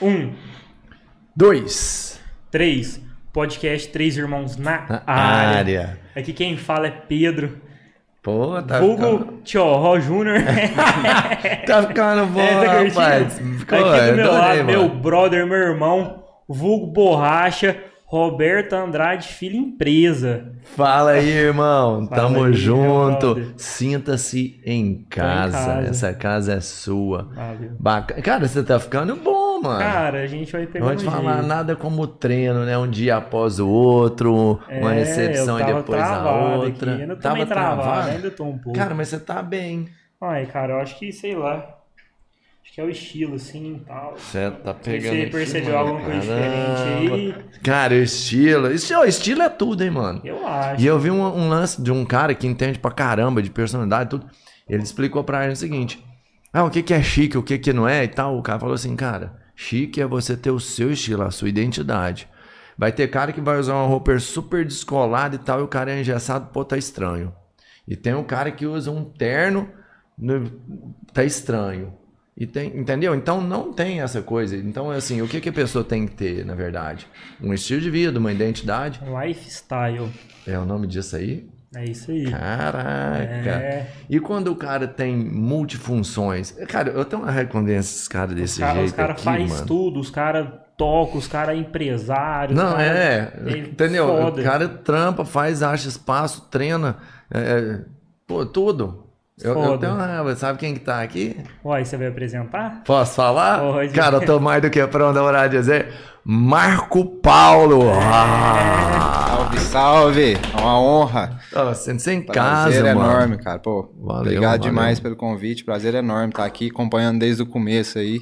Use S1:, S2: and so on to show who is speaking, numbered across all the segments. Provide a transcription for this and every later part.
S1: Um,
S2: Dois.
S1: três. Podcast Três Irmãos na,
S2: Na
S1: área.
S2: área.
S1: Aqui quem fala é Pedro.
S2: Pô, tá ficando,
S1: Vulgo Tchorró Júnior.
S2: tá ficando bom,
S1: É, tá
S2: rapaz. Ficou,
S1: Aqui do meu
S2: adorei,
S1: lado, meu
S2: mano.
S1: brother, meu irmão, Vulgo Borracha, Roberto Andrade, filho empresa.
S2: Fala aí, irmão.
S1: Fala
S2: Tamo
S1: aí,
S2: junto. Sinta-se em
S1: em
S2: casa.
S1: casa.
S2: Essa casa é sua.
S1: Valeu.
S2: Bacana. Cara, você tá ficando bom, mano.
S1: Cara, a gente vai pegar
S2: Não vou te falar
S1: jeito.
S2: nada como treino, né? Um dia após o outro, uma
S1: É,
S2: recepção
S1: eu
S2: e depois a outra.
S1: Aqui. Eu
S2: Tava
S1: também travado,
S2: travado?
S1: ainda tô um pouco.
S2: Cara, mas você tá bem.
S1: Ai, cara, eu acho que, sei lá. Acho que é o estilo, assim, e tal.
S2: Você tá pegando.
S1: você percebeu alguma coisa diferente aí,
S2: Cara, o estilo. Estilo, estilo é tudo, hein, mano.
S1: eu acho.
S2: E eu vi um, um lance de um cara que entende pra caramba de personalidade e tudo. Ele explicou pra ele o seguinte: Ah, o que, que é chique, o que, que não é e tal. O cara falou assim, cara, chique é você ter o seu estilo, a sua identidade. Vai ter cara que vai usar uma roupa super descolada e tal, e o cara é engessado, pô, tá estranho. E tem um cara que usa um terno, no- tá estranho. E tem, entendeu? Então não tem essa coisa. Então, assim, o que, que a pessoa tem que ter, na verdade? Um estilo de vida, uma identidade.
S1: Lifestyle.
S2: É o nome disso aí?
S1: É isso aí.
S2: Caraca!
S1: É.
S2: E quando o cara tem multifunções? Cara, eu tenho uma vem esses caras desse
S1: Cara,
S2: jeito
S1: os caras
S2: mano.
S1: tudo, os caras tocam, os caras é empresário.
S2: Não,
S1: cara-
S2: é, entendeu?
S1: foda.
S2: O cara trampa, faz, acha espaço, treina, é, é, pô, tudo. Eu, eu tenho uma raiva, sabe quem que tá aqui?
S1: Uai, você vai apresentar?
S2: Posso falar?
S1: Pode.
S2: Cara, eu tô mais do que pronto a dizer. Marco Paulo!
S1: É.
S2: Ah!
S3: Salve, salve! É uma honra.
S2: Ó, Sente-se em
S3: Prazer
S2: casa, mano.
S3: enorme, cara. Pô,
S2: Valeu,
S3: obrigado
S2: valeu.
S3: demais pelo convite. Prazer enorme estar aqui acompanhando desde o começo aí.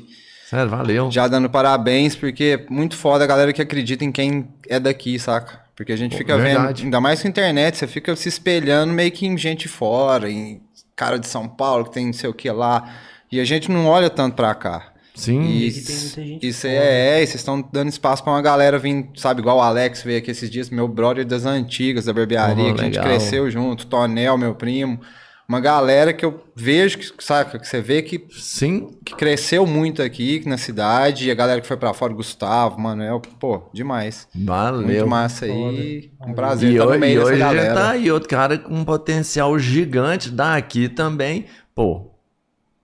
S2: Sério, valeu.
S3: Já dando parabéns, porque é muito foda a galera que acredita em quem é daqui, saca? Porque a gente
S2: Pô,
S3: fica
S2: verdade.
S3: vendo, ainda mais com a internet, você fica se espelhando meio que em gente fora, em cara de São Paulo que tem não sei o que lá. E a gente não olha tanto pra cá.
S2: Sim.
S3: E
S1: Aqui tem muita gente
S3: isso é, é, e vocês estão dando espaço pra uma galera vir, sabe, igual o Alex veio aqui esses dias, meu brother das antigas, da barbearia,
S2: Oh,
S3: que a gente
S2: legal.
S3: cresceu junto, Tonel, meu primo. Uma galera que eu vejo, que, saca, que você vê que,
S2: Sim,
S3: que cresceu muito aqui na cidade, e a galera que foi pra fora, Gustavo, Manuel, pô, demais.
S2: valeu.
S3: Muito massa aí. Um prazer
S2: E,
S3: estar
S2: ho-
S3: no
S2: e
S3: meio dessa
S2: hoje já
S3: galera.
S2: tá aí outro cara com um potencial gigante daqui também. Pô,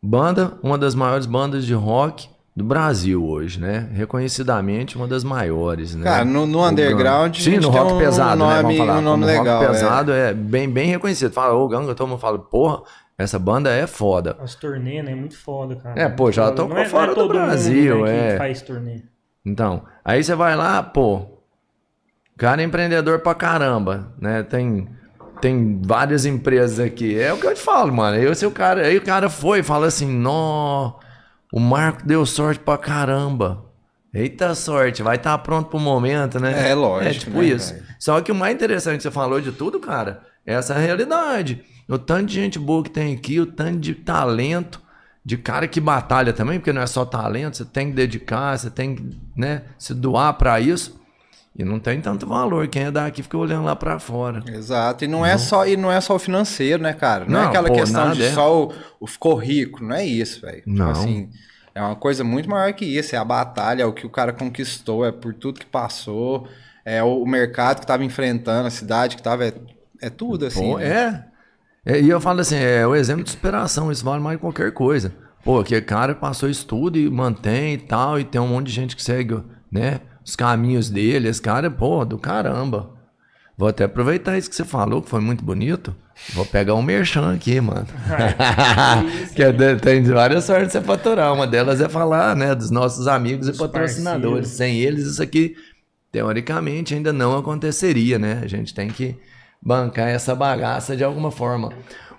S2: banda, uma das maiores bandas de rock do Brasil hoje, né? Reconhecidamente uma das maiores, né?
S3: Cara, no, no underground,
S2: Sim, no rock
S3: um
S2: pesado, né?
S3: nome,
S2: Vamos falar.
S3: um nome
S2: Como
S3: legal.
S2: rock
S3: é.
S2: pesado é, bem, bem reconhecido. Fala, ô Ganga, todo mundo fala, porra, essa banda é foda.
S1: As turnê, né? É muito foda, cara.
S2: É, pô, já tocou
S1: Não é-
S2: fora
S1: é
S2: do
S1: todo mundo,
S2: Brasil,
S1: né,
S2: é.
S1: Que faz turnê.
S2: Então, aí você vai lá, pô, o cara é empreendedor pra caramba, né? Tem, tem várias empresas aqui. É o que eu te falo, mano. Aí, se o cara, aí o cara foi e fala assim, nó, o Marco deu sorte pra caramba. Eita sorte, vai estar pronto pro momento, né?
S3: É, lógico,
S2: É tipo
S3: né,
S2: isso.
S3: velho?
S2: Só que o mais interessante que você falou de tudo, cara, é essa realidade. O tanto de gente boa que tem aqui, o tanto de talento, de cara que batalha também, porque não é só talento, você tem que dedicar, você tem que né, se doar pra isso. E não tem tanto valor. Quem é daqui fica olhando lá pra fora.
S3: Exato, e não é só e não é só o financeiro, né, cara? Não, é
S2: Não,
S3: aquela
S2: pô,
S3: questão de
S2: é.
S3: só o, o ficou rico, não é isso, velho. Tipo
S2: Não.
S3: assim, é uma coisa muito maior que isso, é a batalha, é o que o cara conquistou, é por tudo que passou, é o, o mercado que tava enfrentando, a cidade que tava, é, é tudo assim.
S2: Pô,
S3: né?
S2: é. É, E eu falo assim, é o exemplo de superação, isso vale mais que qualquer coisa. Pô, que cara passou estudo e mantém e tal, e tem um monte de gente que segue, né, os caminhos dele, esse cara, pô, do caramba. Vou até aproveitar isso que você falou, que foi muito bonito. Vou pegar um merchan aqui, mano. que é tem várias sortes de você faturar. Uma delas é falar, né, dos nossos amigos e patrocinadores. Sem eles, isso aqui, teoricamente, ainda não aconteceria, né? A gente tem que bancar essa bagaça de alguma forma.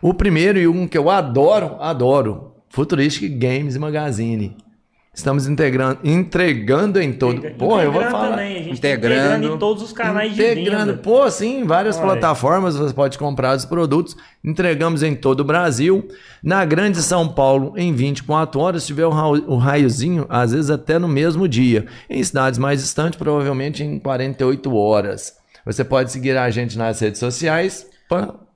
S2: O primeiro e um que eu adoro, adoro, Futuristic Games Magazine. Estamos integrando, entregando em todo. Pô, eu vou
S1: Integrando
S2: falar.
S1: também, a gente tá
S3: Integrando.
S1: integrando em todos os canais de
S2: Integrando,
S1: venda.
S2: pô, sim, em várias
S1: Olha.
S2: plataformas você pode comprar os produtos. Entregamos em todo o Brasil. Na Grande São Paulo, em 24 horas, se tiver o ra- o raiozinho, às vezes até no mesmo dia. Em cidades mais distantes, provavelmente em 48 horas. Você pode seguir a gente nas redes sociais.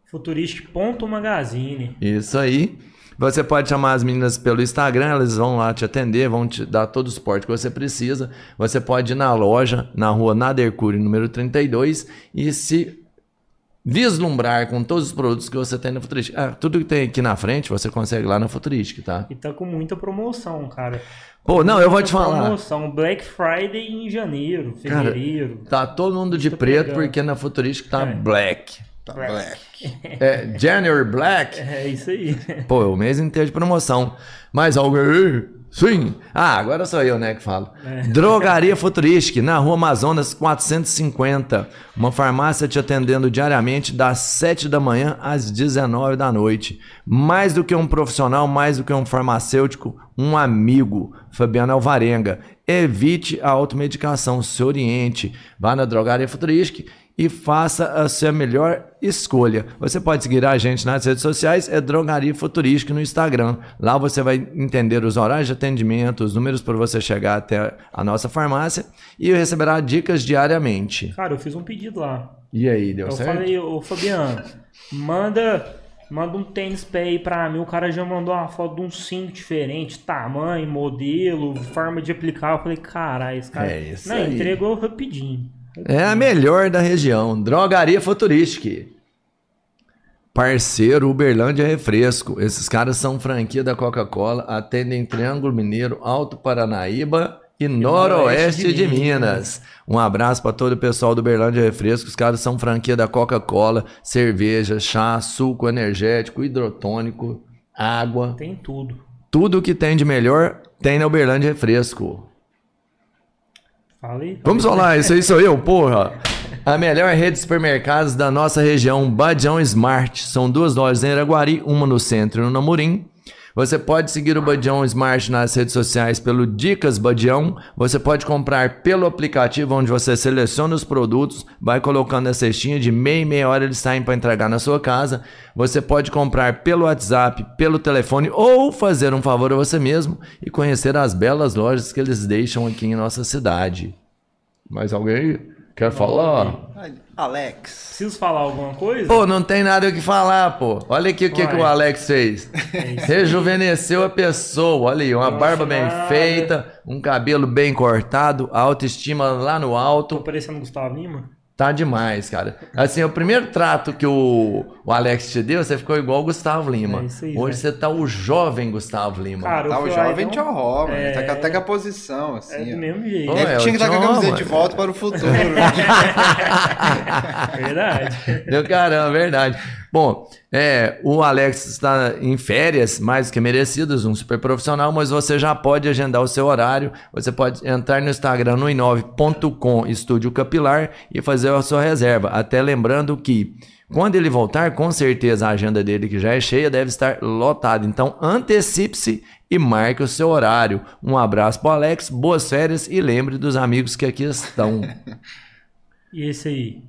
S1: Futuristic.magazine.
S2: Isso aí. Você pode chamar as meninas pelo Instagram, elas vão lá te atender, vão te dar todo o suporte que você precisa. Você pode ir na loja, na rua Nadercure, número 32, e se vislumbrar com todos os produtos que você tem na Futuristic. Ah, tudo que tem aqui na frente você consegue lá na Futuristic, tá?
S1: E tá com muita promoção, cara.
S2: Pô, não, eu vou te falar.
S1: Promoção Black Friday em janeiro,
S2: Cara,
S1: fevereiro.
S2: Tá todo mundo de
S1: Tô
S2: preto
S1: pegando.
S2: porque na Futuristic tá
S1: É.
S2: black.
S3: Tá
S1: Black.
S3: black.
S2: É January Black.
S1: É isso aí.
S2: Pô, é o mês inteiro de promoção. Mais alguém? Sim. Ah, agora sou eu, né, que falo. Drogaria Futuristic, na rua Amazonas 450. Uma farmácia te atendendo diariamente das 7 da manhã às 19 da noite. Mais do que um profissional, mais do que um farmacêutico, um amigo. Fabiano Alvarenga. Evite a automedicação, se oriente. Vá na Drogaria Futuristic e faça a sua melhor escolha. Você pode seguir a gente nas redes sociais, é Drogaria Futurística no Instagram. Lá você vai entender os horários de atendimento, os números para você chegar até a nossa farmácia e receberá dicas diariamente.
S1: Cara, eu fiz um pedido lá.
S2: E aí, deu
S1: eu
S2: certo?
S1: falei, ô Fabiano, manda, manda um tênis pé aí pra mim. O cara já mandou uma foto de um cinto diferente, tamanho, modelo, forma de aplicar. Eu falei, caralho, esse cara.
S2: É isso
S1: Não,
S2: aí.
S1: entregou rapidinho.
S2: É a melhor da região. Drogaria Futurística. Parceiro Uberlândia Refresco. Esses caras são franquia da Coca-Cola, atendem Triângulo Mineiro, Alto Paranaíba e Noroeste de Minas. Um abraço para todo o pessoal do Uberlândia Refresco. Os caras são franquia da Coca-Cola, cerveja, chá, suco energético, hidrotônico, água.
S1: Tem tudo.
S2: Tudo que tem de melhor tem na Uberlândia Refresco.
S1: Falei.
S2: Vamos falar, isso aí sou eu, porra. A melhor rede de supermercados da nossa região, Badião Smart. São duas lojas em Araguari, uma no centro e uma no Namorim. Você pode seguir o Badião Smart nas redes sociais pelo Dicas Badião. Você pode comprar pelo aplicativo onde você seleciona os produtos, vai colocando a cestinha de meia e meia hora eles saem para entregar na sua casa. Você pode comprar pelo WhatsApp, pelo telefone ou fazer um favor a você mesmo e conhecer as belas lojas que eles deixam aqui em nossa cidade. Mais alguém quer falar?
S3: Alex.
S1: Preciso falar alguma coisa?
S2: Pô, não tem nada o que falar, pô. Olha aqui o que, que o Alex fez. Rejuvenesceu a pessoa. Olha aí, uma
S1: Nossa,
S2: barba bem
S1: nada.
S2: feita, um cabelo bem cortado, a autoestima lá no
S1: Tô
S2: alto.
S1: parecendo Gustavo Lima?
S2: Tá demais, cara. Assim, o primeiro trato que o, o Alex te deu, você ficou igual o Gustavo Lima.
S1: É isso aí,
S2: Hoje você tá o jovem Gustavo Lima.
S1: Cara,
S3: Tá o jovem
S1: um-
S3: Ró, mano.
S1: É.
S3: Tá com- até com a posição,
S1: É
S3: assim.
S1: do
S3: ó.
S1: mesmo jeito.
S3: Ele
S2: é,
S3: tinha que
S2: o
S3: estar com a camiseta de volta para o futuro.
S1: Verdade.
S2: Deu caramba, verdade. Bom, é, o Alex está em férias, mais que merecidas, um super profissional, mas você já pode agendar o seu horário. Você pode entrar no Instagram no inove.com Estúdio Capilar e fazer a sua reserva. Até lembrando que quando ele voltar, com certeza a agenda dele, que já é cheia, deve estar lotada. Então antecipe-se e marque o seu horário. Um abraço para Alex, boas férias e lembre dos amigos que aqui estão.
S1: E esse aí?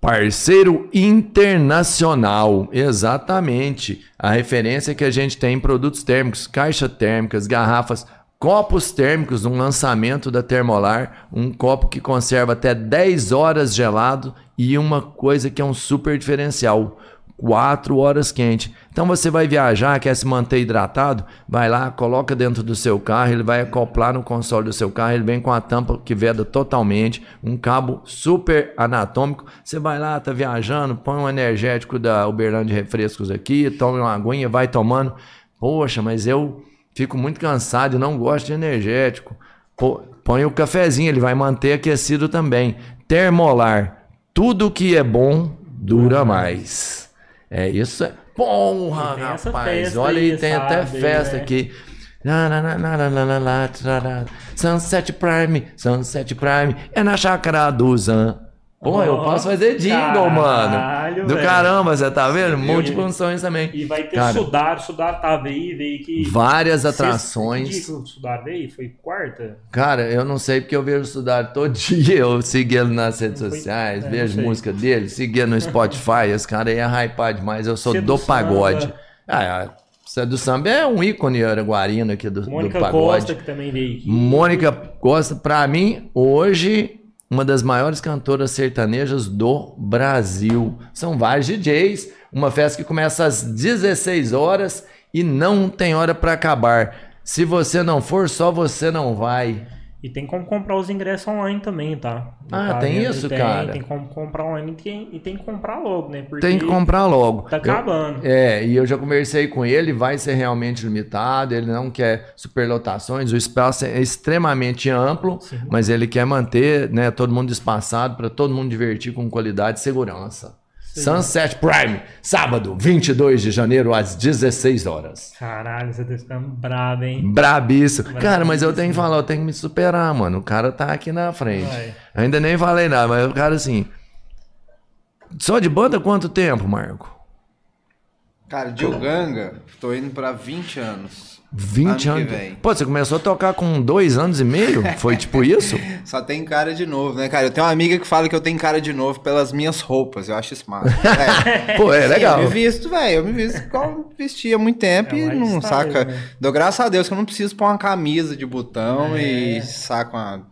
S2: Parceiro internacional, exatamente. A referência que a gente tem em produtos térmicos, caixa térmicas, garrafas, copos térmicos, um lançamento da Termolar, um copo que conserva até 10 horas gelado e uma coisa que é um super diferencial, 4 horas quente. Então você vai viajar, quer se manter hidratado, vai lá, coloca dentro do seu carro, ele vai acoplar no console do seu carro, ele vem com a tampa que veda totalmente, um cabo super anatômico. Você vai lá, tá viajando, põe um energético da Uberlândia Refrescos aqui, toma uma aguinha, vai tomando. Poxa, mas eu fico muito cansado e não gosto de energético. Pô, põe o cafezinho, ele vai manter aquecido também. Termolar, tudo que é bom dura mais. É isso. Porra, rapaz, olha aí, tem até festa aqui. Sunset Prime, Sunset Prime, é na chácara do Zan. Pô, eu
S1: Ó,
S2: posso fazer jingle, mano.
S1: caralho,
S2: Do
S1: velho.
S2: caramba, você tá vendo?
S1: viu?
S2: Multifunções também.
S1: E vai ter
S2: Cara,
S1: Sudar, Sudar tava aí, veio que.
S2: Várias atrações.
S1: Que o Sudar veio? Foi quarta?
S2: Cara, eu não sei porque eu vejo estudar todo dia. Eu sigo ele nas redes
S1: Foi-
S2: sociais,
S1: é,
S2: vejo música dele, ele no Spotify. Esse cara aí é hypado demais. Eu sou
S1: Você é
S2: do
S1: do
S2: pagode. Ah, você é do samba é um ícone araguarino aqui do, do
S1: Mônica
S2: pagode.
S1: Costa, que também veio aqui.
S2: Mônica Costa, pra mim, hoje, uma das maiores cantoras sertanejas do Brasil. São vários DJs, uma festa que começa às 16 horas e não tem hora pra acabar. Se você não for, só você não vai.
S1: E tem como comprar os ingressos online também, tá? No
S2: Ah,
S1: caso,
S2: tem isso,
S1: tem,
S2: cara?
S1: Tem como comprar online e tem, e tem que comprar logo, né? Porque
S2: Tem que comprar logo.
S1: Tá
S2: Eu-
S1: acabando.
S2: É, e eu já conversei com ele, vai ser realmente limitado, ele não quer superlotações, o espaço é extremamente amplo,
S1: Sim.
S2: mas ele quer manter né, todo mundo espaçado para todo mundo divertir com qualidade e segurança. Sunset Prime, sábado, 22 de janeiro, às 16 horas.
S1: Caralho, você tá ficando brabo, hein?
S2: Brabíssimo. Cara, mas eu tenho que falar, eu tenho que me superar, mano. O cara tá aqui na frente.
S1: Vai.
S2: Ainda nem falei nada, mas o cara assim. Só de banda quanto tempo, Marco?
S3: Cara, de Uganga, tô indo pra 20 anos.
S2: 20
S3: Ano que
S2: anos.
S3: vem.
S2: Pô, você começou a tocar com dois anos e meio? Foi tipo isso?
S3: Só tem cara de novo, né, cara? Eu tenho uma amiga que fala que eu tenho cara de novo pelas minhas roupas. Eu acho isso massa. É.
S2: Pô, é legal.
S3: Eu me visto, velho. Eu me visto igual eu vestia há muito tempo
S1: É
S3: e não saca.
S1: né?
S3: Dou graças a Deus que eu não preciso pôr uma camisa de botão
S1: É.
S3: e saco uma.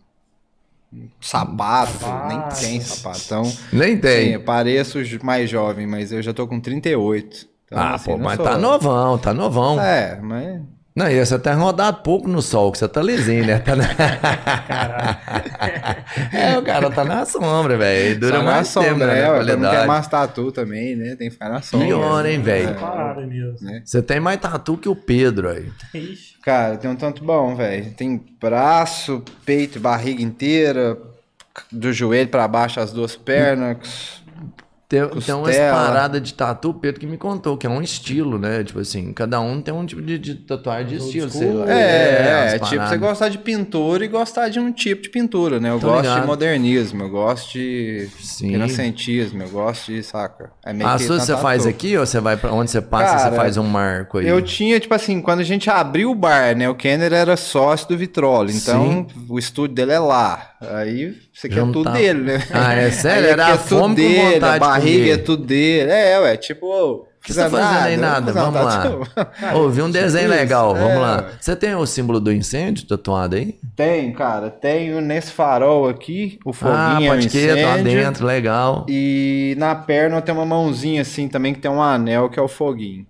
S3: um Sapato, nem tem sapato. Então,
S2: Nem
S3: sim,
S2: tem.
S3: eu pareço mais jovem, mas eu já tô com 38. Então,
S2: ah,
S3: assim,
S2: pô, mas
S3: sou-
S2: tá novão, tá novão.
S3: É, mas.
S2: Não, e você tá rodado pouco no sol, que você tá lisinho, né? Tá na... é, o cara tá na sombra, velho. Dura
S3: Só na
S2: mais tempo,
S3: sombra,
S2: né?
S3: é,
S2: na
S3: ué, pra não
S2: qualidade.
S3: ter mais tatu também, né? Tem que ficar na sombra.
S2: Pior, hein,
S3: né?
S2: velho?
S3: É.
S1: Mesmo.
S2: Você tem mais tatu que o Pedro aí.
S1: Ixi.
S3: Cara, tem um tanto bom, velho. Tem braço, peito, barriga inteira, do joelho pra baixo as duas pernas.
S2: Tem, tem umas paradas de tatu, Pedro que me contou, que é um estilo, né? Tipo assim, cada um tem um tipo de, de tatuagem de
S1: Old
S2: estilo, sei lá.
S3: É, é,
S2: umas
S3: tipo, você gostar de pintura e gostar de um tipo de pintura, né? Eu
S2: Tô
S3: gosto
S2: ligado.
S3: de modernismo, eu gosto de
S2: Sim.
S3: renascentismo, eu gosto de, saca? É meio
S2: A
S3: que
S2: sua você
S3: tatu.
S2: faz aqui ou você vai pra onde você passa,
S3: Cara,
S2: você faz um marco aí?
S3: Eu tinha, tipo assim, quando a gente abriu o bar, né? O Kenner era sócio do Vitrolli, então o estúdio dele é lá. Aí você quer tudo dele, né?
S2: Ah, é sério?
S3: Aí
S2: Era fome com
S3: dele,
S2: vontade
S3: a barriga
S2: comer.
S3: é tudo dele. É, ué, tipo... O
S2: que você tá fazendo aí nada? Vamos lá. Ô, vi um desenho
S3: isso,
S2: legal, vamos
S3: é.
S2: lá. Você tem o símbolo do incêndio tatuado aí?
S3: Tem, cara. Tenho nesse farol aqui, o foguinho
S2: ah,
S3: é o
S2: pode que, tá
S3: incêndio.
S2: dentro, legal.
S3: E na perna tem uma mãozinha assim também que tem um anel que é o foguinho.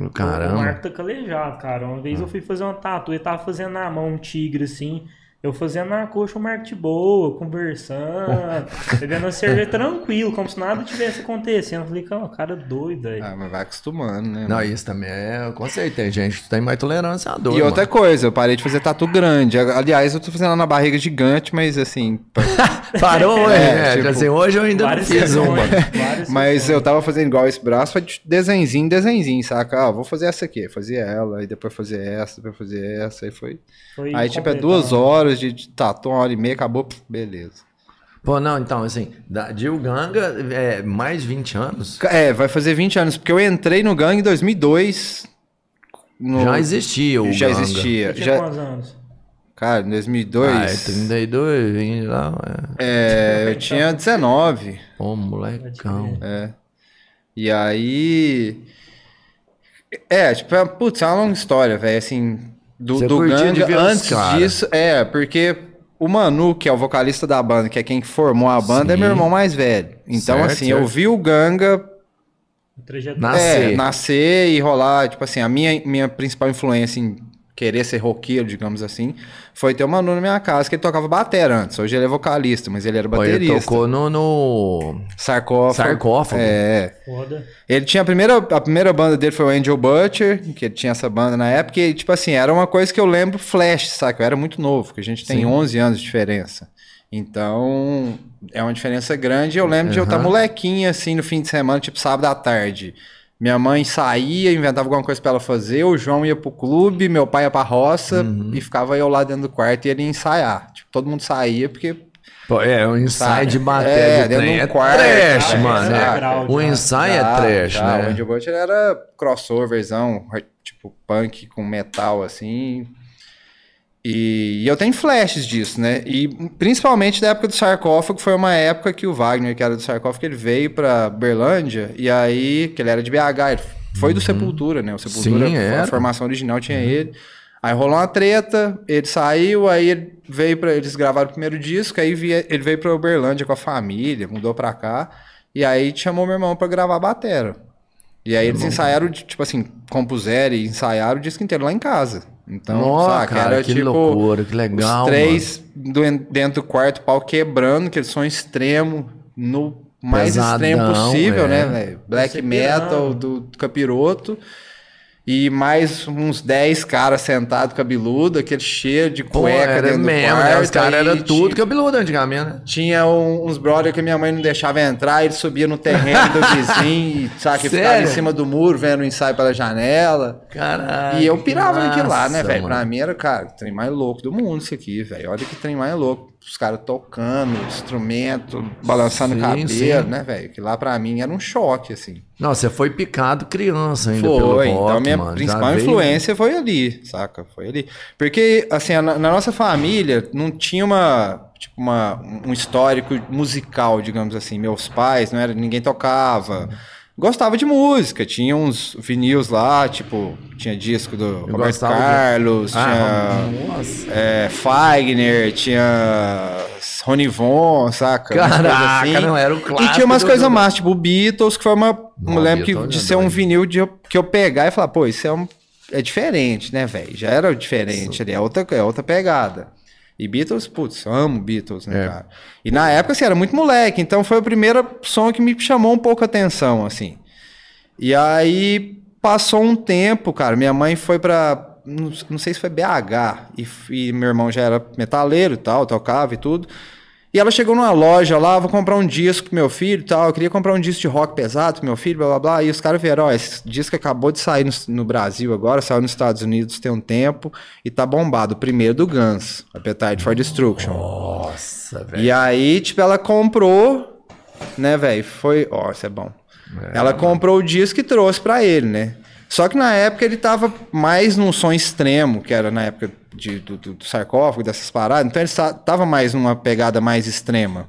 S1: O
S2: Caramba.
S1: Marco tá calejado, cara. Uma vez eu fui fazer uma tatu, ele tava fazendo na mão um tigre assim. Eu fazendo na coxa o de boa, conversando, bebendo uma cerveja tranquilo, como se nada tivesse acontecendo. Eu falei, cara, o cara é doido aí.
S3: Ah, mas vai acostumando, né?
S2: Não,
S3: mano?
S2: isso também é conceito. Tem gente que tem mais tolerância à dor.
S3: E outra
S2: mano.
S3: coisa, eu parei de fazer tatu grande. Aliás, eu tô fazendo ela na barriga gigante, mas assim.
S2: Parou hoje,
S3: É,
S2: né?
S3: tipo,
S2: assim, hoje eu ainda não fiz
S1: sessões,
S2: uma.
S3: Mas
S1: sessões.
S3: eu tava fazendo igual esse braço, foi de desenzinho, desenzinho, saca? Ah, vou fazer essa aqui. Fazia ela, aí depois fazer essa, depois fazer essa, aí foi.
S1: Foi
S3: Aí, tipo, é duas horas de de tatu, uma hora e meia, acabou, pff, beleza.
S2: Pô, não, então, assim, da, de Uganga, é mais 20 anos.
S3: É, vai fazer 20 anos, porque eu entrei no gangue em 2002. no-
S2: Já existia o
S3: Já
S2: Uganga.
S3: existia.
S1: Você tinha
S3: Já,
S1: quantos anos?
S3: cara, em 2002.
S2: Ah, é 32, 20 lá. É.
S3: é, eu tinha 19.
S2: Ô, molecão.
S3: É. E aí. É, tipo, é, putz, é uma longa história, velho. Assim, do, do Ganga. Antes
S2: cara.
S3: disso, é, porque o Manu, que é o vocalista da banda, que é quem formou a banda, é
S2: Sim.
S3: meu irmão mais velho. Então,
S2: Certo,
S3: assim,
S2: certo.
S3: eu vi o Ganga
S1: O trajeto-
S2: Nascer.
S3: é, nascer e rolar. Tipo assim, a minha, minha principal influência em querer ser roqueiro, digamos assim, foi ter o Manu na minha casa, que ele tocava batera antes. Hoje ele é vocalista, mas ele era
S2: Pô, ele
S3: baterista.
S2: tocou no, no
S3: Sarcófago.
S2: sarcófago.
S3: É.
S1: Foda.
S3: Ele tinha a primeira, a primeira banda dele foi o Angel Butcher, que ele tinha essa banda na época, e tipo assim, era uma coisa que eu lembro flash, saca? Eu era muito novo, porque a gente tem
S2: Sim.
S3: 11 anos de diferença. Então, é uma diferença grande. Eu lembro de eu estar
S2: Aham.
S3: molequinha, assim, no fim de semana, tipo sábado à tarde. Minha mãe saía, inventava alguma coisa pra ela fazer, o João ia pro clube, meu pai ia pra roça,
S2: Uhum.
S3: e ficava eu lá dentro do quarto e ele ia ensaiar. Tipo, todo mundo saía, porque
S2: Pô, é, o ensaio
S3: Sabe?
S2: de
S3: É,
S2: bater de
S3: dentro
S2: trem
S3: de um
S2: é
S3: quarto,
S2: trash, mano.
S3: É,
S2: é. O ensaio é trash, né?
S3: O Angel Butcher era crossoverzão, tipo punk com metal, assim. E, e eu tenho flashes disso, né? E principalmente da época do sarcófago, foi uma época que o Wagner, que era do sarcófago, ele veio pra Berlândia, e aí, que ele era de BH, ele foi do Sepultura, né? O Sepultura,
S2: Uhum. Sim,
S3: a formação original tinha ele. Aí rolou uma treta, ele saiu, aí ele veio para eles gravaram o primeiro disco, aí via- ele veio pra Uberlândia com a família, mudou pra cá, e aí chamou meu irmão pra gravar a batera. E aí eles ensaiaram, tipo assim, compuseram e ensaiaram o disco inteiro lá em casa. Então,
S2: Nossa,
S3: saca,
S2: cara,
S3: era
S2: que
S3: tipo
S2: loucura, que legal,
S3: os três do- dentro do quarto, pau quebrando, aquele som extremo, no mais
S2: Pesadão,
S3: extremo possível,
S2: é.
S3: né, velho? Black metal do, do capiroto. E mais uns 10 caras sentados cabeludo, aquele cheiro de
S2: Pô,
S3: cueca
S2: era
S3: dentro
S2: mesmo,
S3: do
S2: né?
S3: quarto.
S2: Os caras eram tudo cabeludo antigamente, né?
S3: tinha um- uns brother que minha mãe não deixava entrar, ele subia no terreno do vizinho e, sabe, ficava em cima do muro vendo o ensaio pela janela.
S2: Caralho.
S3: e eu pirava naquilo lá, né, velho? Pra mim era, cara, o trem mais louco do mundo isso aqui, velho. Olha que trem mais louco. Os caras tocando, instrumento, balançando
S2: Sim,
S3: o cabelo,
S2: sim.
S3: né, velho? Que lá pra mim era um choque, assim.
S2: Não, você foi picado criança ainda pelo
S3: Foi,
S2: rock,
S3: então minha
S2: mano.
S3: Principal
S2: veio-
S3: influência foi ali, saca? Foi ali. Porque, assim, na, na nossa família não tinha uma, tipo, uma, um histórico musical, digamos assim. Meus pais, não era, ninguém tocava. Gostava de música, tinha uns vinis lá, tipo, tinha disco do
S2: Eu
S3: Roberto
S2: gostava de-
S3: Carlos,
S2: Ah,
S3: tinha é, Fagner, tinha Ronivon, saca? Umas coisas
S2: Caraca, não era o
S3: E
S2: clássico.
S3: tinha umas coisas massas, tipo o Beatles, que foi uma.
S2: Não,
S3: eu lembro que,
S2: Beatles
S3: de
S2: é
S3: ser um vinil de, que eu pegar e falar, pô, isso é, um, é diferente, né, velho? Já era diferente ali, é outra, é outra pegada. E Beatles, putz, amo Beatles, né,
S2: É.
S3: cara? E na época, assim, era muito moleque, então foi o primeiro som que me chamou um pouco a atenção, assim. E aí passou um tempo, cara. Minha mãe foi pra. Não, não sei se foi BH. E, e meu irmão já era metaleiro e tal, tocava e tudo. E ela chegou numa loja lá, vou comprar um disco pro meu filho e tal. Eu queria comprar um disco de rock pesado pro meu filho, blá blá blá. E os caras vieram, ó, esse disco acabou de sair no, no Brasil agora, saiu nos Estados Unidos tem um tempo e tá bombado. O primeiro do Guns, Appetite for Destruction.
S2: Nossa, velho.
S3: E aí, tipo, ela comprou, né, velho? Foi. Ó, isso é bom. ela comprou o disco e trouxe pra ele, né? Só que na época ele tava mais num som extremo, que era na época de- do, do- sarcófago, dessas paradas. Então ele tava mais numa pegada mais extrema.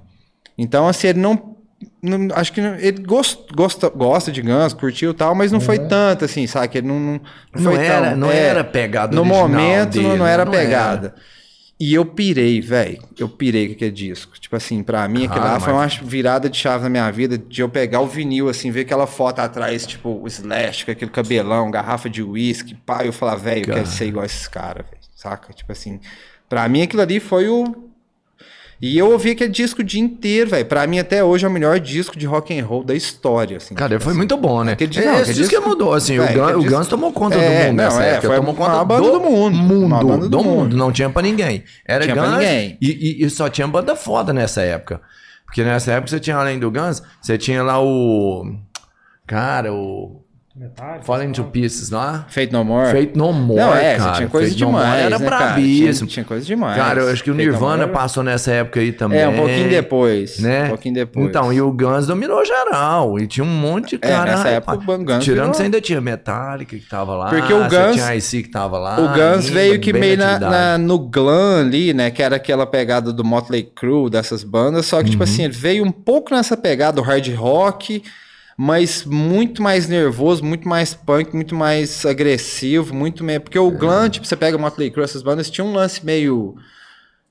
S3: Então, assim, ele não. não- acho que não- ele gost, gosta, gosta de Guns, curtiu e tal, mas não foi tanto, assim, sabe? Que ele não, não, não
S2: Não
S3: foi
S2: era-
S3: tão.
S2: não
S3: é,
S2: era pegada
S3: No momento não-
S2: dele,
S3: não era
S2: não
S3: pegada. E eu pirei, velho. Eu pirei com aquele disco. Tipo assim, pra mim, aquilo
S2: Cara,
S3: lá foi
S2: mas-
S3: uma virada de chave na minha vida de eu pegar o vinil, assim, ver aquela foto atrás, tipo, o Slash, com aquele cabelão, garrafa de uísque, pá, e eu falar, velho, eu quero ser igual esses caras, velho. Saca? Tipo assim, pra mim aquilo ali foi o. E eu ouvi aquele disco o dia inteiro, velho. Pra mim, até hoje, é o melhor disco de rock and roll da história, assim.
S2: Cara,
S3: tipo
S2: foi
S3: assim.
S2: muito bom, né?
S3: Aquele
S2: Esse
S3: não, aquele
S2: disco que mudou, assim.
S3: Véi,
S2: o, Guns,
S3: disco-
S2: tomou conta
S3: É,
S2: do mundo
S3: não,
S2: nessa
S3: é,
S2: época.
S3: foi
S2: tomou conta
S3: banda do mundo.
S2: Mundo, do,
S3: do
S2: mundo.
S3: mundo.
S2: Não tinha pra ninguém. Era
S3: Tinha
S2: Guns
S3: ninguém.
S2: E, e- e só tinha banda foda nessa época. Porque nessa época você tinha, além do Guns, você tinha lá o... Cara, o...
S1: Metallica,
S2: Falling to. Pieces lá.
S3: Fate No More.
S2: Fate No More,
S3: Não, é,
S2: cara.
S3: você tinha coisa
S2: Fate No More
S3: demais.
S2: Era
S3: né,
S2: brabíssimo.
S3: Tinha, tinha coisa demais.
S2: Cara, eu acho que o
S3: Fate No
S2: Nirvana
S3: More-
S2: passou nessa época aí também.
S3: É, um pouquinho depois.
S2: Né?
S3: Um pouquinho depois.
S2: Então, e o Guns dominou geral. E tinha um monte de
S3: É,
S2: cara.
S3: nessa época o Guns
S2: Tirando
S3: virou-
S2: que você ainda tinha Metallica que tava lá.
S3: Porque o
S2: você
S3: Guns-
S2: tinha IC que tava lá.
S3: O Guns
S2: ainda,
S3: veio que meio na, na- no glam ali, né? Que era aquela pegada do Motley Crue, dessas bandas. Só que,
S2: Uhum.
S3: tipo assim, ele veio um pouco nessa pegada do hard rock, mas muito mais nervoso, muito mais punk, muito mais agressivo, muito meio... Porque o
S2: É.
S3: glam, tipo, você pega Motley Crue, essas bandas, tinha um lance meio...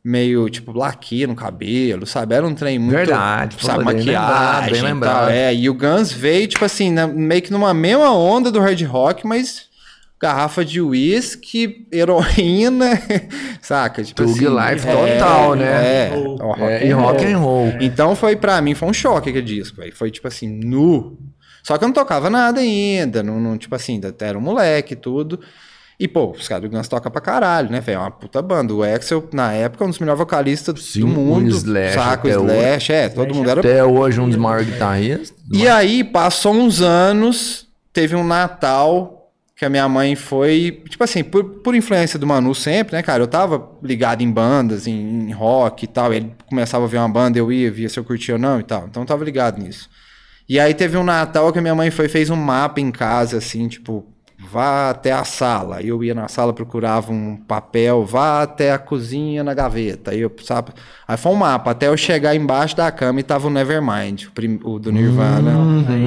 S3: Meio, tipo, laque no cabelo, sabe? Era um trem muito...
S2: Verdade,
S3: sabe?
S2: pô, bem lembrado,
S3: Maquiagem
S2: bem
S3: e tal,
S2: lembrado.
S3: É, e o Guns veio, tipo assim, na- meio que numa mesma onda do hard rock, mas garrafa de uísque, heroína, saca? Tipo
S2: Tug Life total, né?
S3: É,
S1: Roll.
S3: o rock
S2: É,
S3: and
S2: e rock
S3: roll.
S2: and roll.
S3: Então foi pra mim, foi um choque aquele disco. Foi tipo assim, nu. Só que eu não tocava nada ainda, não, não- tipo assim, ainda era um moleque e tudo. E, pô, os caras do Guns tocam pra caralho, né, velho? É uma puta banda. O Axel, na época, é um dos melhores vocalistas
S2: Sim,
S3: do
S2: o
S3: mundo.
S2: Slash
S3: Saca, o
S2: até
S3: Slash, é, todo mundo era
S2: Até hoje, um dos maiores guitarristas.
S3: e aí, passou uns anos, teve um Natal que a minha mãe foi, tipo assim, por, por influência do Manu sempre, né, cara? Eu tava ligado em bandas, em, em rock e tal. Ele começava a ver uma banda, eu ia, via se eu curtia ou não e tal. Então eu tava ligado nisso. E aí teve um Natal que a minha mãe foi, fez um mapa em casa, assim, tipo, vá até a sala. Eu ia na sala, procurava um papel, vá até a cozinha na gaveta. Aí eu, sabe? Aí foi um mapa, até eu chegar embaixo da cama e tava o Nevermind, o, prim- o do Nirvana,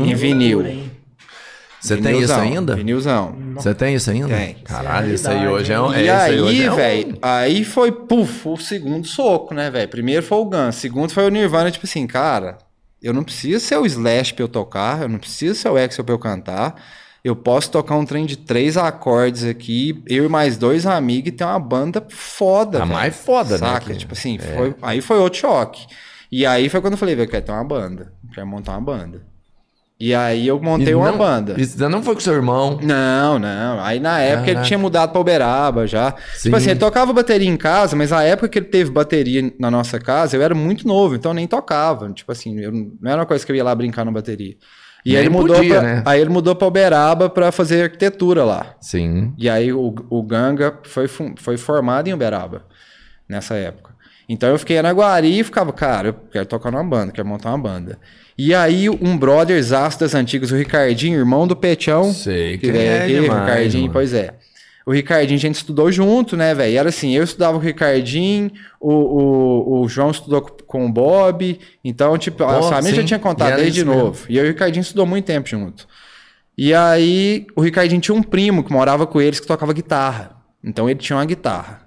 S3: em vinil.
S2: Você tem isso
S3: Vinilzão,
S2: ainda?
S3: Isso
S2: Você tem isso ainda?
S3: Tem.
S2: Caralho,
S1: Isso é
S2: isso aí hoje é um.
S3: E
S2: é,
S3: aí,
S2: hoje é um-
S3: velho, aí foi, puf, o segundo soco, né, velho? Primeiro foi o Guns, segundo foi o Nirvana, tipo assim, cara, eu não preciso ser o Slash pra eu tocar, eu não preciso ser o Axel pra eu cantar. Eu posso tocar um trem de três acordes aqui, eu e mais dois amigos e ter uma banda foda,
S2: A
S3: velho.
S2: mais foda, né,
S3: Saca? Tipo assim, foi, aí foi outro choque. E aí foi quando eu falei, velho, eu quero ter uma banda. eu Quero montar uma banda. E aí eu montei uma banda.
S2: Isso não foi com seu irmão.
S3: Não, não. Aí na época ele
S2: Caraca.
S3: tinha mudado pra Uberaba já.
S2: Sim.
S3: Tipo assim, ele tocava bateria em casa, mas na época que ele teve bateria na nossa casa, eu era muito novo, então eu nem tocava. Tipo assim, eu não era uma coisa que eu ia lá brincar na bateria. E aí ele mudou
S2: podia,
S3: pra,
S2: né?
S3: aí ele mudou pra Uberaba pra fazer arquitetura lá.
S2: Sim.
S3: E aí o, o Ganga foi, foi formado em Uberaba nessa época. Então eu fiquei na Guari e ficava, cara, eu quero tocar numa banda, quero montar uma banda. E aí um brother zaço das antigas, o Ricardinho, irmão do Petião,
S2: Sei
S3: que veio
S2: é
S3: aqui, o
S2: demais,
S3: Ricardinho,
S2: mano.
S3: pois é. O Ricardinho a gente estudou junto, né, velho? Era assim, eu estudava com o Ricardinho, o, o, o João estudou com o Bob, então, tipo, a família já tinha contado desde
S2: isso mesmo.
S3: novo. E eu e o Ricardinho estudou muito tempo junto. E aí, o Ricardinho tinha um primo que morava com eles que tocava guitarra. Então ele tinha uma guitarra.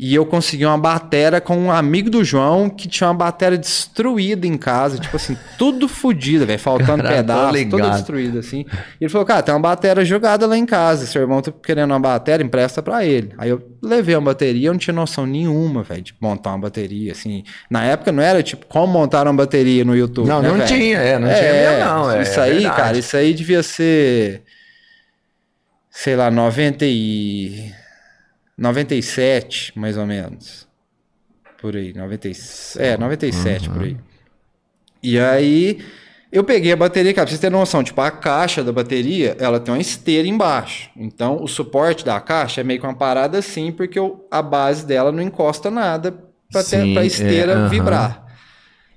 S3: E eu consegui uma batera com um amigo do João que tinha uma batera destruída em casa, tipo assim, tudo fodido, velho, faltando
S2: Cara,
S3: pedaço, toda
S2: ligado.
S3: destruída assim. E ele falou: "Cara, tem uma batera jogada lá em casa, seu irmão tá querendo uma batera, empresta pra ele". Aí eu levei uma bateria, eu não tinha noção nenhuma, velho, de montar uma bateria assim. Na época não era tipo como montar uma bateria no YouTube,
S2: Não,
S3: né,
S2: não
S3: velho?
S2: tinha, é, não tinha mesmo, não, é,
S3: Isso
S2: é
S3: aí,
S2: verdade.
S3: cara, isso aí devia ser sei lá, 90 e 97, mais ou menos. Por aí, 90 e... é, 97 por aí. E aí eu peguei a bateria, cara, pra vocês terem noção, tipo, a caixa da bateria, ela tem uma esteira embaixo. Então, o suporte da caixa é meio que uma parada assim, porque o- a base dela não encosta nada pra, ter,
S2: Sim,
S3: pra
S2: é,
S3: esteira
S2: aham.
S3: vibrar.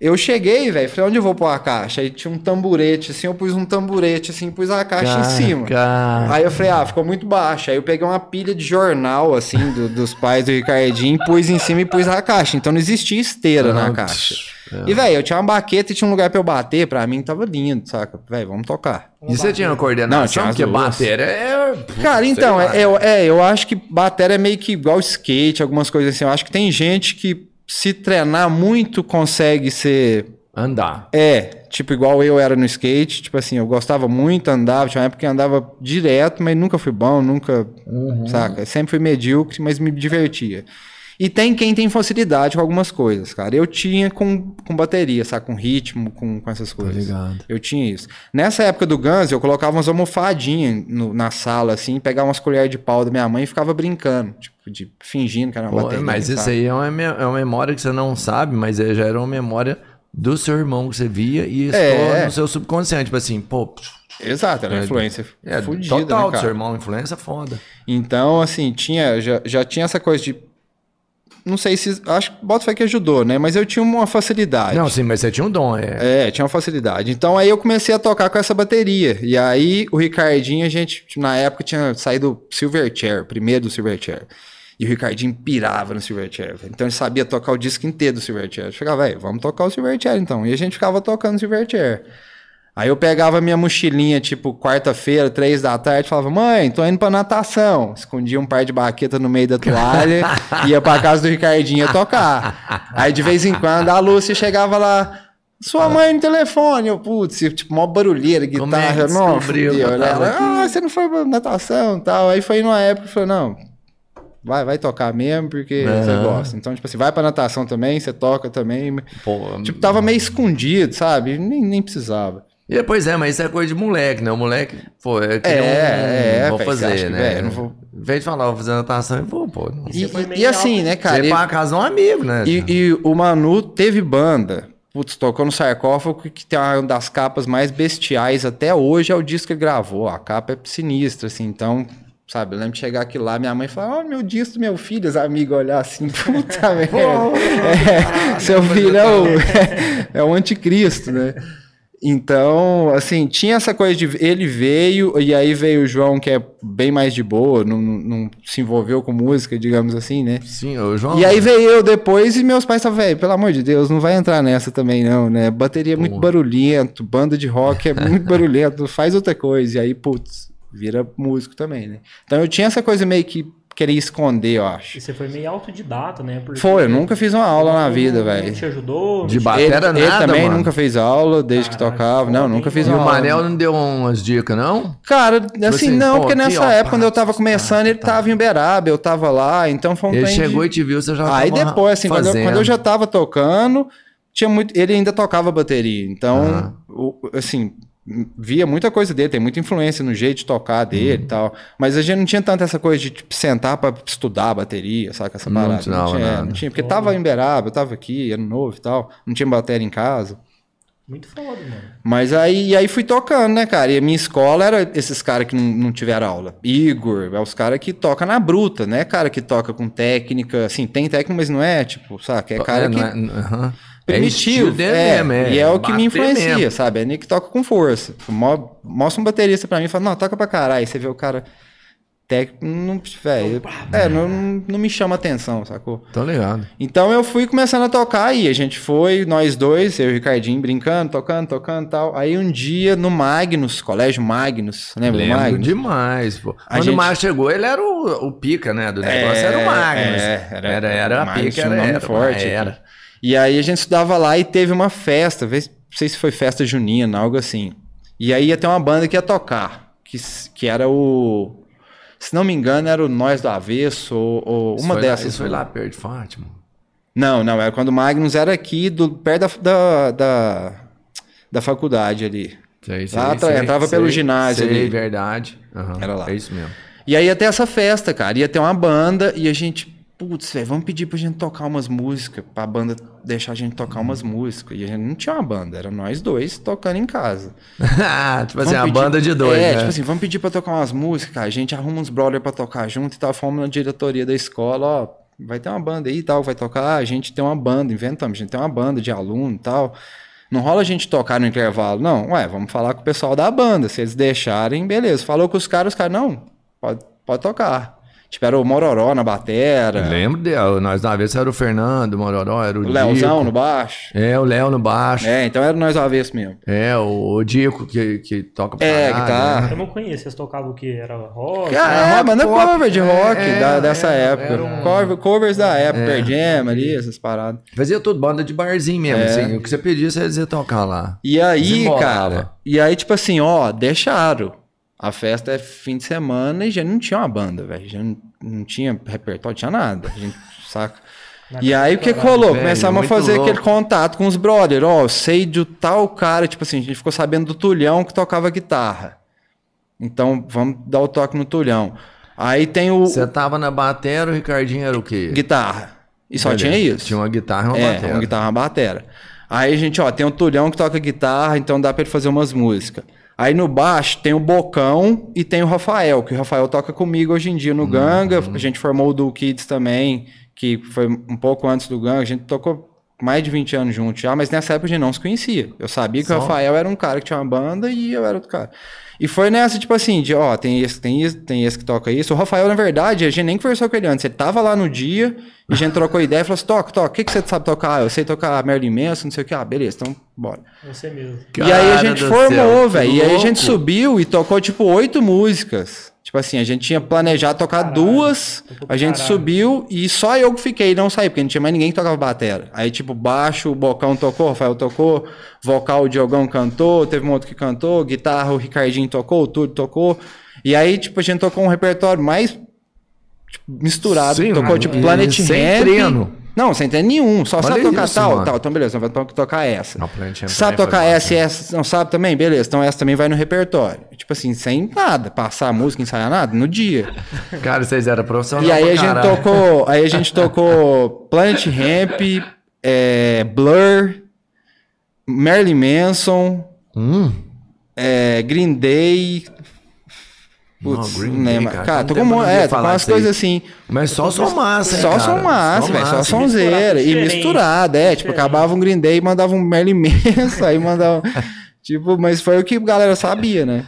S3: Eu cheguei, velho, falei, onde eu vou pôr a caixa? Aí tinha um tamburete, assim, eu pus um tamburete, assim, pus a caixa em cima.
S2: Cara,
S3: Aí eu falei, ah, ficou muito baixo. Aí eu peguei uma pilha de jornal, assim, do- dos pais do Ricardinho, pus em cima e pus a caixa. Então não existia esteira na caixa. E, velho, eu tinha uma baqueta e tinha um lugar pra eu bater, pra mim tava lindo, saca? Velho, vamos tocar.
S2: E você tinha uma
S3: Não,
S2: coordenação?
S3: tinha
S2: porque
S3: duas.
S2: bateria é.
S3: Cara, então, é, eu- é, eu acho que bateria é meio que igual skate, algumas coisas assim. Eu acho que tem gente que, se treinar muito, consegue ser
S2: Andar.
S3: É, tipo, igual eu era no skate, tipo assim, eu gostava muito, andava, tinha uma época que andava direto, mas nunca fui bom, nunca, saca? Sempre fui medíocre, mas me divertia. E tem quem tem facilidade com algumas coisas, cara. Eu tinha com, com bateria, sabe? Com ritmo, com, com essas coisas.
S2: ligado.
S3: Eu tinha isso. Nessa época do Guns, eu colocava umas almofadinhas no- na sala, assim, pegava umas colheres de pau da minha mãe e ficava brincando, tipo, de, fingindo que era uma
S2: Pô,
S3: bateria.
S2: mas isso aí é uma, é uma memória que você não sabe, mas é- já era uma memória do seu irmão que você via e estou
S3: É.
S2: no seu subconsciente. Tipo assim, pô.
S3: Exato, era uma influência
S2: É,
S3: fudida,
S2: total
S3: né,
S2: do
S3: cara?
S2: seu irmão, influência foda.
S3: Então, assim, tinha, já, já tinha essa coisa de. Não sei se. Acho que Bota foi que ajudou, né? Mas eu tinha uma facilidade.
S2: Não, sim, mas você tinha um dom, é.
S3: É, tinha uma facilidade. Então aí eu comecei a tocar com essa bateria. E aí o Ricardinho, a gente, na época, tinha saído do Silverchair, primeiro do Silverchair. E o Ricardinho pirava no Silverchair. Então ele sabia tocar o disco inteiro do Silverchair. Eu ficava, velho, vamos tocar o Silverchair então. E a gente ficava tocando Silverchair. Aí eu pegava minha mochilinha, tipo, quarta-feira, três da tarde, falava, mãe, tô indo pra natação. Escondia um par de baqueta no meio da toalha, ia pra casa do Ricardinho tocar. Aí de vez em quando a Lúcia chegava lá, sua mãe no telefone, eu, putz, tipo, mó barulheira,
S2: Como é
S3: guitarra, não,
S2: descobriu
S3: fudeu, Ela, Ah, você não foi pra natação e tal. Aí foi numa época que falou, não, vai, vai tocar mesmo, porque você gosta. Então, tipo assim, vai pra natação também, você toca também.
S2: Pô,
S3: Tipo, tava meio escondido, sabe? Nem, nem precisava.
S2: E, pois é, mas isso é coisa de moleque, né? O moleque, pô, eu queria
S3: É, é,
S2: um, vou
S3: você acha
S2: fazer,
S3: que,
S2: né?
S3: não vou-
S2: Em vez de falar, vou fazer natação, eu vou, pô. Não.
S3: E, e- e assim, né,
S2: Você
S3: cara?
S2: ia pra casa um amigo, né?
S3: E, e o Manu teve banda. Putz, tocou no sarcófago que tem uma das capas mais bestiais até hoje é o disco que ele gravou. A capa é sinistra, assim, então, sabe, eu lembro de chegar aqui lá, minha mãe falar, ó, meu disco meu filho, os amigos olhar assim, puta merda. É, seu filho é o, é o anticristo, né? Então, assim, tinha essa coisa de ele veio, e aí veio o João, que é bem mais de boa, não, não se envolveu com música, digamos assim, né?
S2: Sim, o João.
S3: E aí veio eu depois e meus pais estavam, velho, pelo amor de Deus, não vai entrar nessa também não, né? Bateria é muito barulhento, banda de rock é muito barulhento, faz outra coisa. E aí, putz, vira músico também, né? Então eu tinha essa coisa meio que queria esconder, eu acho.
S1: E você foi meio autodidata, né? Porque
S3: Foi, eu nunca fiz uma aula na vida, velho.
S1: te ajudou?
S2: De bater
S3: Ele,
S2: era
S3: ele
S2: nada,
S3: também
S2: mano.
S3: nunca fez aula desde que
S1: Caralho,
S3: tocava. Não, nunca fiz
S2: E
S3: uma
S2: o
S3: aula.
S2: Manel não deu umas dicas, não?
S3: Cara, assim,
S2: assim,
S3: não,
S2: pô,
S3: porque
S2: aqui,
S3: nessa
S2: ó,
S3: época, quando eu tava
S2: tá,
S3: começando, ele
S2: tá.
S3: tava em Uberaba, eu tava lá, então foi um
S2: Ele
S3: trem de-
S2: chegou e te viu, você já
S3: Aí
S2: tava
S3: depois, assim, quando eu, quando eu já tava tocando, tinha muito. Ele ainda tocava bateria. Então, o- assim, via muita coisa dele, tem muita influência no jeito de tocar dele
S2: Uhum.
S3: e tal. Mas a gente não tinha tanta essa coisa de tipo, sentar pra estudar a bateria, sabe? Essa
S2: Não
S3: parada.
S2: tinha
S3: tinha,
S2: nada.
S3: não tinha, porque tava em Beraba, eu tava aqui, era novo e tal. Não tinha bateria em casa.
S1: Muito foda, mano.
S3: Mas aí, aí fui tocando, né, cara? E a minha escola era esses caras que não, não tiveram aula. Igor, é os caras que tocam na bruta, né? Cara que toca com técnica, assim, tem técnica, mas não é, tipo, saca? É cara
S2: É,
S3: que
S2: não é- É estilo dele
S3: é,
S2: mesmo, é
S3: e é o que me influencia,
S2: mesmo.
S3: sabe? É que toca com força. Mo- Mostra um baterista pra mim e fala, não, toca pra caralho. Aí você vê o cara técnico, não, velho, é, não, não me chama atenção, sacou?
S2: Tô ligado.
S3: Então eu fui começando a tocar e a gente foi, nós dois, eu e o Ricardinho, brincando, tocando, tocando e tal. Aí um dia no Magnus, Colégio Magnus, lembra do
S2: Lembro
S3: Magnus?
S2: demais, pô.
S3: A
S2: Quando
S3: gente-
S2: o Marcos chegou, ele era o, o pica, né? Do negócio era o Magnus.
S3: É,
S2: era, era, era a
S3: Magnus
S2: pica,
S3: um
S2: era,
S3: nome
S2: era,
S3: forte.
S2: era.
S3: E aí a gente estudava lá e teve uma festa, não sei se foi festa junina, algo assim. E aí ia ter uma banda que ia tocar, que, que era o... Se não me engano, era o Nós do Avesso, ou, ou uma
S2: foi lá-
S3: dessas.
S2: Isso foi lá perto de Fátima.
S3: Não, não, era quando o Magnus era aqui, do, perto da, da, da, da faculdade ali.
S2: Sei, sei,
S3: Lá
S2: sei,
S3: entrava
S2: sei,
S3: pelo ginásio
S2: sei,
S3: ali.
S2: verdade. Aham,
S3: Era lá.
S2: É isso mesmo.
S3: E aí ia ter essa festa, cara. Ia ter uma banda e a gente, putz, velho, vamos pedir pra gente tocar umas músicas, pra banda deixar a gente tocar umas músicas. E a gente não tinha uma banda, era nós dois tocando em casa.
S2: tipo assim,
S3: Vamos
S2: a
S3: pedir-
S2: banda de dois,
S3: É,
S2: né?
S3: tipo assim, vamos pedir pra tocar umas músicas. A gente arruma uns brother pra tocar junto e tal. Fomos na diretoria da escola, ó. Vai ter uma banda aí e tal, vai tocar. A gente tem uma banda, inventamos, a gente tem uma banda de aluno e tal. Não rola a gente tocar no intervalo, não. Ué, vamos falar com o pessoal da banda. Se eles deixarem, beleza. Falou com os caras, os caras, não, pode, pode tocar. Tipo, era o Mororó na batera,
S2: Lembro dele, nós na vez era o Fernando, o Mororó, era o,
S3: o Leozão
S2: Dico.
S3: no baixo.
S2: É, o Léo no baixo. É,
S3: É, então era nós avesso mesmo.
S2: o, o Dico que, que toca pra
S3: É,
S2: caralho,
S3: guitarra.
S2: né?
S1: Eu não conheço, vocês tocavam o que? Era rock?
S3: Ah,
S2: é,
S3: é,
S2: rock
S3: manda
S2: pop.
S3: cover de rock
S2: É,
S3: da-
S2: é,
S3: dessa
S2: é,
S3: época.
S2: era um-
S3: Cover- covers da época,
S2: É.
S3: Jam ali, essas paradas.
S2: Fazia tudo, banda de barzinho mesmo,
S3: É.
S2: assim. O que você pedia, você ia tocar lá.
S3: E aí,
S2: Desembolava.
S3: cara, e aí, tipo assim, ó, deixaram. A festa é fim de semana e já não tinha uma banda, velho. Já não, não tinha repertório, tinha nada. A gente, saca? E aí, o que rolou? Começamos a fazer
S2: louco.
S3: aquele contato com os brothers. Ó, eu sei de tal cara, tipo assim, a gente ficou sabendo do Tulhão que tocava guitarra. Então, vamos dar o toque no Tulhão. Aí tem o
S2: Você tava na batera, o Ricardinho era o quê?
S3: guitarra. E só
S2: Beleza.
S3: tinha isso.
S2: Tinha uma guitarra e uma
S3: É,
S2: batera.
S3: uma guitarra, uma batera. Aí a gente, ó, tem o Tulhão que toca guitarra, então dá pra ele fazer umas músicas. Aí no baixo tem o Bocão e tem o Rafael, que o Rafael toca comigo hoje em dia no Ganga. A gente formou o Do Kids também, que foi um pouco antes do Ganga. A gente tocou mais de 20 anos juntos já, mas nessa época a gente não se conhecia. Eu sabia que
S2: Só?
S3: o Rafael era um cara que tinha uma banda e eu era outro cara. E foi nessa, tipo assim, de ó, tem esse, tem esse, tem esse que toca isso. O Rafael, na verdade, a gente nem conversou com ele antes. Ele tava lá no dia e a gente trocou ideia e falou assim: toca, toca, o que, que você sabe tocar? Ah, eu sei tocar Merlin Manson, não sei o que. Ah, beleza, então bora.
S1: Você mesmo.
S3: e aí a
S2: Cara
S3: gente formou, velho. E aí a gente subiu e tocou, tipo, oito músicas. Tipo assim, a gente tinha planejado tocar
S1: Caralho,
S3: duas, a gente
S1: caralho.
S3: subiu e só eu que fiquei, não saí, porque não tinha mais ninguém que tocava batera. Aí, tipo, baixo, o Bocão tocou, o Rafael tocou, vocal, o Diogão cantou, teve um outro que cantou, guitarra, o Ricardinho tocou, o Túlio tocou. E aí, tipo, a gente tocou um repertório mais tipo, misturado.
S2: Sim,
S3: tocou,
S2: mano,
S3: tipo,
S2: e
S3: Planet
S2: sem
S3: Ramp.
S2: treino.
S3: Não, sem treino nenhum, só
S2: Olha
S3: sabe tocar
S2: isso,
S3: tal,
S2: mano.
S3: tal. Então, beleza, vamos to- tocar essa.
S2: Não, Planet Ramp
S3: Sabe tocar essa e essa? Não sabe também? Beleza, então essa também vai no repertório. Tipo assim, sem nada, passar a música, ensaiar nada, no dia.
S2: Cara, vocês eram profissionais.
S3: E aí a gente tocou, aí a gente tocou Planet Ramp, é, Blur, Marilyn Manson,
S2: Hum,
S3: é, Green Day.
S2: Não,
S3: Putz,
S2: Green
S3: não
S2: Day, cara,
S3: Cara,
S2: não
S3: um-
S2: pra
S3: é, tocou
S2: falar
S3: umas coisas assim.
S2: mas só som massa, hein,
S3: Só som massa, velho. Só sonzeira. E
S1: misturado,
S3: é. Tipo, acabava um Green Day e mandava um Merlin Manson, aí mandava. tipo, mas foi o que a galera sabia, né?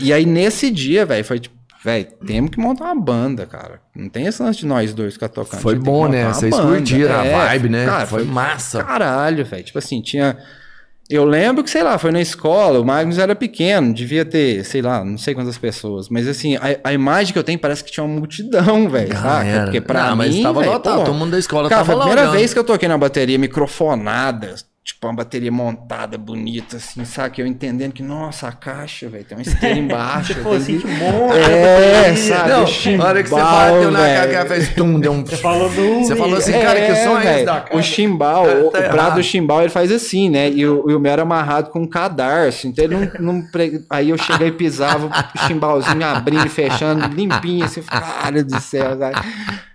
S3: E aí nesse dia, velho, foi tipo, velho, temos que montar uma banda, cara. Não tem esse lance de nós dois ficar tocando.
S2: Foi
S3: a
S2: bom, né? Vocês curtiram a
S3: É,
S2: vibe, né?
S3: Cara,
S2: foi
S3: foi
S2: massa.
S3: caralho, velho. Tipo assim, tinha. Eu lembro que, sei lá, foi na escola, o Magnus era pequeno, devia ter, sei lá, não sei quantas pessoas. Mas assim, a, a imagem que eu tenho parece que tinha uma multidão, velho, saca?
S2: Galera.
S3: Porque pra
S2: Não,
S3: mim.
S2: mas tava
S3: véi,
S2: lotado,
S3: pô,
S2: todo mundo da escola
S3: Cara,
S2: tava
S3: foi a primeira vez que eu toquei na bateria microfonada. Tipo, uma bateria montada, bonita, assim, sabe? Eu entendendo que, nossa, a caixa, velho, tem uma esteira embaixo.
S1: Tipo assim,
S3: que-
S1: monstro.
S3: É, sabe?
S2: Não,
S3: chimbal,
S2: hora que você bateu na
S3: velho.
S2: cara, fez tum, deu um...
S1: Você falou do.
S2: Você falou assim, cara, que som é esse
S3: velho.
S2: da cara?
S3: O chimbal,
S2: Tá-
S3: o,
S2: tá
S3: o prato do chimbal, ele faz assim, né? E o, e o meu era amarrado com um cadarço. Então ele não. não pre- Aí eu cheguei e pisava o chimbalzinho abrindo e fechando, limpinho, assim, cara do céu, sabe?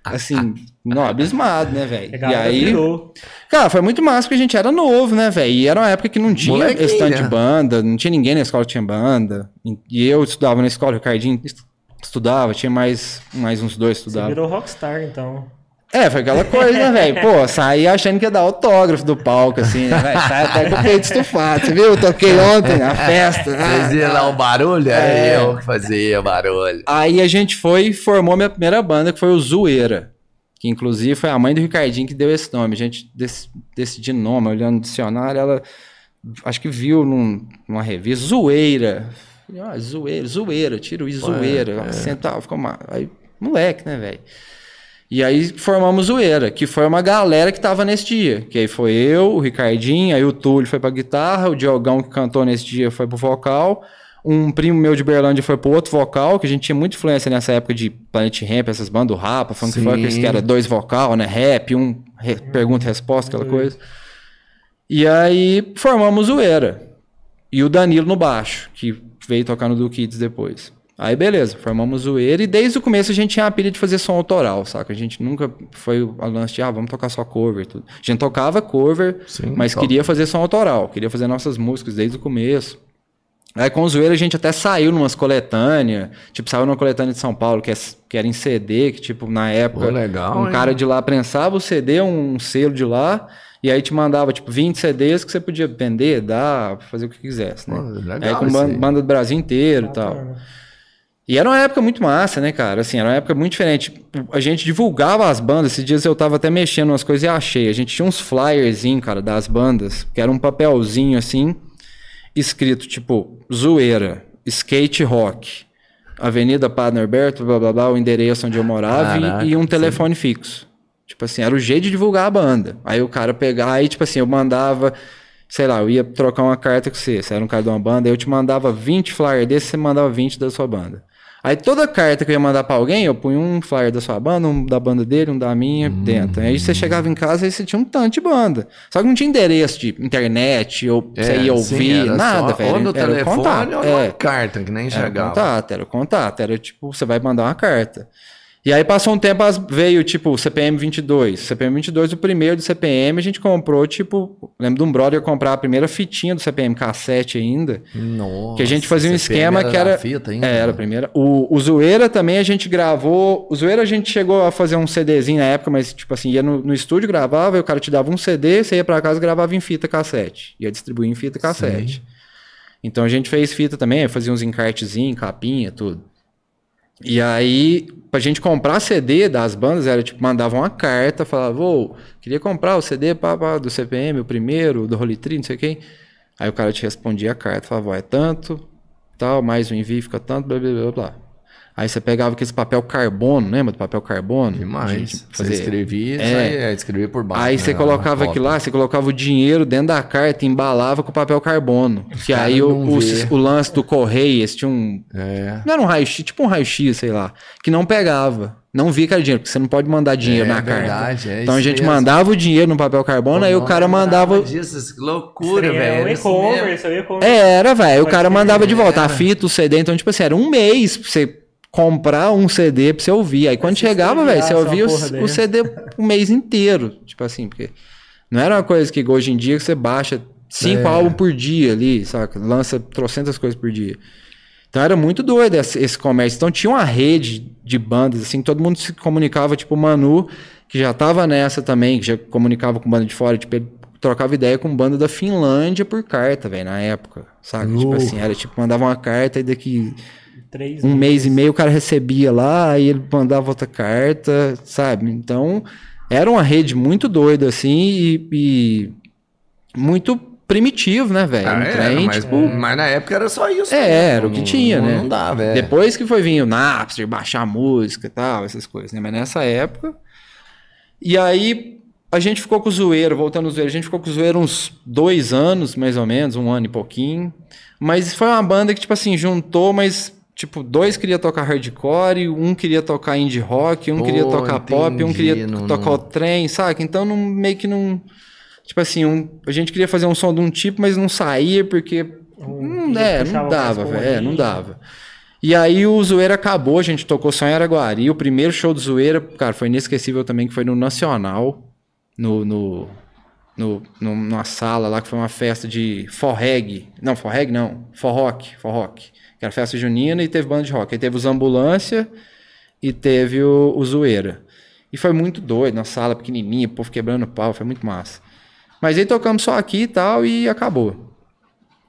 S3: Assim, não, abismado, né, velho? E aí.
S1: pirou.
S3: Cara, foi muito massa porque a gente era novo, né, velho? E era uma época que não tinha de
S2: né?
S3: banda, não tinha ninguém na escola que tinha banda. E eu estudava na escola, o Ricardinho est- estudava, tinha mais, mais uns dois
S1: Você
S3: estudavam.
S1: virou rockstar, então.
S3: É, foi aquela coisa, né, velho? Pô, saí achando que ia dar autógrafo do palco, assim, né, velho? Sai até com o peito estufado. Você viu? Eu toquei ontem na festa. Ah,
S2: Fazia lá o barulho,
S3: É.
S2: era eu que fazia barulho.
S3: Aí a gente foi e formou minha primeira banda, que foi o Zoeira. Que inclusive foi a mãe do Ricardinho que deu esse nome. A gente dec decidiu nome, olhando no dicionário, ela acho que viu num- numa revista, Zoeira. Ah, zoeira, zoeira, tira o i, zoeira. Acento, ah, ficou mal. Aí, moleque, né, velho? E aí formamos Zoeira, que foi uma galera que tava nesse dia. Que aí foi eu, o Ricardinho, aí o Túlio foi pra guitarra, o Diogão que cantou nesse dia foi pro vocal. Um primo meu de Berlândia foi pro outro vocal, que a gente tinha muita influência nessa época de Planet Ramp, essas bandas, o Rapa, Funk
S2: Sim.
S3: Funkers, que era dois vocal, né? Rap, um re- pergunta e resposta, aquela coisa. E aí formamos Zoeira. E o Danilo no baixo, que veio tocar no Do Kids depois. Aí beleza, formamos Zoeira e desde o começo a gente tinha a pilha de fazer som autoral, saca? A gente nunca foi o lance de, ah, vamos tocar só cover e tudo. A gente tocava cover,
S2: Sim,
S3: mas
S2: top.
S3: queria fazer som autoral, queria fazer nossas músicas desde o começo. Aí com o Zoeira a gente até saiu numas coletâneas, tipo, saiu numa coletânea de São Paulo, que, é- que era em CD, que tipo, na época,
S2: Pô, legal,
S3: um
S2: hein?
S3: cara de lá prensava o CD, um selo de lá, e aí te mandava, tipo, 20 CDs que você podia vender, dar, fazer o que quisesse, né?
S2: Pô, legal
S3: aí com
S2: isso
S3: ban-
S2: aí.
S3: banda do Brasil inteiro e tal. E era uma época muito massa, né, cara? Assim, era uma época muito diferente. A gente divulgava as bandas. Esses dias eu tava até mexendo umas coisas e achei. A gente tinha uns flyerzinhos, cara, das bandas, que era um papelzinho assim, escrito tipo, zoeira, skate rock, Avenida Padre Norberto, blá blá blá, o endereço onde eu morava e-
S2: Caraca,
S3: e, um
S2: sim.
S3: telefone fixo. Tipo assim, era o jeito de divulgar a banda. Aí o cara pegava, aí tipo assim, eu mandava, sei lá, eu ia trocar uma carta com você, você era um cara de uma banda, aí eu te mandava 20 flyers desse, você mandava 20 da sua banda. Aí toda carta que eu ia mandar pra alguém, eu punha um flyer da sua banda, um da banda dele, um da minha
S2: Hum.
S3: dentro. Aí você chegava em casa e você tinha um tanto de banda. Só que não tinha endereço de internet, ou você ia
S2: É, sim,
S3: ouvir,
S2: era
S3: nada,
S2: só
S3: velho.
S2: Ou no
S3: era
S2: telefone
S3: contato.
S2: ou
S3: é.
S2: carta, que nem
S3: Era o
S2: chegava.
S3: contato, era o contato. Era tipo, você vai mandar uma carta. E aí passou um tempo, veio tipo o CPM 22. CPM 22, o primeiro do CPM, a gente comprou, tipo, lembro de um brother comprar a primeira fitinha do CPM cassete ainda.
S2: Nossa,
S3: Que a gente fazia um esquema
S2: era
S3: que era.
S2: Fita ainda,
S3: é, era a
S2: né?
S3: primeira. O, o Zoeira também a gente gravou. O Zoeira a gente chegou a fazer um CDzinho na época, mas tipo assim, ia no, no estúdio, gravava, e o cara te dava um CD, você ia pra casa e gravava em fita cassete. Ia distribuir em fita cassete. Então a gente fez fita também, fazia uns encartezinhos, capinha, tudo. E aí, pra gente comprar CD das bandas, era tipo, mandava uma carta, falava, ô, queria comprar o CD pá, pá, do CPM, o primeiro, do Holy Tree, não sei quem. Aí o cara te respondia a carta, falava, é tanto, tal, mais o envio fica tanto, blá, blá, blá, blá. Aí você pegava aquele papel carbono, lembra do papel carbono?
S2: Demais. Você
S3: fazer-
S2: escrevia,
S3: É.
S2: saía, escrevia por baixo.
S3: Aí
S2: né,
S3: você colocava aquilo lá, você colocava o dinheiro dentro da carta e embalava com papel carbono. Que aí o, o, o lance do correio, esse tinha um.
S2: É.
S3: Não era um raio-x, tipo um raio-x, sei lá. Que não pegava. Não via que era dinheiro, porque você não pode mandar dinheiro
S2: É
S3: na carta.
S2: verdade, é
S3: então a gente
S2: mesmo.
S3: mandava o dinheiro no papel carbono, aí o cara mandava.
S2: Disso, que loucura,
S1: É,
S2: velho.
S1: o
S2: era.
S3: É, era, velho. O cara
S1: crer,
S3: mandava de volta a fita, o CD. Então, tipo assim, era um mês pra você comprar um CD pra você ouvir. Aí quando chegava, velho, você ouvia o, o. CD o mês inteiro. Tipo assim, porque não era uma coisa que hoje em dia que você baixa cinco
S2: É.
S3: álbuns por dia ali, saca? Lança trocentas coisas por dia. Então era muito doido esse, esse comércio. Então tinha uma rede de bandas, assim, todo mundo se comunicava, tipo o Manu, que já tava nessa também, que já comunicava com banda de fora, tipo, ele trocava ideia com banda da Finlândia por carta, velho, na época, saca? Tipo assim, era tipo, mandava uma carta e daqui
S1: Três
S3: um
S1: meses.
S3: mês e meio o cara recebia lá, aí ele mandava outra carta, sabe? Então, era uma rede muito doida, assim, e, e muito primitivo, né, velho?
S2: Ah,
S3: um
S2: era,
S3: trem,
S2: mas,
S3: tipo.
S2: mas na época era só isso.
S3: É,
S2: né?
S3: era o que tinha,
S2: não,
S3: né?
S2: Não dava, é.
S3: Depois que foi vir o Napster, baixar música e tal, essas coisas, né? Mas nessa época. E aí a gente ficou com o Zoeiro, voltando ao Zoeiro, a gente ficou com o Zoeiro uns dois anos, mais ou menos, um ano e pouquinho. Mas foi uma banda que, tipo assim, juntou, mas. Tipo, dois queria tocar hardcore, um queria tocar indie rock, um
S2: Pô,
S3: queria tocar pop, um
S2: entendi,
S3: queria
S2: não-
S3: tocar
S2: não-
S3: o trem, saca? Então não, meio que não. Tipo assim, um, a gente queria fazer um som de um tipo, mas não saía porque. Não,
S1: já
S3: é,
S1: puxava
S3: não dava,
S1: um
S3: velho. É, não dava. E aí o Zoeira acabou, a gente tocou só em Araguari. O primeiro show do Zoeira, cara, foi inesquecível também, que foi no Nacional, no, no, no, no- numa sala lá, que foi uma festa de forreg. Não, forreg não, forrock, forrock. Que era festa junina e teve banda de rock. Aí teve os Ambulância e teve o, o Zoeira. E foi muito doido, na sala pequenininha, o povo quebrando pau, foi muito massa. Mas aí tocamos só aqui e tal e acabou.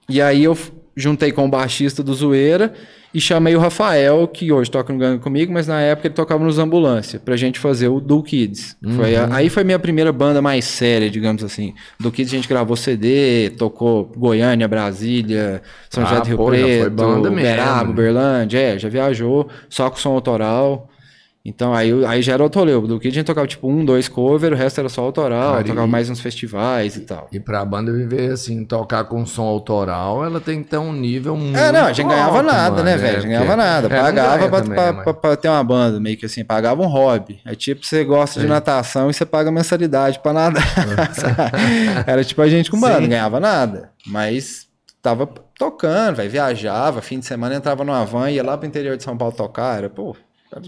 S3: E aí eu juntei com o baixista do Zoeira e chamei o Rafael, que hoje toca no Ganga comigo, mas na época ele tocava nos Ambulância, pra gente fazer o Do Kids. Foi a- aí foi minha primeira banda mais séria, digamos assim. Do Kids a gente gravou CD, tocou Goiânia, Brasília, São
S2: Ah,
S3: José do Rio
S2: pô,
S3: Preto, Uberaba,
S2: né?
S3: Uberlândia, é, já viajou, só com som autoral. Então aí, aí já era autoral. Do Kids a gente tocava tipo um, dois cover, o resto era só autoral,
S2: Cara,
S3: tocava
S2: e-
S3: mais nos festivais e tal.
S2: E pra banda viver assim, tocar com som autoral, ela tem que ter um nível muito
S3: É, não, a gente ganhava
S2: alto,
S3: nada,
S2: mano,
S3: né,
S2: é,
S3: velho? A gente ganhava nada.
S2: É,
S3: Pagava
S2: ganha
S3: pra,
S2: também,
S3: pra-
S2: mas-
S3: pra- pra ter uma banda, meio que assim, pagava um hobby. É tipo, você gosta de natação e você paga mensalidade pra nadar. Era tipo a gente com banda,
S2: Sim.
S3: não ganhava nada. Mas tava tocando, vai viajava, fim de semana entrava numa van, ia lá pro interior de São Paulo tocar. Era, Pô,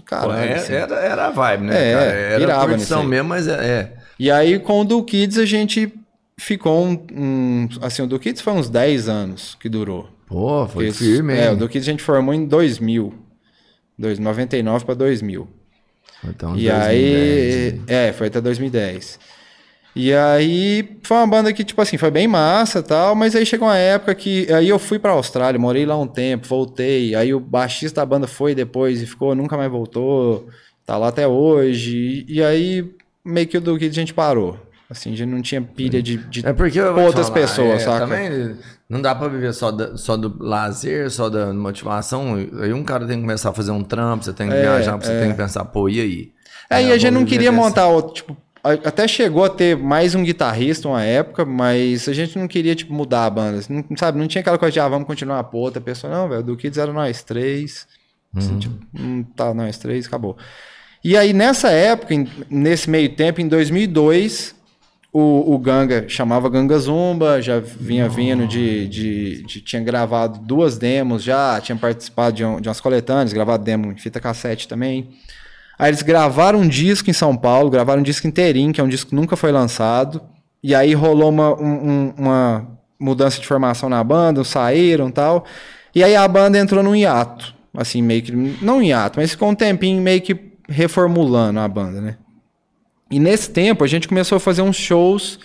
S3: caralho.
S2: é-
S3: assim.
S2: era, era a vibe, né,
S3: É,
S2: cara? Era
S3: pirava
S2: curtição mesmo, mas é... é.
S3: E aí, com o Do Kids, a gente ficou um, um- Assim, o Do Kids foi uns 10 anos que durou.
S2: Pô, foi
S3: Isso.
S2: firme, hein?
S3: É, o Do Kids a gente formou em 2000. Dois- 99 para 2000.
S2: Então,
S3: e
S2: 2010,
S3: aí. É, foi até 2010. E aí foi uma banda que, tipo assim, foi bem massa e tal, mas aí chegou uma época que. Aí eu fui pra Austrália, morei lá um tempo, voltei. Aí o baixista da banda foi depois e ficou, nunca mais voltou. Tá lá até hoje. E, e aí meio que o do Kids a gente parou. Assim, a gente não tinha pilha de, de
S2: É porque
S3: outras
S2: falar,
S3: pessoas,
S2: é,
S3: saca?
S2: Também não dá pra viver só, da- só do lazer, só da motivação. Aí um cara tem que começar a fazer um trampo, você tem que
S3: É,
S2: viajar, você
S3: é.
S2: tem que pensar, pô, e aí?
S3: Aí
S2: É,
S3: a gente não queria montar outro, tipo, até chegou a ter mais um guitarrista uma época, mas a gente não queria, tipo, mudar a banda. Não, sabe, não tinha aquela coisa de, ah, vamos continuar pô, outra pessoa. Não, velho, do Kids era nós três. Assim, tipo, hum, tá, nós três, acabou. E aí, nessa época, nesse meio tempo, em 2002, o, o Ganga chamava Ganga Zumba, já vinha vindo de, de, de- Tinha gravado duas demos já, tinha participado de, um- de umas coletâneas, gravado demo em fita cassete também. Aí eles gravaram um disco em São Paulo, gravaram um disco inteirinho, que é um disco que nunca foi lançado. E aí rolou uma, um- um- uma mudança de formação na banda, saíram tal. E aí a banda entrou num hiato. Assim, meio que. Não hiato, mas ficou um tempinho meio que reformulando a banda, né? E nesse tempo a gente começou a fazer uns shows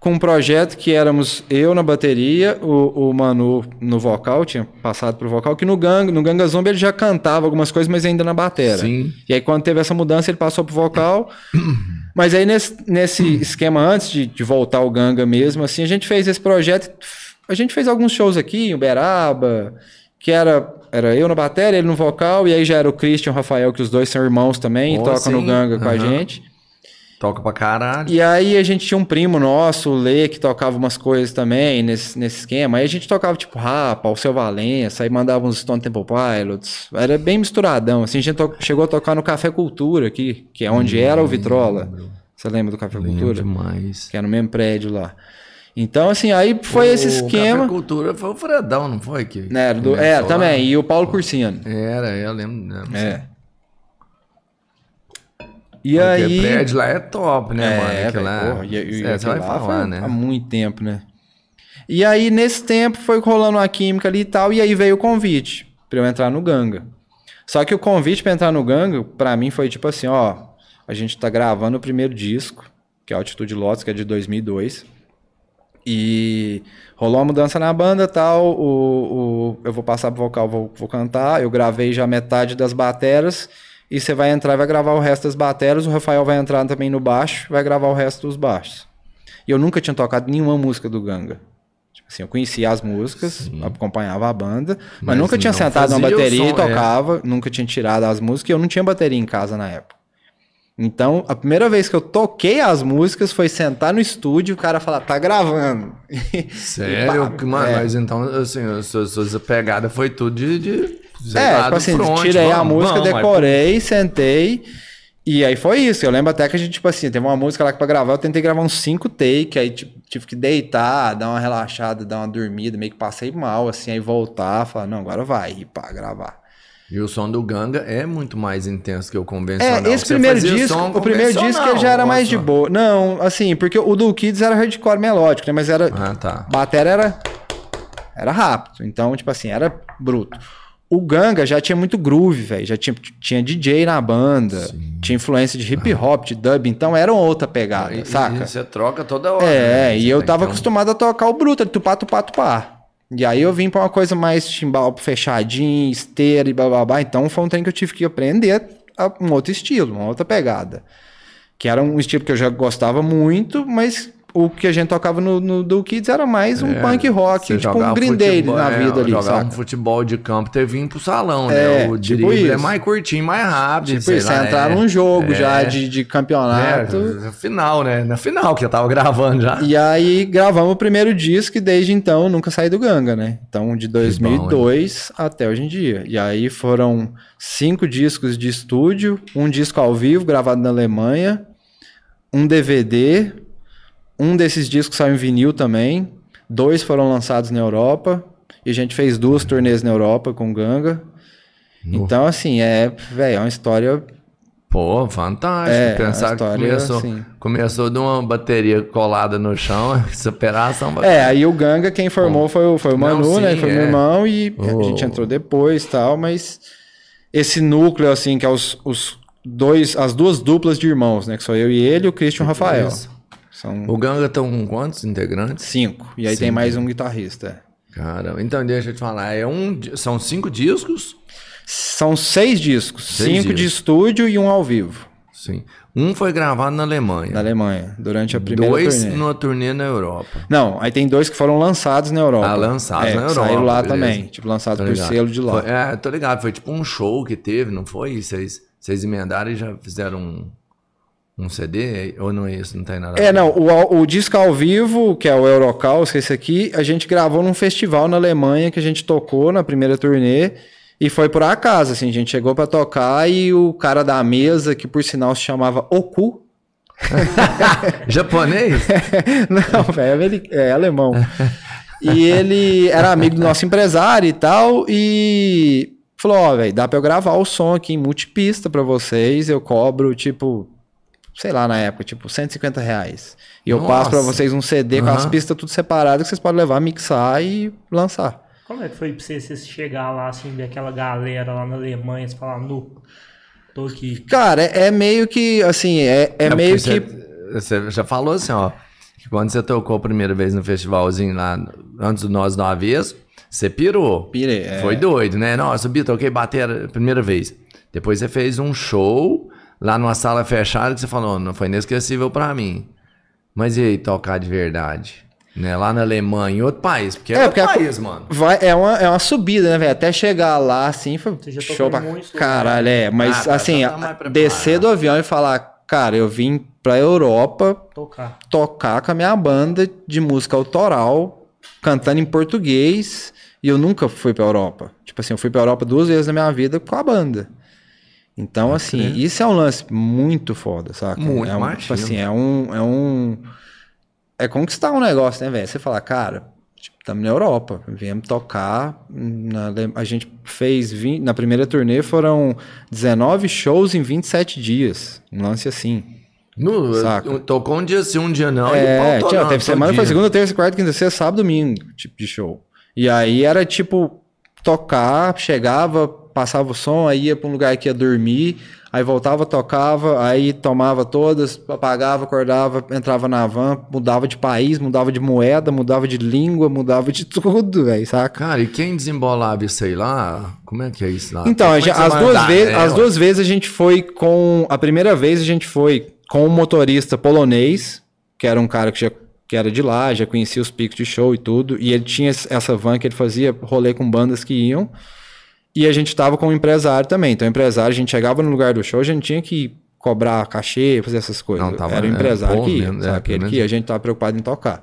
S3: com um projeto que éramos eu na bateria, o, o Manu no vocal, tinha passado pro vocal, que no Gang, no Ganga Zombie ele já cantava algumas coisas, mas ainda na batera.
S2: Sim.
S3: E aí quando teve essa mudança ele passou pro vocal. mas aí nesse, nesse esquema antes de, de voltar ao Ganga mesmo, assim, a gente fez esse projeto, a gente fez alguns shows aqui em Uberaba, que era era eu na bateria, ele no vocal, e aí já era o Christian e o Rafael, que os dois são irmãos também,
S2: Oh,
S3: e tocam no
S2: sim.
S3: Ganga com a gente.
S2: Toca pra caralho.
S3: E aí a gente tinha um primo nosso, o Lê, que tocava umas coisas também nesse, nesse esquema. Aí a gente tocava tipo Rapa, o Seu Valença, aí mandava uns Stone Temple Pilots. Era bem misturadão. Assim, a gente chegou a tocar no Café Cultura aqui, que é onde era o Vitrola. Você lembra do Café
S2: Lembro
S3: Cultura?
S2: demais.
S3: Que era no mesmo prédio lá. Então, assim, aí foi esse
S2: O
S3: esquema.
S2: Café Cultura foi o Fredão, não foi? Que
S3: Né, era do- é, também. E o Paulo Curciano.
S2: Era, eu lembro. lembro
S3: É. E
S2: Porque
S3: aí.
S2: prédio lá é top, né, mano?
S3: É,
S2: Aquilo
S3: velho,
S2: lá,
S3: porra, e- e-
S2: é, você vai falar,
S3: foi
S2: né?
S3: Há muito tempo, né? E aí, nesse tempo, foi rolando uma química ali e tal, e aí veio o convite pra eu entrar no Ganga. Só que o convite pra entrar no Ganga, pra mim, foi tipo assim, ó, a gente tá gravando o primeiro disco, que é Altitude Lotus, que é de 2002, e rolou uma mudança na banda tal, o, o- eu vou passar pro vocal, vou, vou cantar, eu gravei já metade das bateras, e você vai entrar e vai gravar o resto das bateras, o Rafael vai entrar também no baixo, vai gravar o resto dos baixos. E eu nunca tinha tocado nenhuma música do Ganga. Tipo assim, eu conhecia as músicas, acompanhava a banda, mas,
S2: Mas
S3: nunca tinha sentado na bateria e
S2: som, é.
S3: tocava, nunca tinha tirado as músicas e eu não tinha bateria em casa na época. Então, a primeira vez que eu toquei as músicas foi sentar no estúdio e o cara falar, tá gravando.
S2: Sério?
S3: E,
S2: Mano,
S3: é.
S2: mas então, assim, a sua, sua pegada foi tudo de. de
S3: É, tipo assim,
S2: front,
S3: tirei a
S2: vamos,
S3: música,
S2: vamos,
S3: decorei, sentei. E aí foi isso. Eu lembro até que a gente, tipo assim, teve uma música lá que pra gravar, eu tentei gravar uns cinco take, aí tipo, tive que deitar, dar uma relaxada, dar uma dormida, meio que passei mal, assim, aí voltar, falar, não, agora vai, e pá, gravar.
S2: E o som do Ganga é muito mais intenso que o convencional.
S3: É, esse
S2: Você
S3: primeiro disco,
S2: som
S3: o primeiro disco ele já era mais de boa. Não, assim, porque o do Kids era hardcore melódico, né? Mas era.
S2: Ah, tá.
S3: Bateria era. Era rápido. Então, tipo assim, era bruto. O Ganga já tinha muito groove, velho. Já tinha, tinha DJ na banda. Tinha influência de hip hop, de dub. Então era uma outra pegada,
S2: E-
S3: saca?
S2: E você troca toda hora.
S3: É,
S2: né?
S3: e eu tava
S2: um-
S3: acostumado a tocar o bruto, tupá, tupá, tupá. E aí eu vim pra uma coisa mais timbal fechadinho, esteira e bababá. Então foi um trem que eu tive que aprender a- um outro estilo, uma outra pegada. Que era um estilo que eu já gostava muito, mas o que a gente tocava no, no Do Kids era mais um
S2: É,
S3: punk rock, tipo um Green Day na
S2: é,
S3: vida ali,
S2: Jogar um futebol de campo, ter vindo pro salão,
S3: É,
S2: né? O
S3: tipo
S2: é
S3: isso.
S2: mais curtinho, mais rápido.
S3: Tipo isso,
S2: lá,
S3: você entrar
S2: é.
S3: num jogo
S2: É.
S3: já de, de campeonato.
S2: É, final, né? Na final que eu tava gravando já.
S3: E aí gravamos o primeiro disco e desde então nunca saí do Ganga, né? Então de 2002 até hoje em dia. E aí foram cinco discos de estúdio, um disco ao vivo gravado na Alemanha, um DVD, um desses discos saiu em vinil também, dois foram lançados na Europa e a gente fez duas turnês na Europa com o Ganga. Então assim, é, velho, é uma história
S2: Pô, fantástico.
S3: É,
S2: Pensar
S3: a
S2: que
S3: história,
S2: começou,
S3: assim.
S2: começou de uma bateria colada no chão, superação.
S3: É, aí o Ganga, quem formou foi, o- foi o
S2: Não,
S3: Manu, né?
S2: sim,
S3: Foi
S2: é.
S3: meu irmão e a
S2: Oh.
S3: gente entrou depois e tal, mas esse núcleo, assim, que é os, os dois, as duas duplas de irmãos, né? Que sou eu e ele e o Christian Rafael.
S2: Isso.
S3: São
S2: O Ganga estão com quantos integrantes?
S3: cinco. E aí tem mais um guitarrista.
S2: Cara, então deixa eu te falar, é um, são cinco discos?
S3: São seis discos.
S2: Seis
S3: cinco de
S2: discos.
S3: estúdio e um ao vivo.
S2: Sim. Um foi gravado na Alemanha.
S3: Na Alemanha, durante a primeira
S2: Dois
S3: turnê.
S2: numa turnê na Europa.
S3: Não, aí tem dois que foram lançados na Europa.
S2: Ah, lançados
S3: É,
S2: na Europa,
S3: Saíram lá
S2: beleza.
S3: também. Tipo, lançados por selo de lá.
S2: Foi- é, tô ligado. Foi tipo um show que teve, não foi? Vocês, vocês emendaram e já fizeram um, um CD? Ou não é isso? Não tem nada
S3: É, não, o, o disco ao vivo, que é o Eurocaus, que é esse aqui, a gente gravou num festival na Alemanha que a gente tocou na primeira turnê e foi por acaso, assim, a gente chegou pra tocar e o cara da mesa, que por sinal se chamava Oku,
S2: Japonês?
S3: não, velho, ele é alemão. E ele era amigo do nosso empresário e tal, e falou, ó, velho, dá pra eu gravar o som aqui em multipista pra vocês, eu cobro, tipo, sei lá, na época, tipo, 150 reais. E eu
S2: Nossa.
S3: passo pra vocês um CD com as pistas tudo separadas que vocês podem levar, mixar e lançar.
S1: Como é que foi pra você, você chegar lá, assim, ver aquela galera lá na Alemanha, você falar, nu, tô aqui.
S3: Cara, é, é meio que, assim, é, é,
S2: É
S3: meio que...
S2: Você, você já falou assim, ó. Que quando você tocou a primeira vez no festivalzinho lá, antes do Nós do Avesso, você pirou.
S3: Pirei, é.
S2: Foi doido, né? Nossa, subi, toquei bateria primeira vez. Depois você fez um show lá numa sala fechada que você falou, não foi inesquecível pra mim. Mas e aí, tocar de verdade? Né? Lá na Alemanha, em outro país. Porque é,
S3: É,
S2: outro
S3: porque a-
S2: país, mano.
S3: Vai, é, uma, é uma subida, né, velho? Até chegar lá, assim, foi
S1: Você já tocou
S3: show pra
S1: muitos
S3: caralho, é. Mas,
S2: Ah, tá,
S3: assim,
S2: tá
S3: a- descer do avião e falar, cara, eu vim pra Europa
S1: Tocar.
S3: tocar com a minha banda de música autoral, cantando em português, e eu nunca fui pra Europa. Tipo assim, eu fui pra Europa duas vezes na minha vida com a banda. Então, assim, isso é um lance muito foda, saca?
S2: Muito,
S3: é um, tipo assim, é um, é um... É conquistar um negócio, né, velho? Você fala, cara, tipo, estamos na Europa, viemos tocar, na a gente fez, 20 na primeira turnê foram 19 shows em 27 dias, um lance assim.
S2: No,
S3: Saca.
S2: tocou um dia sim, um dia não. e
S3: É,
S2: pau
S3: tinha,
S2: torando
S3: teve semana, foi segunda, terça, quarta, quinta, sexta, sábado, domingo, tipo de show. E aí era tipo tocar, chegava, passava o som, aí ia pra um lugar que ia dormir, aí voltava, tocava, aí tomava todas, apagava, acordava, entrava na van, mudava de país, mudava de moeda, mudava de língua, mudava de tudo, velho, saca?
S2: Cara, e quem desembolava isso aí lá? Como é que é isso lá?
S3: Então,
S2: é
S3: as, duas vezes,
S2: É,
S3: as duas vezes a gente foi com. A primeira vez a gente foi com um motorista polonês, que era um cara que já que era de lá, já conhecia os picos de show e tudo. E ele tinha essa van que ele fazia rolê com bandas que iam. E a gente tava com um empresário também. Então, o empresário, a gente chegava no lugar do show, a gente tinha que cobrar cachê, fazer essas coisas.
S2: Não, tava-
S3: era o empresário
S2: bom
S3: que ia,
S2: mesmo, é,
S3: sabe?
S2: pelo
S3: Ele
S2: menos
S3: que a gente tava preocupado em tocar.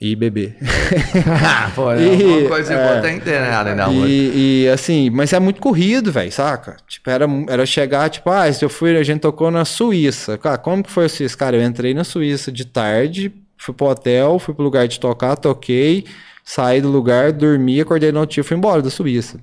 S3: E beber.
S2: Pô, é
S3: E-
S2: uma coisa
S3: é.
S2: né, além da música.
S3: E, e, assim, mas é muito corrido, velho, saca? Tipo, era, era chegar, tipo, ah, se eu fui, a gente tocou na Suíça. Cara, como que foi a Suíça? Cara, eu entrei na Suíça de tarde, fui pro hotel, fui pro lugar de tocar, toquei, saí do lugar, dormi, acordei no outro dia fui embora da Suíça.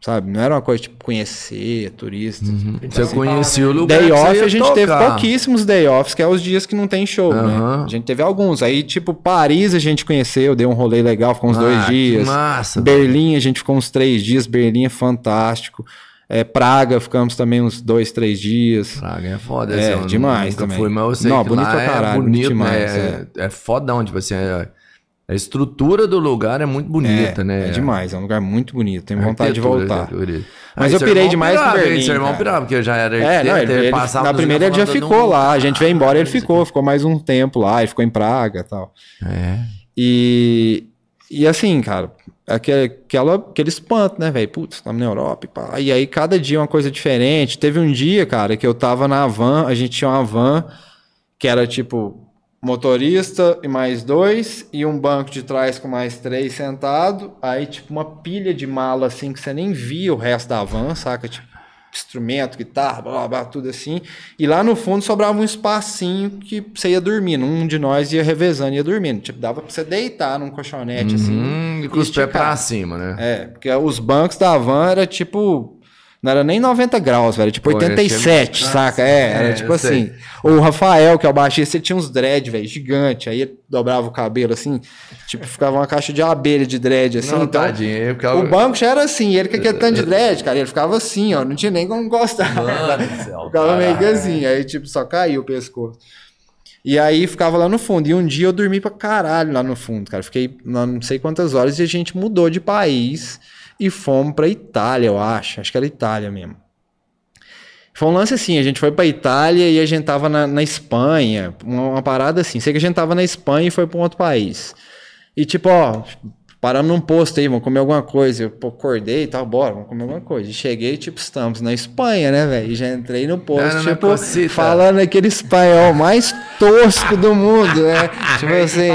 S3: Sabe? Não era uma coisa tipo conhecer, turista.
S2: Você conhecia o lugar
S3: Day off a gente teve
S2: tocar.
S3: pouquíssimos day offs, que é os dias que não tem show, né?
S2: Aham.
S3: A gente teve alguns. Aí, tipo, Paris a gente conheceu, deu um rolê legal, ficou uns
S2: Ah,
S3: dois dias.
S2: massa.
S3: Berlim a gente ficou uns três dias, Berlim é fantástico. É, Praga ficamos também uns dois, três dias.
S2: Praga é foda.
S3: É,
S2: assim,
S3: demais
S2: nunca
S3: também.
S2: Fui, mas eu sei
S3: Não,
S2: que
S3: bonito
S2: lá
S3: pra caralho,
S2: é
S3: bonito demais,
S2: né? É, é fodão, tipo assim, é- a estrutura do lugar é muito bonita,
S3: é,
S2: né?
S3: é demais, é um lugar muito bonito, tenho vontade de voltar.
S2: arquitetura.
S3: Mas eu pirei demais com
S2: pirava, hein?
S3: Berlim,
S2: Seu irmão pirava, porque eu já era
S3: É, não, ele, ele- na primeira ele já ficou lá, a gente veio embora, ele ficou, ficou mais um tempo lá, ele ficou em Praga e tal.
S2: É.
S3: E, e assim, cara, aquele, aquela, aquele espanto, né, velho? Putz, estamos na Europa e pá. E aí, cada dia uma coisa diferente. Teve um dia, cara, que eu tava na van, a gente tinha uma van que era tipo motorista e mais dois, e um banco de trás com mais três sentado. Aí, tipo, uma pilha de mala assim que você nem via o resto da van, saca? Tipo, instrumento, guitarra, blá, blá, blá, tudo assim. E lá no fundo sobrava um espacinho que você ia dormindo. Um de nós ia revezando, ia dormindo. Tipo, dava pra você deitar num colchonete assim.
S2: Hum, e com os pés pra cima, né?
S3: É, porque os bancos da van era tipo. Não era nem 90 graus, velho. Tipo
S2: Pô, eu
S3: 87,
S2: achei-
S3: saca? É, era
S2: É,
S3: tipo
S2: sei.
S3: assim. O Rafael, que é o baixista, ele tinha uns dread, velho, gigante. Aí ele dobrava o cabelo assim, tipo, ficava uma caixa de abelha de dread, assim.
S2: Não,
S3: então,
S2: tadinho, ficava-
S3: o banco já era assim, ele com aquele tanto de dread, cara, ele ficava assim, ó. Não tinha nem como gostar.
S2: Mano céu,
S3: ficava meio que
S2: caralho.
S3: assim, aí tipo, só caiu o pescoço. E aí ficava lá no fundo. E um dia eu dormi pra caralho lá no fundo, cara. Fiquei não sei quantas horas e a gente mudou de país e fomos pra Itália, eu acho. Acho que era Itália mesmo. Foi um lance assim, a gente foi pra Itália e a gente tava na, na Espanha, uma, uma parada assim. Sei que a gente tava na Espanha e foi pra um outro país. E tipo, ó, paramos num posto aí, vamos comer alguma coisa. Eu pô, acordei e tal, bora, vamos comer alguma coisa. E cheguei, tipo, estamos na Espanha, né, velho? E já entrei no posto,
S2: na
S3: tipo, falando aquele espanhol mais tosco do mundo, né? tipo assim,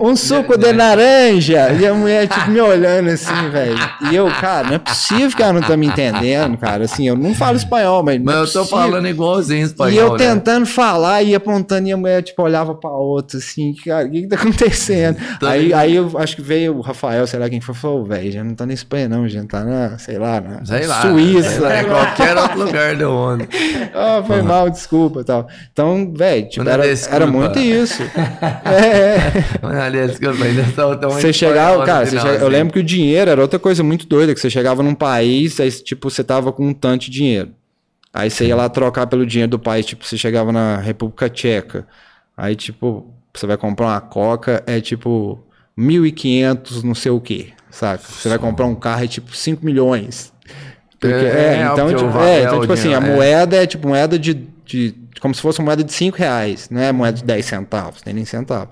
S3: um, um suco de laranja. E a mulher, tipo, me olhando assim, velho. E eu, cara, não é possível que ela não tá me entendendo, cara. Assim, eu não falo espanhol, mas. não
S2: Mas
S3: é
S2: eu tô falando igualzinho espanhol,
S3: E eu
S2: né?
S3: tentando falar e apontando e a mulher, tipo, olhava pra outra, assim, cara, o que que tá acontecendo?
S2: Tá
S3: aí, aí eu acho que veio o Rafael, sei lá quem foi, falou, velho, já não tá na Espanha não, já tá na, sei lá, na
S2: Sei lá.
S3: Suíça.
S2: É qualquer outro lugar do mundo.
S3: Ah, foi mal, desculpa e tal. Então, velho, tipo, era, era muito isso. é,
S2: desculpa, ainda tão
S3: Você chegava, cara, você
S2: final,
S3: chega- eu
S2: assim.
S3: lembro que o dinheiro era outra coisa muito doida, que você chegava num país, aí, tipo, você tava com um tanto de dinheiro. Aí você ia lá trocar pelo dinheiro do país, tipo, você chegava na República Tcheca. Aí, tipo, você vai comprar uma coca, é tipo 1.500 não sei o quê, saca? Você vai comprar um carro, é tipo 5 milhões. Porque,
S2: É,
S3: é,
S2: é,
S3: então, tipo, é, então,
S2: é o
S3: tipo assim, a
S2: é.
S3: moeda é tipo moeda de, de. Como se fosse uma moeda de 5 reais, não é moeda de 10 centavos, nem nem centavo.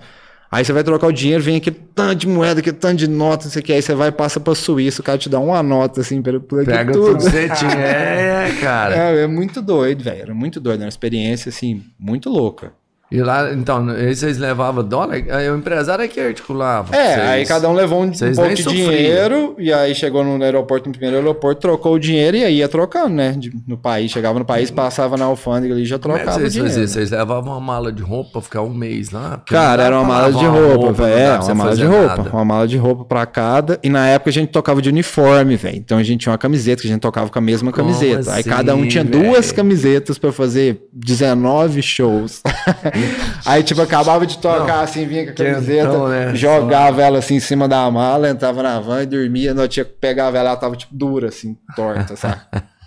S3: Aí você vai trocar o dinheiro, vem aquele tanto de moeda, aquele tanto de nota, não sei o que. Aí você vai e passa pra Suíça, o cara te dá uma nota, assim, pelo, por aqui
S2: Pega
S3: tudo.
S2: tudo que tinha. É, cara.
S3: É, é muito doido, velho. Era muito doido. Era uma experiência, assim, muito louca.
S2: E lá, então, aí vocês levavam dólar? Aí o empresário é que articulava.
S3: É,
S2: Vocês-
S3: aí cada um levou um, um
S2: vocês
S3: pouco de dinheiro, e aí chegou no aeroporto, no primeiro aeroporto, trocou o dinheiro e aí ia trocando, né? de- no país. Chegava no país, passava na alfândega ali e já
S2: Como é
S3: trocava
S2: vocês
S3: dinheiro.
S2: faziam? Vocês levavam uma mala de roupa pra ficar um mês lá?
S3: Cara, era uma mala de roupa,
S2: não
S3: velho. É, uma mala de roupa.
S2: nada.
S3: Uma mala de roupa pra cada. E na época a gente tocava de uniforme, velho. Então a gente tinha uma camiseta, que a gente tocava com a mesma
S2: Como
S3: camiseta. Aí
S2: assim,
S3: cada um tinha
S2: velho?
S3: duas camisetas pra fazer 19 shows. Aí, tipo, acabava de tocar assim, vinha com a camiseta,
S2: né?
S3: jogava ela assim em cima da mala, entrava na van e dormia. Não tinha que pegava ela, ela tava tipo dura, assim, torta, sabe?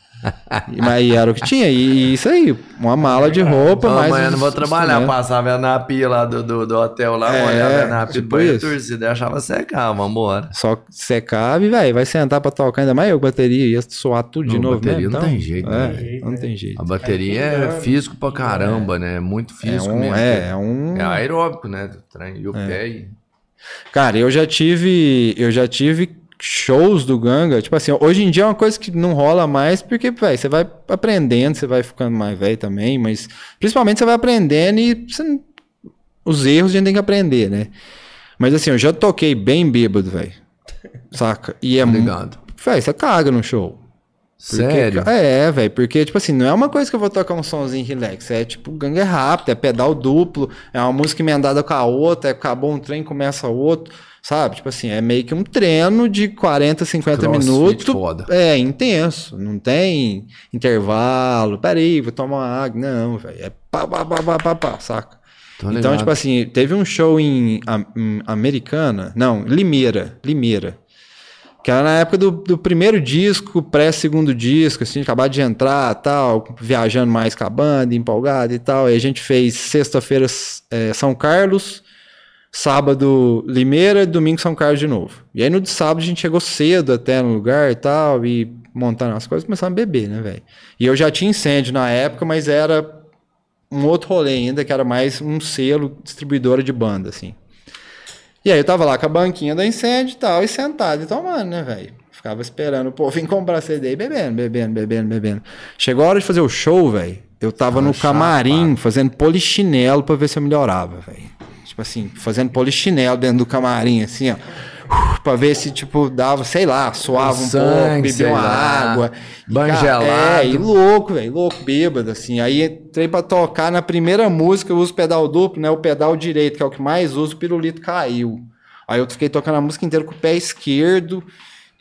S3: Mas era o que tinha. E, isso aí, uma mala de roupa,
S2: Não,
S3: mais
S2: amanhã
S3: os
S2: não vou trabalhar, passava na pia lá do, do, do hotel lá,
S3: É,
S2: olhava na pia,
S3: tipo
S2: torcida, deixava secar, vambora.
S3: Só secava e, velho, vai sentar pra tocar, ainda mais eu, bateria, ia suar tudo de
S2: Não,
S3: novo.
S2: bateria
S3: mesmo,
S2: não
S3: então,
S2: tem jeito,
S3: é,
S2: né?
S3: Não tem jeito.
S2: A bateria é
S1: fica-
S2: físico pra caramba, né? É muito
S3: É
S2: físico
S3: um,
S2: mesmo.
S3: é, é um.
S2: É aeróbico, né? do trem. E o pé e...
S3: Cara, eu já tive. Eu já tive shows do Ganga. Tipo assim, hoje em dia é uma coisa que não rola mais, porque, velho, você vai aprendendo, você vai ficando mais velho também, mas principalmente você vai aprendendo e você os erros a gente tem que aprender, né? Mas assim, eu já toquei bem bêbado, velho. Saca? E é muito.
S2: Ligado.
S3: Velho, você caga no show. Porque,
S2: Sério?
S3: É, velho, porque, tipo assim, não é uma coisa que eu vou tocar um somzinho relax. É tipo, gangue é rápido, é pedal duplo, é uma música emendada com a outra, é, acabou um trem, começa outro, sabe? Tipo assim, é meio que um treino de 40, 50
S2: Crossfit
S3: minutos.
S2: foda.
S3: É, intenso. Não tem intervalo. Peraí, vou tomar uma água. Não, velho. É pá, pá, pá, pá, pá, pá, saca?
S2: Tô
S3: Então,
S2: ligado.
S3: tipo assim, teve um show em, em Americana, não, Limeira, Limeira. Que era na época do, do primeiro disco, pré-segundo disco, assim, acabado de entrar tal, viajando mais com a banda, empolgado e tal. Aí a gente fez sexta-feira eh, São Carlos, sábado Limeira, domingo São Carlos de novo. E aí no de sábado a gente chegou cedo até no lugar e tal, e montando as coisas, começamos a beber, né, velho? E eu já tinha incêndio na época, mas era um outro rolê ainda, que era mais um selo distribuidora de banda, assim. E aí eu tava lá com a banquinha da incêndio e tal, e sentado e tomando, né, velho? Ficava esperando o povo vir comprar CD e bebendo, bebendo, bebendo, bebendo. Chegou a hora de fazer o show, velho. Eu tava no camarim fazendo polichinelo pra ver se eu melhorava, velho. Tipo assim, fazendo polichinelo dentro do camarim, assim, ó. Pra ver se, tipo, dava, sei lá, suava um
S2: Sangue,
S3: pouco, bebia uma
S2: lá,
S3: água. E,
S2: banho
S3: cara,
S2: gelado.
S3: É, e louco, velho, louco, bêbado, assim. Aí entrei pra tocar, na primeira música eu uso pedal duplo, né? O pedal direito, que é o que mais uso, o pirulito caiu. Aí eu fiquei tocando a música inteira com o pé esquerdo.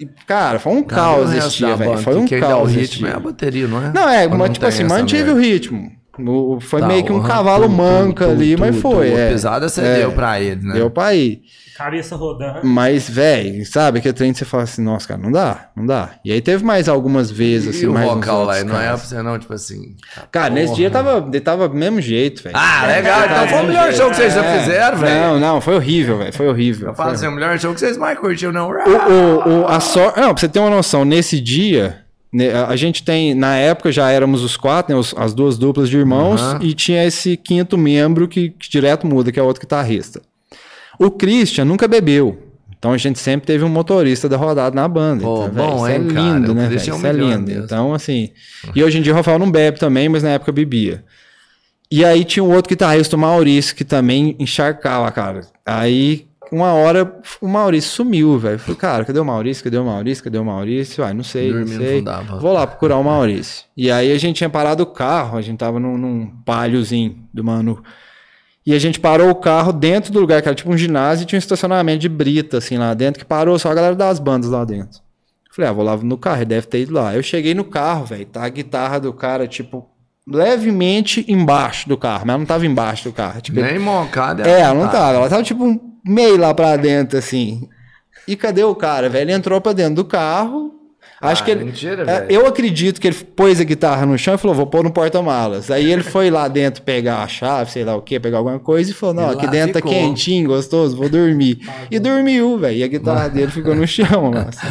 S3: E, cara, foi um
S2: o
S3: caos esse dia, velho. Foi um
S2: o
S3: caos esse
S2: ritmo é a bateria, não é?
S3: Não, é, mas, tipo assim, mantive o ritmo. O- Foi
S2: Tá,
S3: meio que um
S2: uhum,
S3: cavalo
S2: tum,
S3: manca ali, mas foi. É.
S2: pesada você
S3: É.
S2: deu pra ele, né?
S3: Deu pra ir.
S1: Cabeça rodando.
S3: Mas, velho, sabe, aquele trem que você fala assim, nossa, cara, não dá, não dá. E aí teve mais algumas vezes, assim,
S2: e o
S3: mais uns
S2: vocal lá, não é pra você não, tipo assim...
S3: Cara, nesse dia tava, ele tava do mesmo jeito, velho.
S2: Ah, legal, então foi o melhor show que vocês já
S3: É.
S2: fizeram, velho.
S3: Não, não, foi horrível, velho, foi horrível.
S2: Eu falo
S3: Foi
S2: assim, o melhor show que vocês mais curtiram, não.
S3: o, o, o- a sor... Não, pra você ter uma noção, nesse dia, a a gente tem, na época já éramos os quatro, né, os- as duas duplas de irmãos,
S2: Aham.
S3: e tinha esse quinto membro que, que direto muda, que é o outro guitarrista. O Christian nunca bebeu. Então a gente sempre teve um motorista da rodada na banda.
S2: Pô,
S3: então,
S2: bom,
S3: isso é
S2: cara?
S3: lindo,
S2: O
S3: né?
S2: É um
S3: Isso é lindo.
S2: mesmo.
S3: Então, assim. E hoje em dia o Rafael não bebe também, mas na época bebia. E aí tinha um outro guitarrista, o Maurício, que também encharcava, cara. Aí, uma hora, o Maurício sumiu, velho. Falei, cara, cadê o Maurício? Cadê o Maurício? Cadê o Maurício? Ai, não sei,
S2: Dormindo
S3: não sei.
S2: não dava.
S3: Vou lá procurar o Maurício. E aí a gente tinha parado o carro, a gente tava num, num palhozinho do Manu. E a gente parou o carro dentro do lugar, que era tipo um ginásio, e tinha um estacionamento de brita, assim, lá dentro, que parou só a galera das bandas lá dentro. Falei, ah, vou lá no carro, ele deve ter ido lá. Eu cheguei no carro, velho, tá a guitarra do cara, tipo, levemente embaixo do carro, mas ela não tava embaixo do carro. Tipo,
S2: Nem mocada.
S3: é, ela não tava. Ela tava tipo um meio lá pra dentro, assim. E cadê o cara, velho? Ele entrou pra dentro do carro. Acho
S2: Ah,
S3: que ele.
S2: mentira,
S3: é, eu acredito que ele pôs a guitarra no chão e falou: vou pôr no porta-malas. Aí ele foi lá dentro pegar a chave, sei lá o que, pegar alguma coisa e falou: não,
S2: E
S3: aqui dentro
S2: ficou.
S3: tá quentinho, gostoso, vou dormir. E dormiu, velho. E a guitarra dele ficou no chão assim.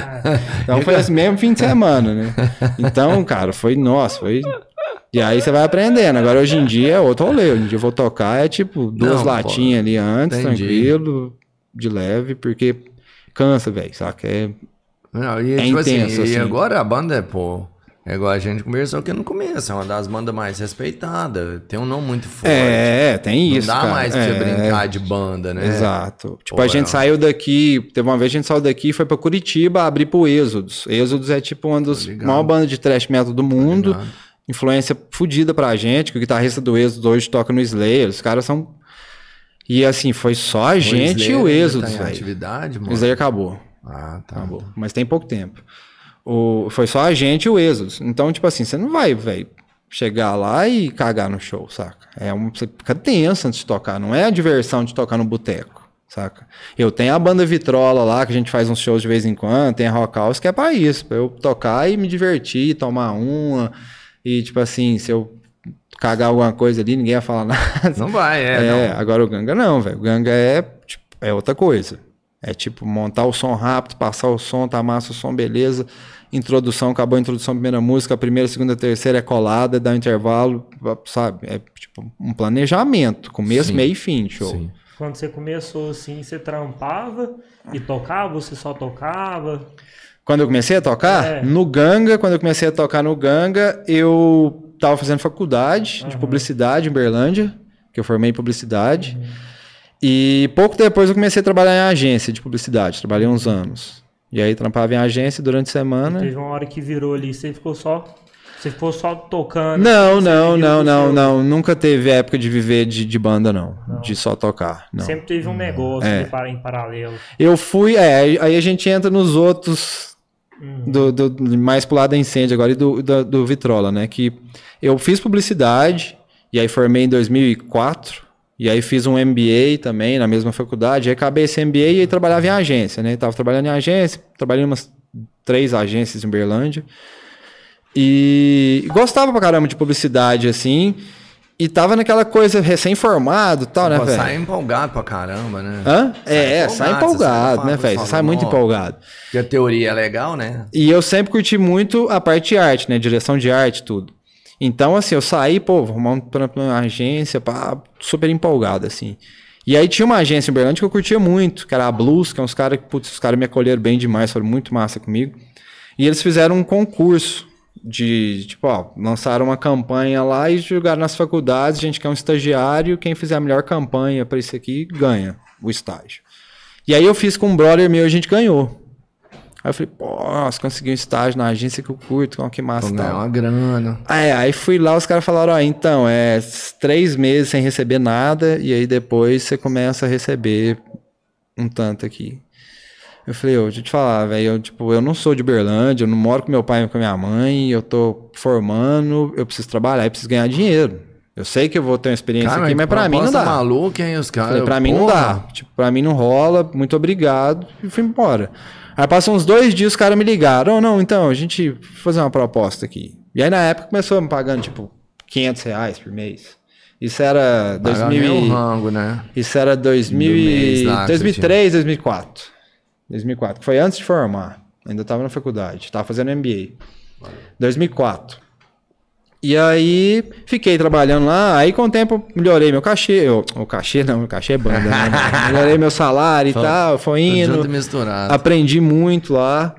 S3: Então foi esse mesmo fim de semana, né? Então, cara, foi, nossa, foi. E aí você vai aprendendo. Agora hoje em dia é outro rolê. Hoje em dia eu vou tocar, é tipo duas
S2: Não, pô,
S3: latinhas ali antes,
S2: entendi.
S3: tranquilo, de leve, porque cansa, velho, saca? É,
S2: Não, e,
S3: É
S2: tipo assim,
S3: intenso,
S2: e
S3: assim.
S2: agora a banda é, pô. É igual a gente conversou aqui no começo, é uma das bandas mais respeitadas. Tem um nome muito forte.
S3: é, tem
S2: Não
S3: isso.
S2: dá
S3: cara.
S2: mais pra você
S3: É,
S2: brincar de banda, né?
S3: Exato. Tipo,
S2: Pô,
S3: a gente
S2: é.
S3: saiu daqui, teve uma vez a gente saiu daqui e foi pra Curitiba abrir pro Êxodos. Êxodos é tipo uma das maiores bandas de thrash metal do mundo. Influência fodida pra gente, que o guitarrista do Êxodos hoje toca no Slayer. Os caras são. E assim, foi só a gente e o
S2: Slayer
S3: Êxodos,
S2: tá atividade,
S3: O
S2: mano.
S3: Slayer acabou.
S2: Ah, tá.
S3: Acabou. Mas tem pouco tempo. O, foi só a gente e o Êxodos. Então, tipo assim, você não vai, velho, chegar lá e cagar no show, saca? É um, você fica tenso antes de tocar. Não é a diversão de tocar no boteco. saca? Eu tenho a banda Vitrola lá, que a gente faz uns shows de vez em quando, tem a Rock House, que é pra isso, pra eu tocar e me divertir, tomar uma, e tipo assim, se eu cagar alguma coisa ali, ninguém ia falar nada.
S2: Não vai, é.
S3: É,
S2: não.
S3: agora o Ganga não, velho. O Ganga é, tipo, é outra coisa. É tipo montar o som rápido, passar o som, tá massa o som, beleza. Introdução, acabou a introdução, primeira música, a primeira, segunda, terceira é colada, dá um intervalo, sabe? É tipo um planejamento, começo,
S2: Sim.
S3: meio e fim, show.
S2: Sim.
S1: Quando você começou assim, você trampava e tocava, você só tocava?
S3: Quando eu comecei a tocar,
S1: É.
S3: no Ganga, quando eu comecei a tocar no Ganga, eu tava fazendo faculdade de publicidade em Berlândia, que eu formei em publicidade. E pouco depois eu comecei a trabalhar em agência de publicidade, trabalhei uns anos. E aí trampava em agência durante a semana.
S1: Teve uma hora que virou ali, você ficou só. Você ficou só tocando.
S3: Não, não, não, não,
S1: seu-
S3: não. Nunca teve época de viver de, de banda, não. De só tocar. Não.
S1: Sempre teve um negócio
S3: É.
S1: em paralelo.
S3: Eu fui, é, aí a gente entra nos outros
S1: Uhum.
S3: do, do- mais pro lado da incêndio agora e do, do, do Vitrola, né? Que eu fiz publicidade e aí formei em 2004 e aí fiz um MBA também na mesma faculdade. Aí acabei esse MBA e aí trabalhava em agência, né? Tava trabalhando em agência, trabalhei em umas três agências em Berlândia e gostava pra caramba de publicidade assim. E tava naquela coisa recém-formado e tal, né, velho?
S2: sai empolgado pra caramba, né?
S3: Hã?
S2: Sai
S3: É, é, sai
S2: empolgado,
S3: empolgado,
S2: sai
S3: né, velho? Você
S2: falar,
S3: sai muito empolgado.
S2: Porque a teoria é legal, né?
S3: E eu sempre curti muito a parte de arte, né? Direção de arte, tudo. Então, assim, eu saí, pô, vou arrumar um trampo numa agência, pá, super empolgado, assim. E aí tinha uma agência em Uberlândia que eu curtia muito, que era a Blues, que é uns caras que, putz, os caras me acolheram bem demais, foram muito massa comigo. E eles fizeram um concurso de, tipo, ó, lançaram uma campanha lá e jogaram nas faculdades, a gente quer um estagiário, quem fizer a melhor campanha pra isso aqui ganha o estágio. E aí eu fiz com um brother meu, a gente ganhou. Aí eu falei, pô, consegui um estágio na agência que eu curto, que massa
S2: Vou ganhar
S3: tal.
S2: uma grana.
S3: É, aí fui lá, os caras falaram, ó, então, é três meses sem receber nada, e aí depois você começa a receber um tanto aqui. Eu falei, ô, deixa eu te falar, velho, eu, tipo, eu não sou de Berlândia, eu não moro com meu pai e com minha mãe, eu tô formando, eu preciso trabalhar, eu preciso ganhar dinheiro. Eu sei que eu vou ter uma experiência
S2: Cara,
S3: aqui, mas pra mim não dá.
S2: maluca, hein, os caras.
S3: Falei, pra mim não dá. Tipo, pra mim não rola, muito obrigado. E fui embora. Aí passou uns dois dias, os caras me ligaram. Oh, não, então, a gente vai fazer uma proposta aqui. E aí na época começou me pagando, tipo, 500 reais por mês. Isso era
S2: Pagar
S3: 2000
S2: meio
S3: e-
S2: rango, né?
S3: Isso era 2000
S2: Do
S3: e-
S2: mês lá que você
S3: 2003, 2004. 2004. que Foi antes de formar. Ainda estava na faculdade. Estava fazendo MBA. 2004. E aí, fiquei trabalhando lá. Aí, com o tempo, melhorei meu cachê. Eu, o cachê não, o cachê é banda. Né? melhorei meu salário e tal. Foi indo.
S2: misturado.
S3: Aprendi muito lá.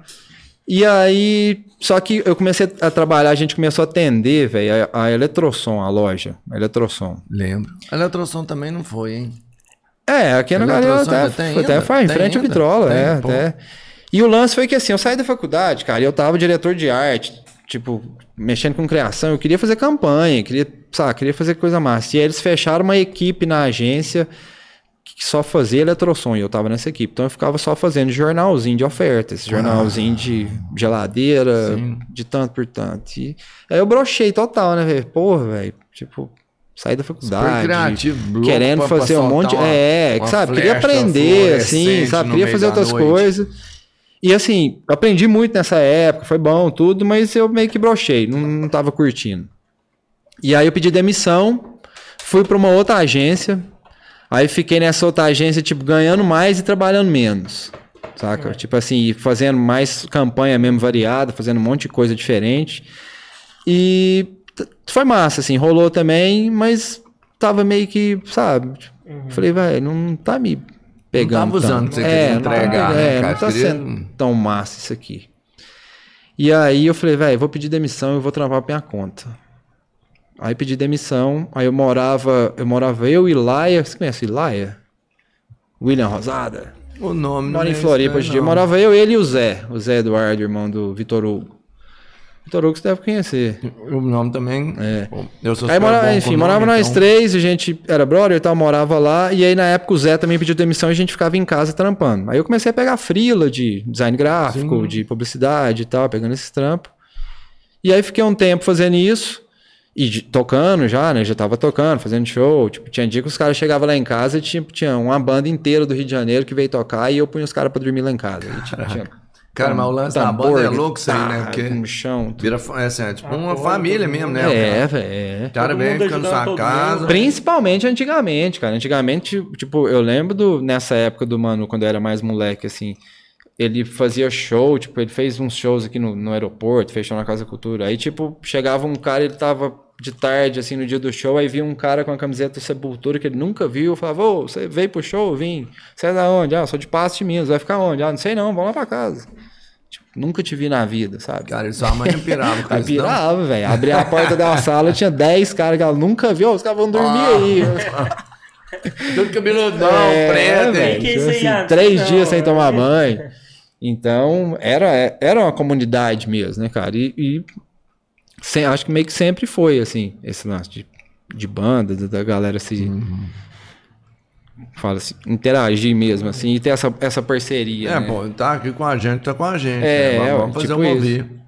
S3: E aí, só que eu comecei a trabalhar, a gente começou a atender, velho, a, a Eletrosom, a loja. A Eletrosom.
S2: Lembro. A Eletrosom também não foi, hein?
S3: É, aqui na galera até, até faz em frente ao? Vitrola, é,
S2: pô.
S3: até. E o lance foi que assim, eu saí da faculdade, cara, e eu tava diretor de arte, tipo, mexendo com criação, eu queria fazer campanha, queria, sabe, queria fazer coisa massa. E aí eles fecharam uma equipe na agência que só fazia eletrosom, e eu tava nessa equipe. Então eu ficava só fazendo jornalzinho de oferta, esse jornalzinho de geladeira,
S2: Sim.
S3: de tanto por tanto. E aí eu brochei total, né, velho? Porra, velho, tipo, saí da faculdade
S2: criativo,
S3: querendo fazer um monte.
S2: uma-
S3: é,
S2: uma
S3: sabe? Queria aprender, assim, sabe? Queria fazer outras
S2: noite.
S3: coisas. E assim, aprendi muito nessa época, foi bom, tudo, mas eu meio que brochei, não, não tava curtindo. E aí eu pedi demissão, fui para uma outra agência, aí fiquei nessa outra agência, tipo, ganhando mais e trabalhando menos. Saca? Tipo assim, fazendo mais campanha mesmo variada, fazendo um monte de coisa diferente. E foi massa, assim, rolou também, mas tava meio que, sabe? Falei, vai, não tá me pegando.
S2: tava usando
S3: tanto.
S2: que você
S3: não tá
S2: entregar, né,
S3: É,
S2: cara?
S3: não tá
S2: Queria-
S3: sendo tão massa isso aqui. E aí eu falei, velho, vou pedir demissão e vou trabalhar pra minha conta. Aí pedi demissão, aí eu morava, eu morava eu e Laia, você conhece Laia? William Rosada?
S2: O nome
S3: Mora
S2: não
S3: em
S2: é
S3: Floripa hoje em dia.
S2: não.
S3: Morava eu, ele e o Zé. O Zé Eduardo, irmão do Vitor Hugo. Vitor Hugo você deve conhecer.
S2: O nome também.
S3: É.
S2: Eu sou
S3: Aí
S2: com
S3: enfim, morava nós
S2: então-
S3: três, a gente era brother e tal, morava lá. E aí na época o Zé também pediu demissão e a gente ficava em casa trampando. Aí eu comecei a pegar frila de design gráfico,
S2: Sim.
S3: de publicidade e tal, pegando esses trampos. E aí fiquei um tempo fazendo isso. E de- tocando já, né? Já tava tocando, fazendo show. Tipo, tinha dia que os caras chegavam lá em casa e tipo, tinha uma banda inteira do Rio de Janeiro que veio tocar e eu punha os caras pra dormir lá em casa. E, tipo, tinha
S2: Cara, mas o lance da
S3: tambor,
S2: banda é louco isso aí, né?
S3: guitarra,
S2: Porque
S3: no chão.
S2: vira é, assim, é tipo
S1: Ah,
S2: uma família
S1: todo
S2: mesmo, né?
S3: É,
S2: cara?
S3: velho. é.
S2: O cara vem ficando sua casa.
S1: mundo.
S3: Principalmente antigamente, cara. Antigamente, tipo, eu lembro do, nessa época do Manu, quando eu era mais moleque, assim, ele fazia show, tipo, ele fez uns shows aqui no, no aeroporto, fez show na Casa Cultura. Aí, tipo, chegava um cara, ele tava de tarde, assim, no dia do show, aí via um cara com a camiseta do Sepultura que ele nunca viu, falava, ô, você veio pro show? Vim. Você é da onde? Ah, sou de Passo de Minas, vai ficar onde? Ah, não sei não, vamos lá pra casa. Nunca te vi na vida, sabe?
S2: Cara, ele sua mãe não pirava com isso,
S3: pirava, velho. Abria a porta da sala, tinha 10 caras que ela nunca viu. Os caras vão dormir
S2: Ah.
S3: aí.
S2: Tudo cabeludão,
S3: É,
S2: preto.
S1: isso aí,
S3: Assim, três
S1: não,
S3: dias sem
S1: é.
S3: tomar banho. Então, era, era uma comunidade mesmo, né, cara? E, e sem- acho que meio que sempre foi, assim, esse lance de, de banda, da, da galera se. Fala assim, interagir mesmo, assim, e ter essa, essa parceria.
S2: É,
S3: né?
S2: pô, tá aqui com a gente, tá com a gente.
S3: É,
S2: né? Vamos, vamos fazer
S3: tipo
S2: um
S3: isso.
S2: ouvir.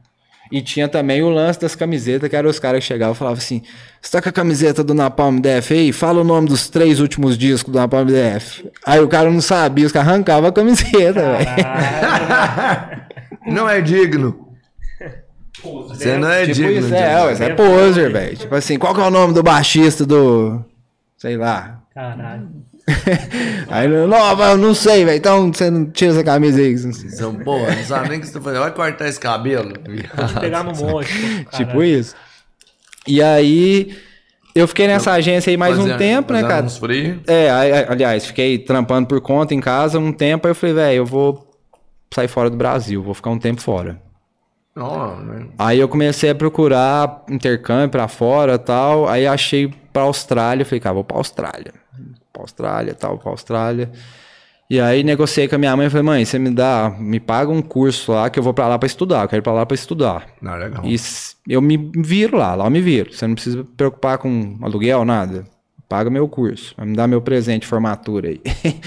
S3: E tinha também o lance das camisetas, que eram os caras que chegavam e falavam assim: Você tá com a camiseta do Napalm DF aí? Fala o nome dos três últimos discos do Napalm DF. Aí o cara não sabia, os caras arrancavam a camiseta, velho.
S2: Não é digno. Você não é
S3: Tipo
S2: digno.
S3: isso, é, ué, você é poser, velho. Tipo assim, qual que é o nome do baixista do. Sei lá.
S1: Caralho.
S3: Aí, não, não, mas eu não sei, velho. Então você não tira essa camisa aí.
S2: São, porra, não sabe nem o que você tá fazendo. Vai cortar esse cabelo.
S1: Vou te pegar no monte.
S3: Tipo isso. E aí, eu fiquei nessa agência aí mais um
S2: Fazendo-
S3: tempo, né, cara?
S2: Uns free.
S3: É, aliás, fiquei trampando por conta em casa um tempo, aí eu falei, velho, eu vou sair fora do Brasil, vou ficar um tempo fora.
S2: Né?
S3: Aí eu comecei a procurar intercâmbio pra fora tal, aí achei pra Austrália, falei, cara, vou pra Austrália. Pra Austrália, tal, pra Austrália. E aí negociei com a minha mãe, falei, mãe, você me dá, me paga um curso lá que eu vou pra lá pra estudar, eu quero ir pra lá pra estudar.
S2: Não, legal.
S3: E eu me viro lá, lá eu me viro. Você não precisa preocupar com aluguel, nada. Paga meu curso. Vai me dar meu presente de formatura aí.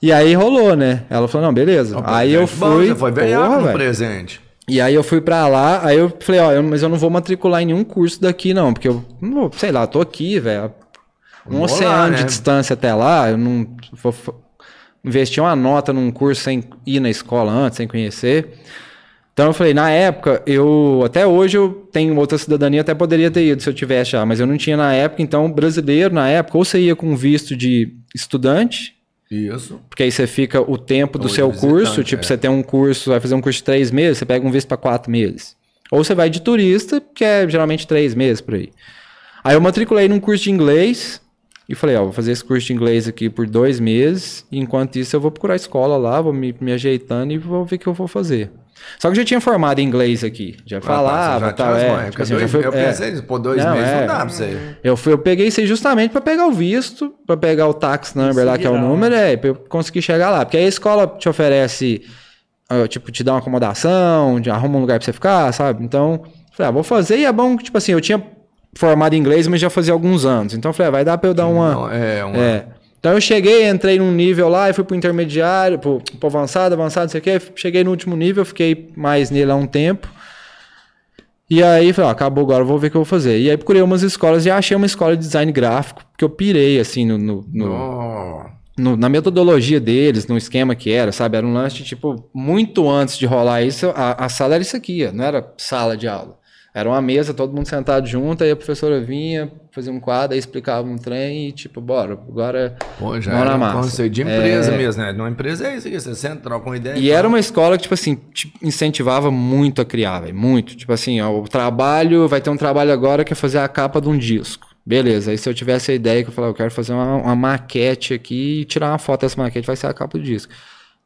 S3: e aí rolou, né? Ela falou, não, beleza. Aí eu
S2: presente bom,
S3: fui.
S2: Você foi
S3: Porra,
S2: velhaco no presente.
S3: E aí eu fui pra lá, aí eu falei, ó, eu- mas eu não vou matricular em nenhum curso daqui, não, porque eu, sei lá, tô aqui, velho. Um
S2: Vou
S3: oceano
S2: lá,
S3: de
S2: né?
S3: distância até lá, eu não vou investir uma nota num curso sem ir na escola antes, sem conhecer. Então eu falei, na época, eu até hoje eu tenho outra cidadania, até poderia ter ido se eu tivesse já, mas eu não tinha na época, então brasileiro na época, ou você ia com visto de estudante,
S2: Isso.
S3: porque aí você fica o tempo do
S2: Ou de
S3: seu curso, tipo,
S2: é.
S3: você tem um curso, vai fazer um curso de três meses, você pega um visto para quatro meses. Ou você vai de turista, que é geralmente três meses por aí. Aí eu matriculei num curso de inglês e falei, ó, vou fazer esse curso de inglês aqui por dois meses, e enquanto isso eu vou procurar escola lá, vou me, me ajeitando e vou ver o que eu vou fazer. Só que eu já tinha formado em inglês aqui, já falava,
S2: já
S3: tal, é,
S2: umas
S3: tipo assim,
S2: dois,
S3: já fui-
S2: Eu
S3: é.
S2: pensei pô, dois
S3: Não,
S2: meses
S3: é.
S2: não dá pra você.
S3: Eu, fui, eu peguei isso aí justamente para pegar o visto, para pegar o tax number lá, que é o número, é, pra eu conseguir chegar lá. Porque aí a escola te oferece, ah, tipo, te dá uma acomodação, te arruma um lugar para você ficar, sabe? Então, falei, ah, vou fazer e é bom que, tipo assim, eu tinha formado em inglês, mas já fazia alguns anos. Então, falei, ah, vai dar para eu dar uma.
S2: Não, é, uma...
S3: É. Então eu cheguei, entrei num nível lá e fui pro intermediário, pro, pro avançado, avançado, não sei o quê. Cheguei no último nível, fiquei mais nele há um tempo. E aí falei, ó, acabou agora, vou ver o que eu vou fazer. E aí procurei umas escolas e achei uma escola de design gráfico, porque eu pirei, assim, no, no- no- no- na metodologia deles, no esquema que era, sabe? Era um lance, de, tipo, muito antes de rolar isso, a, a sala era isso aqui, ó, não era sala de aula. Era uma mesa, todo mundo sentado junto, aí a professora vinha, fazia um quadro, aí explicava um trem e, tipo, bora, agora...
S2: pô, já era
S3: na
S2: um
S3: massa.
S2: conceito de empresa
S3: É.
S2: mesmo, né? Numa empresa é isso aqui, você senta, troca uma ideia.
S3: E era uma escola que, tipo assim, te incentivava muito a criar, velho. Muito. Tipo assim, ó, o trabalho, vai ter um trabalho agora que é fazer a capa de um disco. Beleza, aí se eu tivesse a ideia que eu falava, eu quero fazer uma, uma maquete aqui e tirar uma foto dessa maquete, vai ser a capa do disco.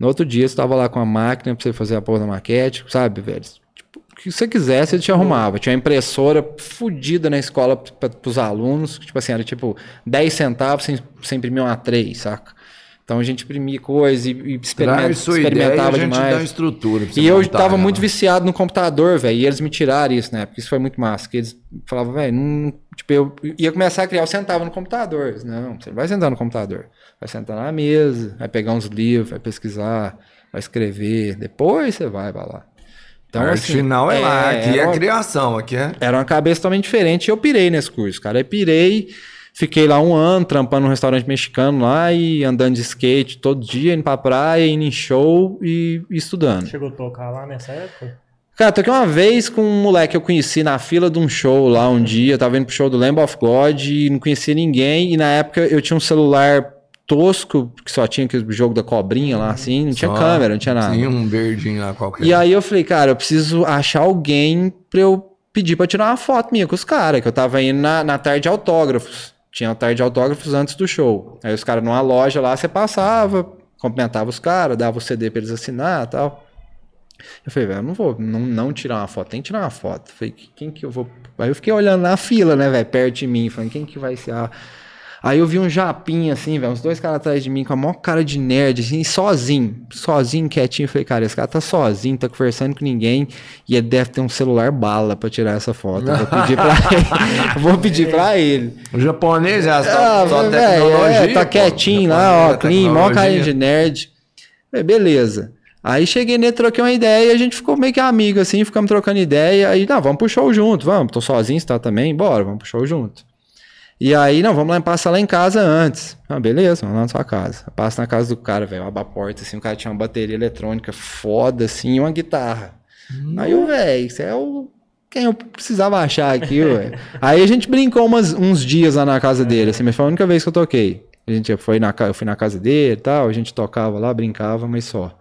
S3: No outro dia, você tava lá com a máquina pra você fazer a porra da maquete, sabe, velho? O que você quisesse, ele te arrumava. Tinha uma impressora fodida na escola pra, pros alunos, que, tipo assim, era tipo 10 centavos, você, você imprimia uma 3, saca? Então a gente imprimia coisa e, e experiment-
S2: Traz sua ideia e a
S3: experimentava
S2: gente
S3: demais.
S2: estrutura pra
S3: E eu
S2: montar
S3: tava
S2: ela.
S3: muito viciado no computador, velho. E eles me tiraram isso, né? Porque isso foi muito massa. Que eles falavam, velho. Tipo, eu ia começar a criar, eu sentava no computador. Eles, não, você não vai sentar no computador. Vai sentar na mesa, vai pegar uns livros, vai pesquisar, vai escrever. Depois você vai, vai lá. Então,
S2: a arte
S3: assim,
S2: final é, lá, aqui é
S3: uma-
S2: criação, aqui é.
S3: era uma cabeça totalmente diferente e eu pirei nesse curso, cara. Eu pirei, fiquei lá um ano trampando num restaurante mexicano lá e andando de skate todo dia, indo pra praia, indo em show e, e estudando.
S1: Chegou a tocar lá nessa época?
S3: Cara, toquei uma vez com um moleque que eu conheci na fila de um show lá um dia. Eu tava indo pro show do Lamb of God e não conhecia ninguém. E na época eu tinha um celular tosco, que só tinha aquele jogo da cobrinha lá, assim. Não tinha
S2: Só-
S3: câmera, não tinha nada.
S2: Tinha um verdinho lá qualquer.
S3: E aí eu falei, cara, eu preciso achar alguém pra eu pedir pra tirar uma foto minha com os caras, que eu tava indo na, na tarde de autógrafos. Tinha a tarde de autógrafos antes do show. Aí os caras numa loja lá, você passava, cumprimentava os caras, dava o CD pra eles assinar e tal. Eu falei, velho, não vou não, não tirar uma foto, tem que tirar uma foto. Eu falei, quem que eu vou. Aí eu fiquei olhando na fila, né, velho, perto de mim, falando, quem que vai ser a. Aí eu vi um japinha, assim, velho, uns dois caras atrás de mim com a maior cara de nerd, assim, sozinho, sozinho, quietinho. Eu falei, cara, esse cara tá sozinho, tá conversando com ninguém e ele deve ter um celular bala pra tirar essa foto. Eu vou pedir pra ele. Vou pedir pra ele.
S2: O japonês é
S3: Ah,
S2: só, só
S3: velho,
S2: tecnologia.
S3: é, tá
S2: pô.
S3: quietinho lá, ó, clean, maior carinha de nerd. Falei, beleza. Aí cheguei nele, troquei uma ideia e a gente ficou meio que amigo, assim, ficamos trocando ideia. Aí, não, vamos pro show junto, vamos. Tô sozinho, você tá também? Bora, vamos pro show junto. E aí, não, vamos lá passar lá em casa antes. Ah, beleza, vamos lá na sua casa. Eu passo na casa do cara, velho, abro a porta, assim, o cara tinha uma bateria eletrônica foda, assim, e uma guitarra. Aí eu, velho, isso é o. Quem eu precisava achar aqui, ué. Aí a gente brincou umas- uns dias lá na casa dele, assim, mas foi a única vez que eu toquei. A gente foi na, eu fui na casa dele e tal, a gente tocava lá, brincava, mas só.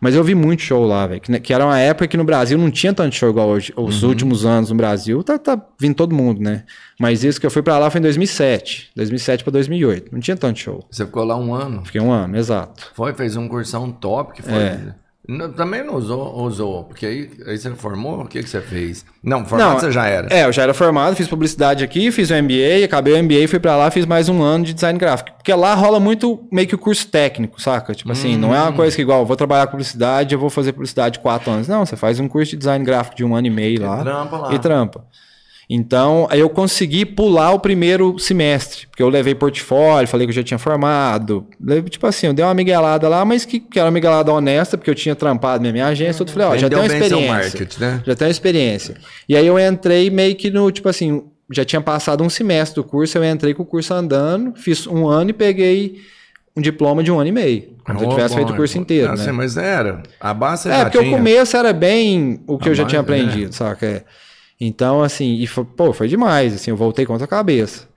S3: Mas eu vi muito show lá, velho. Que, que era uma época que no Brasil não tinha tanto show igual hoje. Os últimos anos no Brasil, tá, tá vindo todo mundo, né? Mas isso que eu fui pra lá foi em 2007. 2007 pra 2008. Não tinha tanto show.
S2: Você ficou lá um ano.
S3: Fiquei um ano, exato.
S2: Foi, fez um cursão top que foi.
S3: É.
S2: Não, também não usou, usou, porque aí, aí você formou, o que, que você fez? Não, formado você já era.
S3: É, eu já era formado, fiz publicidade aqui, fiz o MBA, acabei o MBA, fui pra lá, fiz mais um ano de design gráfico. Porque lá rola muito meio que o curso técnico, saca? Tipo assim, não é uma coisa que igual, vou trabalhar com publicidade, eu vou fazer publicidade quatro anos. Não, você faz um curso de design gráfico de um ano e meio lá.
S2: trampa lá.
S3: E trampa. Então, aí eu consegui pular o primeiro semestre, porque eu levei portfólio, falei que eu já tinha formado. Tipo assim, eu dei uma miguelada lá, mas que, que era uma miguelada honesta, porque eu tinha trampado minha, minha agência. Eu falei, ó, já
S2: Vendeu
S3: tenho uma experiência.
S2: market, né?
S3: Já tenho experiência. E aí eu entrei meio que no, tipo assim, já tinha passado um semestre do curso, eu entrei com o curso andando, fiz um ano e peguei um diploma de um ano e meio. Como se eu
S2: Oh,
S3: tivesse
S2: bom,
S3: feito o curso
S2: é,
S3: inteiro,
S2: assim,
S3: né?
S2: Mas era. A base você
S3: É,
S2: já
S3: porque
S2: tinha.
S3: o começo era bem o que
S2: A
S3: eu já tinha
S2: é.
S3: aprendido, saca? É. Então, assim, e foi, pô, foi demais, assim, eu voltei contra a cabeça.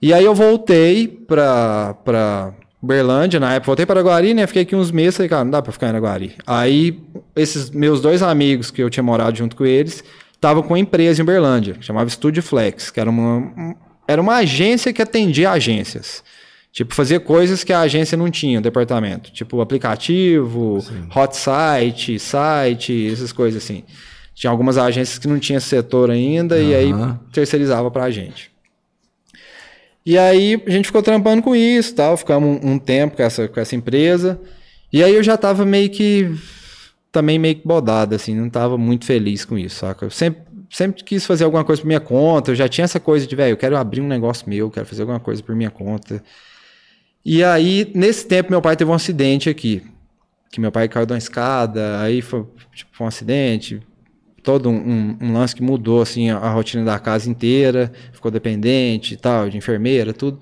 S3: E aí eu voltei pra, pra Berlândia, na época, voltei para Guari, né? Fiquei aqui uns meses, falei, cara, não dá pra ficar em Guari. Aí, esses meus dois amigos, que eu tinha morado junto com eles, estavam com uma empresa em Berlândia, que chamava Studio Flex, que era uma, um- era uma agência que atendia agências. Tipo, fazia coisas que a agência não tinha, o departamento. Tipo, aplicativo, hot site, site, essas coisas assim. Tinha algumas agências que não tinha setor ainda e aí terceirizava pra gente. E aí a gente ficou trampando com isso, tal, ficamos um, um tempo com essa, com essa empresa. E aí eu já tava meio que também meio que bodado assim, não tava muito feliz com isso, saca? Eu sempre sempre quis fazer alguma coisa por minha conta, eu já tinha essa coisa de, velho, eu quero abrir um negócio meu, quero fazer alguma coisa por minha conta. E aí, nesse tempo, meu pai teve um acidente aqui. Que meu pai caiu de uma escada, aí foi tipo, foi um acidente, todo um, um- lance que mudou assim a, a rotina da casa inteira, ficou dependente e tal, de enfermeira, tudo.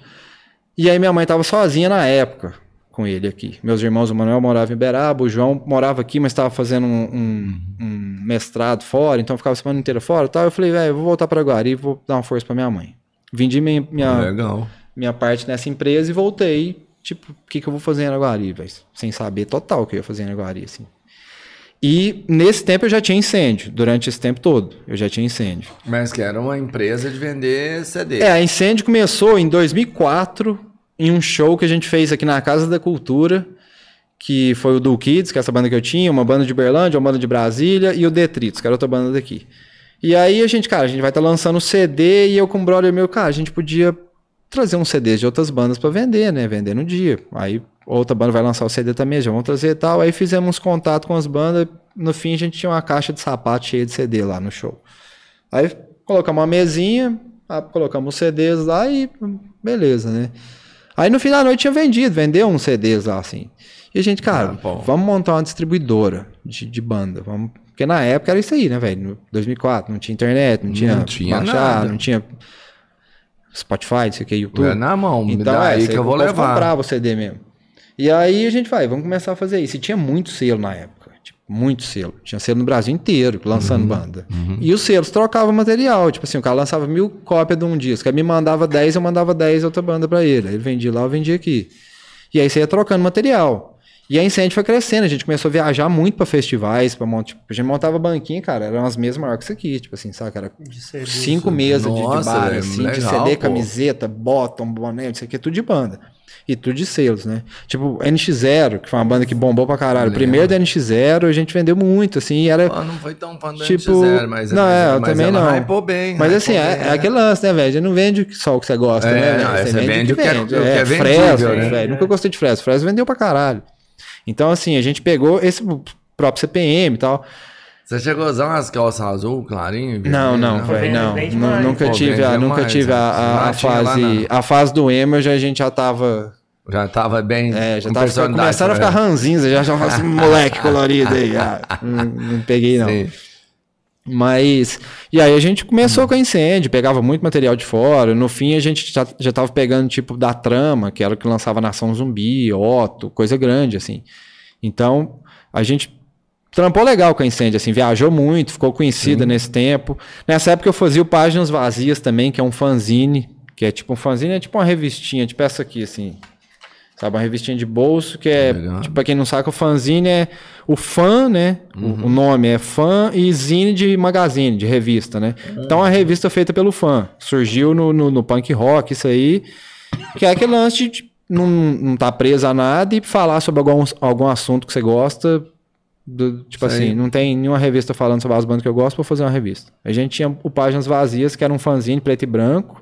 S3: E aí minha mãe estava sozinha na época com ele aqui. Meus irmãos, o Manuel morava em Beraba, o João morava aqui, mas estava fazendo um, um- um mestrado fora, então ficava a semana inteira fora tal. Eu falei, velho, vou voltar para Guari e vou dar uma força para minha mãe. Vendi minha, minha, minha parte nessa empresa e voltei. Tipo, o que, que eu vou fazer em Araguari, velho? Sem saber total o que eu ia fazer em Araguari, assim. E nesse tempo eu já tinha incêndio. Durante esse tempo todo, eu já tinha incêndio.
S2: Mas que era uma empresa de vender CD.
S3: É, a incêndio começou em 2004, em um show que a gente fez aqui na Casa da Cultura, que foi o Do Kids, que é essa banda que eu tinha, uma banda de Berlândia, uma banda de Brasília, e o Detritos, que era outra banda daqui. E aí a gente, cara, a gente vai estar lançando o CD, e eu com um brother meu, cara, a gente podia trazer uns CDs de outras bandas para vender, né? Vender no dia. Aí outra banda vai lançar o CD também, já vamos trazer e tal. Aí fizemos uns contatos com as bandas, no fim a gente tinha uma caixa de sapato cheia de CD lá no show. Aí colocamos uma mesinha, colocamos os CDs lá e beleza, né? Aí no final da noite tinha vendido, vendeu uns CDs lá assim. E a gente, cara,
S2: Ah,
S3: vamos montar uma distribuidora de, de banda. Vamos Porque na época era isso aí, né, velho? No 2004, não tinha internet, não tinha,
S2: Não tinha
S3: baixar, não tinha Spotify, não sei o que, YouTube.
S2: É na mão, me
S3: Então,
S2: dá
S3: é,
S2: aí que eu vou levar.
S3: comprava o CD mesmo. E aí a gente vai, vamos começar a fazer isso. E tinha muito selo na época. Tipo, muito selo. Tinha selo no Brasil inteiro, lançando
S2: Uhum.
S3: banda. E os selos trocavam material. Tipo assim, o cara lançava mil cópias de um disco. Aí me mandava 10, eu mandava 10 outra banda pra ele. Aí ele vendia lá, eu vendia aqui. E aí você ia trocando material. E a Incêndio foi crescendo, a gente começou a viajar muito pra festivais, pra mont... tipo, a gente montava banquinha, cara, eram as mesmas maiores que isso aqui, tipo assim, saca? Era
S1: De CD.
S3: cinco mesas de, de bar,
S2: é
S3: assim, de
S2: legal,
S3: CD,
S2: pô.
S3: camiseta, bottom, boné, isso aqui é tudo de banda. E tudo de selos, né? Tipo, NX0, que foi uma banda que bombou pra caralho. O primeiro do NX0 a gente vendeu muito, assim, e era.
S2: Ah, não foi tão fã do
S3: Tipo,
S2: NX0, mas,
S3: não,
S2: mas,
S3: é, eu
S2: mas
S3: também
S2: ela
S3: não.
S2: hypou bem.
S3: Mas assim,
S2: bem,
S3: é, é aquele lance, né, velho? Você não vende só o que você gosta,
S2: É,
S3: né?
S2: não, você vende o que é- que é vendível,
S3: Fresno,
S2: né?
S3: velho. Nunca gostei de Fresno. Fresno vendeu pra caralho. Então, assim, a gente pegou esse próprio CPM e tal.
S2: Você chegou a usar umas calças azul, clarinho?
S3: Não, não, velho, não.
S1: Vende
S3: Nu-
S1: demais.
S3: Nunca
S2: Pô,
S3: tive, a, nunca
S2: demais,
S3: tive a,
S2: né?
S3: a- a fase, a fase do emo, já a gente já tava,
S2: Já tava bem.
S3: é, já
S2: com
S3: tava
S2: personalidade,
S3: começando a ficar
S2: né?
S3: ranzinza, já já esse moleque colorido aí. Ah, não, não peguei não.
S2: Sim.
S3: Mas, e aí a gente começou com a incêndio, pegava muito material de fora. No fim, a gente já, já tava pegando, tipo, da trama, que era o que lançava Nação Zumbi, Otto, coisa grande, assim. Então, a gente trampou legal com a incêndio, assim, viajou muito, ficou conhecida nesse tempo. Nessa época eu fazia o Páginas Vazias também, que é um fanzine, que é tipo um fanzine, é tipo uma revistinha, tipo essa aqui, assim. Sabe, uma revistinha de bolso, que é,
S2: Legal.
S3: tipo, pra quem não sabe, o fanzine é o fã, né? O-
S2: Uhum.
S3: O, nome é fã e zine de magazine, de revista, né?
S2: Uhum.
S3: Então, a revista feita pelo fã. Surgiu no, no, no punk rock, isso aí, que é aquele lance de não, não tá preso a nada e falar sobre algum, algum assunto que você gosta. do- tipo
S2: Sei.
S3: assim, não tem nenhuma revista falando sobre as bandas que eu gosto, vou fazer uma revista. A gente tinha o Páginas Vazias, que era um fanzine preto e branco,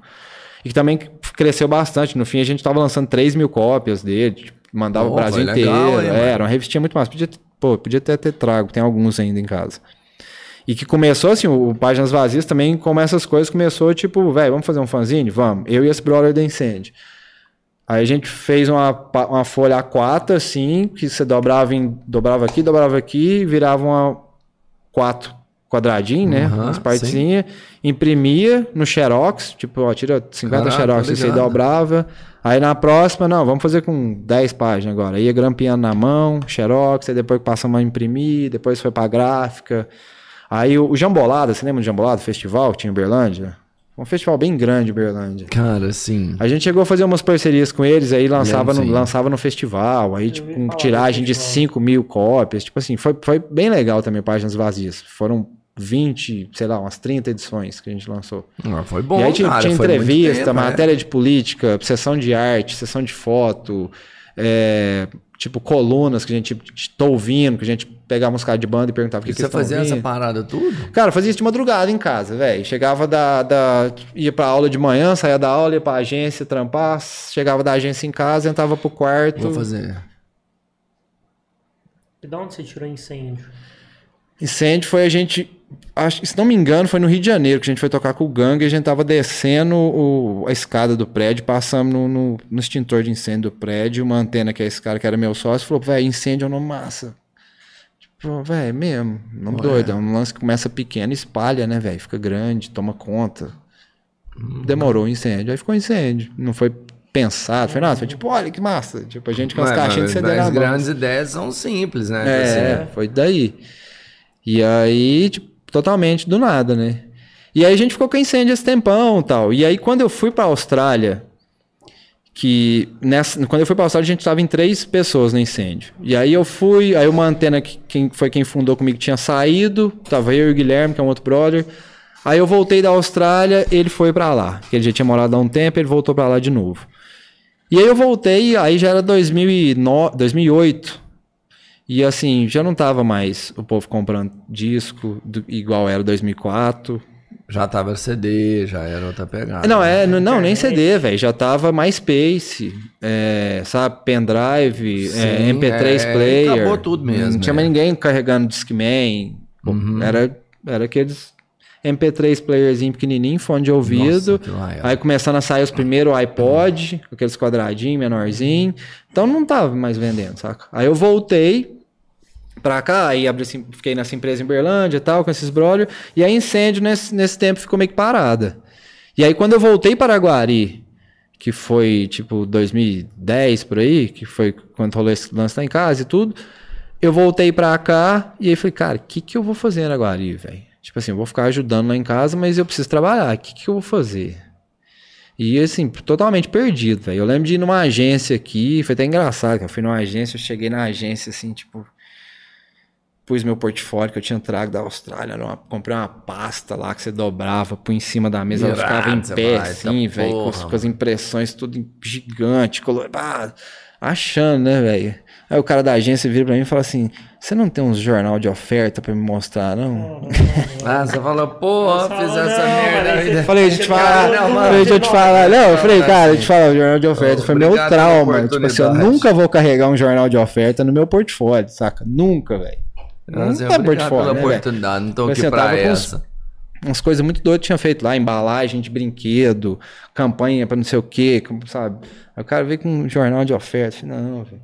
S3: e que também cresceu bastante. No fim, a gente tava lançando 3 mil cópias dele, tipo, mandava o Brasil
S2: legal,
S3: inteiro.
S2: hein,
S3: é, era uma revistinha muito massa. Podia, pô, podia até ter trago, tem alguns ainda em casa. E que começou assim, o Páginas Vazias também, como essas coisas, começou tipo, velho, vamos fazer um fanzine? Vamos. Eu e esse brother da Incêndio. Aí a gente fez uma, uma folha A4, assim, que você dobrava, em, dobrava aqui, dobrava aqui, virava uma quatro quadradinho, né?
S2: Aham,
S3: Umas partezinhas, imprimia no Xerox, tipo, ó, tira 50
S2: Caraca,
S3: Xerox, e você
S2: ligado.
S3: dobrava. Aí na próxima, não, vamos fazer com 10 páginas agora. Ia grampeando na mão, Xerox, aí depois passamos a imprimir, depois foi pra gráfica. Aí o, o Jambolada, você lembra do Jambolada, festival que tinha em Uberlândia? Um festival bem grande em Uberlândia.
S2: Cara, sim.
S3: A gente chegou a fazer umas parcerias com eles, aí lançava, no, lançava no festival, aí tipo,
S1: ouvi
S3: com
S1: falar
S3: tiragem de
S1: festival.
S3: 5 mil cópias, tipo assim, foi, foi bem legal também, páginas vazias. Foram 20, sei lá, umas 30 edições que a gente lançou.
S2: Ah, foi bom,
S3: e aí tinha,
S2: cara.
S3: tinha entrevista,
S2: tempo, é.
S3: matéria de política, sessão de arte, sessão de foto, é, tipo colunas que a gente tô ouvindo, que a gente pegava uns caras de banda e perguntava o que,
S2: E
S3: que
S2: você fazia essa
S3: ouvindo.
S2: parada tudo?
S3: Cara, fazia isso de madrugada em casa, velho. Chegava da, da. ia pra aula de manhã, saía da aula, ia pra agência trampar, chegava da agência em casa, entrava pro quarto.
S2: Vou fazer.
S1: E de onde você tirou incêndio?
S3: Incêndio foi a gente. Acho, se não me engano, foi no Rio de Janeiro que a gente foi tocar com o gangue e a gente tava descendo o- a escada do prédio, passamos no, no- no extintor de incêndio do prédio, uma antena que é esse cara que era meu sócio, falou, velho, incêndio é um nome massa. Tipo, velho, é mesmo,
S2: Ué.
S3: doido, é um lance que começa pequeno e espalha, né, velho? Fica grande, toma conta. Demorou o incêndio, aí ficou incêndio. Não foi pensado, foi nada, foi tipo, olha que massa. Tipo, a gente com as caixinhas de CD
S2: As grandes ideias são simples, né?
S3: É,
S2: Assim,
S3: foi daí. E aí, tipo, totalmente do nada, né? E aí a gente ficou com incêndio esse tempão tal. E aí quando eu fui pra Austrália, que nessa, quando eu fui pra Austrália a gente tava em três pessoas no incêndio. E aí eu fui, aí uma antena que quem foi quem fundou comigo tinha saído, tava eu e o Guilherme, que é um outro brother. Aí eu voltei da Austrália, ele foi pra lá. Ele já tinha morado há um tempo, ele voltou pra lá de novo. E aí eu voltei, aí já era 2009, 2008. E assim, já não tava mais o povo comprando disco do- igual era 2004.
S2: Já tava CD, já era outra pegada.
S3: Não, é, não, não, nem. CD, velho. Já tava MySpace, é, sabe, pendrive, é,
S2: Sim,
S3: MP3
S2: é,
S3: player.
S2: acabou tudo mesmo,
S3: Não tinha
S2: é.
S3: mais ninguém carregando Discman.
S2: Uhum.
S3: Era, era aqueles MP3 playerzinho pequenininho, fone de ouvido.
S2: Nossa.
S3: Aí começando a sair os primeiros iPod, aqueles quadradinhos menorzinhos. Então não tava mais vendendo, saca? Aí eu voltei. pra cá, aí abri, fiquei nessa empresa em Berlândia e tal, com esses brothers, e aí incêndio nesse, nesse tempo ficou meio que parada. E aí quando eu voltei para Guari, que foi tipo 2010 por aí, que foi quando rolou esse lance lá em casa e tudo, eu voltei pra cá e aí falei, cara, o que que eu vou fazer na Guari, velho? Tipo assim, eu vou ficar ajudando lá em casa, mas eu preciso trabalhar, o que que eu vou fazer? E assim, totalmente perdido, velho. Eu lembro de ir numa agência aqui, foi até engraçado, cara. Eu fui numa agência, eu cheguei na agência assim, tipo, pus meu portfólio que eu tinha trago da Austrália, comprei uma pasta lá que você dobrava, põe em cima da mesa, ela
S2: Irado,
S3: ficava em pé, assim,
S2: tá
S3: velho, com, com as impressões tudo gigante, color... ah, achando, né, velho? Aí o cara da agência vira pra mim e fala assim: Você não tem uns jornal de oferta pra me mostrar, não?
S2: Ah, você falou, porra, fiz essa
S1: não,
S2: merda.
S1: mas
S3: Falei, deixa eu te falar,
S1: Cara,
S3: não,
S1: não,
S3: mano,
S1: mano,
S3: deixa eu te falar. Não, eu falei,
S2: Cara,
S3: cara,
S2: assim.
S3: deixa eu te falar, o jornal de oferta foi meu trauma. Tipo assim, eu nunca vou carregar um jornal de oferta no meu portfólio, saca? Nunca, velho. Não
S2: Nossa,
S3: tem
S2: obrigado
S3: portfólio,
S2: pela
S3: né,
S2: oportunidade, não tô
S3: Tipo
S2: aqui
S3: assim,
S2: pra
S3: tava com uns-
S2: essa.
S3: umas coisas muito doidas que tinha feito lá, embalagem de brinquedo, campanha pra não sei o quê, sabe? Aí o cara veio com um jornal de oferta, eu falei, não, velho.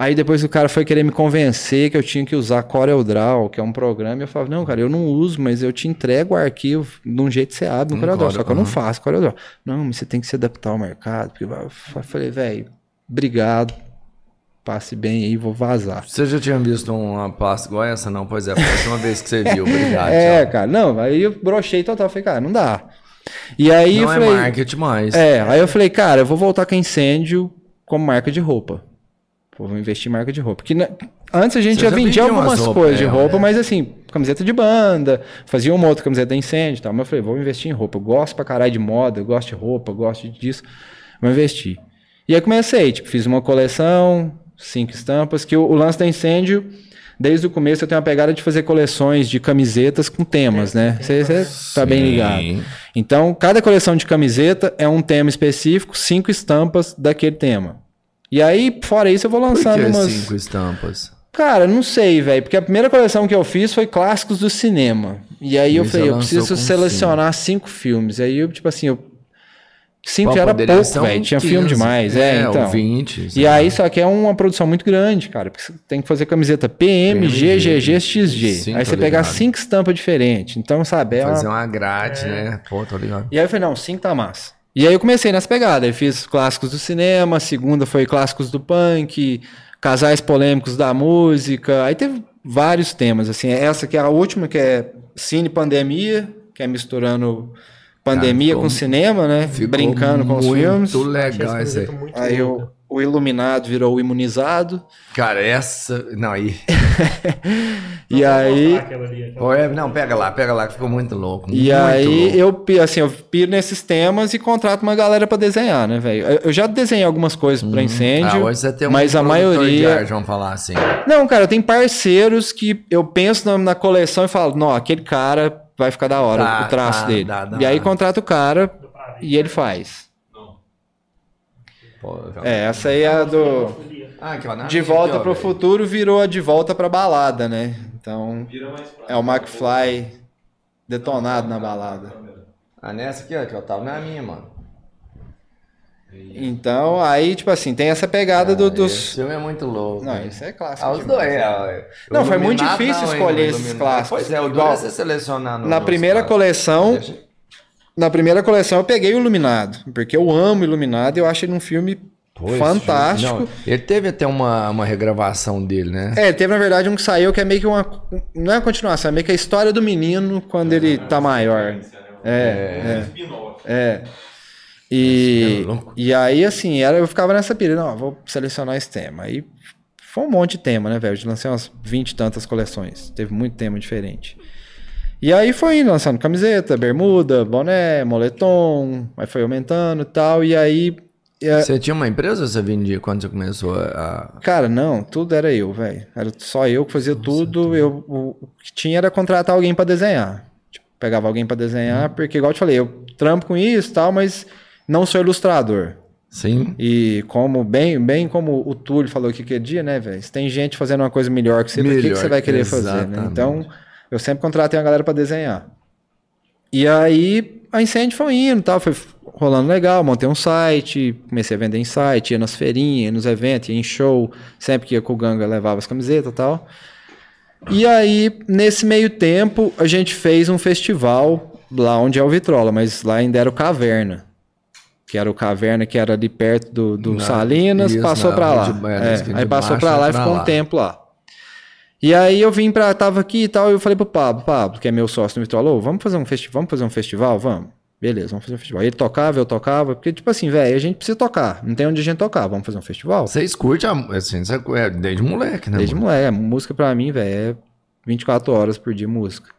S3: Aí depois o cara foi querer me convencer que eu tinha que usar CorelDRAW, que é um programa, e eu falava, não, cara, eu não uso, mas eu te entrego o arquivo de um jeito que você abre no
S2: Um
S3: CorelDRAW,
S2: Corel,
S3: só que eu não
S2: faço
S3: CorelDRAW. Não, mas você tem que se adaptar ao mercado. Porque eu falei, velho, obrigado, passe bem aí, vou vazar.
S2: Você já tinha visto uma pasta igual essa? Não, pois é, foi a última vez que você viu, obrigado.
S3: É,
S2: tchau.
S3: cara, não, aí eu brochei total, falei, cara, não dá. E aí eu
S2: Não é
S3: falei,
S2: marketing mais.
S3: É, aí eu falei, cara, eu vou voltar com incêndio como marca de roupa. Pô, vou investir em marca de roupa. Porque na- antes a gente
S2: Você
S3: já vendia
S2: vendia umas
S3: algumas
S2: roupas,
S3: coisas de
S2: é,
S3: roupa,
S2: é.
S3: mas assim, camiseta de banda, fazia uma outra camiseta da incêndio e tal. Mas eu falei, vou investir em roupa. Eu gosto pra caralho de moda, eu gosto de roupa, gosto disso. Vou investir. E aí comecei, tipo, fiz uma coleção, cinco estampas, que o, o lance da incêndio, desde o começo eu tenho uma pegada de fazer coleções de camisetas com temas, né? Você tá bem ligado. Então, cada coleção de camiseta é um tema específico, cinco estampas daquele tema. E aí, fora isso, eu vou
S2: Por
S3: lançando
S2: que
S3: umas.
S2: cinco estampas?
S3: Cara, não sei, velho. Porque a primeira coleção que eu fiz foi clássicos do cinema. E aí eu
S2: E você
S3: falei, eu preciso selecionar cinco filmes. Aí eu, tipo assim, eu. Cinco era pouco, velho. Tinha
S2: 15.
S3: filme demais. É,
S2: ou
S3: então.
S2: 20. sei
S3: E
S2: lá.
S3: aí, só que é uma produção muito grande, cara. Porque você tem que fazer camiseta PM, G, GG, XG.
S2: Sim,
S3: aí você pegar
S2: ligado.
S3: cinco estampas diferentes. Então, sabe, é uma
S2: Fazer uma grade, né? Pô, tô ligado.
S3: e aí eu falei, não, cinco tá massa. E aí eu comecei nessa pegada. Eu fiz clássicos do cinema, a segunda foi clássicos do punk, casais polêmicos da música. Aí teve vários temas, assim. Essa que é a última, que é Cine Pandemia, que é misturando pandemia
S2: ficou-
S3: com cinema, né? Brincando com os filmes.
S2: Muito legal isso aí.
S3: O, iluminado virou o imunizado.
S2: Cara, essa. Não, aí.
S3: E
S1: Não,
S3: aí.
S1: aquela ali, aquela
S2: é- Não, pega lá, pega lá, que ficou muito louco.
S3: E
S2: muito
S3: aí
S2: louco.
S3: eu, assim, eu piro nesses temas e contrato uma galera pra desenhar, né, velho? Eu- já desenhei algumas coisas pra incêndio,
S2: Ah, hoje você tem um
S3: mas a maioria...
S2: arte, vamos falar assim.
S3: Não, cara, eu tenho parceiros que eu penso na, na coleção e falo, não, aquele cara vai ficar da hora,
S2: Tá,
S3: o traço
S2: tá,
S3: dele.
S2: dá, dá.
S3: E aí contrata o cara e ele faz. É, essa aí é a do...
S2: Ah,
S3: De Volta pro
S2: velho.
S3: Futuro virou a De Volta pra Balada, né? Então, é o McFly detonado na balada.
S2: Ah, nessa aqui, ó, que eu tava na minha, mano.
S3: Então, aí, tipo assim, tem essa pegada do-
S2: Ah,
S3: dos...
S2: Esse filme é muito louco.
S3: Não, isso é clássico.
S2: Ah, os
S3: demais.
S2: dois, é.
S3: Não,
S2: O
S3: foi muito difícil
S2: não,
S3: escolher
S2: o
S3: esses clássicos.
S2: Pois é, o
S3: Igual-
S2: duro é você selecionar no,
S3: Na primeira
S2: clássicos.
S3: coleção,
S2: Deixa-
S3: na primeira coleção eu peguei o Iluminado, porque eu amo Iluminado e eu acho ele um filme
S2: esse
S3: fantástico.
S2: não, ele teve até uma, uma regravação dele, né?
S3: É, teve na verdade um que saiu que é meio que uma. Não é uma continuação, é meio que a história do menino quando ele tá maior. É, é. É. E,
S2: é louco.
S3: e aí, assim, era, eu ficava nessa pilha, não, vou selecionar esse tema. Aí foi um monte de tema, né, velho? Eu lancei umas 20 e tantas coleções. Teve muito tema diferente. E aí foi indo, lançando camiseta, bermuda, boné, moletom, aí foi aumentando e tal. E aí. é,
S2: Você tinha uma empresa ou você vendia quando você começou a.
S3: Cara, não, tudo era eu, velho. Era só eu que fazia tudo. Eu, o, o que tinha era contratar alguém pra desenhar. Tipo, pegava alguém pra desenhar, porque, igual eu te falei, eu trampo com isso e tal, mas não sou ilustrador.
S2: Sim.
S3: E como bem, bem como o Túlio falou aqui aquele dia, né, velho? Se tem gente fazendo uma coisa melhor que você, por que, que
S2: Melhor,
S3: você vai querer fazer, né?
S2: exatamente.
S3: Então, eu sempre contratei uma galera pra desenhar. E aí, a incêndio foi indo e tal, foi rolando legal, montei um site, comecei a vender em site, ia nas feirinhas, ia nos eventos, ia em show, sempre que ia com o Ganga levava as camisetas e tal. E aí, nesse meio tempo, a gente fez um festival lá onde é o Vitrola, mas lá ainda era o Caverna. Que era o Caverna, que era ali perto do, do
S2: Na-
S3: Salinas,
S2: isso,
S3: passou
S2: na
S3: pra lá.
S2: é,
S3: aí passou pra lá e ficou
S2: lá.
S3: um tempo lá. E aí eu vim pra. Tava aqui e tal, e eu falei pro Pablo, Pablo, que é meu sócio no Vitrola, ô, vamos fazer um festival, vamos fazer um festival? Vamos. Beleza, vamos fazer um festival. Ele tocava, eu tocava, porque, tipo assim, velho, a gente precisa tocar. Não tem onde a gente tocar. Vamos fazer um festival?
S2: Vocês curtem, a- assim, é desde moleque, né?
S3: Desde
S2: mano?
S3: moleque. Música pra mim, velho, é 24 horas por dia música.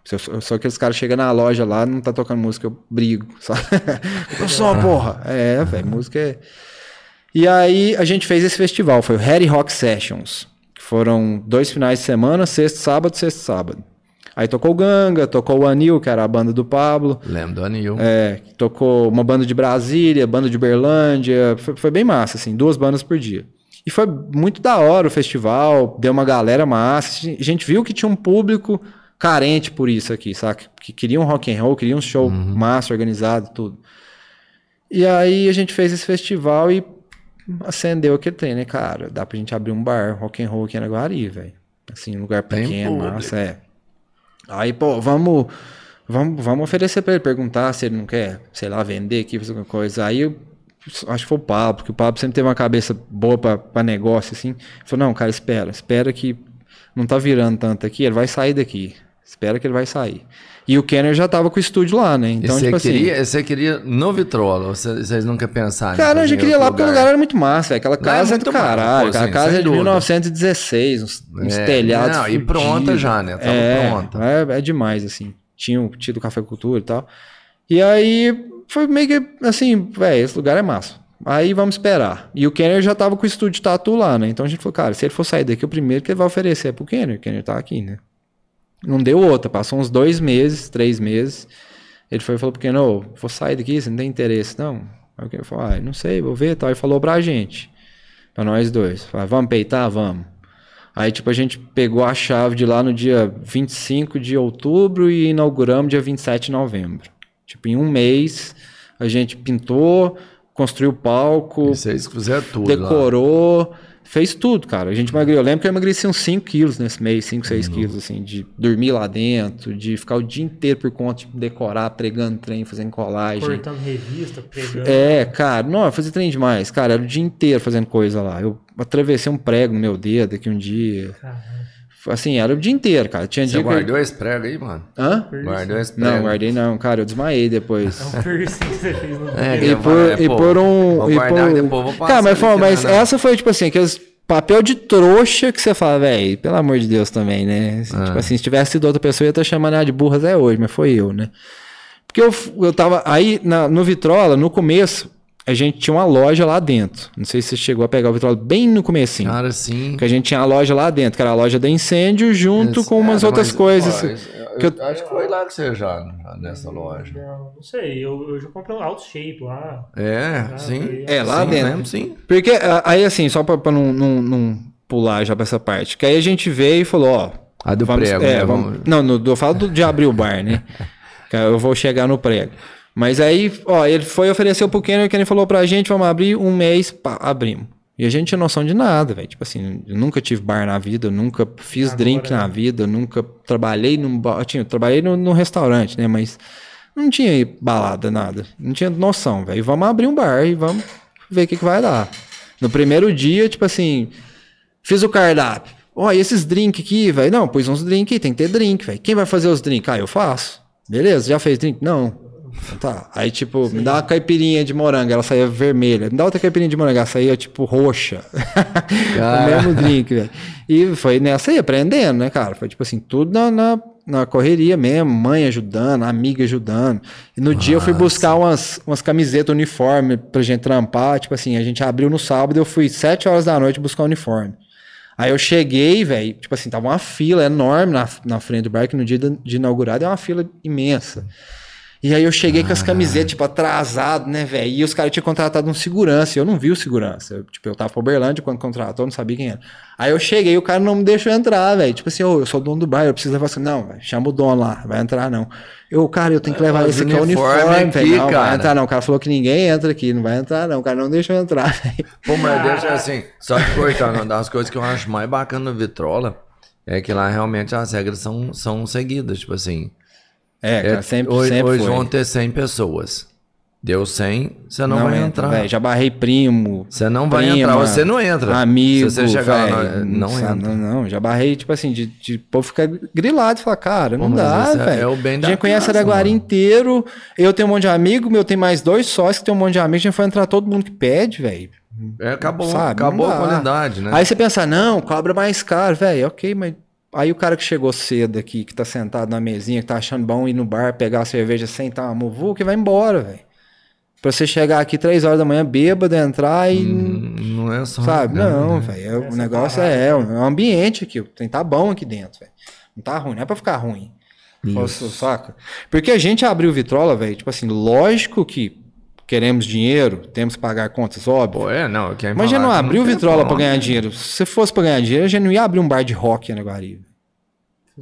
S3: Só que os caras chegam na loja lá, não tá tocando música, eu brigo. Só... eu sou uma porra. É, velho, música é. E aí a gente fez esse festival, foi o Harry Rock Sessions. Foram dois finais de semana, sexta, sábado, sexta, sábado. Aí tocou o Ganga, tocou o Anil, que era a banda do Pablo.
S2: Lembro do Anil.
S3: É, tocou uma banda de Brasília, banda de Berlândia, foi, foi bem massa, assim, duas bandas por dia. E foi muito da hora o festival, deu uma galera massa, a gente viu que tinha um público carente por isso aqui, saca? Que queria um rock and roll, queria um show massa, organizado, tudo. E aí a gente fez esse festival e acendeu aquele trem, né, cara? Dá pra gente abrir um bar rock and roll aqui na Guari, velho. Assim, um lugar
S2: Tem
S3: pequeno, massa, é. Aí, pô, vamos, vamos, vamos oferecer pra ele, perguntar se ele não quer, sei lá, vender aqui, fazer alguma coisa. Aí eu acho que foi o Pablo, porque o Pablo sempre teve uma cabeça boa pra, pra negócio, assim. Ele falou, não, cara, espera, espera que não tá virando tanto aqui, ele vai sair daqui. Espera que ele vai sair. E o Kenner já tava com o estúdio lá, né? Então,
S2: você
S3: tipo assim.
S2: queria, você queria no Vitrola, você- vocês nunca pensaram?
S3: Cara, já
S2: em
S3: queria lá porque o lugar era muito massa. Aquela
S2: é
S3: casa é, do
S2: muito massa,
S3: caralho.
S2: pô,
S3: Aquela
S2: assim,
S3: casa é de
S2: dúvida.
S3: 1916, uns, uns
S2: É,
S3: telhados.
S2: não, e pronta já, né? Tava
S3: é,
S2: pronta.
S3: É, é demais, assim. Tinham tido café cultura e tal. E aí foi meio que assim, velho, esse lugar é massa. Aí vamos esperar. E o Kenner já tava com o estúdio tatu lá, né? Então a gente falou, cara, se ele for sair daqui, o primeiro que ele vai oferecer é pro Kenner. O Kenner tá aqui, né? Não deu outra, passou uns dois meses, três meses. Ele foi e falou Kenner, ô, vou sair daqui, você não tem interesse, não? Aí Kenner falou, ah, não sei, vou ver tal. Ele falou pra gente, pra nós dois. Falou, vamos peitar? Vamos. Aí, tipo, a gente pegou a chave de lá no dia 25 de outubro e inauguramos dia 27 de novembro. Tipo, em um mês, a gente pintou, construiu o palco,
S2: vocês fizeram tudo lá.
S3: Fez tudo, cara. A gente emagreceu. Eu lembro que eu emagreci uns 5 quilos nesse mês, 5, 6
S2: Uhum.
S3: quilos, assim, de dormir lá dentro, de ficar o dia inteiro por conta, tipo, decorar, pregando trem, fazendo colagem.
S1: Cortando revista, pregando.
S3: É, cara, não, eu fazia trem demais, cara, era o dia inteiro fazendo coisa lá. Eu atravessei um prego no meu dedo aqui um dia.
S1: Caralho.
S3: Assim, era o dia inteiro, cara. Tinha
S2: Você
S3: dia que
S2: guardou esse prego aí, mano?
S3: Hã?
S2: Guardou esse prego?
S3: Não, guardei não, cara, eu desmaiei depois.
S1: É um piercing que você fez no
S2: É.
S3: E
S2: eu
S3: por,
S2: vou- é,
S3: e
S2: pô,
S3: por um.
S2: vou
S3: e
S2: guardar
S3: por-
S2: e depois vou passar
S3: Cara, mas,
S2: que
S3: mas
S2: não é nada.
S3: essa foi, tipo assim, aqueles papel de trouxa que você fala, velho, pelo amor de Deus também, né?
S2: Ah.
S3: Tipo assim, se tivesse sido outra pessoa, eu ia estar chamando ela de burra até hoje, mas foi eu, né? Porque eu, eu tava. Aí, na- no Vitrola, no começo, a gente tinha uma loja lá dentro. Não sei se você chegou a pegar o Vitrola bem no comecinho.
S2: Cara, sim.
S3: Que a gente tinha a loja lá dentro, que era a loja da incêndio, junto com umas
S2: Era,
S3: outras
S2: mas,
S3: coisas.
S2: ó, eu-
S3: que
S2: eu acho que foi lá que você já, nessa loja.
S1: Não, não sei. Eu, eu já comprei um Auto Shape lá.
S2: É,
S1: Ah,
S2: sim.
S1: foi-
S3: É, lá
S2: sim,
S3: dentro.
S2: Mesmo, sim.
S3: Porque aí, assim, só pra, pra não, não, não pular já pra essa parte. Que aí a gente veio e falou, ó.
S2: A do
S3: vamos,
S2: prego,
S3: é,
S2: né?
S3: vamos-
S2: Vamos-
S3: Não, no, eu falo do, de abrir o bar, né? Que eu vou chegar no prego. Mas aí, ó, ele foi oferecer pro Kenner, o Kenner falou pra gente, vamos abrir um mês, pá, abrimos. E a gente tinha noção de nada, velho. Tipo assim, eu nunca tive bar na vida, eu nunca fiz
S1: Agora,
S3: drink na vida, eu nunca trabalhei num bar. Tinha, trabalhei no, no restaurante, né? Mas não tinha balada, nada. Não tinha noção, velho. Vamos abrir um bar e vamos ver o que, que vai dar. No primeiro dia, tipo assim, fiz o cardápio. Ó, e esses drinks aqui, velho? Não, pus uns drinks aí, tem que ter drink, velho. Quem vai fazer os drinks? Ah, eu faço. Beleza, já fez drink? Não. Tá. Aí, tipo, me dá uma caipirinha de morango, ela saía vermelha. Me dá outra caipirinha de morango, ela saía, tipo, roxa. o mesmo drink, velho. E foi nessa aí, aprendendo, né, cara? Foi, tipo assim, tudo na, na, na correria mesmo. Mãe ajudando, amiga ajudando. E no dia eu fui buscar umas, umas camisetas uniforme pra gente trampar. Tipo assim, a gente abriu no sábado, eu fui sete horas da noite buscar o uniforme. Aí eu cheguei, velho, tipo assim, tava uma fila enorme na, na frente do bar, que no dia de, de inaugurado é uma fila imensa. E aí eu cheguei com as camisetas, tipo, atrasado, né, velho? E os caras tinham contratado um segurança, e eu não vi o segurança. Eu, tipo, eu tava pra Uberlândia quando contratou, não sabia quem era. Aí eu cheguei, o cara não me deixou entrar, velho. Tipo assim, ô, eu sou o dono do bar, eu preciso levar você. Não, velho, chama o dono lá, vai entrar não. Eu, cara, eu tenho que levar esse aqui, é o
S2: uniforme
S3: velho. Não, vai
S2: cara.
S3: entrar não. O cara falou que ninguém entra aqui, não vai entrar não. O cara não deixou eu entrar, velho.
S2: Pô, mas deixa assim, só que cortando, uma das coisas que eu acho mais bacana no Vitrola é que lá realmente as regras são, são seguidas, tipo assim.
S3: É, cara,
S2: é,
S3: sempre,
S2: hoje
S3: sempre
S2: hoje
S3: foi.
S2: vão ter 100 pessoas. Deu 100, você não, vai
S3: entra,
S2: entrar.
S3: velho. Já barrei primo.
S2: Você não vai
S3: prima,
S2: entrar, você não entra.
S3: Amigo,
S2: Se você chegar lá,
S3: velho,
S2: não
S3: sabe,
S2: entra.
S3: Não, não, já barrei, tipo assim, de, de povo ficar grilado e falar, cara, não
S2: Pô,
S3: dá,
S2: é-
S3: velho.
S2: é o bem
S3: a gente conhece
S2: casa,
S3: Araguari
S2: mano.
S3: inteiro, eu tenho um monte de amigo, meu tem mais dois sócios que tem um monte de amigos, a gente foi entrar todo mundo que pede, velho.
S2: É, acabou,
S3: Sabe,
S2: acabou
S3: não
S2: a qualidade, né?
S3: Aí você pensa, não, cobra mais caro, velho, ok, mas aí o cara que chegou cedo aqui, que tá sentado na mesinha, que tá achando bom ir no bar, pegar a cerveja, sentar uma muvuca e vai embora, velho. Pra você chegar aqui três horas da manhã, bêbado, entrar e...
S2: Hum, Não é só.
S3: Sabe? Não,
S2: né?
S3: velho. é- O
S1: Essa
S3: negócio
S1: parada.
S3: é, é um ambiente aqui. Tem tá bom aqui dentro, velho. Não tá ruim, não é pra ficar ruim. Posso, saca? Porque a gente abriu Vitrola, velho. Tipo assim, lógico que queremos dinheiro, temos que pagar contas, óbvio.
S2: Pô, é, não. Quem
S3: Mas a gente não abriu Vitrola pra ganhar dinheiro. Se fosse pra ganhar dinheiro, a gente não ia abrir um bar de rock em
S1: um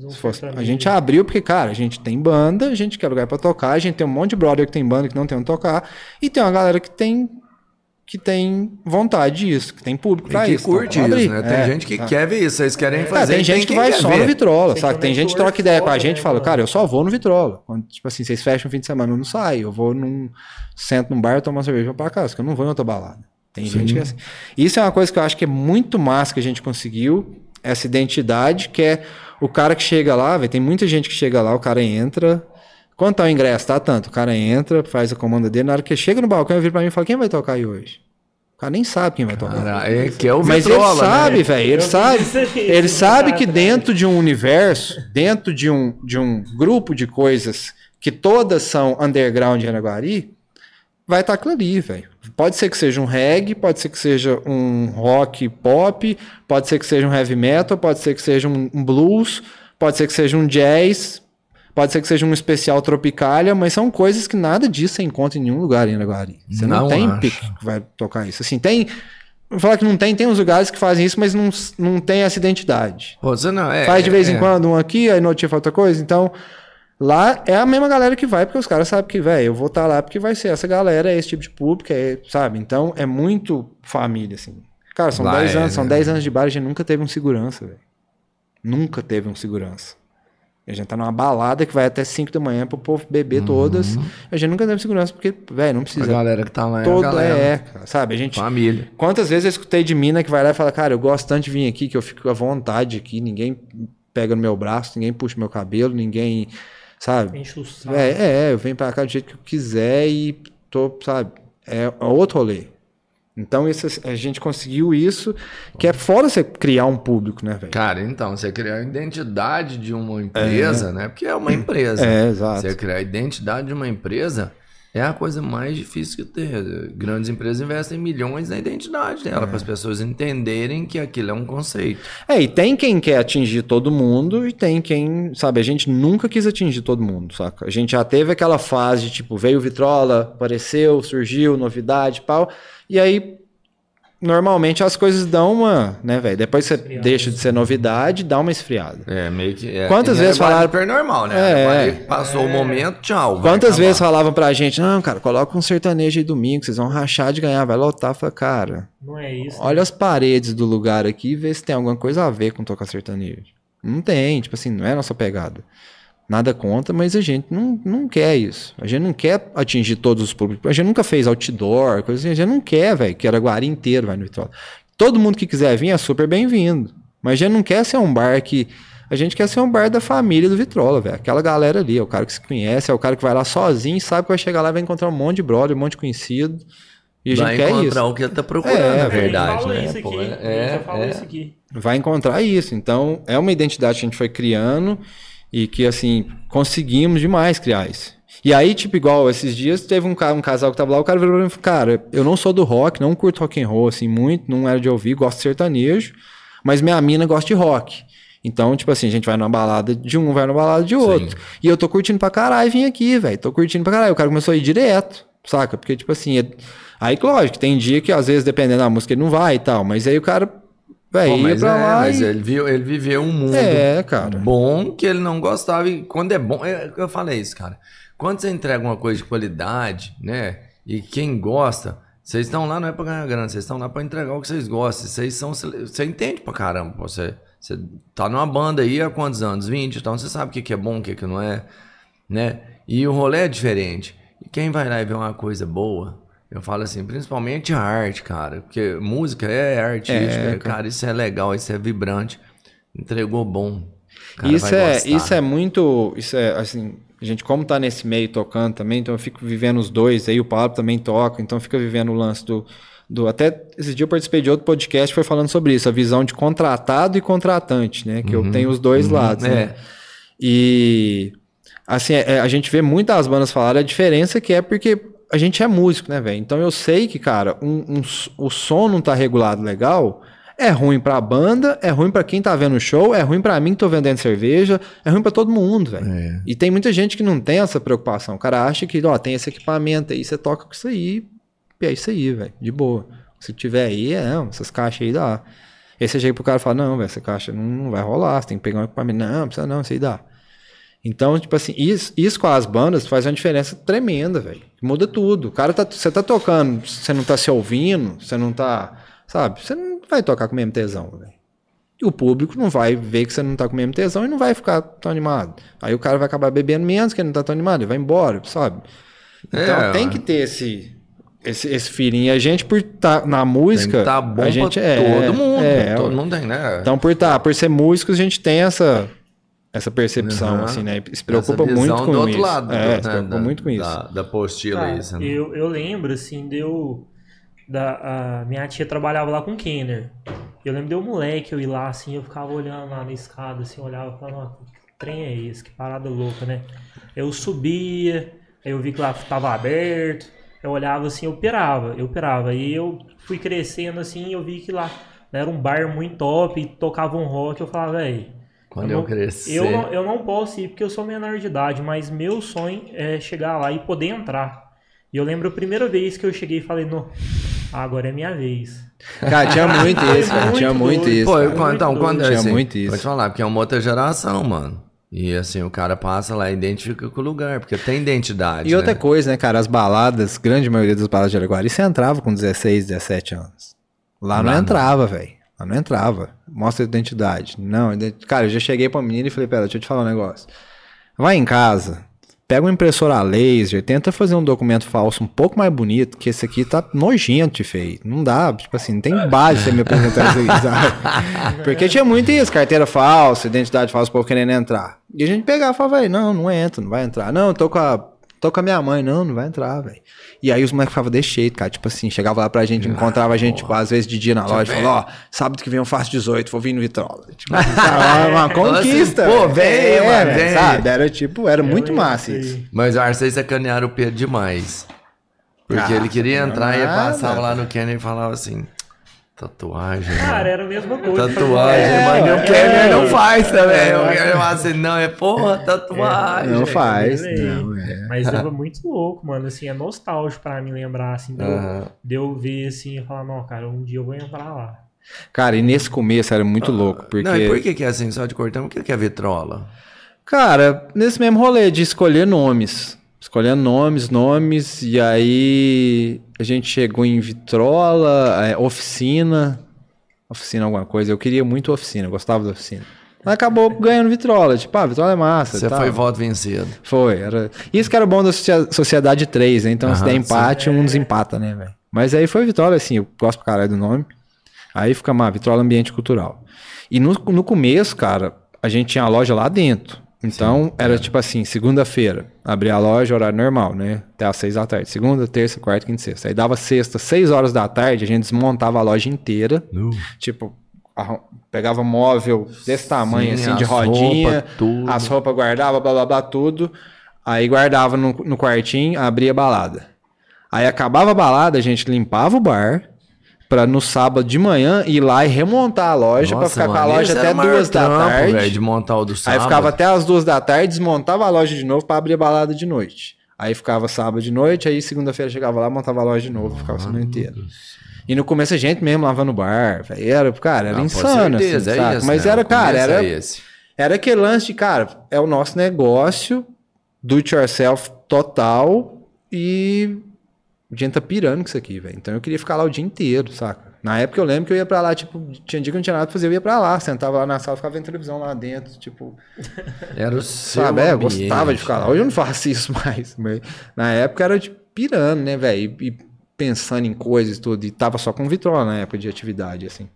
S3: Se fosse- A gente abriu porque, cara, a gente tem banda, a gente quer lugar pra tocar, a gente tem um monte de brother que tem banda que não tem onde tocar, e tem uma galera que tem que tem vontade disso, que tem público pra
S2: que
S3: isso.
S2: curte
S3: então,
S2: isso, né? Tem
S3: É,
S2: gente que
S3: tá.
S2: quer ver isso. Vocês querem
S3: É,
S2: fazer.
S3: tem
S2: e
S3: gente que vai só
S2: ver.
S3: no Vitrola,
S1: Tem
S3: sabe? Tem gente que
S1: que
S3: troca ideia com a gente e
S1: né,
S3: fala, cara, eu só vou no Vitrola. Quando, tipo assim, vocês fecham um fim de semana, eu não saio. Eu vou num. Sento num bar, tomo uma cerveja pra casa, porque eu não vou em outra balada. Tem gente que é assim. Isso é uma coisa que eu acho que é muito massa que a gente conseguiu, essa identidade, que é o cara que chega lá, velho. Tem muita gente que chega lá, o cara entra. Quanto tá o ingresso? Tá tanto. O cara entra, faz a comanda dele. Na hora que chega no balcão, ele vira pra mim e fala: quem vai tocar aí hoje? O cara nem sabe quem vai tocar.
S2: Cara, é que é o
S3: Mas
S2: Vitrola,
S3: ele sabe,
S2: né?
S3: velho. Ele sabe. Ele sabe que
S1: atrás.
S3: dentro de um universo, dentro de um, de um grupo de coisas que todas são underground em Araguari, vai estar aquilo ali, velho. Pode ser que seja um reggae, pode ser que seja um rock pop, pode ser que seja um heavy metal, pode ser que seja um, um blues, pode ser que seja um jazz, pode ser que seja um especial tropicália, mas são coisas que nada disso você encontra em nenhum lugar em Araguari. Você não,
S2: Não
S3: tem
S2: acho.
S3: pique que vai tocar isso. Assim, tem. Vou falar que não tem, tem uns lugares que fazem isso, mas não, não tem essa identidade.
S2: Não, é,
S3: Faz de vez
S2: é,
S3: em
S2: é.
S3: quando um aqui, aí no outro dia faz outra coisa. Então, lá é a mesma galera que vai, porque os caras sabem que, velho, eu vou estar lá porque vai ser essa galera, é esse tipo de público, é, sabe? Então, é muito família, assim. Cara, são
S2: Lá
S3: 10
S2: é,
S3: anos, são
S2: né?
S3: 10 anos de bar, a gente nunca teve um segurança, velho. Nunca teve um segurança. A gente tá numa balada que vai até 5 da manhã pro povo beber todas. A gente nunca teve segurança, porque, velho, não
S2: A
S3: precisa.
S2: galera que tá lá é a
S3: Todo
S2: galera.
S3: é, cara, sabe? A gente,
S2: Família.
S3: Quantas vezes eu escutei de mina que vai lá e fala, cara, eu gosto tanto de vir aqui que eu fico à vontade aqui, ninguém pega no meu braço, ninguém puxa meu cabelo, ninguém, sabe?
S1: Enche o saco.
S3: É, é, eu venho pra cá do jeito que eu quiser e tô, sabe? É outro rolê. Então isso, a gente conseguiu isso, que é fora você criar um público, né, velho?
S2: Cara, então, você criar a identidade de uma empresa, né? Porque é uma empresa.
S3: É, exato.
S2: Você criar a identidade de uma empresa é a coisa mais difícil que ter. Grandes empresas investem milhões na identidade dela, para as pessoas entenderem que aquilo é um conceito.
S3: É, e tem quem quer atingir todo mundo e tem quem, sabe, a gente nunca quis atingir todo mundo, saca? A gente já teve aquela fase de tipo, veio o Vitrola, apareceu, surgiu, novidade, pau, e aí normalmente as coisas dão uma, né, velho? Depois você
S1: Esfriada.
S3: deixa de ser novidade, dá uma esfriada.
S2: É, meio que. É,
S3: Quantas
S2: e
S3: vezes
S2: é
S3: falaram-
S2: super normal, né?
S3: É.
S2: Passou o momento, tchau.
S3: Quantas vezes falavam pra gente, não, cara, coloca um sertanejo aí domingo, vocês vão rachar de ganhar, vai lotar. Fala, cara,
S1: Não é isso.
S3: olha as paredes do lugar aqui e vê se tem alguma coisa a ver com tocar sertanejo. Não tem, tipo assim, não é a nossa pegada. Nada contra, mas a gente não, não quer isso. A gente não quer atingir todos os públicos. A gente nunca fez outdoor, coisa assim. A gente não quer, velho, que Araguari inteiro vai no Vitrola. Todo mundo que quiser vir é super bem-vindo. Mas a gente não quer ser um bar que. A gente quer ser um bar da família do Vitrola, velho. Aquela galera ali, é o cara que se conhece, é o cara que vai lá sozinho e sabe que vai chegar lá e vai encontrar um monte de brother, um monte de conhecido. E a gente
S2: Vai
S3: quer
S2: encontrar
S3: isso.
S2: o que ele tá procurando,
S3: É, é,
S2: verdade, né?
S1: isso aqui.
S2: Pô, é,
S1: já falou
S2: é.
S1: isso aqui.
S3: vai encontrar isso. Então, é uma identidade que a gente foi criando e que, assim, conseguimos demais criar isso. E aí, tipo, igual esses dias, teve um, um casal que tava lá, o cara virou pra mim e falou, cara, eu não sou do rock, não curto rock and roll, assim, muito, não era de ouvir, gosto de sertanejo, mas minha mina gosta de rock. Então, tipo assim, a gente vai numa balada de um, vai numa balada de outro. E eu tô curtindo pra caralho vim aqui, velho. Tô curtindo pra caralho. O cara começou a ir direto, saca? Porque, tipo assim, é- aí, lógico, tem dia que às vezes, dependendo da música, ele não vai e tal. Mas aí o cara, velho,
S2: Pô, mas
S3: pra
S2: é,
S3: lá
S2: mas
S3: e...
S2: ele, viu, ele viveu um mundo
S3: É,
S2: bom que ele não gostava. E quando é bom, é, eu falei isso, cara. Quando você entrega uma coisa de qualidade, né? E quem gosta, vocês estão lá não é pra ganhar grana, vocês estão lá pra entregar o que vocês gostam. Vocês são. Você entende pra caramba, você. Você tá numa banda aí há quantos anos? 20, então você sabe o que, que é bom, o que, que não é, né? E o rolê é diferente. E quem vai lá e ver uma coisa boa, eu falo assim, principalmente a arte, cara. Porque música é artística,
S3: É,
S2: cara. isso é legal, isso é vibrante. Entregou bom. Cara
S3: isso é,
S2: gostar.
S3: isso é muito. Isso é assim. A gente, como tá nesse meio tocando também, então eu fico vivendo os dois, aí o Pablo também toca, então fica vivendo o lance do. do até esse dia eu participei de outro podcast que foi falando sobre isso, a visão de contratado e contratante, né? Que eu tenho os dois lados,
S2: É.
S3: né? E assim, é, a gente vê muitas bandas falarem a diferença que é porque a gente é músico, né, velho? Então eu sei que, cara, um, um o som não tá regulado legal, é ruim pra banda, é ruim pra quem tá vendo o show, é ruim pra mim que tô vendendo cerveja, é ruim pra todo mundo, velho.
S2: É.
S3: E tem muita gente que não tem essa preocupação. O cara acha que, ó, tem esse equipamento aí, você toca com isso aí, e é isso aí, velho, de boa. Se tiver aí, é, não, essas caixas aí dá. Aí você chega pro cara e fala, não, velho, essa caixa não, não vai rolar, você tem que pegar um equipamento. Não, não precisa não, isso aí dá. Então, tipo assim, isso, isso com as bandas faz uma diferença tremenda, velho. Muda tudo. O cara tá, você tá tocando, você não tá se ouvindo, você não tá, sabe? Você não vai tocar com o mesmo tesão, velho. E o público não vai ver que você não tá com o mesmo tesão e não vai ficar tão animado. Aí o cara vai acabar bebendo menos, que ele não tá tão animado, ele vai embora, sabe? Então
S2: É,
S3: tem que ter esse esse, esse feeling. E a gente por estar na música,
S2: tá bom
S3: a gente
S2: pra
S3: é,
S2: todo mundo.
S3: é,
S2: todo mundo tem, né?
S3: então, por, tá, por ser músicos, a gente tem essa, essa percepção,
S2: Uhum.
S3: assim, né? E Se preocupa
S2: Essa
S3: muito com
S2: do outro
S3: isso.
S2: lado.
S3: é,
S2: né,
S3: se preocupa
S2: da,
S3: muito com isso.
S2: Da, da apostila
S1: Cara,
S2: isso. né?
S1: eu, eu lembro, assim, deu. Da, a minha tia trabalhava lá com Kenner. Eu lembro de eu moleque, eu ir lá, assim, eu ficava olhando lá na escada, assim, eu olhava e falava, "Nossa, que trem é esse? Que parada louca, né? Eu subia, aí eu vi que lá tava aberto, eu olhava assim, eu pirava, eu pirava. Aí eu fui crescendo assim, eu vi que lá era um bar muito top, e tocava um rock, eu falava, velho.
S2: Quando eu,
S1: não-
S2: crescer.
S1: Eu não, eu não posso ir porque eu sou menor de idade, mas meu sonho é chegar lá e poder entrar. E eu lembro a primeira vez que eu cheguei e falei, não, agora é minha vez.
S3: Cara, tinha muito isso, cara. Tinha muito isso.
S2: Pô, eu, quando- então,
S1: muito
S2: quando
S3: doido.
S2: assim,
S3: Tinha muito isso.
S2: Vou te falar, porque é uma outra geração, mano. E assim, o cara passa lá e identifica com o lugar, porque tem identidade.
S3: E outra
S2: né?
S3: coisa, né, cara? As baladas, grande maioria das baladas de Araguari, você entrava com 16, 17 anos. Lá não
S2: Lá não.
S3: entrava, velho. Lá não entrava. Mostra a identidade. Não, ident- cara, eu já cheguei pra menina e falei, pera, deixa eu te falar um negócio. Vai em casa, pega uma impressora a laser, tenta fazer um documento falso um pouco mais bonito, que esse aqui tá nojento, feio. Não dá, tipo assim, não tem base você me apresentar isso aí, sabe? Porque tinha muito isso, carteira falsa, identidade falsa, o povo querendo entrar. E a gente pegava e falava, não, não entra, não vai entrar. Não, eu tô com a, tô com a minha mãe, não, não vai entrar, velho. E aí os moleques falavam desse jeito, cara, tipo assim, chegava lá pra gente, encontrava a gente, tipo, às vezes de dia na loja, falava, ó, sábado que vem eu faço 18, vou vir no Vitrola. Tipo, assim, cara, uma conquista.
S2: Pô, vem,
S3: é,
S2: mano, vem.
S3: sabe? Era tipo, era muito
S1: lembro
S3: massa
S1: disso
S3: isso.
S2: Mas eu que vocês sacanearam o Pedro demais. Porque
S3: Ah,
S2: ele queria entrar e
S3: nada.
S2: passava lá no Kenner e falava assim: tatuagem.
S1: Cara,
S2: mano.
S1: era a mesma coisa.
S2: Tatuagem,
S3: É,
S2: mas
S3: é.
S2: o Kenner não faz também. O Kenner fala assim: não, é porra, tatuagem.
S3: Não faz. Não, é.
S1: Mas era muito louco, mano. Assim, é nostálgico pra mim lembrar, assim, de eu, de eu ver assim e falar, não, cara, um dia eu vou entrar lá.
S3: Cara, e nesse começo era muito louco, porque...
S2: Não, e por que, que é assim, só de cortar? Por que, que é vitrola?
S3: Cara, nesse mesmo rolê de escolher nomes. Escolhendo nomes, nomes, e aí a gente chegou em Vitrola, é, oficina. Oficina alguma coisa. Eu queria muito oficina, gostava da oficina. Mas acabou ganhando Vitrola. Tipo, ah, Vitrola é massa.
S2: Você foi voto vencido.
S3: Foi, era. Isso que era bom da Sociedade 3, né? Então, se
S2: Aham,
S3: der empate, um desempata, né, velho? Mas aí foi Vitrola, assim, eu gosto pra caralho do nome. Aí fica uma Vitrola Ambiente Cultural. E no, no começo, cara, a gente tinha a loja lá dentro. Então, era tipo assim, segunda-feira, abria a loja, horário normal, né? Até às seis da tarde. Segunda, terça, quarta, quinta e sexta. Aí dava sexta, seis horas da tarde, a gente desmontava a loja inteira. Tipo, pegava móvel desse tamanho,
S2: Sim,
S3: assim, de rodinha.
S2: roupas, tudo.
S3: As roupas guardava, blá blá blá, tudo. Aí guardava no, no quartinho, abria a balada. Aí acabava a balada, a gente limpava o bar. Pra no sábado de manhã ir lá e remontar a loja
S2: Nossa,
S3: ficar com a
S2: mano,
S3: loja até duas da
S2: trampo,
S3: tarde.
S2: velho, de montar o do sábado.
S3: Aí ficava até as duas da tarde, desmontava a loja de novo pra abrir a balada de noite. Aí ficava sábado de noite, aí segunda-feira chegava lá, montava a loja de novo, ficava a semana inteira. E no começo a gente mesmo lavando bar, velho, era, cara, era
S2: Ah, com
S3: insano,
S2: certeza,
S3: assim,
S2: é isso,
S3: Mas
S2: né?
S3: era, cara, era,
S2: é
S3: era aquele lance de, cara, é o nosso negócio, do it yourself total, e a gente tá pirando com isso aqui, velho. Então eu queria ficar lá o dia inteiro, saca? Na época eu lembro que eu ia pra lá, tipo, tinha dia que não tinha nada pra fazer, eu ia pra lá, sentava lá na sala, ficava vendo televisão lá dentro, tipo,
S2: Era o seu
S3: sabe? É, eu
S2: ambiente.
S3: gostava de ficar lá. Hoje eu não faço isso mais, mas na época era tipo pirando, né, velho? E, e pensando em coisas e tudo, e tava só com vitrola na época de atividade, assim.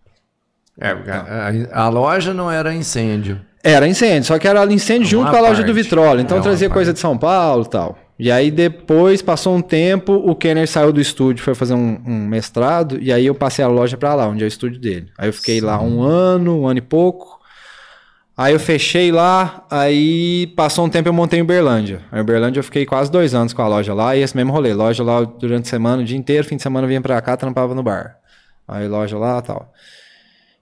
S2: É, porque a, a- a loja não era incêndio.
S3: Era incêndio, só que era incêndio junto com a loja do
S2: parte.
S3: Vitrola. Então
S2: É,
S3: eu trazia
S2: uma
S3: coisa
S2: parte.
S3: de São Paulo e tal. E aí depois, passou um tempo, o Kenner saiu do estúdio, foi fazer um, um mestrado, e aí eu passei a loja pra lá, onde é o estúdio dele. Aí eu fiquei lá um ano, um ano e pouco. Aí eu fechei lá, aí passou um tempo eu montei em Uberlândia. Aí em Uberlândia eu fiquei quase dois anos com a loja lá, e esse mesmo rolê. Loja lá durante a semana, o dia inteiro, fim de semana eu vinha pra cá, trampava no bar. Aí loja lá e tal.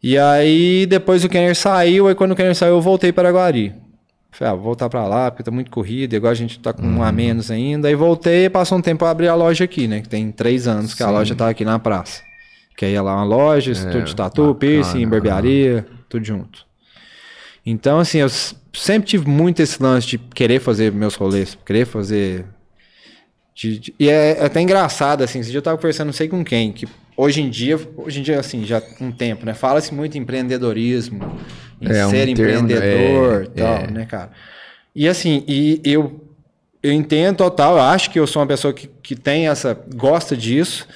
S3: E aí, depois o Kenner saiu, aí quando o Kenner saiu, eu voltei para Araguari. Falei, ah, vou voltar para lá, porque tá muito corrido, igual a gente tá com um a menos ainda. Aí voltei, passou um tempo eu abri a loja aqui, né? Que tem três anos que a loja tá aqui na praça. Que aí é lá uma loja, estúdio de tatu,
S2: bacana,
S3: piercing, barbearia, tudo junto. Então, assim, eu sempre tive muito esse lance de querer fazer meus rolês, querer fazer de- de- e é, é até engraçado, assim, esse dia eu tava conversando, não sei com quem, que hoje em dia, hoje em dia, assim, já há um tempo, né? Fala-se muito em empreendedorismo, em
S2: É, um
S3: ser
S2: termo,
S3: empreendedor
S2: é,
S3: e tal,
S2: é.
S3: né, cara? E assim, e eu, eu entendo total, eu acho que eu sou uma pessoa que, que tem essa, gosta disso,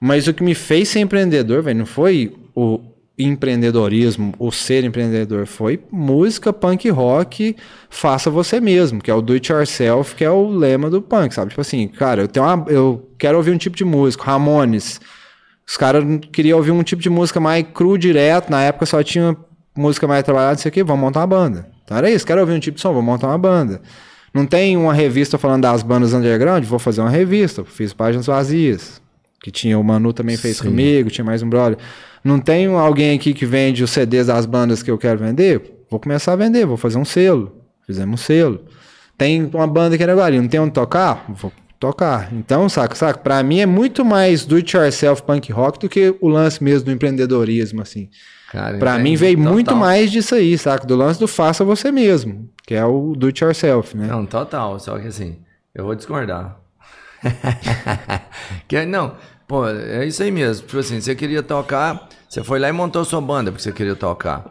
S3: mas o que me fez ser empreendedor, velho, não foi o empreendedorismo, o ser empreendedor, foi música, punk rock, faça você mesmo, que é o do it yourself, que é o lema do punk, sabe? Tipo assim, cara, eu tenho uma, eu quero ouvir um tipo de música, Ramones. Os caras queriam ouvir um tipo de música mais cru direto, na época só tinha música mais trabalhada, isso aqui, vamos montar uma banda. Então era isso, quero ouvir um tipo de som, vou montar uma banda. Não tem uma revista falando das bandas underground, vou fazer uma revista, fiz páginas vazias. Que tinha o Manu também fez
S2: Sim.
S3: comigo, tinha mais um brother. Não tem alguém aqui que vende os CDs das bandas que eu quero vender? Vou começar a vender, vou fazer um selo. Fizemos um selo. Tem uma banda aqui agora, não tem onde tocar? Vou tocar. Então, saca, saca? Pra mim é muito mais do it yourself punk rock do que o lance mesmo do empreendedorismo, assim.
S2: Entende?
S3: mim veio
S2: Total.
S3: muito mais disso aí, saca? Do lance do faça você mesmo, que é o do it yourself, né?
S2: Não, total. Só que assim, eu vou discordar. que, não, pô, é isso aí mesmo. Tipo assim, você queria tocar, você foi lá e montou sua banda porque você queria tocar.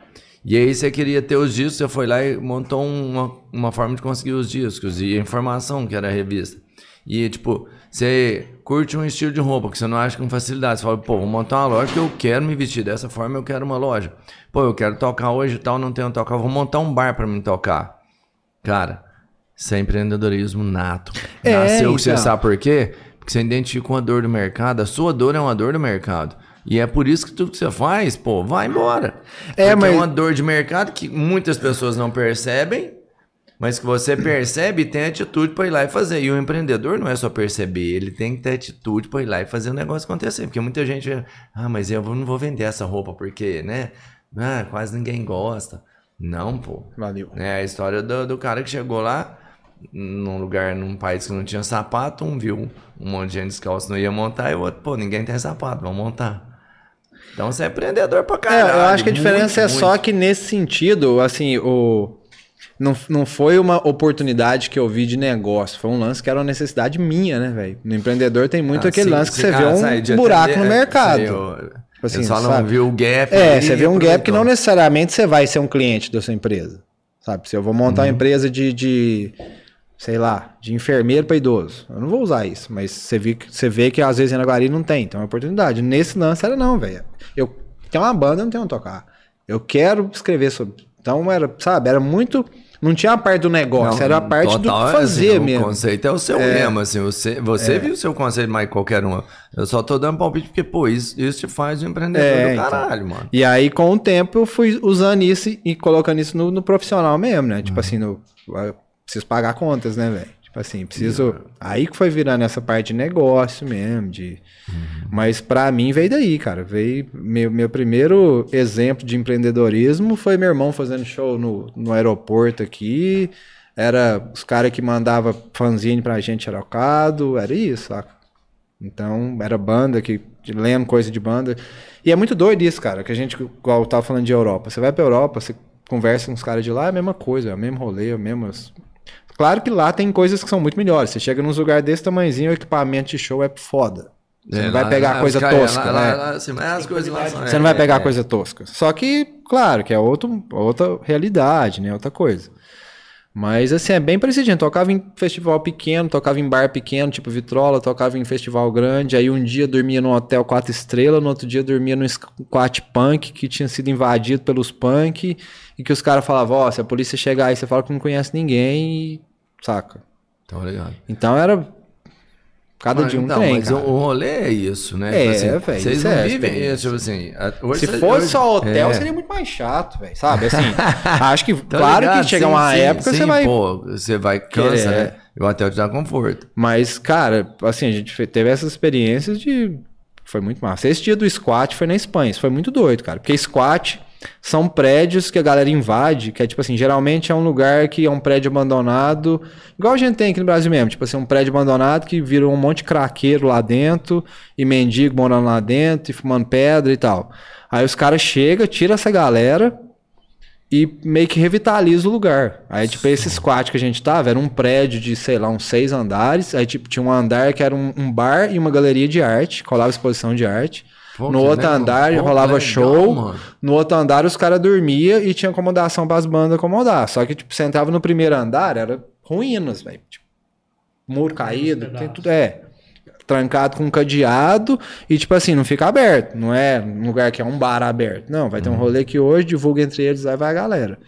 S2: E aí você queria ter os discos, você foi lá e montou uma, uma forma de conseguir os discos e a informação, que era a revista. E, tipo, você curte um estilo de roupa que você não acha com facilidade. Você fala, pô, vou montar uma loja que eu quero me vestir dessa forma, eu quero uma loja. Pô, eu quero tocar hoje e tal, não tenho tocar, vou montar um bar pra mim tocar. Cara, isso é empreendedorismo nato.
S3: É,
S2: Nasceu, você
S3: então.
S2: sabe por quê? Porque você identifica uma dor do mercado, a sua dor é uma dor do mercado. E é por isso que tudo que você faz, pô, vai embora.
S3: É,
S2: Porque
S3: mas-
S2: é uma dor de mercado que muitas pessoas não percebem, mas que você percebe e tem atitude para ir lá e fazer. E o empreendedor não é só perceber, ele tem que ter atitude para ir lá e fazer o negócio acontecer. Porque muita gente, ah, mas eu não vou vender essa roupa porque, né? Ah, quase ninguém gosta. Não, pô.
S3: Valeu.
S2: É a história do, do cara que chegou lá num lugar, num país que não tinha sapato, um viu um monte de gente descalço não ia montar e o outro, pô, ninguém tem sapato, vamos montar. Então você é empreendedor pra
S3: É,
S2: caralho.
S3: eu acho que a diferença
S2: muito,
S3: é só
S2: muito.
S3: que nesse sentido, assim, o. Não, não foi uma oportunidade que eu vi de negócio, foi um lance que era uma necessidade minha, né, velho? No empreendedor tem muito
S2: Ah,
S3: aquele
S2: sim,
S3: lance que
S2: sim.
S3: você vê
S2: Ah,
S3: um
S2: sai
S3: buraco
S2: atender-
S3: no
S2: é,
S3: mercado.
S2: sei, eu-
S3: Tipo assim,
S2: só não
S3: sabe?
S2: viu o gap.
S3: É, você vê um gap que não necessariamente você vai ser um cliente da sua empresa. Sabe? Se eu vou montar
S2: Uhum.
S3: uma empresa de, de, sei lá, de enfermeiro para idoso. Eu não vou usar isso, mas você vê, que- você vê que às vezes em Araguari não tem, então é uma oportunidade. Nesse lance era não, velho. Eu tenho uma banda, eu não tenho onde tocar. Eu quero escrever sobre. Então era, sabe, era muito. Não tinha a parte do negócio,
S2: Não,
S3: era a parte
S2: total,
S3: do
S2: é
S3: fazer
S2: assim,
S3: mesmo.
S2: O conceito é o seu mesmo, assim. Você, você viu o seu conceito mais que qualquer um. Eu só tô dando palpite porque, pô, isso, isso te faz um empreendedor
S3: É,
S2: do
S3: então.
S2: caralho, mano.
S3: E aí, com o tempo, eu fui usando isso e colocando isso no, no profissional mesmo, né?
S2: Uhum.
S3: Tipo assim, no, preciso pagar contas, né, velho? Tipo assim, preciso. Aí que foi virando essa parte de negócio mesmo, de.
S2: Uhum.
S3: Mas pra mim veio daí, cara. Veio. Meu, meu primeiro exemplo de empreendedorismo foi meu irmão fazendo show no, no aeroporto aqui. Era os caras que mandava fanzine pra gente araucado, era isso, saca? Então, era banda que lendo coisa de banda. E é muito doido isso, cara, que a gente, igual eu tava falando de Europa. Você vai pra Europa, você conversa com os caras de lá, é a mesma coisa, é o mesmo rolê, é o mesmo. Claro que lá tem coisas que são muito melhores. Você chega num lugar desse tamanhozinho, o equipamento de show é foda. Você
S2: É,
S3: não vai
S2: lá-
S3: pegar
S2: lá
S3: coisa
S2: os caras-
S3: tosca,
S2: lá-
S3: né?
S2: lá, assim, as coisas lá são-
S3: Você não vai
S2: é,
S3: pegar
S2: é.
S3: coisa tosca. Só que, claro, que é outro, outra realidade, né? Outra coisa. Mas, assim, é bem gente tocava em festival pequeno, tocava em bar pequeno, tipo Vitrola, tocava em festival grande. Aí um dia dormia num hotel quatro estrelas, no outro dia dormia num squat punk que tinha sido invadido pelos punk. E que os caras falavam, ó, se a polícia chegar aí, você fala que não conhece ninguém e... Saca?
S2: Tá ligado.
S3: Então era... Cada
S2: Mas,
S3: dia um
S2: então,
S3: trem,
S2: mas
S3: cara.
S2: o rolê é isso, né?
S3: É,
S2: Tipo assim,
S3: velho,
S2: Vocês
S3: isso
S2: não
S3: é
S2: vivem isso, tipo assim. hoje
S3: Se fosse
S2: hoje-
S3: só hotel,
S2: é.
S3: seria muito mais chato, velho. Sabe? Assim, acho que,
S2: Tá
S3: claro
S2: ligado?
S3: que chega
S2: Sim,
S3: uma
S2: sim,
S3: época
S2: sim,
S3: você vai.
S2: Pô, você vai, cansa, né?
S3: é.
S2: E o hotel te dá conforto.
S3: Mas, cara, assim, a gente teve essas experiências de. Foi muito massa. Esse dia do squat foi na Espanha. Isso foi muito doido, cara. Porque squat são prédios que a galera invade, que é tipo assim, geralmente é um lugar que é um prédio abandonado, igual a gente tem aqui no Brasil mesmo, tipo assim, um prédio abandonado que virou um monte de craqueiro lá dentro, e mendigo morando lá dentro, e fumando pedra e tal. Aí os caras chegam, tiram essa galera e meio que revitaliza o lugar. Aí, tipo, esse squat que a gente tava era um prédio de, sei lá, uns seis andares. Aí, tipo, tinha um andar que era um, um bar e uma galeria de arte, colava exposição de arte.
S2: Pô,
S3: no outro
S2: legal.
S3: andar
S2: Pô,
S3: rolava
S2: legal,
S3: show.
S2: mano.
S3: No outro andar os caras dormiam e tinha acomodação para as bandas acomodar. Só que, tipo, você entrava no primeiro andar, era ruínas, velho. Tipo, muro caído, tem tudo. É. Trancado com um cadeado e, tipo assim, não fica aberto. Não é um lugar que é um bar aberto. Não, vai ter
S2: Uhum.
S3: um rolê que hoje divulga entre eles, aí vai a galera.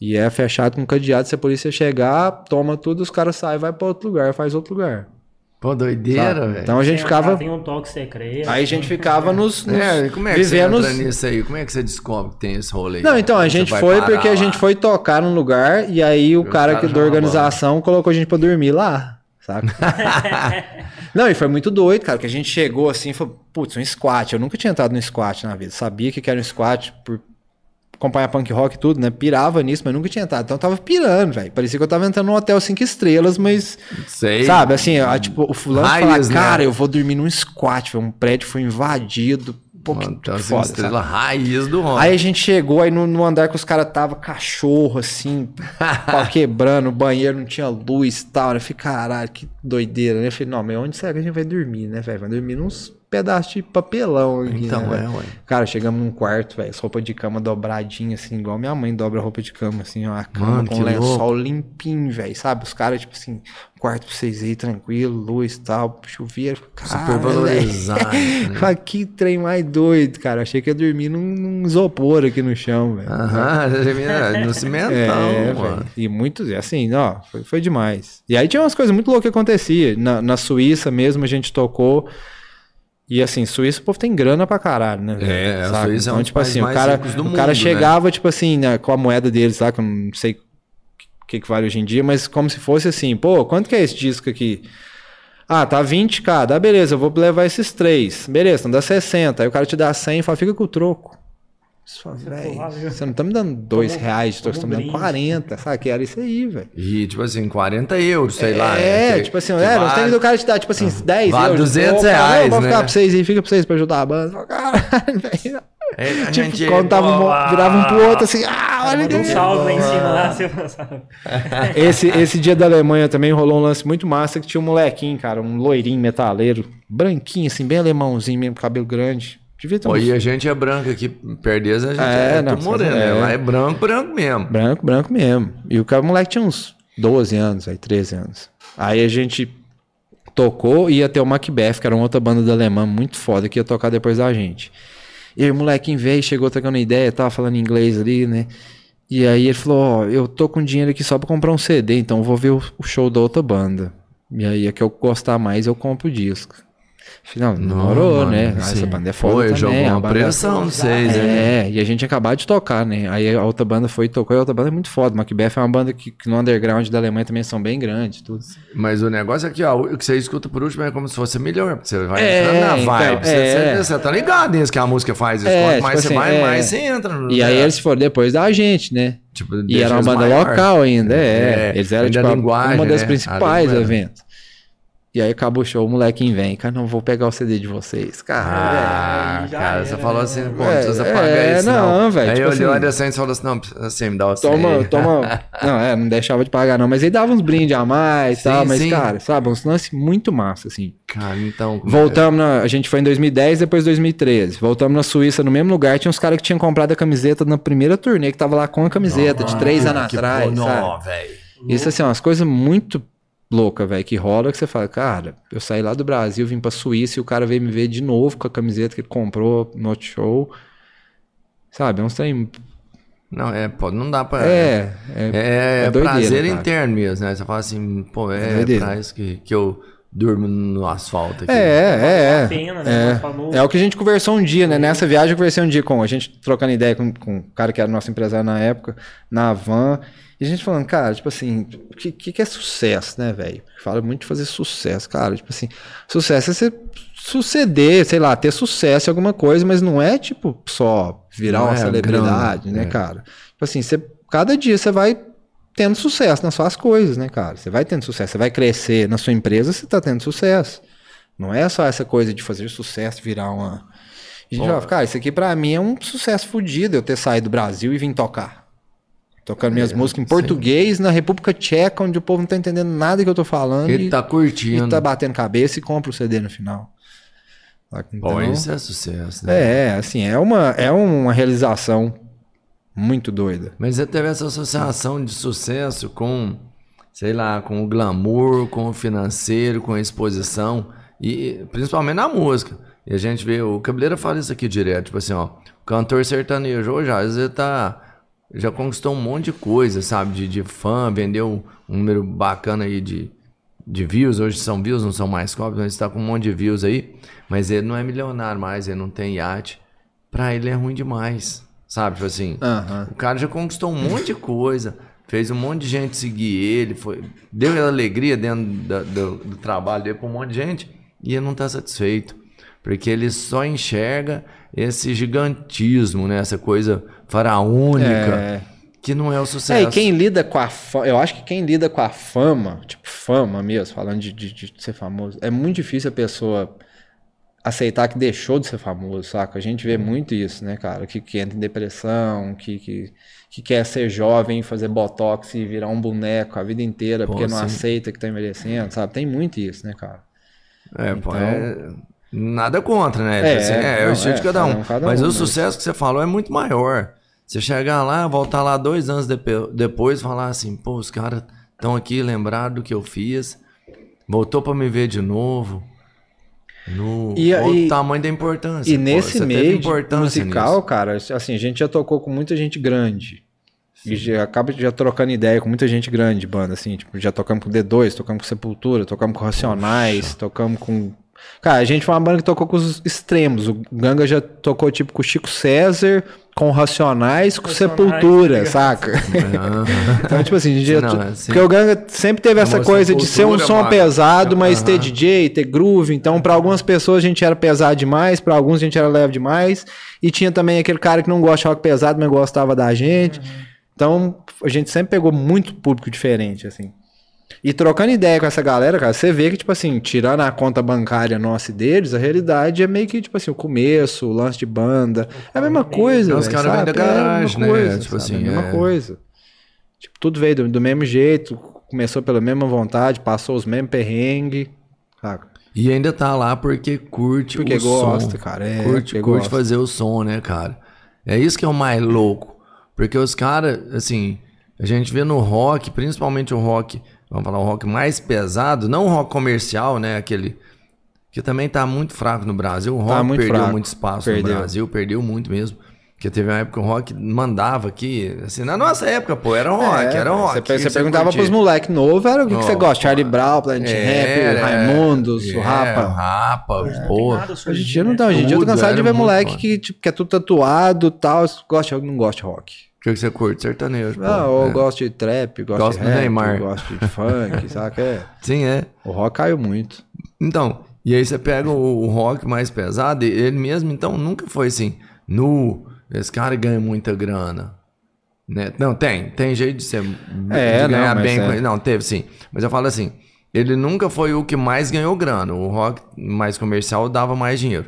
S3: E é fechado com cadeado. Se a polícia chegar, toma tudo, os caras saem, vai para outro lugar, faz outro lugar.
S2: Pô, doideira, velho.
S3: Então a gente
S1: Você
S3: ficava.
S1: Tem um toque secreto.
S3: Aí a gente ficava nos. nos
S2: É, como é que você
S3: vivendo
S2: entra
S3: os-
S2: nisso aí? Como é que você descobre que tem esse rolê?
S3: Não, então, a
S2: Você
S3: gente foi porque a
S2: lá?
S3: gente foi tocar num lugar e aí o cara
S2: já
S3: da organização colocou a gente pra dormir lá, saca? Não, e foi muito doido, cara, que a gente chegou assim e falou, putz, um squat. Eu nunca tinha entrado no squat na vida. Sabia que era um squat por acompanhar punk rock e tudo, né? Pirava nisso, mas nunca tinha entrado. Então eu tava pirando, velho. Parecia que eu tava entrando num hotel cinco estrelas, mas
S2: Sei.
S3: Sabe, assim, a, tipo, o fulano fala,
S2: né?
S3: cara, eu vou dormir num squat, velho, um prédio foi invadido. Pô, que,
S2: Mano,
S3: que
S2: então, assim,
S3: foda,
S2: estrela
S3: sabe?
S2: raiz do rock.
S3: Aí a gente chegou aí no, no andar que os caras tava cachorro, assim, pau quebrando, o banheiro não tinha luz e tal. né? Eu falei, caralho, que doideira, né? Eu falei, não, mas onde será que a gente vai dormir, né, velho? Vai dormir nos pedaços de papelão aqui,
S2: Então,
S3: né,
S2: é, ué.
S3: Cara, chegamos num quarto, velho, as roupas de cama dobradinhas, assim, igual minha mãe dobra roupa de cama, assim, ó, a cama
S2: Mano,
S3: com lençol limpinho, velho, sabe? Os caras, tipo assim, quarto pra vocês aí, tranquilo, luz e tal, chuveiro.
S2: Super
S3: Caralho,
S2: valorizado. né?
S3: Que trem mais doido, cara. Achei que ia dormir num, num isopor aqui no chão, velho.
S2: Aham, no cimentão,
S3: É,
S2: mano.
S3: E muitos, assim, ó, foi, foi demais. E aí tinha umas coisas muito loucas que acontecia. Na, na Suíça mesmo a gente tocou. E assim, Suíça o povo tem grana pra caralho, né?
S2: É, a? Suíça é um
S3: então,
S2: dos
S3: tipo
S2: países
S3: assim, o cara, o
S2: mundo,
S3: cara
S2: né?
S3: chegava, tipo assim, né, com a moeda deles lá, que eu não sei o que, que vale hoje em dia, mas como se fosse assim, pô, quanto que é esse disco aqui? Ah, tá 20k, dá beleza, eu vou levar esses três. Beleza, então dá 60. Aí o cara te dá 100 e fala, fica com o troco. Você fala, velho, você não tá me dando 2
S1: Como-
S3: reais você tá me dando
S1: brinde.
S3: 40, sabe? Que era isso aí, velho.
S2: E, tipo assim, 40 euros, sei lá.
S3: É,
S2: que-
S3: tipo assim,
S2: que
S3: é,
S2: vale-
S3: temos do cara te dar, tipo assim, 10
S2: Vale
S3: euros.
S2: 200
S3: Pô, cara,
S2: reais,
S3: Não, vou
S2: né?
S3: ficar pra vocês aí, fica pra vocês pra ajudar a banda. Caralho, velho.
S2: É,
S3: Tipo,
S2: gente-
S3: quando tava, um- virava um pro outro assim, ah, olha
S1: Manda um
S3: que-
S1: salve lá em cima, lá, você sabe.
S3: esse, esse dia da Alemanha também rolou um lance muito massa que tinha um molequinho, cara, um loirinho metaleiro, branquinho, assim, bem alemãozinho mesmo, cabelo grande. Devia ter uns...
S2: e a gente é branco aqui, Perdeza a gente
S3: É,
S2: é,
S3: não,
S2: tudo moreno,
S3: é.
S2: Lá é branco, branco mesmo.
S3: Branco, branco mesmo. E o cara, o moleque tinha uns 12 anos, aí 13 anos. Aí a gente tocou e ia ter o Macbeth, que era uma outra banda da alemã muito foda, que ia tocar depois da gente. E aí o molequinho veio, chegou trocando ideia, tava falando inglês ali, né? E aí ele falou, ó, eu tô com dinheiro aqui só pra comprar um CD, então eu vou ver o, o show da outra banda. E aí a que eu gostar mais, eu compro o disco. Não, demorou, né? Ah,
S2: sim.
S3: Essa banda é foda
S2: eu
S3: também.
S2: jogou uma pressão de vocês, né?
S3: é, e a gente acabou de tocar, né? Aí a outra banda foi e tocou, e a outra banda é muito foda. Macbeth é uma banda que, que no underground da Alemanha também são bem grandes, tudo.
S2: Mas o negócio é que, ó, o que você escuta por último é como se fosse melhor, porque você vai
S3: É,
S2: entrando na
S3: então,
S2: vibe. você,
S3: é.
S2: você- você tá ligado nisso que a música faz isso.
S3: É,
S2: Quanto
S3: tipo
S2: mais você
S3: assim,
S2: vai,
S3: é.
S2: mais você entra. no-
S3: E aí
S2: é,
S3: eles foram depois da gente, né?
S2: tipo,
S3: E era uma banda
S2: maior.
S3: local ainda, é.
S2: É,
S3: Eles eram tipo
S2: a
S3: uma das
S2: né?
S3: Principais eventos. E aí acaba o show, o molequinho vem, cara, não vou pegar o CD de vocês, cara.
S2: Ah,
S1: É,
S2: cara,
S1: era,
S2: você falou
S1: né?
S2: assim, pô,
S3: É,
S2: não precisa
S3: é,
S2: pagar isso, não.
S3: não, velho,
S2: Aí
S3: tipo
S2: olhou
S3: assim-
S2: a assim e falou assim, não, assim, me dá o
S3: Toma,
S2: senha.
S3: toma. Não, é, não deixava de pagar, não. Mas aí dava uns brindes a mais e tal. Mas,
S2: sim.
S3: cara, sabe, uns lances muito massa, assim.
S2: Cara, então...
S3: Voltamos na. A gente foi em 2010, depois 2013. Voltamos na Suíça, no mesmo lugar. Tinha uns caras que tinham comprado a camiseta na primeira turnê, que tava lá com a camiseta, de três anos atrás.
S2: bom? Não, velho.
S3: Isso, assim, umas coisas muito loucas, velho, que rola que você fala, cara, eu saí lá do Brasil, vim pra Suíça e o cara veio me ver de novo com a camiseta que ele comprou no outro show. Sabe, é uns trem.
S2: Não, é, pô, não dá pra...
S3: É, é,
S2: É,
S3: é doideira,
S2: prazer
S3: cara.
S2: interno mesmo, né? Você fala assim, pô,
S3: É
S2: é,
S3: doideira.
S2: pra isso que, que eu durmo no asfalto aqui.
S3: É, é, é.
S1: pena, né?
S3: É. É o que a gente conversou um dia, né? Nessa viagem eu conversei um dia com a gente trocando ideia com, com o cara que era nosso empresário na época, na van. E a gente falando, cara, tipo assim, o que, que, é sucesso, né, velho? Fala muito de fazer sucesso, cara. Tipo assim, sucesso é você suceder, sei lá, ter sucesso em alguma coisa, mas não é tipo só virar
S2: Não
S3: uma
S2: é
S3: celebridade, né,
S2: é.
S3: cara? Tipo assim, você, cada dia você vai tendo sucesso nas suas coisas, né, cara? Você vai tendo sucesso, você vai crescer na sua empresa, você tá tendo sucesso. Não é só essa coisa de fazer sucesso virar uma. A gente fala, cara, isso aqui pra mim é um sucesso fodido eu ter saído do Brasil e vim tocar. Tocando minhas
S2: É,
S3: músicas em
S2: sim.
S3: português na República Tcheca, onde o povo não tá entendendo nada que eu tô falando.
S2: Ele
S3: e,
S2: tá curtindo.
S3: e tá batendo cabeça e compra o CD no final. Então,
S2: isso é sucesso, né?
S3: é, assim, é uma, é uma realização muito doida.
S2: Mas você teve essa associação de sucesso com, sei lá, com o glamour, com o financeiro, com a exposição, e principalmente na música. E a gente vê, o Cabeleira fala isso aqui direto, tipo assim, ó, cantor sertanejo hoje, às vezes tá, já conquistou um monte de coisa, sabe, de, de fã, vendeu um número bacana aí de, de views, hoje são views, não são mais cópias, mas está com um monte de views aí, mas ele não é milionário mais, ele não tem iate, pra ele é ruim demais, sabe, tipo assim...
S3: Aham.
S2: O cara já conquistou um monte de coisa, fez um monte de gente seguir ele, foi, deu alegria dentro da- do, do trabalho dele pra um monte de gente e ele não tá satisfeito. Porque ele só enxerga esse gigantismo, né? Essa coisa faraônica,
S3: É.
S2: que não é o
S3: É,
S2: sucesso.
S3: e quem lida com a fama, eu acho que quem lida com a fama, tipo fama mesmo, falando de, de, de ser famoso, é muito difícil a pessoa aceitar que deixou de ser famoso, saca? A gente vê muito isso, né, cara? Que, que entra em depressão, que, que, que quer ser jovem, fazer botox e virar um boneco a vida inteira
S2: Pô,
S3: porque não
S2: sim.
S3: aceita que tá envelhecendo, sabe? Tem muito isso, né, cara?
S2: É, pô,
S3: Então-
S2: é- Nada contra, né?
S3: É,
S2: Assim, é, é o
S3: não,
S2: estilo
S3: é,
S2: de cada um.
S3: cada um, cada
S2: mas
S3: um,
S2: o
S3: mas-
S2: sucesso que você falou é muito maior. Você chegar lá, voltar lá dois anos depois falar assim, pô, os caras estão aqui lembrados do que eu fiz, voltou pra me ver de novo. No
S3: E-
S2: olha
S3: e-
S2: o tamanho da importância.
S3: E
S2: pô,
S3: nesse meio musical,
S2: nisso.
S3: cara, assim, a gente já tocou com muita gente grande. E já acaba já trocando ideia com muita gente grande de banda, assim, tipo, já tocamos com D2, tocamos com Sepultura, tocamos com Racionais, tocamos com. Cara, a gente foi uma banda que tocou com os extremos. O Ganga já tocou, tipo, com o Chico César, com Racionais, com
S1: Racionais,
S3: Sepultura,
S1: tá
S3: saca?
S2: Aham.
S3: Então, tipo assim, já
S2: Não, é assim.
S3: Porque o Ganga sempre teve essa coisa de ser um som
S2: mano.
S3: pesado, mas
S2: Aham.
S3: ter DJ, ter groove. Então, pra algumas pessoas a gente era pesado demais, pra alguns a gente era leve demais. E tinha também aquele cara que não gosta de rock pesado, mas gostava da gente. Então, a gente sempre pegou muito público diferente, assim. E trocando ideia com essa galera, cara, você vê que, tipo assim, tirando a conta bancária nossa e deles, a realidade é meio que, tipo assim, o começo, o lance de banda. É a mesma coisa,
S2: Os caras vêm da
S3: É a mesma
S2: garagem, né?
S3: coisa,
S2: Tipo
S3: sabe?
S2: assim,
S3: É a mesma
S2: é.
S3: coisa. Tipo, tudo veio do, do mesmo jeito, começou pela mesma vontade, passou os mesmos perrengues, saca?
S2: E ainda tá lá porque curte
S3: Porque
S2: o
S3: gosta,
S2: som.
S3: cara, é,
S2: curte
S3: porque
S2: curte
S3: gosta.
S2: fazer o som, né, cara? É isso que é o mais louco. Porque os caras, assim, a gente vê no rock, principalmente o rock, vamos falar o rock mais pesado, não o rock comercial, né, aquele que também tá muito fraco no Brasil. O rock
S3: Tá muito
S2: perdeu
S3: fraco,
S2: muito espaço
S3: perdeu.
S2: no Brasil, perdeu muito mesmo. Porque teve uma época que o rock mandava aqui, assim, na nossa época, pô, era rock,
S3: É,
S2: era rock.
S3: Você,
S2: que
S3: você
S2: você
S3: perguntava
S2: curtia?
S3: pros moleques novos, era o que, que você gosta? Charlie Brown, Planet
S2: É,
S3: Rap, Raimundos,
S2: é,
S3: o Rapa.
S2: Rapa,
S1: tem
S2: pô.
S3: Hoje em dia não tá, hoje em dia eu tô cansado de ver moleque que, tipo, que é tudo tatuado e tal, gosta, não gosta de rock.
S2: O que que você curte? Sertanejo, pô.
S3: Ah, eu
S2: É.
S3: gosto de trap, gosto,
S2: Gosto
S3: de rap,
S2: Neymar.
S3: gosto de funk, saca? É.
S2: Sim, é.
S3: O rock caiu muito.
S2: Então, e aí você pega o, o rock mais pesado, e ele mesmo, então, nunca foi assim, nu, esse cara ganha muita grana. Né? Não, tem, tem jeito de, ser,
S3: É,
S2: de ganhar
S3: não,
S2: bem
S3: é.
S2: com ele. Não, teve sim. Mas eu falo assim, ele nunca foi o que mais ganhou grana. O rock mais comercial dava mais dinheiro.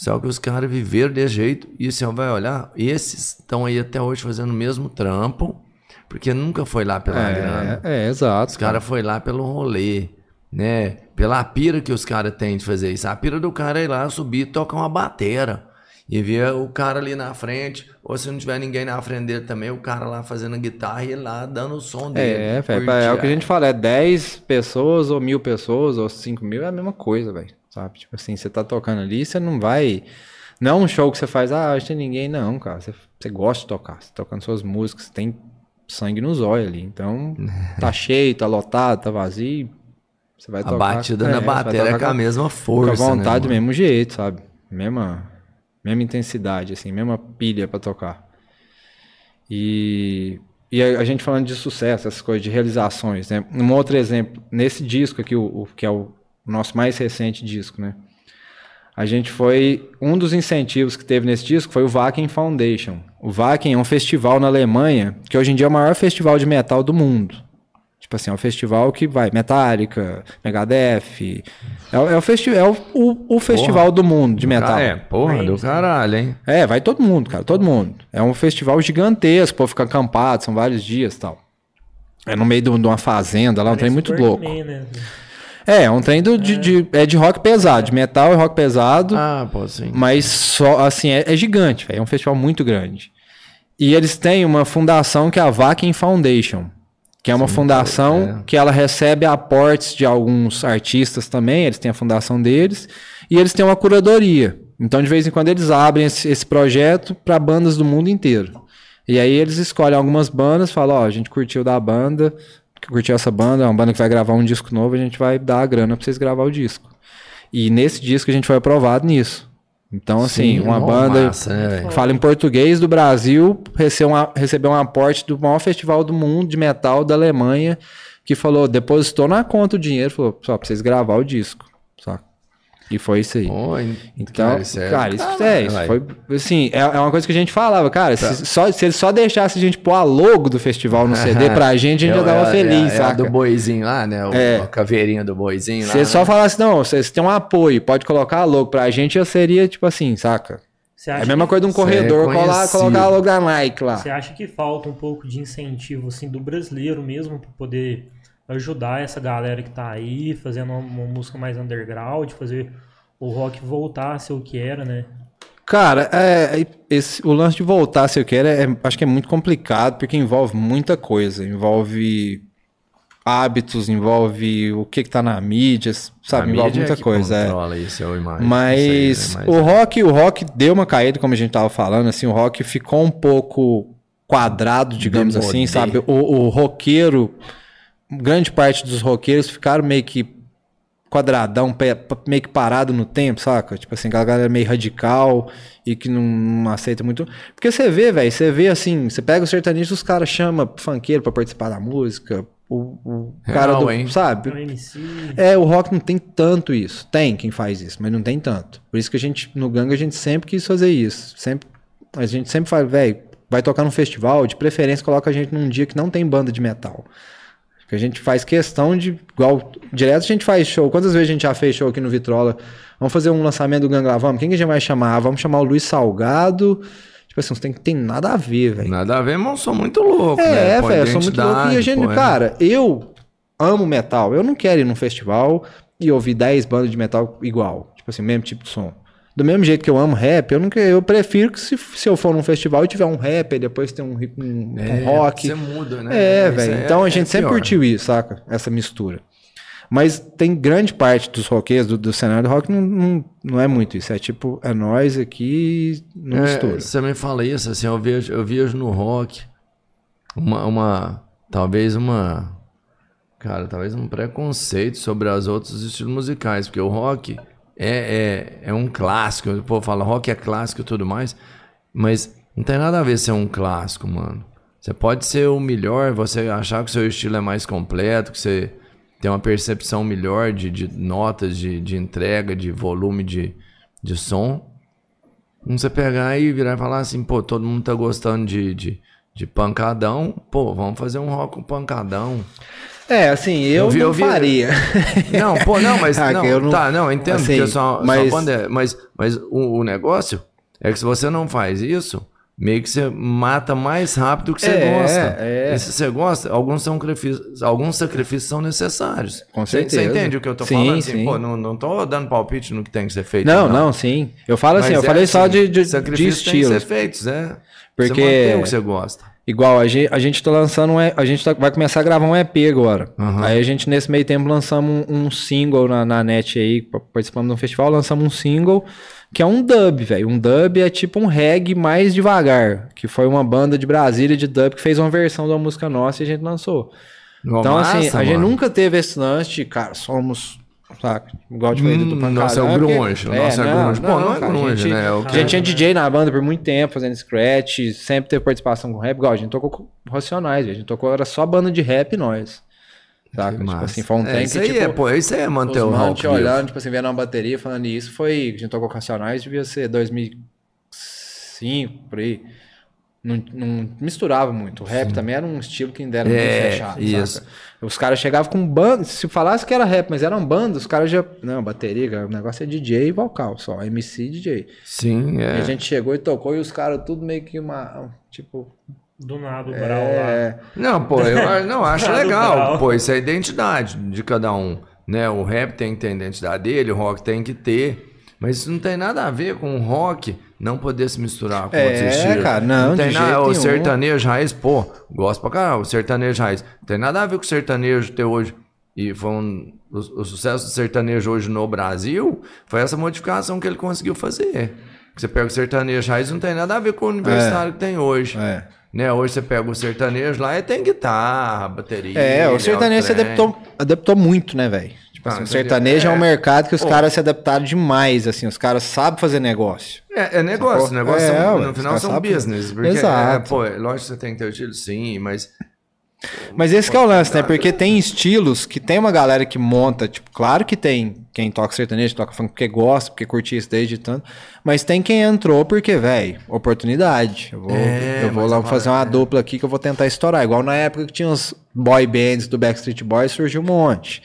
S2: Só que os caras viveram desse jeito e você vai olhar, esses estão aí até hoje fazendo o mesmo trampo, porque nunca foi lá pela grana.
S3: É, é, exato.
S2: Os caras foi lá pelo rolê, né? Pela pira que os caras têm de fazer isso. A pira do cara é ir lá subir e tocar uma batera. E ver o cara ali na frente, ou se não tiver ninguém na frente dele também, o cara lá fazendo guitarra e lá dando o som dele.
S3: É, velho, é o que a gente fala, é 10 pessoas, ou mil pessoas, ou 5 mil, é a mesma coisa, velho. Sabe? Tipo assim, você tá tocando ali, você não vai. Não é um show que você faz, ah, que tem ninguém, não, cara. Você, você gosta de tocar, você tá tocando suas músicas, você tem sangue nos olhos ali. Então, tá cheio, tá lotado, tá vazio. Você vai
S2: A
S3: tocar.
S2: batida na
S3: você vai
S2: bateria é com a mesma
S3: com a
S2: força. né,
S3: vontade do
S2: mano?
S3: mesmo jeito, sabe? Mesma, mesma intensidade, assim, mesma pilha pra tocar. E, e a, a gente falando de sucesso, essas coisas, de realizações, né? Um outro exemplo, nesse disco aqui, o, o- que é o nosso mais recente disco, né? A gente foi. Um dos incentivos que teve nesse disco foi o Wacken Foundation. O Wacken é um festival na Alemanha, que hoje em dia é o maior festival de metal do mundo. Tipo assim, é um festival que vai Metallica, Megadeth. É, o- é o, festi é o, o, o festival do mundo de metal.
S2: É, porra, do caralho, hein?
S3: É, vai todo mundo, cara, todo mundo. É um festival gigantesco, pô, fica acampado, são vários dias e tal. É no meio de uma fazenda lá, um trem muito louco.
S1: Man, né?
S3: É, é um trem do, de, de- é de rock pesado, de metal e rock pesado.
S2: Ah, pô, sim.
S3: Mas só, assim, é, é gigante, velho. É um festival muito grande. E eles têm uma fundação que é a Vakin Foundation. Que é uma fundação
S2: é.
S3: que ela recebe aportes de alguns artistas também. Eles têm a fundação deles. E eles têm uma curadoria. Então, de vez em quando, eles abrem esse, esse projeto para bandas do mundo inteiro. E aí eles escolhem algumas bandas, falam, ó, a gente curtiu da banda, curtiu essa banda, é uma banda que vai gravar um disco novo, a gente vai dar a grana pra vocês gravar o disco. E nesse disco a gente foi aprovado nisso. Então, assim,
S2: Sim,
S3: uma
S2: mó
S3: banda
S2: massa, né,
S3: que fala em português do Brasil recebeu, uma- recebeu um aporte do maior festival do mundo de metal da Alemanha, que falou, depositou na conta o dinheiro, falou, só pra vocês gravar o disco. Só. E foi isso aí.
S2: Pô,
S3: Então,
S2: é
S3: cara, isso, é, isso
S2: vai.
S3: foi, assim, é, é uma coisa que a gente falava, cara,
S2: Tá.
S3: se, só, se eles só deixassem a gente pôr a logo do festival no CD pra gente, a gente já tava
S2: É,
S3: feliz,
S2: é, é do boizinho lá, né? O,
S3: É.
S2: a caveirinha do boizinho lá.
S3: Se eles só
S2: né?
S3: falassem, não, vocês têm um apoio, pode colocar a logo pra gente, eu seria, tipo assim, saca? É a mesma
S1: que-
S3: coisa de um
S2: Você é
S3: corredor, colar, colocar a logo da Nike lá.
S1: Você acha que falta um pouco de incentivo assim do brasileiro mesmo para poder ajudar essa galera que tá aí fazendo uma, uma música mais underground, fazer o rock voltar a ser o que era, né?
S3: Cara, é, esse- o lance de voltar, se eu quero, é, acho que é muito complicado, porque envolve muita coisa. Envolve hábitos, envolve o que, que tá na mídia, sabe?
S2: A
S3: envolve
S2: mídia é
S3: muita
S2: que
S3: coisa. é.
S2: isso, eu imagino.
S3: Mas
S2: Isso aí, né?
S3: o rock, o rock deu uma caída, como a gente tava falando, assim, o rock ficou um pouco quadrado, digamos
S2: Demodé.
S3: assim, sabe? O, o roqueiro, grande parte dos roqueiros ficaram meio que quadradão, meio que parado no tempo, saca? Tipo assim, aquela galera meio radical e que não, não aceita muito. Porque você vê, velho, você vê assim, você pega o sertanejo, os caras chamam funkeiro pra participar da música, o, o cara
S2: Real,
S3: do,
S2: hein?
S3: sabe? É, o rock não tem tanto isso. Tem quem faz isso, mas não tem tanto. Por isso que a gente, no Ganga, a gente sempre quis fazer isso. Sempre, a gente sempre fala, velho, vai tocar num festival, de preferência coloca a gente num dia que não tem banda de metal. Porque a gente faz questão de, igual, direto a gente faz show. Quantas vezes a gente já fez show aqui no Vitrola? Vamos fazer um lançamento do Ganga, vamos? Quem que a gente vai chamar? Vamos chamar o Luiz Salgado. Tipo assim, tem, tem nada a ver, velho.
S2: Nada a ver, mas eu sou muito louco?
S3: É,
S2: Pô,
S3: velho, eu sou muito louco. E a gente,
S2: pô, é.
S3: cara, eu amo metal. Eu não quero ir num festival e ouvir 10 bandas de metal igual. Tipo assim, mesmo tipo de som. Do mesmo jeito que eu amo rap, eu quero, eu prefiro que se, se eu for num festival e tiver um rap, e depois tem um, um- um
S2: É,
S3: rock.
S2: Você muda, né?
S3: É, velho.
S2: é-
S3: Então a
S2: é
S3: gente sempre
S2: pior.
S3: curtiu isso, saca? Essa mistura. Mas tem grande parte dos roqueiros, do, do cenário do rock, não, não, não é muito isso. É tipo, é nós aqui, não
S2: É,
S3: mistura.
S2: você me fala isso, assim, eu vejo, eu vejo no rock uma, uma, talvez uma, cara, talvez um preconceito sobre os outros estilos musicais, porque o rock é, é, é um clássico, o povo fala rock é clássico e tudo mais, mas não tem nada a ver ser um clássico, mano. Você pode ser o melhor, você achar que o seu estilo é mais completo, que você tem uma percepção melhor de, de notas, de, de entrega, de volume de, de som, Não você pegar e virar e falar assim, pô, todo mundo tá gostando de, de, de pancadão, pô, vamos fazer um rock com pancadão.
S3: É, assim, eu,
S2: Eu vi-
S3: não
S2: eu vi-
S3: faria.
S2: Não, pô, não, mas.
S3: Ah,
S2: não,
S3: eu não-
S2: Tá, não, eu entendo
S3: assim,
S2: que só,
S3: mas-
S2: só é- mas, mas o, o negócio é que se você não faz isso, meio que você mata mais rápido do que você
S3: É,
S2: gosta.
S3: é.
S2: E se você gosta, alguns sacrifícios, alguns sacrifícios são necessários.
S3: Com
S2: Você- Você
S3: certeza.
S2: entende o que eu tô
S3: Sim,
S2: falando? Assim,
S3: sim.
S2: pô, não, não tô dando palpite no que tem que ser feito.
S3: Não, não, sim. Eu falo assim,
S2: Mas
S3: eu
S2: é
S3: falei só
S2: assim,
S3: de, de, de
S2: sacrifícios têm que ser feitos, é.
S3: Porque-
S2: Você mantém o que você gosta.
S3: Igual, a gente, a gente tá lançando um, a gente tá- vai começar a gravar um EP agora.
S2: Aham.
S3: Aí a gente, nesse meio tempo, lançamos um, um single na, na net aí, pa- participamos de um festival, lançamos um single que é um dub, velho. Um dub é tipo um reggae mais devagar, que foi uma banda de Brasília de dub que fez uma versão da música nossa e a gente lançou.
S2: Ó,
S3: Então, assim,
S2: massa,
S3: a gente
S2: mano.
S3: nunca teve esse lance de, cara, somos. Saca? Igual eu te falei do
S2: Hum,
S3: Pancadão,
S2: nossa, é o
S3: porque-
S2: grunge, o nosso é grunge. Pô, não é
S3: cara,
S2: grunge, né? É o
S3: A gente é DJ na banda por muito tempo, fazendo scratch, sempre teve participação com rap. Igual, a gente tocou com Racionais, a gente tocou, era só banda de rap nós. Saca? Tipo
S2: Massa.
S3: assim, foi um
S2: é,
S3: trem
S2: isso
S3: que,
S2: aí
S3: tipo,
S2: é, pô, isso aí é manter o rock vivo.
S3: olhando, tipo assim, vendo uma bateria falando isso, foi, a gente tocou com Racionais, devia ser 2005, por aí. Não, não misturava muito. O rap também era um estilo que ainda era muito
S2: É,
S3: fechado.
S2: isso.
S3: saca? Os caras chegavam com banda. Se falasse que era rap, mas eram bandas, os caras já. Não, bateria, o negócio é DJ e vocal só. MC e DJ.
S2: Sim,
S3: E
S2: é.
S3: a gente chegou e tocou e os caras tudo meio que uma. Tipo.
S1: Do nada, o Brau lá.
S3: É.
S2: Não, pô, eu não, acho legal. Pô, isso é identidade de cada um. Né? O rap tem que ter a identidade dele, o rock tem que ter. Mas isso não tem nada a ver com o rock não poder se misturar com
S3: É,
S2: outros estilos.
S3: cara, não,
S2: tem
S3: de
S2: nada. O sertanejo raiz, pô, gosto pra caralho. O sertanejo raiz. Não tem nada a ver com o sertanejo ter hoje. E foi um, o, o sucesso do sertanejo hoje no Brasil foi essa modificação que ele conseguiu fazer. Você pega o sertanejo raiz, não tem nada a ver com o universitário que tem hoje.
S3: É.
S2: Né, hoje você pega o sertanejo lá e tem guitarra, bateria.
S3: É, o sertanejo se adaptou, adaptou muito, né, velho? Tipo
S2: Ah,
S3: assim, o
S2: entendi.
S3: sertanejo é, um
S2: É.
S3: mercado que os caras se adaptaram demais, assim, os caras sabem fazer negócio.
S2: É, é negócio,
S3: Sacou?
S2: negócio
S3: É,
S2: são-
S3: ué,
S2: no final são business. Porque,
S3: Exato.
S2: É, pô, é lógico que você tem que ter o estilo, sim, mas.
S3: Mas esse que é o lance, né? Porque tem estilos que tem uma galera que monta, tipo, claro que tem quem toca sertanejo, toca funk porque gosta, porque curte isso desde tanto, mas tem quem entrou porque, velho, oportunidade. Eu vou,
S2: É,
S3: eu vou lá fazer uma
S2: é.
S3: dupla aqui que eu vou tentar estourar. Igual na época que tinha os boy bands do Backstreet Boys, surgiu um monte.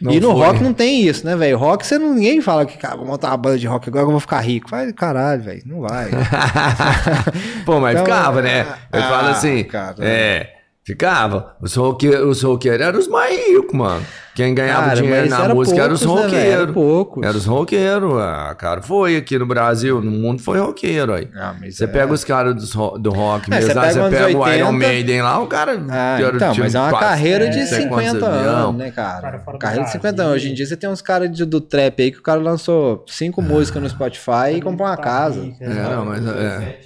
S2: Não
S3: e no
S2: foi.
S3: rock não tem isso, né, velho? Rock você não, ninguém fala que, cara, vou montar uma banda de rock agora que eu vou ficar rico. Vai, caralho, velho, não vai.
S2: Pô, mas
S3: Então,
S2: ficava, né? Eu
S3: ah,
S2: falo assim.
S3: cara.
S2: É. Ficava. Os roqueiros, os roqueiros eram os mais ricos, mano. Quem ganhava
S3: Cara,
S2: dinheiro na
S3: era
S2: música eram os
S3: poucos, né, velho? Era
S2: roqueiros.
S3: poucos.
S2: Eram os roqueiros. Ah, cara, foi aqui no Brasil, no mundo foi roqueiro aí.
S3: Ah,
S2: Você
S3: é.
S2: pega os caras ro- do rock
S3: É,
S2: mesmo,
S3: você pega
S2: você
S3: os
S2: pega o
S3: 80.
S2: Iron Maiden lá, o cara.
S3: Ah,
S2: era-
S3: então,
S2: tinha
S3: mas é uma
S2: quase
S3: carreira de
S2: não sei quantos
S3: 50
S2: avião.
S3: anos, né, cara?
S1: Cara do
S3: carreira de 50
S1: Brasil.
S3: anos. Hoje em dia você tem uns caras do trap aí que o cara lançou cinco músicas no Spotify e comprou uma casa.
S2: É, não, mas é.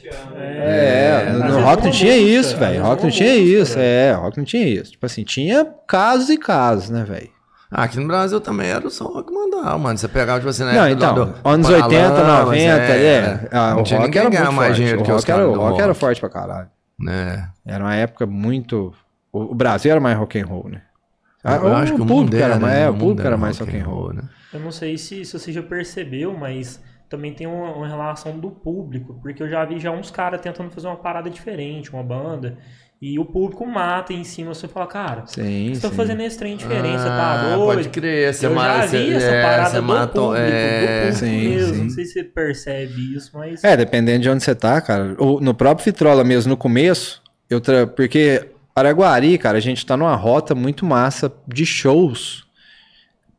S3: É, no,
S1: às
S3: no
S1: vezes
S3: rock não tinha isso, velho. Rock não tinha isso, é, rock não tinha isso. Tipo assim, tinha casos e casos, né, velho?
S2: Ah, aqui no Brasil também era só rock mandar, mano. Você pegava, tipo assim, na
S3: Não,
S2: época
S3: então,
S2: do- do
S3: anos
S2: Paralamas,
S3: 80, 90, é. ah,
S2: Não
S3: o
S2: tinha
S3: rock era muito
S2: mais
S3: forte.
S2: dinheiro
S3: o
S2: que os
S3: rock, era,
S2: caras
S3: o rock
S2: rock.
S3: era forte pra caralho.
S2: né?
S3: Era uma época muito. O, o Brasil era mais rock and roll, né? Ah,
S2: Eu acho que o mundo
S3: público era
S2: era,
S3: mais,
S2: né?
S3: é, o
S2: mundo
S3: público era
S2: era
S3: mais rock and roll.
S2: né?
S1: Eu não sei se, se você já percebeu, mas também tem uma, uma relação do público, porque eu já vi já uns caras tentando fazer uma parada diferente, uma banda, e o público mata em cima, você fala, cara,
S3: Sim,
S1: você tá fazendo esse trem diferente, você
S2: Ah,
S1: tá doido.
S2: Pode crer, você
S1: eu já
S2: mata.
S1: vi essa
S2: é,
S1: parada
S2: você
S1: do
S2: matou.
S1: público,
S2: é,
S1: do público
S3: Sim,
S1: mesmo.
S3: sim.
S1: Não sei se você percebe isso, mas...
S3: É, dependendo de onde você tá, cara. No próprio Vitrola mesmo, no começo, eu tra... porque Araguari, cara, a gente tá numa rota muito massa de shows.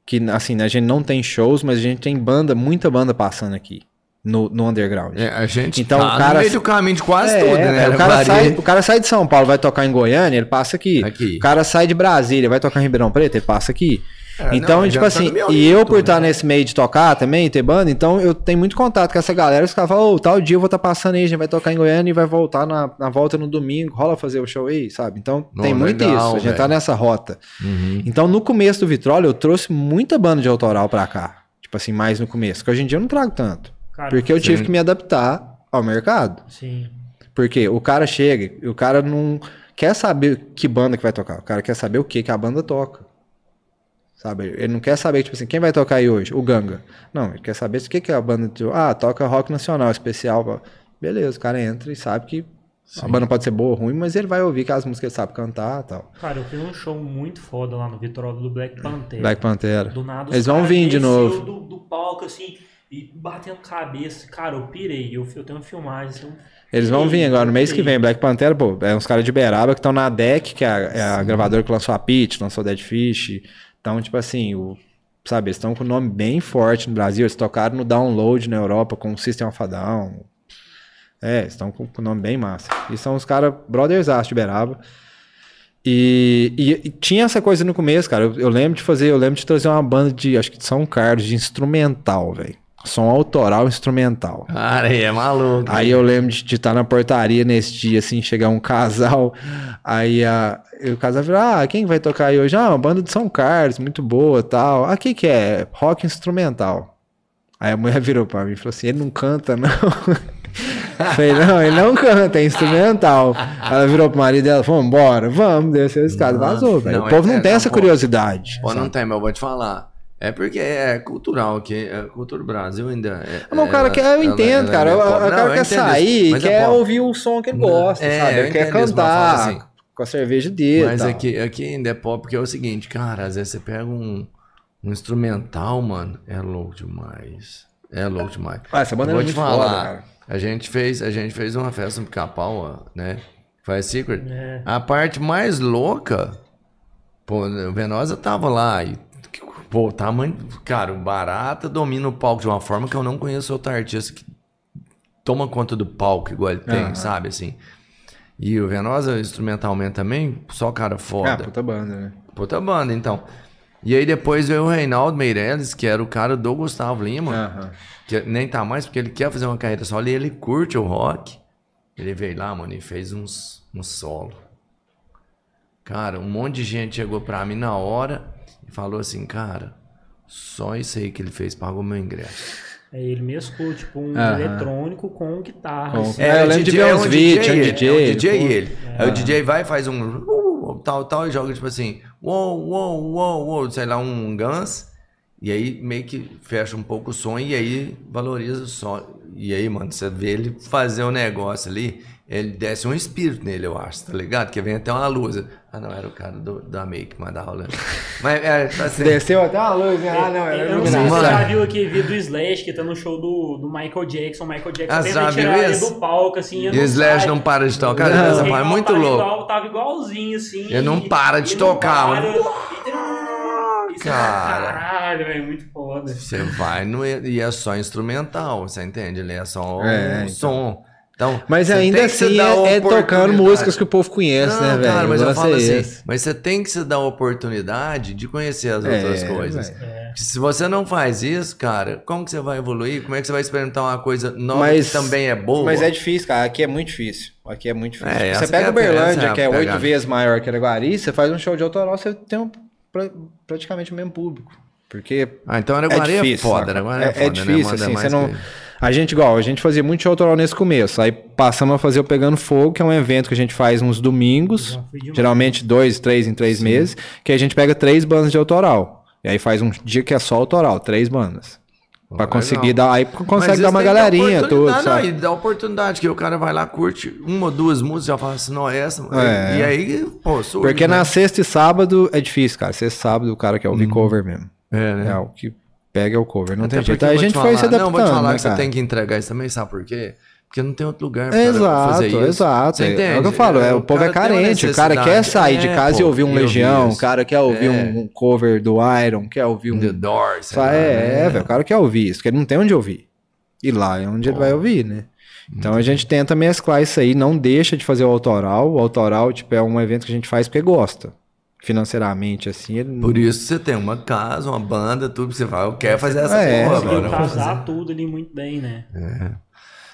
S3: Que, assim, né, a gente não tem shows, mas a gente tem banda, muita banda passando aqui no, no underground.
S2: É, a gente
S3: Então,
S2: tá
S3: o cara-
S2: no meio do caminho de quase
S3: É,
S2: tudo, né?
S3: o, cara sai, o cara sai de São Paulo, vai tocar em Goiânia, ele passa aqui.
S2: Aqui.
S3: O cara sai de Brasília, vai tocar em Ribeirão Preto, ele passa aqui.
S2: É,
S3: então,
S2: não,
S3: tipo
S2: tá
S3: assim,
S2: meu
S3: e eu por estar
S2: né?
S3: nesse meio de tocar também, ter banda, então eu tenho muito contato com essa galera. Os caras falam, ô, tal dia eu vou estar passando aí, a gente vai tocar em Goiânia e vai voltar na, na volta no domingo, rola fazer o show aí, sabe? Então
S2: Não,
S3: tem muito
S2: legal,
S3: isso, a gente tá nessa rota.
S2: Uhum.
S3: Então no começo do Vitrola eu trouxe muita banda de autoral pra cá. Tipo assim, mais no começo, que hoje em dia eu não trago tanto.
S1: Cara,
S3: Porque eu tive
S2: sim.
S3: que me adaptar ao mercado.
S1: Sim.
S3: Porque o cara chega, e o cara não quer saber que banda que vai tocar. O cara quer saber o que, que a banda toca. Sabe? Ele não quer saber, tipo assim, quem vai tocar aí hoje? O Ganga. Não, ele quer saber o que, que é a banda. de- Ah, toca rock nacional especial. Beleza, o cara entra e sabe que A banda pode ser boa ou ruim, mas ele vai ouvir que as músicas ele sabe cantar e tal.
S1: Cara, eu fiz um show muito foda lá no Vitória do Black Panther.
S3: Black Pantera.
S1: Do nada,
S3: Eles vão vir de novo.
S1: Do, do palco, assim, e batendo cabeça. Cara, eu pirei. Eu, eu tenho uma filmagem, assim. eu
S3: Eles vão vir agora no mês que vem. Black Pantera, pô, é uns caras de Beraba que estão na DEC, que é a, é a gravadora que lançou a Pitch, lançou Dead Fish. Então, tipo assim, o, sabe, eles estão com um nome bem forte no Brasil. Eles tocaram no Download na Europa com o System of a Down. É, eles estão com um nome bem massa. E são os caras brothers de Beraba. E, e- e tinha essa coisa no começo, cara. Eu, eu lembro de fazer, eu lembro de trazer uma banda de, acho que de São Carlos, de instrumental, velho. Som autoral instrumental.
S2: Cara, aí é maluco.
S3: Aí eu lembro de estar na portaria nesse dia, assim, chegar um casal. Aí a, o casal falou: Ah, quem vai tocar aí hoje? Ah, uma banda de São Carlos, muito boa tal. Ah, o que, que é? Rock instrumental. Aí a mulher virou pra mim e falou assim: Ele não canta, não. Falei, não, ele não canta, é instrumental. Ela virou pro marido dela e falou: Vambora, vamos, desceu a escada, vazou, velho. O povo
S2: é-
S3: não tem essa curiosidade.
S2: Pô, não tem, mas eu vou te falar. É porque é cultural, que a cultura do Brasil ainda é.
S3: Mas o cara
S2: ela-
S3: quer, eu
S2: ela-
S3: entendo,
S2: ela
S3: cara.
S2: é
S3: O, o
S2: pobre. Não,
S3: cara quer sair,
S2: isso, é
S3: quer
S2: pobre.
S3: ouvir o som que ele gosta,
S2: É,
S3: sabe? Ele quer
S2: isso,
S3: cantar
S2: assim,
S3: com a cerveja dele.
S2: Mas
S3: tal.
S2: aqui, aqui ainda é pobre porque é o seguinte, cara, às vezes você pega um, um instrumental, mano, é louco demais. É louco demais.
S3: Ah, essa banda
S2: Eu
S3: é
S2: vou te
S3: muito
S2: falar,
S3: foda, cara.
S2: a gente fez, a gente fez uma festa no Pica-Pau, né? Faz Secret.
S1: É.
S2: A parte mais louca, pô, o Venosa tava lá e pô, tamanho, cara, o Barata domina o palco de uma forma que eu não conheço outro artista que toma conta do palco igual ele tem,
S3: Aham.
S2: sabe assim. E o Venosa instrumentalmente também, só cara
S3: Ah,
S2: foda.
S3: puta banda, né?
S2: Puta banda, então. E aí depois veio o Reinaldo Meirelles, que era o cara do Gustavo Lima,
S3: Aham.
S2: que nem tá mais, porque ele quer fazer uma carreira solo e ele curte o rock. Ele veio lá, mano, e fez uns, uns solo. Cara, um monte de gente chegou pra mim na hora e falou assim, cara, só isso aí que ele fez pagou meu ingresso.
S1: É, ele mesclou, tipo, um
S3: Aham.
S1: eletrônico com guitarra.
S3: Com-
S1: assim.
S3: É, eu
S2: o
S3: lembro de
S2: DJ
S3: ver
S2: é
S3: uns
S2: um
S3: vídeos,
S2: DJ,
S3: tinha um
S2: ele,
S3: DJ,
S2: É um DJ ele. Aí o DJ vai e faz um uh, tal, tal, e joga tipo assim, uou, uou, uou, uou, sei lá, um Guns. E aí meio que fecha um pouco o som e aí valoriza o som. E aí, mano, você vê ele fazer um negócio ali, ele desce um espírito nele, eu acho, tá ligado? Que vem até uma luz. Ah, não, era o cara do, da Make, mas da aula. Mas é, tá assim.
S3: Desceu até uma luz, né? Ah, não, era
S1: Eu não sei se você já viu aquele vídeo do Slash que tá no show do, do Michael Jackson. Michael Jackson
S2: Ah,
S1: tenta tirar ele do palco, assim.
S2: E o Slash não para de tocar,
S3: Não.
S2: essa parte é muito
S1: tava
S2: louco.
S1: Igual, tava igualzinho, assim.
S2: Ele não para de tocar,
S1: para,
S2: mano.
S1: e- e-
S2: Cara.
S1: Caralho, velho, muito foda.
S2: Você vai no, e é só instrumental, você entende? Ele é só
S3: É,
S2: um
S3: então.
S2: som. Então,
S3: Mas
S2: você
S3: ainda
S2: que
S3: assim é, é tocando músicas que o povo conhece,
S2: Não,
S3: né, velho?
S2: cara, mas eu falo
S3: é
S2: assim,
S3: esse.
S2: mas você tem que se dar a oportunidade de conhecer as
S3: É,
S2: outras coisas.
S3: velho.
S2: Porque Se você não faz isso, cara, como que você vai evoluir? Como é que você vai experimentar uma coisa nova
S3: Mas-
S2: que também é boa?
S3: Mas é difícil, cara. Aqui é muito difícil. Aqui é muito difícil.
S2: É, essa
S3: você
S2: que
S3: pega
S2: é a-
S3: Uberlândia,
S2: essa é
S3: que é oito vezes maior que Araguari, você faz um show de autoral, você tem um, pra- praticamente o mesmo público. Porque
S2: Ah, então Araguari é,
S3: difícil,
S2: foda? Araguari é,
S3: É-
S2: foda,
S3: é difícil,
S2: né?
S3: Assim,
S2: mais
S3: você não-
S2: que-
S3: A gente, igual, a gente fazia muito show autoral nesse começo. Aí passamos a fazer o Pegando Fogo, que é um evento que a gente faz uns domingos, geralmente dois, três em três meses, que a gente pega três bandas de autoral. E aí faz um dia que é só autoral, três bandas. Pra conseguir dar. Aí consegue dar uma galerinha,
S2: oportunidade, não, e dá oportunidade, que o cara vai lá, curte uma ou duas músicas, já fala assim, não, essa.
S3: É.
S2: E aí, pô, surge,
S3: Porque
S2: né?
S3: na sexta e sábado é difícil, cara. Sexta e sábado o cara quer ouvir cover mesmo.
S2: É, né?
S3: É, o que pega o cover. Não
S2: Até
S3: tem jeito. Aí a gente
S2: te
S3: foi se
S2: falar-
S3: adaptando,
S2: Não, vou te falar
S3: né,
S2: que você
S3: cara?
S2: tem que entregar isso também, sabe por quê? Porque não tem outro lugar pra
S3: Exato,
S2: fazer isso.
S3: exato.
S2: Você
S3: É,
S2: entende?
S3: o que eu falo, é, o povo é carente. O cara quer sair de
S2: É,
S3: casa e
S2: pô,
S3: ouvir um Legião, o cara quer ouvir
S2: É.
S3: um, cover do Iron, quer ouvir um.
S2: The Doors. sei
S3: Só
S2: lá,
S3: é,
S2: né?
S3: é, velho, o cara quer ouvir isso, porque ele não tem onde ouvir. E lá é onde ele vai ouvir, né? Então a gente tenta mesclar isso aí, não deixa de fazer o autoral. O autoral, tipo, é um evento que a gente faz porque gosta. Financeiramente, assim, ele
S2: Por isso você tem uma casa, uma banda, tudo, você fala, eu quero fazer essa
S3: É,
S2: porra agora.
S1: casar tudo ali muito bem, né?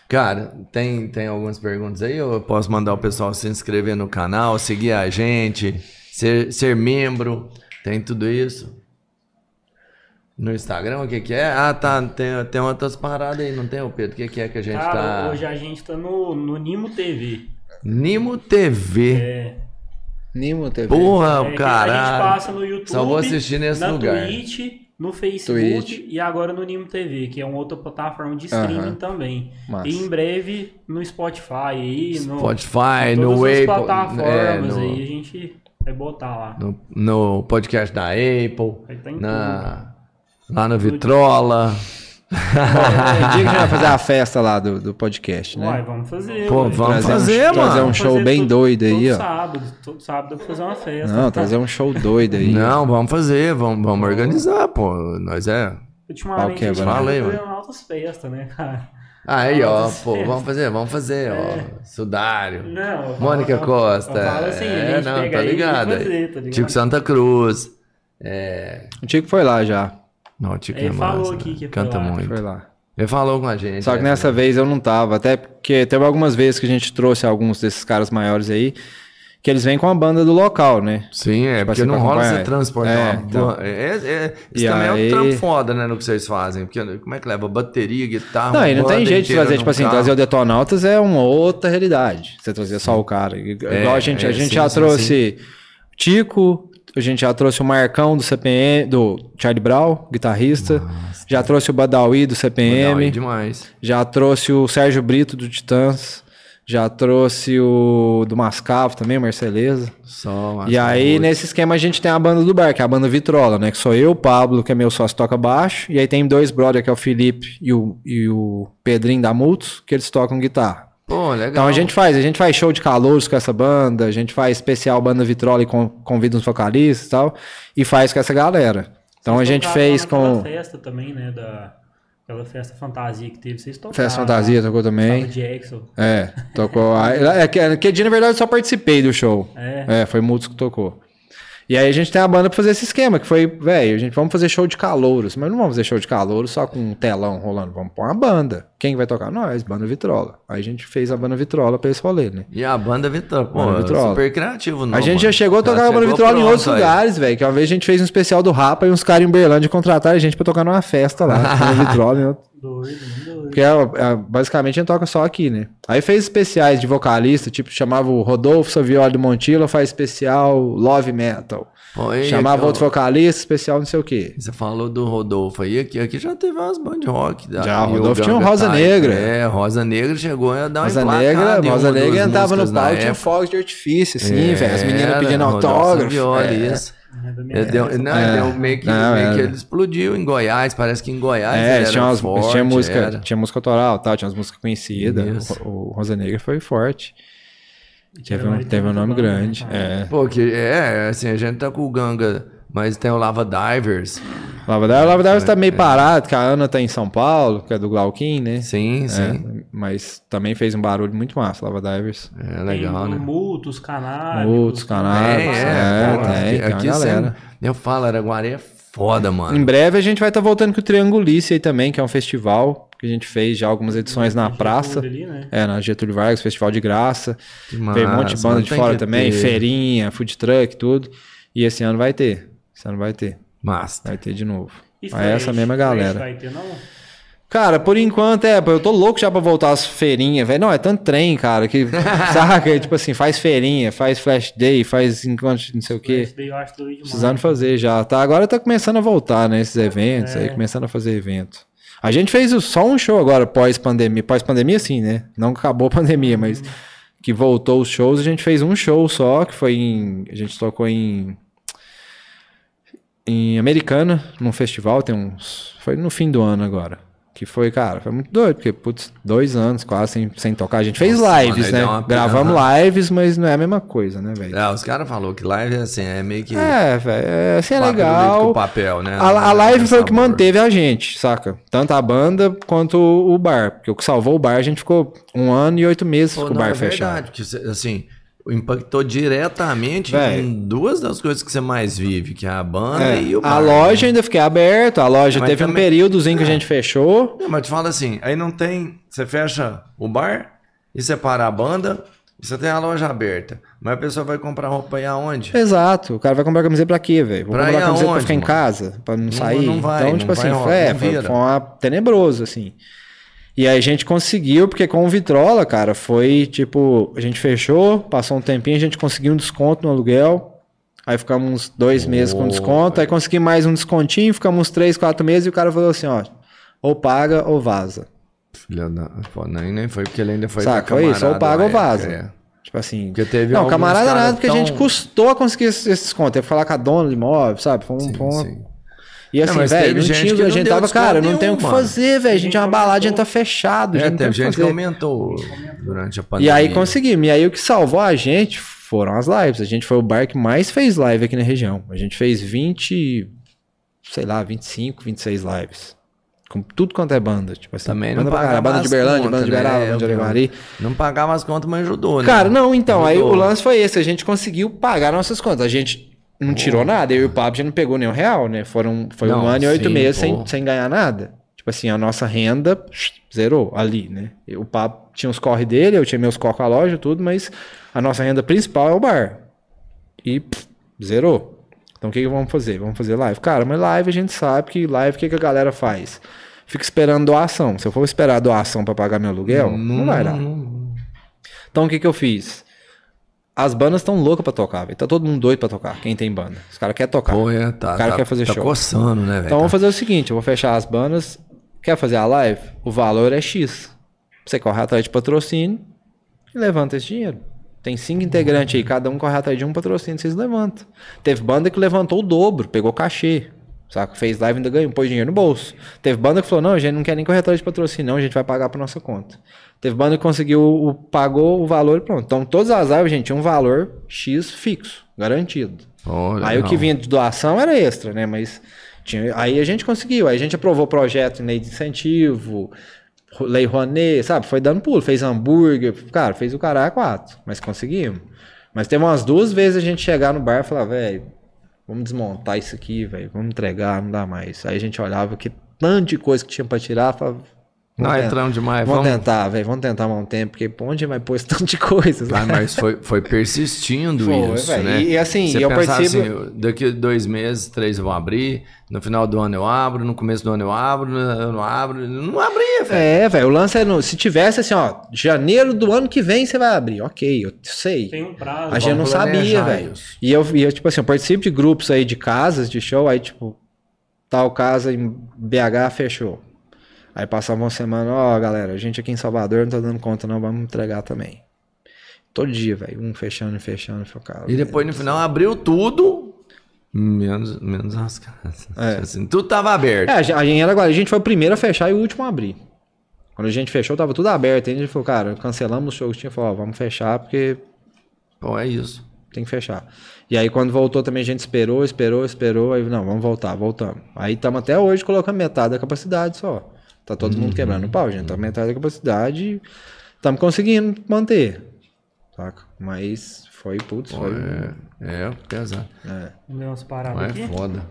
S2: Cara, tem, tem algumas perguntas aí? Eu posso mandar o pessoal se inscrever no canal, seguir a gente, ser, ser membro, tem tudo isso. No Instagram, o que que é? Ah, tá, tem, tem outras paradas aí, não tem, Pedro? O que que é que a gente
S1: Cara,
S2: tá...
S1: hoje a gente tá no, no Nimo TV.
S2: Nimo TV.
S1: É,
S3: Nimo TV.
S2: Porra,
S1: é,
S2: o
S1: que a gente
S2: caralho.
S1: passa no YouTube,
S2: Só vou assistir nesse
S1: na
S2: lugar.
S1: Twitch no Facebook
S3: Twitch.
S1: e agora no Nimo TV, que é uma outra plataforma de streaming também.
S3: Massa.
S1: E em breve no Spotify aí, no
S2: Spotify, no Apple.
S1: plataformas
S2: é, no,
S1: aí a gente vai botar lá.
S2: no, no podcast da Apple,
S1: tá em
S2: na, lá no Vitrola.
S3: É, dia que a gente vai fazer a festa lá do, do podcast, né?
S1: Uai, vamos fazer.
S2: Pô, vamos
S3: Trazer um-
S2: fazer,
S3: trazer
S2: mano.
S3: um
S1: Vamos
S3: show
S1: fazer
S3: bem
S1: todo-
S3: doido aí,
S1: todo
S3: ó.
S1: sábado, todo sábado dá pra fazer uma festa.
S3: Não, trazer um show doido aí.
S2: Não, vamos fazer, vamos, vamos organizar, pô. Nós é.
S1: Ultimamente
S3: que é,
S1: a gente tá
S2: aí,
S1: fazendo altas festas, né, cara?
S2: Aí, ó, pô,
S1: é.
S2: vamos fazer, vamos fazer, ó. Sudário.
S1: Não, eu falo-
S2: Mônica
S1: eu-
S2: Costa.
S1: Eu assim, a
S2: é,
S1: gente
S2: não,
S1: pega
S2: tá
S1: aí
S2: ligado.
S1: fazer, tá ligado?
S2: Tico Santa Cruz. É.
S3: O Tico foi lá já.
S2: Não, Tico
S1: Ele
S2: é
S1: falou aqui
S2: né?
S1: que foi
S2: Canta
S1: lá.
S2: muito.
S3: Foi lá.
S2: Ele falou com a gente.
S3: Só que
S2: é.
S3: nessa vez eu não tava. Até porque teve algumas vezes que a gente trouxe alguns desses caras maiores aí. Que eles vêm com a banda do local, né?
S2: Sim, é, porque
S3: assim,
S2: não rola
S3: acompanhar.
S2: você transportar
S3: É,
S2: uma
S3: então.
S2: é, é- Isso
S3: E
S2: também é
S3: aí-
S2: um trampo foda, né, no que vocês fazem. Porque como é que leva? Bateria, guitarra.
S3: Não, e não tem jeito de
S2: num
S3: tipo assim,
S2: carro.
S3: trazer o Detonautas é uma outra realidade. Você trazer só o cara. Igual
S2: É,
S3: a gente, a
S2: é,
S3: gente
S2: sim,
S3: já
S2: sim,
S3: trouxe Tico, a gente já trouxe o Marcão do CPM, do Charlie Brown, guitarrista. Já trouxe o Badawi do CPM.
S2: É demais.
S3: Já trouxe o Sérgio Brito do Titãs. Já trouxe o do Mascavo também, o Marceleza.
S2: Só
S3: E aí, nesse esquema, a gente tem a banda do bar, que é a banda Vitrola, né? Que sou eu, o Pablo, que é meu sócio, toca baixo. E aí tem dois brother, que é o Felipe e o, e o Pedrinho da Multos, que eles tocam guitarra.
S2: Pô, legal.
S3: Então a gente faz, a gente faz show de calouros com essa banda, a gente faz especial banda Vitrola e con- convida uns vocalistas e tal, e faz com essa galera. Então a
S1: Vocês
S3: gente
S1: tocaram
S3: fez com
S1: festa também, né? Da, aquela festa fantasia que teve. Vocês tocaram.
S3: Festa Fantasia, tocou também. É, tocou. Ah, É que, é que dia, na verdade, eu só participei do show.
S1: É.
S3: É, foi Multos que tocou. E aí a gente tem a banda pra fazer esse esquema, que foi, velho, a gente vamos fazer show de calouros, mas não vamos fazer show de calouros só com um telão rolando, vamos pôr uma banda. Quem vai tocar? Nós, banda Vitrola. Aí a gente fez a banda Vitrola pra esse rolê, né?
S2: E a banda Vitrola, pô,
S3: Banda Vitrola.
S2: super criativo, não,
S3: a gente
S2: mano.
S3: já chegou a tocar
S2: Já
S3: a banda Vitrola em outros
S2: aí.
S3: lugares, velho. Que uma vez a gente fez um especial do Rapa e uns caras em Uberlândia contrataram a gente pra tocar numa festa lá. banda Vitrola em outro
S1: Doido, doido.
S3: porque é, é, basicamente a gente toca só aqui, né? Aí fez especiais de vocalista, tipo, chamava o Rodolfo Saviola do Montilla, faz especial Love Metal.
S2: Pô,
S3: chamava
S2: aqui, ó,
S3: outro vocalista, especial não sei o quê.
S2: Você falou do Rodolfo aí, aqui, aqui já teve umas bandas de rock. da-
S3: Já,
S2: o
S3: Rodolfo tinha um
S2: Ganga
S3: Rosa Negra.
S2: É, Rosa Negra chegou a dar uma
S3: Rosa
S2: emplacada
S3: Negra,
S2: em
S3: Rosa
S2: uma,
S3: Negra entrava no palco, tinha fogos de artifício, assim, velho. As meninas
S2: Era,
S3: pedindo autógrafo. É.
S2: isso.
S1: É
S2: Ele deu, não,
S3: É.
S2: deu meio que,
S3: Não,
S2: meio que
S3: era.
S2: ele explodiu em Goiás. Parece que em Goiás
S3: É,
S2: ele
S3: tinha,
S2: era
S3: umas,
S2: forte,
S3: tinha música,
S2: era.
S3: tinha música autoral, tal, tinha umas músicas conhecidas. O, o Rosa Negra foi forte. Teve um, teve um nome grande.
S1: né,
S3: É.
S2: Pô, que é, assim, a gente tá com o Ganga, mas tem o Lava Divers.
S3: Lava Divers, Lava Divers tá meio parado, que a Ana tá em São Paulo, que é do Glauquim, né?
S2: Sim, sim.
S3: É, mas também fez um barulho muito massa, Lava Divers.
S2: É,
S1: Tem
S2: legal, né?
S1: Multos, canábicos.
S3: Multos, canábicos,
S2: É,
S3: é,
S2: pô,
S3: tem,
S2: aqui,
S3: tem galera.
S2: eu falo, Araguari é foda, mano.
S3: Em breve a gente vai estar voltando com o Triangulice aí também, que é um festival que a gente fez já algumas edições na praça.
S1: Ali, né?
S3: É, na Getúlio Vargas, Festival de Graça.
S2: Que
S3: Veio um monte de banda de
S2: tem
S3: fora também,
S2: ter.
S3: feirinha, food truck, tudo. E esse ano vai ter. Esse ano vai ter.
S2: Massa.
S3: Vai ter de novo.
S1: E
S3: Mas essa
S1: Flash?
S3: mesma
S1: Flash
S3: galera.
S1: Vai ter, não?
S3: Cara, por enquanto é, eu tô louco já pra voltar às feirinhas, velho. Não, é tanto trem, cara, que saca, tipo assim, faz feirinha, faz flash day, faz encontro, não sei o quê.
S1: Flash Day eu acho doido demais.
S3: Precisando fazer já. Tá, agora tá começando a voltar, né? Esses eventos aí,
S1: É.
S3: começando a fazer evento. A gente fez o- só um show agora pós-pandemia. Pós-pandemia, sim, né? Não acabou a pandemia, mas que voltou os shows. A gente fez um show só, que foi em. A gente tocou em. Em Americana, num festival, tem uns. Foi no fim do ano agora. Que foi, cara, foi muito doido, porque, putz, dois anos quase sem, sem tocar. A gente fez
S2: Nossa, mano,
S3: lives,
S2: aí
S3: né? Gravamos lives, mas não é a mesma coisa, né, velho?
S2: É, os caras falaram que live é assim, é meio que.
S3: É, velho, é, assim é legal.
S2: papel, né?
S3: A, a live foi o que manteve a gente, saca? Tanto a banda quanto o bar. Porque o que salvou o bar, a gente ficou um ano e oito meses
S2: Pô,
S3: com o bar
S2: é
S3: fechado.
S2: verdade, porque assim, impactou diretamente em duas das coisas que você mais vive, que é a banda
S3: É,
S2: e o
S3: a
S2: bar,
S3: loja
S2: né?
S3: ainda fiquei aberto, a loja
S2: Mas
S3: teve um
S2: também-
S3: períodozinho que a
S2: É.
S3: gente fechou.
S2: Não, mas te fala assim, aí não tem. Você fecha o bar e separa a banda e você tem a loja aberta. Mas a pessoa vai comprar roupa aí aonde?
S3: Exato. O cara vai comprar camiseta pra quê, velho? Vou
S2: Pra
S3: comprar camiseta pra
S2: aonde,
S3: ficar em
S2: mano?
S3: casa, pra não, sair.
S2: não vai,
S3: então, tipo
S2: vai,
S3: assim, foi, é, foi, foi uma tenebroso, assim. E aí a gente conseguiu, porque com o Vitrola, cara, foi tipo, a gente fechou, passou um tempinho, a gente conseguiu um desconto no aluguel. Aí ficamos uns dois meses com desconto. Aí consegui mais um descontinho. Ficamos uns três, quatro meses. E o cara falou assim: ó, ou paga ou vaza.
S2: Filha da... Pô, nem, nem foi porque ele ainda foi
S3: Saca, foi isso, ou paga ou vaza.
S2: é.
S3: Tipo assim.
S2: Porque teve
S3: não, camarada nada, porque a
S2: tão-
S3: gente custou a conseguir esse, esse desconto. Teve que falar com a dona do imóvel, sabe? Foi um.
S2: Sim,
S3: foi uma-
S2: sim.
S3: E assim,
S2: Não,
S3: velho, não tinha. A
S2: não
S3: gente tava, cara, não
S2: nenhum,
S3: tem o que fazer, velho. A gente é uma balada, a gente tá fechado. a
S2: É,
S3: gente não tem
S2: teve
S3: que
S2: gente que aumentou durante a
S3: E
S2: pandemia.
S3: aí conseguimos. E aí o que salvou a gente foram as lives. A gente foi o bar que mais fez live aqui na região. A gente fez 20, sei lá, 25, 26 lives. Com tudo quanto é banda. Tipo assim,
S2: Também não pagava
S3: Banda de Berlândia,
S2: contas,
S3: banda de
S2: né?
S3: Beraba, banda de Araguari.
S2: Não pagava as contas, mas ajudou, né?
S3: Cara, não, então, aí
S2: Ajudou.
S3: o lance foi esse. A gente conseguiu pagar nossas contas. A gente não tirou nada. Eu e o Pablo já não pegou nenhum real, né? Foram, foi um
S2: Não,
S3: ano e oito meses
S2: pô.
S3: sem, sem ganhar nada. Tipo assim, a nossa renda zerou ali, né? O Pablo tinha os corre dele, eu tinha meus corre com a loja, tudo, mas a nossa renda principal é o bar. E pff, zerou. Então o que, que vamos fazer? Vamos fazer live? Cara, mas live a gente sabe que live, o que, que a galera faz? Fica esperando doação. Se eu for esperar doação pra pagar meu aluguel, não, vai dar. Então o que que eu fiz? As bandas estão loucas pra tocar, velho. Tá todo mundo doido pra tocar. Quem tem banda. Os caras querem tocar.
S2: Pô, é, tá,
S3: o cara
S2: tá-
S3: quer fazer
S2: tá
S3: show.
S2: coçando, né, velho?
S3: Então vamos fazer o seguinte: eu vou fechar as bandas. Quer fazer a live? O valor é X. Você corre atrás de patrocínio e levanta esse dinheiro. Tem cinco integrantes aí, cada um corre atrás de um patrocínio, vocês levantam. Teve banda que levantou o dobro, pegou cachê. Saca? Fez live e ainda ganhou, pôs dinheiro no bolso. Teve banda que falou: não, a gente não quer nem correr atrás de patrocínio, não, a gente vai pagar pra nossa conta. Teve banda que conseguiu, o, pagou o valor e pronto. Então todas as lives, gente, tinha um valor X fixo, garantido.
S2: Pô,
S3: Aí o
S2: legal.
S3: que vinha de doação era extra, né? Mas tinha, aí a gente conseguiu. Aí a gente aprovou projeto em lei de incentivo, lei Rouanet, sabe? Foi dando pulo. Fez hambúrguer, cara, fez o caralho a quatro. Mas conseguimos. Mas teve umas duas vezes a gente chegar no bar e falar, velho, vamos desmontar isso aqui, velho. Vamos entregar, não dá mais. Aí a gente olhava que tanto de coisa que tinha pra tirar, falava...
S2: Não,
S3: vamos
S2: entramos demais.
S3: Vamos,
S2: Vamos,
S3: tentar, velho. Vamos tentar mais um tempo, porque onde vai pôr esse tanto de coisas?
S2: Ah, mas foi, foi persistindo
S3: Foi,
S2: isso,
S3: velho.
S2: né?
S3: E- e assim,
S2: Você
S3: eu percebo-
S2: assim, eu- daqui a dois meses, três eu vou abrir, no final do ano eu abro, no começo do ano eu abro, eu não abro, não abria, velho.
S3: É, velho, o lance é no, se tivesse assim, ó, janeiro do ano que vem você vai abrir. Ok, eu sei.
S1: Tem um prazo.
S3: A gente não sabia, velho. E eu, e eu, tipo assim, eu participo de grupos aí de casas de show, aí, tipo, tal casa em BH fechou. Aí passava uma semana, ó, galera, a gente aqui em Salvador não tá dando conta, não, vamos entregar também. Todo dia, velho, um fechando e fechando, cara,
S2: E depois no final abriu tudo, menos, menos as casas.
S3: É.
S2: Assim, tudo tava aberto.
S3: É, a gente, era agora, a gente foi o primeiro a fechar e o último a abrir. Quando a gente fechou, tava tudo aberto. Aí a gente falou, cara, cancelamos o show que tinha, falou, ó, vamos fechar porque
S2: Pô, é isso.
S3: tem que fechar. E aí quando voltou também a gente esperou, esperou, esperou, aí não, vamos voltar, voltamos. Aí estamos até hoje colocando metade da capacidade só. Tá todo mundo quebrando o pau, gente. Tá metade da capacidade e estamos conseguindo manter. Saca? Mas foi, putz,
S2: Pô,
S3: foi.
S2: é, é pesado.
S3: é.
S1: Vamos ver umas paradas
S2: Mas
S1: aqui.
S2: é foda.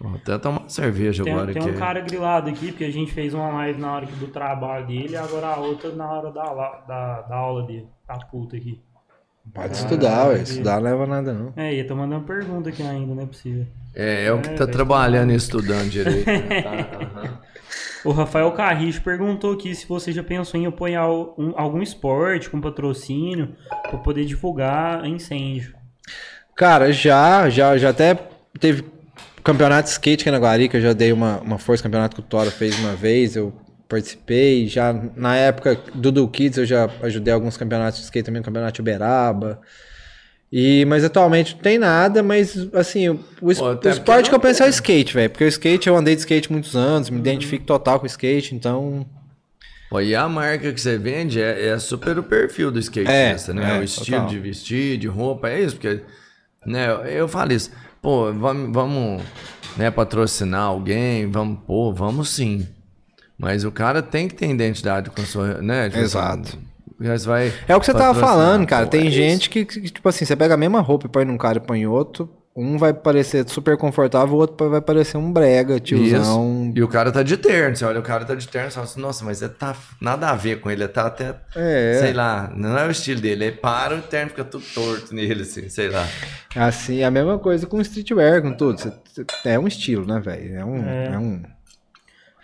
S2: Vou até tomar uma cerveja
S1: Tem,
S2: agora
S1: tem
S2: aqui.
S1: um cara grilado aqui, porque a gente fez uma live na hora do trabalho dele e agora a outra na hora da, da, da aula dele. Tá puta aqui.
S3: Pode estudar, ué. Estudar não leva a nada, não.
S1: É, e eu tô mandando pergunta aqui ainda, não é possível.
S2: É, é o que
S1: É,
S2: tá trabalhando e estudando direito. né? Tá.
S1: O Rafael Carricho perguntou aqui se você já pensou em apoiar um- algum esporte com patrocínio para poder divulgar incêndio.
S3: Cara, já, já, já até teve campeonato de skate aqui na Guari, que eu já dei uma, uma força, campeonato que o Tora fez uma vez, eu participei. Já na época do Do Kids eu já ajudei alguns campeonatos de skate também, campeonato de Uberaba. E, mas atualmente não tem nada, mas assim, o, o
S2: Pô,
S3: o esporte
S2: não
S3: que eu penso é o skate, velho. Porque o skate, eu andei de skate muitos anos, me identifico total com o skate, então.
S2: Pô, e a marca que você vende é, é super o perfil do skatista,
S3: É,
S2: né?
S3: é,
S2: o estilo
S3: total.
S2: de vestir, de roupa, é isso, porque, né, eu- eu falo isso, pô, vamos, vamos né, patrocinar alguém, vamos, pô, vamos sim. Mas o cara tem que ter identidade com a sua, né? tipo
S3: Exato.
S2: Você vai
S3: É o que você tava falando, cara.
S2: pô,
S3: Tem
S2: é
S3: gente que, que, tipo assim, você pega a mesma roupa e põe num cara e põe em outro. Um vai parecer super confortável, o outro vai parecer um brega, tiozão.
S2: Isso. E o cara tá de terno. Você olha, o cara tá de terno, você fala assim, nossa, mas ele tá nada a ver com ele, ele tá até,
S3: É.
S2: sei lá, não é o estilo dele. Ele para, o terno fica tudo torto nele, assim, sei lá.
S3: Assim, a mesma coisa com streetwear, com tudo. Você- é um estilo, né, velho? É um.
S1: É.
S3: É. um.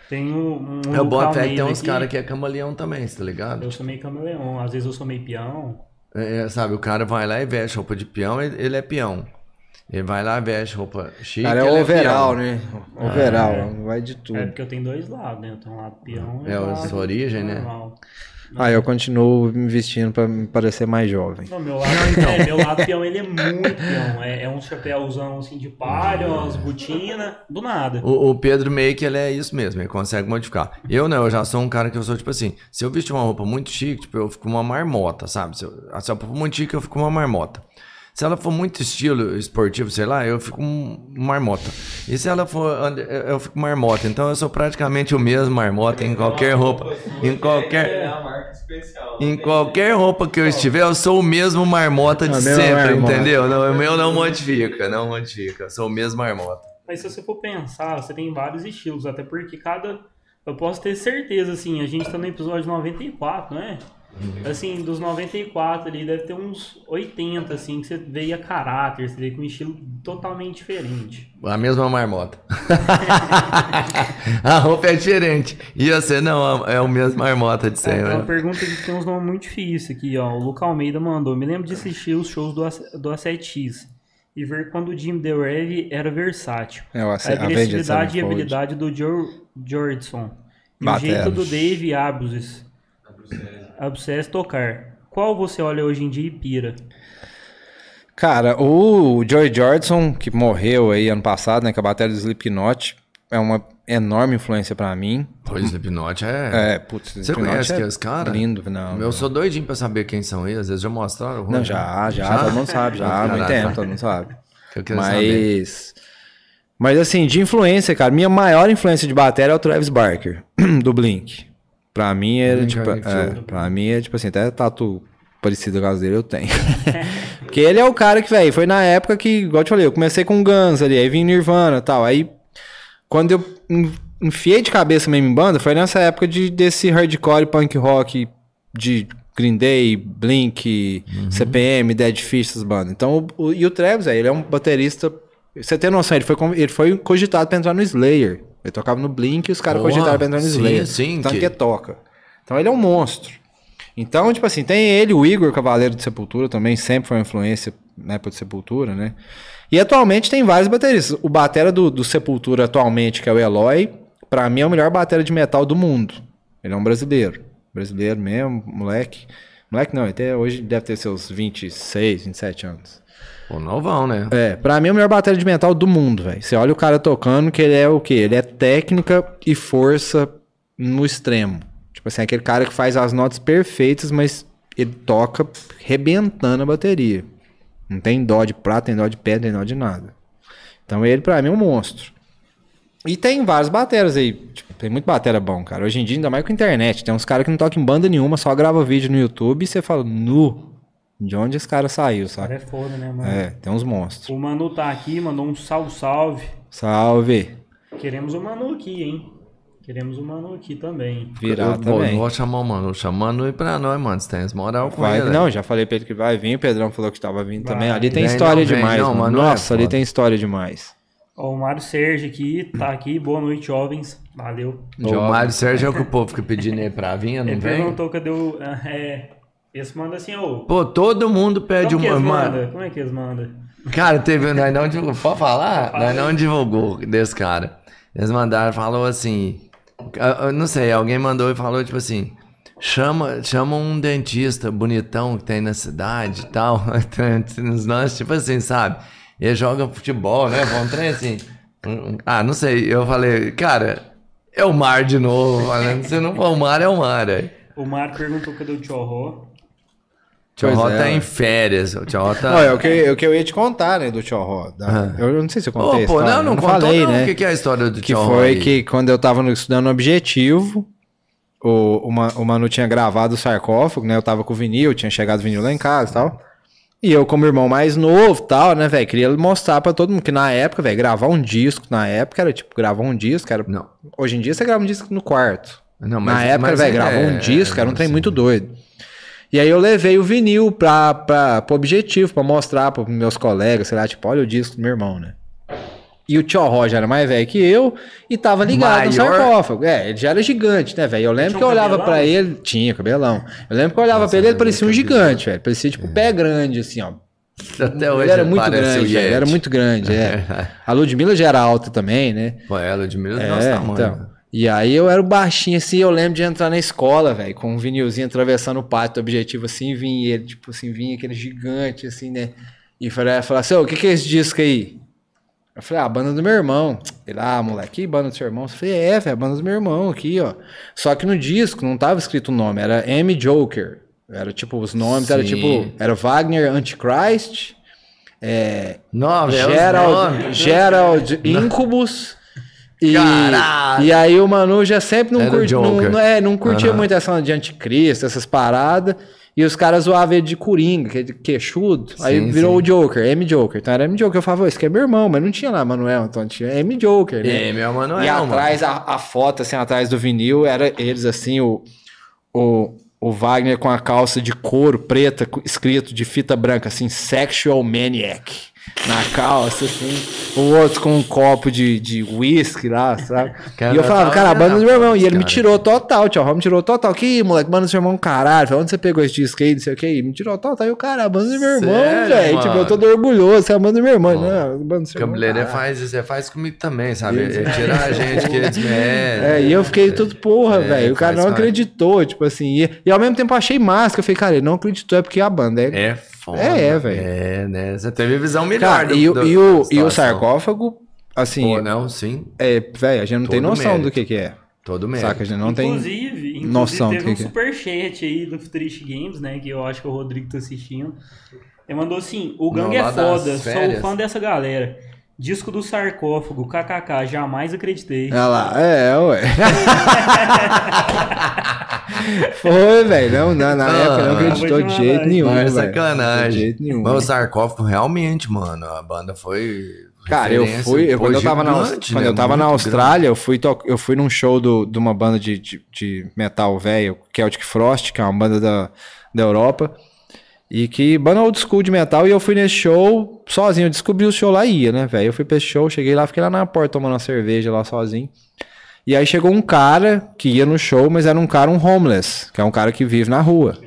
S1: Tem um. um
S2: É o fé que tem uns caras que é camaleão também, você tá ligado?
S1: Eu sou meio camaleão, às vezes eu sou meio peão.
S2: É, é, sabe, o cara vai lá e veste roupa de peão, ele, ele é peão. Ele vai lá, veste roupa chique.
S3: Cara, é
S2: ele
S3: overall,
S2: fiel.
S3: né? Overall, vai de tudo.
S1: É porque eu tenho dois lados, né? Eu tenho um lado peão e
S2: É,
S1: um
S2: a
S1: lado
S2: sua origem, né?
S3: Ah, eu continuo me vestindo pra me parecer mais jovem.
S1: Não, meu lado, é, meu lado peão, ele é muito peão. É, é um chapéuzão assim de palha, umas botinas, do nada.
S2: O, o Pedro meio que ele é isso mesmo, ele consegue modificar. Eu não, eu já sou um cara que eu sou tipo assim, se eu vestir uma roupa muito chique, tipo, eu fico uma marmota, sabe? Se eu, se a roupa for muito chique, eu fico uma marmota. Se ela for muito estilo esportivo, sei lá, eu fico um marmota. E se ela for, eu fico marmota. Então eu sou praticamente o mesmo marmota em qualquer roupa, em qualquer
S4: É a marca especial.
S2: em qualquer roupa que eu estiver, eu sou o mesmo marmota de
S3: mesma
S2: sempre, entendeu? Não, o meu não modifica, não modifica. Eu sou o mesmo marmota.
S1: Mas se você for pensar, você tem vários estilos, até porque cada. Eu posso ter certeza, assim, a gente tá no episódio 94, né? Assim, dos 94 ali, deve ter uns 80, assim, que você vê a caráter, você vê com um estilo totalmente diferente.
S2: A mesma marmota. a roupa é diferente. E você não, é o mesmo marmota de
S1: É, tem uma
S2: sempre.
S1: pergunta que tem uns nomes muito difíceis aqui, ó. O Luca Almeida mandou. Me lembro de assistir os shows do, do A7X e ver quando o Jim DeReve era versátil.
S3: É, o
S1: A agressividade e habilidade do Joe Jordison. E o jeito do Dave Abus Abscess tocar. Qual você olha hoje em dia e pira?
S3: Cara, o Joy Jordison, que morreu aí ano passado, né, com a bateria do Slipknot, é uma enorme influência pra mim.
S2: Pois, Slipknot é...
S3: É, putz,
S2: Você
S3: Slipknot
S2: conhece
S3: é
S2: que os caras?
S3: Lindo, não.
S2: Eu sou doidinho pra saber quem são eles. Às vezes já mostraram.
S3: Não, já, já, todo mundo sabe, já, há muito tempo, todo mundo sabe.
S2: Eu quero saber.
S3: Mas. Mas assim, de influência, cara, minha maior influência de bateria é o Travis Barker, do Blink. Pra mim era
S2: Blink
S3: tipo.
S2: é
S3: É, pra mim é tipo assim, até tatu parecido com as dele eu tenho. Porque ele é o cara que, velho, foi na época que, igual eu te falei, eu comecei com Guns ali, aí vim Nirvana e tal. Aí, quando eu en- enfiei de cabeça mesmo em banda, foi nessa época de, desse hardcore punk rock de Green Day, Blink, CPM, Dead Fish, essas bandas. Então, o, e o Travis, velho, ele é um baterista. Você tem noção, ele foi, ele foi cogitado pra entrar no Slayer. Ele tocava no Blink e os caras cogitaram entrar no
S2: sim,
S3: Slayer.
S2: sim,
S3: Tanto
S2: que-
S3: que toca. Então ele é um monstro. Então, tipo assim, tem ele, o Igor Cavaleiro de Sepultura também, sempre foi uma influência na época de Sepultura, né? E atualmente tem vários bateristas. O batera do, do Sepultura atualmente, que é o Eloy, pra mim é o melhor batera de metal do mundo. Ele é um brasileiro. Brasileiro mesmo, moleque. Moleque não, ele até hoje deve ter seus 26, 27 anos.
S2: Pô, novão, né?
S3: É, pra mim é o melhor bateria de metal do mundo, velho. Você olha o cara tocando, que ele é o quê? Ele é técnica e força no extremo. Tipo assim, aquele cara que faz as notas perfeitas, mas ele toca rebentando a bateria. Não tem dó de prata, tem dó de pedra, tem dó de nada. Então ele, pra mim, é um monstro. E tem vários bateras aí. Tipo, tem muito batera bom, cara. Hoje em dia, ainda mais com internet. Tem uns caras que não tocam em banda nenhuma, só grava vídeo no YouTube e você fala, nu, de onde esse cara saiu,
S1: Cara,
S3: sabe?
S1: é foda, né, mano?
S3: É, tem uns monstros.
S1: O Manu tá aqui, mandou um salve, salve.
S3: Salve.
S1: Queremos o Manu aqui, hein? Queremos o Manu aqui também.
S3: Virar
S2: eu vou,
S3: também.
S2: vou chamar o mano. Chamando aí pra nós, mano. Você tem moral com
S3: Vai,
S2: ele.
S3: não, já falei pra ele que vai vir. O Pedrão falou que tava vindo
S1: Vai.
S3: também. Ali tem
S2: Vem,
S3: história
S2: não, vem,
S3: demais.
S2: não,
S3: mano.
S2: é
S3: Nossa, ali
S2: foda.
S3: tem história demais.
S1: Ó, o Mário Sérgio aqui, tá aqui. Boa noite, jovens. Valeu.
S2: O Mário Sérgio é o que o povo fica pedindo aí pra vir, não
S1: Ele
S2: vem?
S1: perguntou cadê o. É. Esse manda assim, ô.
S2: Pô, todo mundo pede
S1: Como que
S2: uma.
S1: eles
S2: Mano,
S1: mandam? Como é que eles mandam?
S2: Cara, teve. Nós não divulgou. Pode falar?
S1: Fala
S2: Nós não divulgou desse cara. Eles mandaram, falou assim. eu- Não sei, alguém mandou e falou, tipo assim. Chama, chama um dentista bonitão que tem na cidade e tal. Nos nós, tipo assim, sabe? Ele joga futebol, né? Um trem assim. Ah, não sei. Eu falei, cara, é o mar de novo. Falando, se não for o mar, é o mar. aí.
S1: O Mário perguntou cadê o Tchorró.
S2: Tio Ró
S3: é,
S2: tá
S3: ué.
S2: em férias. O Tio Ró tá.
S3: Não, é o que, é o que eu ia te contar, né, do Tio Ró. da- Eu não sei se eu contei a
S2: pô, não, não,
S3: eu
S2: contou,
S3: falei,
S2: não.
S3: né?
S2: O que, que é a história do
S3: Que
S2: Tio Ró
S3: foi
S2: aí?
S3: que quando eu tava estudando Objetivo, o, o, o Manu tinha gravado o sarcófago, né? Eu tava com o vinil, tinha chegado o vinil lá em casa e tal. E eu, como irmão mais novo e tal, né, velho, queria mostrar pra todo mundo que na época, velho, gravar um disco na época era tipo, gravar um disco, era.
S2: Não.
S3: Hoje em dia você grava um disco no quarto.
S2: Não,
S3: na
S2: mas-
S3: época,
S2: mas
S3: velho,
S2: é-
S3: gravou um
S2: é,
S3: disco, era um trem
S2: assim.
S3: muito doido. E aí eu levei o vinil pra, pra, pro objetivo, pra mostrar pros meus colegas, sei lá, tipo, olha o disco do meu irmão, né? E o tio Roger era mais velho que eu e tava ligado no
S2: Maior?
S3: sarcófago. É, ele já era gigante, né, velho? Eu lembro que eu olhava pra ele. Tinha cabelão. Eu lembro que eu olhava pra ele, ele parecia um gigante, velho. Parecia tipo pé grande, assim, ó.
S2: Até hoje
S3: Ele era muito grande, velho,
S2: Yeti.
S3: era muito grande, é. A Ludmilla já era alta também, né?
S2: Pô, ela admira o
S3: É,
S2: nosso tamanho.
S3: então. E aí eu era o baixinho assim, eu lembro de entrar na escola, velho, com um vinilzinho atravessando o pátio objetivo assim, e vinha ele, tipo assim, vinha aquele gigante assim, né? E falei, falei assim, ô, o que que é esse disco aí? Eu falei, ah, a banda do meu irmão. Ele, ah, moleque, que banda do seu irmão? Eu falei, é, velho, a banda do meu irmão aqui, ó. Só que no disco não tava escrito o nome, era M. Joker. Era tipo, os nomes, era
S2: Sim.
S3: tipo, era Wagner Antichrist, é,
S2: Não, os
S3: Gerald. Gerald Incubus. E,
S2: Caralho.
S3: e aí o Manu já sempre não,
S2: o
S3: curti, não, é, não curtia
S2: Aham.
S3: muito essa de anticristo, essas paradas. E os caras zoavam ele de coringa, que é de queixudo. aí
S2: Sim,
S3: virou
S2: sim.
S3: o Joker, M Joker. Então era M Joker. Eu falava, "Ô, esse aqui é meu irmão, mas não tinha lá Manuel, então tinha M Joker, né?
S2: É, meu Manuel,
S3: E
S2: mano.
S3: atrás, a, a foto, assim, atrás do vinil, era eles, assim, o, o, o Wagner com a calça de couro preta, com- escrito de fita branca, assim, Sexual Maniac. Na calça, assim. O outro com um copo de, de whisky lá, sabe?
S2: Cara,
S3: e eu falava, cara, a banda do meu irmão. E ele me
S2: cara.
S3: tirou total, tio. Me tirou total. Que moleque, banda do seu irmão, caralho. Falei, Onde você pegou esse disco aí? Não sei o que. Me tirou total. E o cara, a banda do meu irmão, velho. Tipo, eu todo orgulhoso. Você é a banda do meu irmão. Não, banda do seu irmão.
S2: Faz isso, faz comigo também, sabe? Ele tira a gente que eles.
S3: É, e eu fiquei tudo, porra,
S2: É,
S3: velho. O cara não acreditou, tipo assim. E, e ao mesmo tempo eu achei que eu falei, cara, ele não acreditou, é porque a banda é.
S2: É foda.
S3: É, é, velho.
S2: É, né? Você teve visão melhor
S3: cara,
S2: do-
S3: e, o-
S2: do-
S3: e, o, e o sarcófago, assim,
S2: Pô, não, sim.
S3: é, velho, a gente não tem
S2: Todo
S3: noção
S2: mérito.
S3: do que que é.
S2: Todo mesmo.
S3: Saca? A gente não tem.
S1: inclusive, inclusive
S3: noção do
S1: teve
S3: que
S1: um
S3: que é.
S1: superchat aí do Futurist Games, né? Que eu acho que o Rodrigo tá assistindo. Ele mandou assim: o gangue é foda, sou fã dessa galera. Disco do sarcófago, kkk, jamais acreditei.
S3: Olha lá, é, ué. Foi, velho. Não, não, na
S2: Ah,
S3: época não acreditou de jeito nenhum. Velho.
S2: sacanagem.
S3: De jeito nenhum.
S2: Mas o sarcófago, realmente, mano, a banda foi.
S3: Cara, eu fui, eu, quando eu tava, na, quando
S2: né?
S3: eu tava na Austrália, eu fui, to- eu fui num show do, de uma banda de, de, de metal velho, Celtic Frost, que é uma banda da, da Europa. E que banda old school de metal, e eu fui nesse show sozinho. Eu descobri o show lá e ia, né, velho? Eu fui pra esse show, cheguei lá, fiquei lá na porta tomando uma cerveja lá sozinho. E aí chegou um cara que ia no show, mas era um cara, um homeless, que é um cara que vive na rua.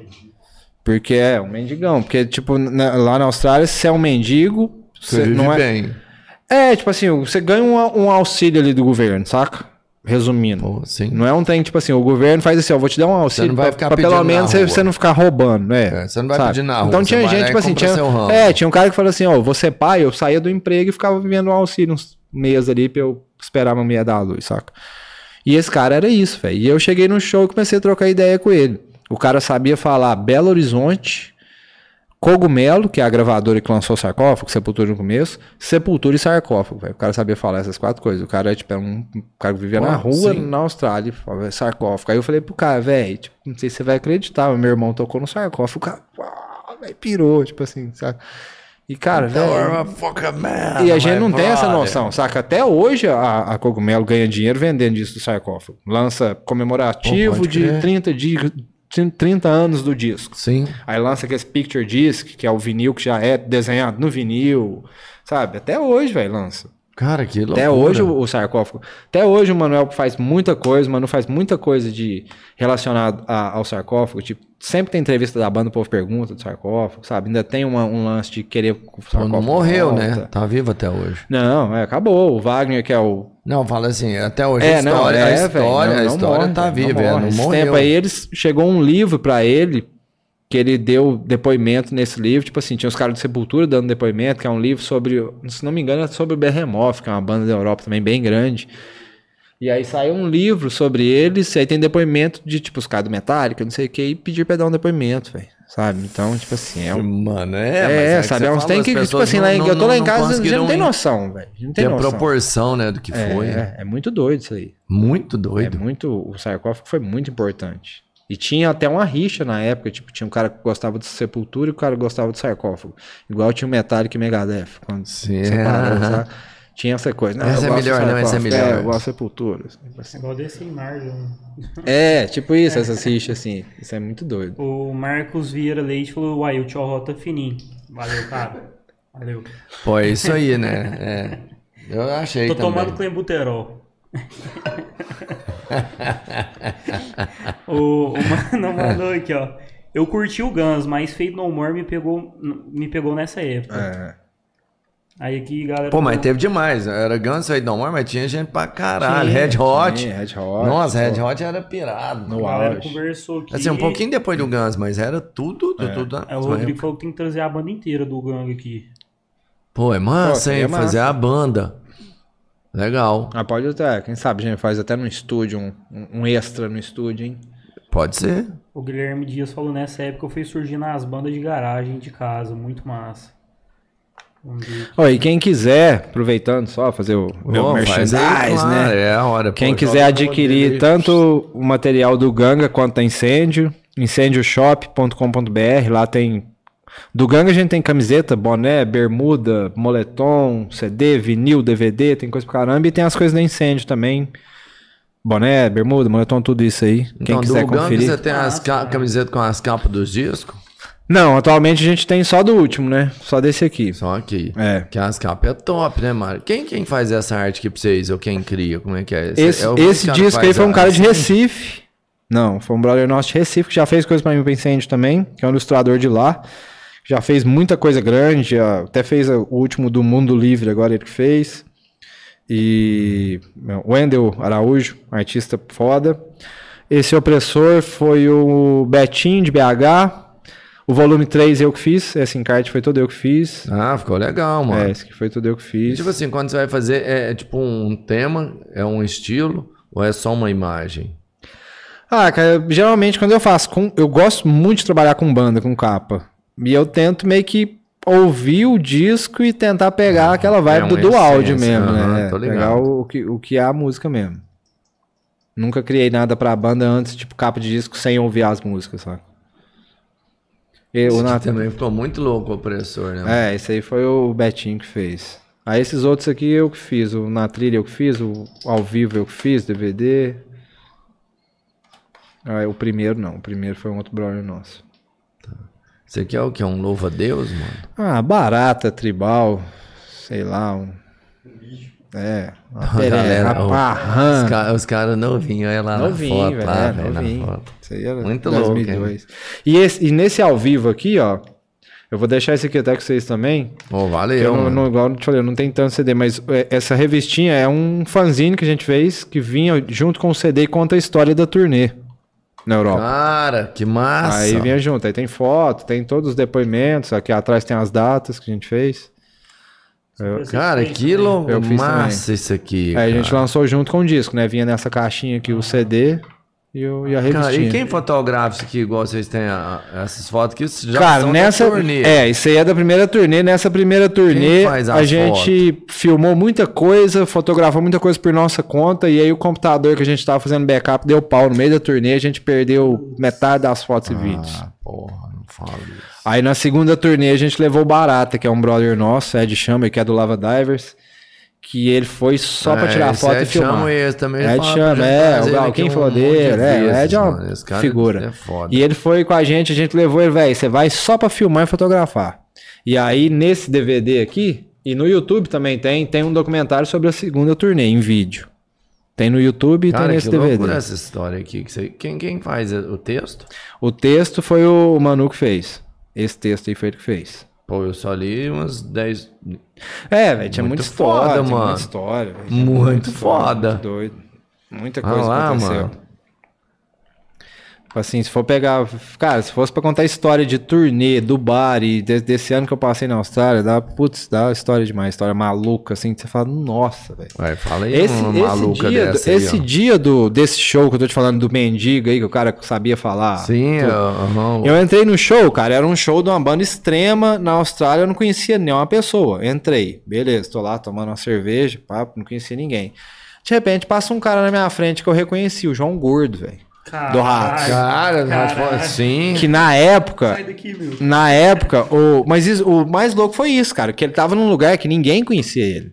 S3: Porque é um mendigão. Porque, tipo, na- lá na Austrália, se é um mendigo,
S2: Você
S3: não é.
S2: bem.
S3: É, tipo assim, você ganha um, um auxílio ali do governo, saca? Resumindo.
S2: Pô.
S3: Não é um trem, tipo assim, o governo faz assim, ó, vou te dar um auxílio pra, pra pelo menos você, você não ficar roubando, né?
S2: É, você não vai
S3: Sabe?
S2: pedir na rua,
S3: Então tinha gente, tipo assim, tinha, é, tinha um cara que falou assim, ó, você pai, eu saía do emprego e ficava vivendo um auxílio uns meses ali pra eu esperar a mulher dar a luz, saca? E esse cara era isso, velho. E eu cheguei no show e comecei a trocar ideia com ele. O cara sabia falar Belo Horizonte, Cogumelo, que é a gravadora que lançou o sarcófago, Sepultura no começo, Sepultura e sarcófago, velho. O cara sabia falar essas quatro coisas. O cara é tipo é um um cara que vivia na rua,
S2: sim.
S3: na Austrália, falava, sarcófago. Aí eu falei pro cara, velho, tipo, não sei se você vai acreditar, mas meu irmão tocou no sarcófago. O cara, uau, pirou, tipo assim, sabe? E, cara,
S2: Então,
S3: velho.
S2: man,
S3: E a gente não tem essa noção, saca? Até hoje a, a Cogumelo ganha dinheiro vendendo isso do sarcófago. Lança comemorativo
S2: pode
S3: de
S2: crer.
S3: 30, di- 30 anos do disco.
S2: Sim.
S3: Aí lança aquele picture disc, que é o vinil que já é desenhado no vinil, sabe? Até hoje, velho, lança.
S2: Cara, que loucura.
S3: Até hoje o, o sarcófago. Até hoje o Manuel faz muita coisa, o Manu faz muita coisa de relacionado a- ao sarcófago. Tipo, sempre tem entrevista da banda, o povo pergunta do sarcófago, sabe? Ainda tem uma- um lance de querer que o sarcófago
S2: não morreu,
S3: volta.
S2: né? Tá vivo até hoje.
S3: Não, é, acabou. O Wagner, que é o
S2: Não, fala assim, até hoje
S3: é,
S2: a
S3: não,
S2: história,
S3: é,
S2: a história,
S3: não-
S2: a
S3: não
S2: história
S3: morre,
S2: tá viva,
S3: não
S2: é,
S3: morre.
S2: não morreu.
S3: tempo aí eles chegou um livro pra ele que ele deu depoimento nesse livro, tipo assim, tinha os caras de Sepultura dando depoimento, que é um livro sobre, se não me engano, é sobre o Behemoth, que é uma banda da Europa também bem grande. E aí saiu um livro sobre eles, e aí tem depoimento de, tipo, os caras do Metallica, não sei o que, e pedir pra dar um depoimento, velho. Sabe? Então, tipo assim, é um.
S2: Mano, é,
S3: É,
S2: é
S3: sabe?
S2: você
S3: É uns tem que, tipo assim,
S2: não-
S3: lá em,
S2: não-
S3: eu tô lá em casa, a gente
S2: conseguiram
S3: não tem noção, velho. Não tem
S2: ter a
S3: noção.
S2: proporção, né, do que foi.
S3: É, é muito doido isso aí.
S2: Muito
S3: É
S2: doido.
S3: muito. O sarcófago foi muito importante. E tinha até uma rixa na época, tipo, tinha um cara que gostava de Sepultura e o cara que gostava de sarcófago. Igual tinha o Metallica e Megadeth. Quando
S2: Sim.
S3: separou, sabe? Tinha essa coisa. Não,
S2: Essa é melhor, não, essa é melhor.
S3: É, eu gosto de Sepultura. assim.
S1: Igual desse Marvel.
S3: É, tipo isso, essas rixas assim. Isso é muito doido.
S1: O Marcos Vieira Leite falou, uai, o tio Rota fininho. Valeu, cara. Valeu.
S2: Pô, é isso aí, né? É. Eu achei
S1: Tô
S2: também.
S1: tomando clenbuterol. o, o mano mandou aqui, ó. Eu curti o Guns, mas Fate No More me pegou, me pegou nessa época.
S3: É.
S1: Aí aqui, galera.
S2: Pô, mas teve demais. Era Guns, No More, mas tinha gente pra caralho.
S1: Tinha,
S2: Red Hot.
S3: Tinha Red Hot,
S2: Nossa, Red. Hot era pirado.
S3: No
S1: A galera
S3: auge.
S1: conversou aqui.
S2: Assim, um pouquinho depois do Guns, mas era tudo, tudo, tudo.
S1: É, o Rodrigo falou que tem que trazer a banda inteira do gangue aqui.
S2: Pô, é massa,
S3: Pô,
S2: hein?
S3: é massa.
S2: Fazer a banda. Legal.
S3: Ah, pode até, quem sabe a gente faz até no estúdio, um, um extra no estúdio, hein?
S2: Pode ser.
S1: O Guilherme Dias falou nessa época eu fui surgir nas bandas de garagem de casa, muito massa.
S3: Ó, e quem quiser, aproveitando só, fazer o meu
S2: Pô, faz
S3: merchandise,
S2: aí, claro,
S3: né?
S2: É a hora.
S3: Quem
S2: pô,
S3: quiser adquirir tanto o material do Ganga quanto da Incêndio, incendioshop.com.br, lá tem... Do Ganga a gente tem camiseta, boné, bermuda, moletom, CD, vinil, DVD, tem coisa pra caramba. E tem as coisas da Incêndio também. Boné, bermuda, moletom, tudo isso aí. Quem
S2: Então,
S3: quiser
S2: do
S3: conferir.
S2: você tem as
S1: né?
S2: camisetas com as capas dos discos?
S3: Não, atualmente a gente tem só do último, né? Só desse aqui.
S2: Só aqui.
S3: É.
S2: Que as capas é top, né, Mário? Quem, quem faz essa arte aqui pra vocês? Ou quem cria? Como é que é?
S3: Esse,
S2: é o
S3: esse disco aí foi um cara de Recife. Não, foi um brother nosso de Recife que já fez coisa pra mim pra incêndio também, que é um ilustrador de lá. Já fez muita coisa grande, já- até fez o último do Mundo Livre, agora ele que fez. E Wendel Araújo, artista foda. Esse opressor foi o Betinho de BH. O volume 3 eu que fiz, esse encarte foi todo eu que fiz.
S2: Ah, ficou legal, mano.
S3: É, esse que foi todo eu que
S2: E,
S3: fiz.
S2: tipo assim, quando você vai fazer, é, é tipo um tema, é um estilo, ou é só uma imagem?
S3: Ah, cara, geralmente quando eu faço com. Eu gosto muito de trabalhar com banda, com capa. E eu tento meio que ouvir o disco e tentar pegar aquela vibe
S2: é
S3: do, do áudio mesmo,
S2: aham,
S3: né?
S2: tô ligado.
S3: Pegar o, que, o que é a música mesmo. Nunca criei nada pra banda antes, tipo capa de disco, sem ouvir as músicas, sabe? E
S2: Esse
S3: o Nathan-
S2: também ficou muito louco o opressor, né?
S3: É, esse aí foi o Betinho que fez. Aí esses outros aqui eu que fiz. O na trilha eu que fiz, o ao vivo eu que fiz, DVD. Ah, o primeiro não, o primeiro foi um outro brother nosso.
S2: Esse aqui é o que? Um louva-a-Deus, mano?
S3: Ah, barata, tribal, sei lá, um... É, uma pereira,
S2: galera,
S3: parrã.
S2: Os caras cara novinhos, olha lá
S3: Novinho,
S2: na foto,
S3: velho,
S2: lá,
S3: é,
S2: velho, na
S3: novinho.
S2: foto.
S3: Isso aí era
S2: Muito louco,
S3: 2002. E, esse, e nesse ao vivo aqui, ó, eu vou deixar esse aqui até com vocês também.
S2: Pô, valeu,
S3: Eu não, não, igual eu te falei, eu não tem tanto CD, mas é, essa revistinha é um fanzine que a gente fez que vinha junto com o CD e conta a história da turnê na Europa.
S2: Cara, que massa.
S3: Aí vinha junto, aí tem foto, tem todos os depoimentos, aqui atrás tem as datas que a gente fez.
S2: Cara, que louco.
S3: Eu
S2: Massa isso aqui.
S3: Aí a gente
S2: cara.
S3: lançou junto com o disco, né? Vinha nessa caixinha aqui o CD e, o, e a revistinha.
S2: Cara, e quem fotografa isso aqui, igual vocês têm a- essas fotos aqui? Isso já
S3: Cara,
S2: são da
S3: nessa.
S2: turnê.
S3: É, isso aí é da primeira turnê. Nessa primeira turnê,
S2: a
S3: a, gente filmou muita coisa, fotografou muita coisa por nossa conta. E aí o computador que a gente tava fazendo backup deu pau no meio da turnê. A gente perdeu metade das fotos e vídeos.
S2: Porra, não fala isso.
S3: Aí na segunda turnê a gente levou o Barata, que é um brother nosso, Ed Chama, que é do Lava Divers. Que ele foi só pra
S2: É,
S3: tirar
S2: esse
S3: foto e
S2: Ed
S3: filmar.
S2: Chama esse também.
S3: Ed Chama,
S2: pra
S3: é, o Gal,
S2: ele
S3: quem
S2: aqui
S3: falou
S2: um monte
S3: dele,
S2: de
S3: é,
S2: vezes,
S3: Ed é uma
S2: mano. Cara
S3: figura.
S2: É.
S3: E ele foi com a gente, a gente levou ele, velho, você vai só pra filmar e fotografar. E aí, nesse DVD aqui, e no YouTube também tem, tem um documentário sobre a segunda turnê, em vídeo. Tem no YouTube e tem nesse
S2: que
S3: DVD.
S2: loucura essa história aqui. que você- Quem, quem faz o texto?
S3: O texto foi o Manu que fez. Esse texto aí foi ele que fez.
S2: Pô, eu só li umas 10.
S3: É, velho, tinha
S2: Muito
S3: muita história,
S2: foda, mano.
S3: muita história. tinha
S2: Muito
S3: história,
S2: foda.
S3: muito doido. Muita
S2: Ah
S3: coisa
S2: lá,
S3: aconteceu.
S2: mano.
S3: Tipo Assim, se for pegar. Cara, se fosse pra contar a história de turnê, do bar e de- desse ano que eu passei na Austrália, dá, putz, dá história demais, história maluca, assim, que você fala, nossa, velho.
S2: Vai, fala aí
S3: Esse,
S2: uma
S3: esse
S2: maluca
S3: dia,
S2: dessa aí,
S3: esse
S2: ó.
S3: dia do, desse show que eu tô te falando do mendigo aí, que o cara sabia falar.
S2: Sim,
S3: tudo.
S2: aham.
S3: Eu entrei no show, cara, era um show de uma banda extrema na Austrália, eu não conhecia nenhuma pessoa. Entrei, beleza, tô lá tomando uma cerveja, papo, não conhecia ninguém. De repente passa um cara na minha frente que eu reconheci, o João Gordo, velho. Do rato.
S2: Cara,
S1: Caralho.
S2: sim.
S3: Que na época,
S1: Sai daqui, meu.
S3: na época, o, mas isso- o mais louco foi isso, cara, que ele tava num lugar que ninguém conhecia ele.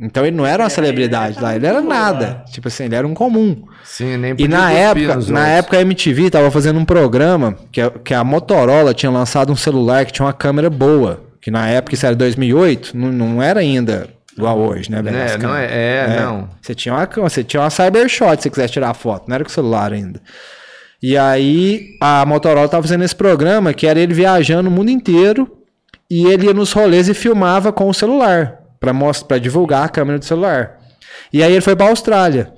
S3: Então ele não era uma
S1: É,
S3: celebridade
S1: ele
S3: lá, ele era nada. Tipo assim, ele era um comum.
S2: Sim, nem
S3: E na época, na
S2: outros.
S3: época a MTV tava fazendo um programa que a, que a Motorola tinha lançado um celular que tinha uma câmera boa. Que na época, isso era 2008, não, não era ainda igual hoje, né, velho?
S2: É,
S3: As
S2: não
S3: câmeras.
S2: é, é, não.
S3: Você tinha uma, você tinha uma Cybershot se você quisesse tirar foto, não era com celular ainda. E aí a Motorola tava fazendo esse programa que era ele viajando o mundo inteiro e ele ia nos rolês e filmava com o celular para mostrar, para divulgar a câmera do celular. E aí ele foi para Austrália.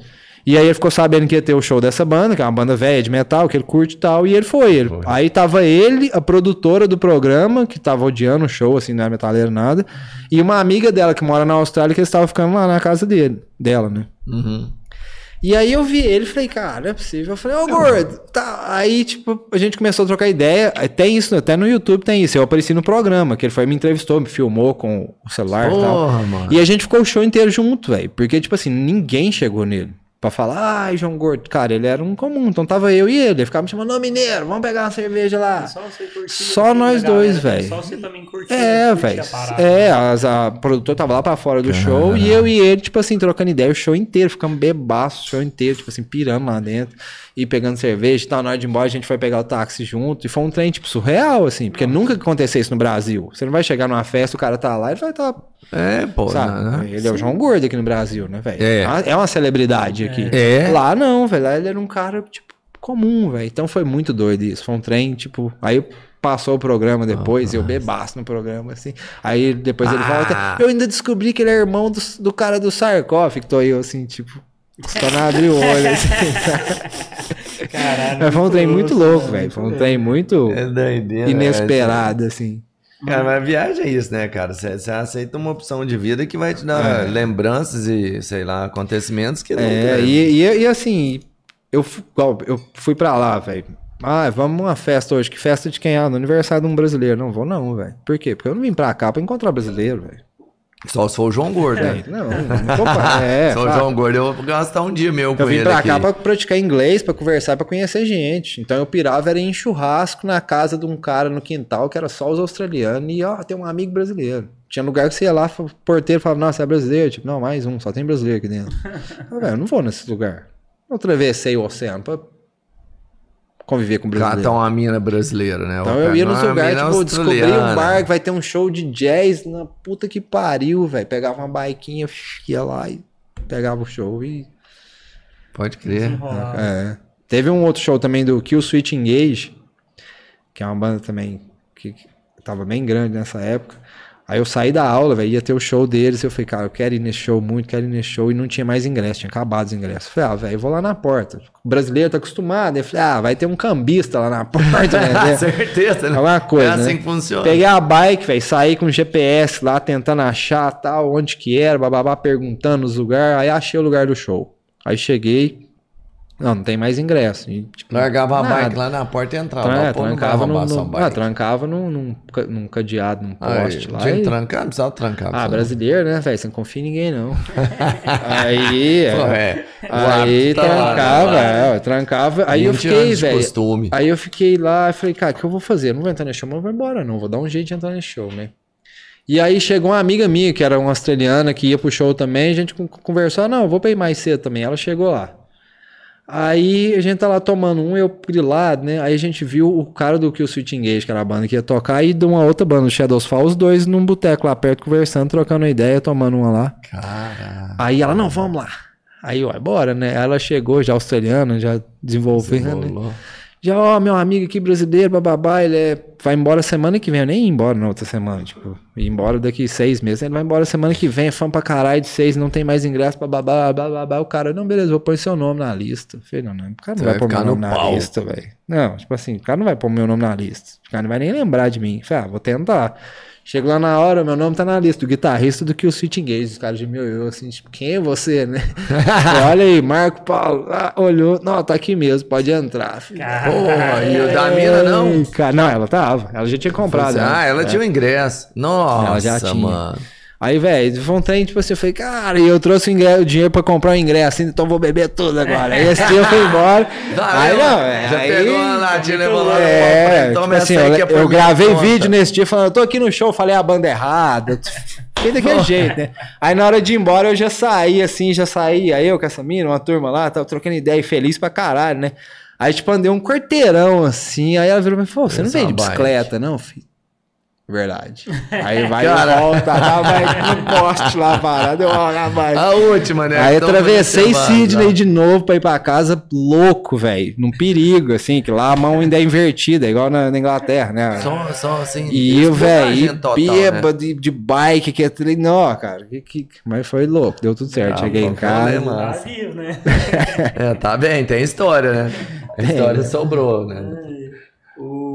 S3: E aí ele ficou sabendo que ia ter o show dessa banda, que é uma banda velha de metal, que ele curte e tal, e ele foi. Ele, Aí tava ele, a produtora do programa, que tava odiando o show, assim, não é metaleiro nada, e uma amiga dela que mora na Austrália, que eles estavam ficando lá na casa dele, dela, né?
S2: Uhum.
S3: E aí eu vi ele e falei, cara, não é possível. Eu falei, ô gordo, tá. Aí, tipo, a gente começou a trocar ideia. Tem isso, até no YouTube tem isso. Eu apareci no programa, que ele foi me entrevistou, me filmou com o celular e tal.
S2: Porra, mano.
S3: E a gente ficou o show inteiro junto, velho. Porque, tipo assim, ninguém chegou nele. Pra falar, ai, João Gordo. Cara, ele era um comum. Então tava eu e ele. Ele ficava me chamando, ô mineiro, vamos pegar uma cerveja lá.
S1: Só
S3: Só
S1: assim,
S3: nós dois,
S1: né?
S3: velho.
S1: Só você também curtia.
S3: É, velho. É, as, a produtora tava lá pra fora do show e eu e ele, tipo assim, trocando ideia o show inteiro, ficamos bebaço o show inteiro, tipo assim, pirando lá dentro e pegando cerveja e tal. Na hora de ir embora, a gente foi pegar o táxi junto e foi um trem, tipo, surreal, assim, porque nunca aconteceu isso no Brasil. Você não vai chegar numa festa, o cara tá lá e vai estar. Tá,
S2: É, pô.
S3: sabe?
S2: né?
S3: Ele é o João Gordo aqui no Brasil, né, velho?
S2: É.
S3: uma- É uma celebridade aqui.
S2: É.
S3: Lá não, velho. Lá ele era um cara, tipo, comum, velho. Então foi muito doido isso. Foi um trem, tipo. Aí passou o programa depois, eu bebaço no programa, assim. Aí depois ele
S2: Ah.
S3: volta. Eu ainda descobri que ele é irmão do, do cara do sarcófago. Tô eu, assim, tipo. Só não abri o olho, assim.
S1: Caralho.
S3: Mas foi um trem muito
S1: louco,
S3: velho. Foi um trem muito
S2: É doideira.
S3: inesperado, assim.
S2: é. Cara, mas viagem é isso, né, cara? Você aceita uma opção de vida que vai te dar lembranças e, sei lá, acontecimentos que nunca...
S3: É, e, e, e assim, eu, eu fui pra lá, velho. Ah, vamos numa festa hoje. Que festa de quem? Ah, no aniversário de um brasileiro. Não vou não, velho. Por quê? Porque eu não vim pra cá pra encontrar brasileiro, velho.
S2: Só se for o João Gordo, né?
S3: É, Não, não tô pra... É,
S2: Só o. João Gordo, eu vou gastar um dia meu com
S3: Eu vim
S2: ele
S3: pra
S2: aqui.
S3: cá pra praticar inglês, pra conversar, pra conhecer gente. Então eu pirava era em churrasco na casa de um cara no quintal que era só os australianos. E ó, tem um amigo brasileiro. Tinha lugar que você ia lá, o porteiro falava, nossa, é brasileiro? Tipo, não, mais um, só tem brasileiro aqui dentro. Eu, velho, eu não vou nesse lugar. Eu atravessei o oceano pra conviver com brasileiro.
S2: Catar uma mina brasileira, né?
S3: Então eu ia nos lugares, tipo, descobri um bar que vai ter um show de jazz na puta que pariu, velho. Pegava uma baiquinha, ia lá e pegava o show e
S2: Pode crer.
S3: É. Teve um outro show também do Kill Switch Engage, que é uma banda também que, que tava bem grande nessa época. Aí eu saí da aula, velho, ia ter o show deles, eu falei, cara, eu quero ir nesse show muito, quero ir nesse show, e não tinha mais ingresso, tinha acabado os ingressos. Falei, ah, velho, eu vou lá na porta. O brasileiro tá acostumado. Eu falei, ah, vai ter um cambista lá na porta, né?
S2: Certeza, né?
S3: É uma coisa,
S2: É assim
S3: né?
S2: que funciona.
S3: Peguei a bike, velho, saí com o GPS lá, tentando achar tal, onde que era, bababá, perguntando os lugares. Aí achei o lugar do show. Aí cheguei, não, não tem mais ingresso. E, tipo,
S2: Largava a
S3: nada.
S2: bike lá na porta e entrava.
S3: Tran-
S2: Pô,
S3: trancava no, no,
S2: bike.
S3: ah, trancava num, num, num cadeado, num
S2: Aí,
S3: poste lá.
S2: tinha que
S3: e-
S2: trancar, não precisava trancar.
S3: Ah, brasileiro, né, velho? Você não confia em ninguém, não. aí, é,
S2: é.
S3: Aí
S2: tá lá,
S3: trancava,
S2: né?
S3: é, trancava. Aí eu
S2: 20
S3: fiquei, velho. Aí eu fiquei lá e falei, cara, o que eu vou fazer? Eu não vou entrar nesse show, mas eu vou embora, não. Vou dar um jeito de entrar nesse show, né? E aí chegou uma amiga minha, que era uma australiana, que ia pro show também, a gente con- conversou, ah, não, eu vou pra ir mais cedo também. Ela chegou lá. Aí a gente tá lá tomando um, eu grilado, né? Aí a gente viu o cara do Kill Switch Engage, que era a banda que ia tocar, e de uma outra banda, o Shadows Fall, os dois num boteco lá perto, conversando, trocando ideia, tomando uma lá.
S2: Cara,
S3: Aí ela, não, vamos lá. Aí, ó, bora, né? Ela chegou já australiana, já desenvolvendo, né? Já, ó, meu amigo aqui brasileiro, bababá, ele é... vai embora semana que vem. Eu nem ia embora na outra semana, tipo, ia embora daqui seis meses. Ele vai embora semana que vem, é fã pra caralho de seis, não tem mais ingresso, bababá, bababá. O cara, não, beleza, vou pôr seu nome na lista. Eu falei, não, não, o cara não
S2: Você
S3: vai,
S2: vai
S3: pôr meu nome
S2: no
S3: na lista, velho. Não, tipo assim, o cara não vai pôr meu nome na lista. O cara não vai nem lembrar de mim. Eu falei, ah, vou tentar. Chego lá na hora, meu nome tá na lista, o guitarrista do que o City Engage. Os caras de meu, eu assim, tipo, quem é você, né? Olha aí, Marco Paulo, ah, olhou, não, tá aqui mesmo, pode entrar.
S2: Porra, e o da mina não?
S3: Cara, não, ela tava. Ela já tinha comprado.
S2: ah,
S3: né?
S2: ela
S3: É.
S2: tinha o ingresso. Nossa,
S3: Ela já tinha.
S2: mano.
S3: Aí, velho, trem, tipo assim, eu falei, cara, e eu trouxe o, ingresso, o dinheiro pra comprar o ingresso, então vou beber tudo agora. Aí esse dia eu fui embora. aí não, é,
S2: Já
S3: aí,
S2: pegou uma latinha, levou lá
S3: É,
S2: no
S3: tipo
S2: Toma
S3: assim, eu,
S2: é
S3: eu gravei
S2: conta.
S3: vídeo nesse dia falando, eu tô aqui no show, falei a banda errada. Fiquei daquele jeito, né? Aí na hora de ir embora eu já saí, assim, já saí. Aí eu com essa mina, uma turma lá, tava trocando ideia e feliz pra caralho, né? Aí, tipo, andei um quarteirão assim. Aí ela virou pra mim e falou: Você não veio de bicicleta, não, filho? Verdade. Aí vai e volta, tá, vai no poste lá parado, eu lá vai.
S2: A última, né?
S3: Aí
S2: Então,
S3: atravessei Sidney
S2: lá.
S3: de novo pra ir pra casa, louco, velho. Num perigo, assim, que lá a mão ainda é invertida, igual na, na Inglaterra, né?
S2: Só, só assim.
S3: E eu, velho,
S2: né?
S3: bêbado de, de bike, que é. Não, cara. Que, que... Mas foi louco, deu tudo certo.
S2: Ah,
S3: Cheguei em casa.
S1: Tá vivo, né?
S2: É, tá bem, tem história, né? A história sobrou, né?
S1: O...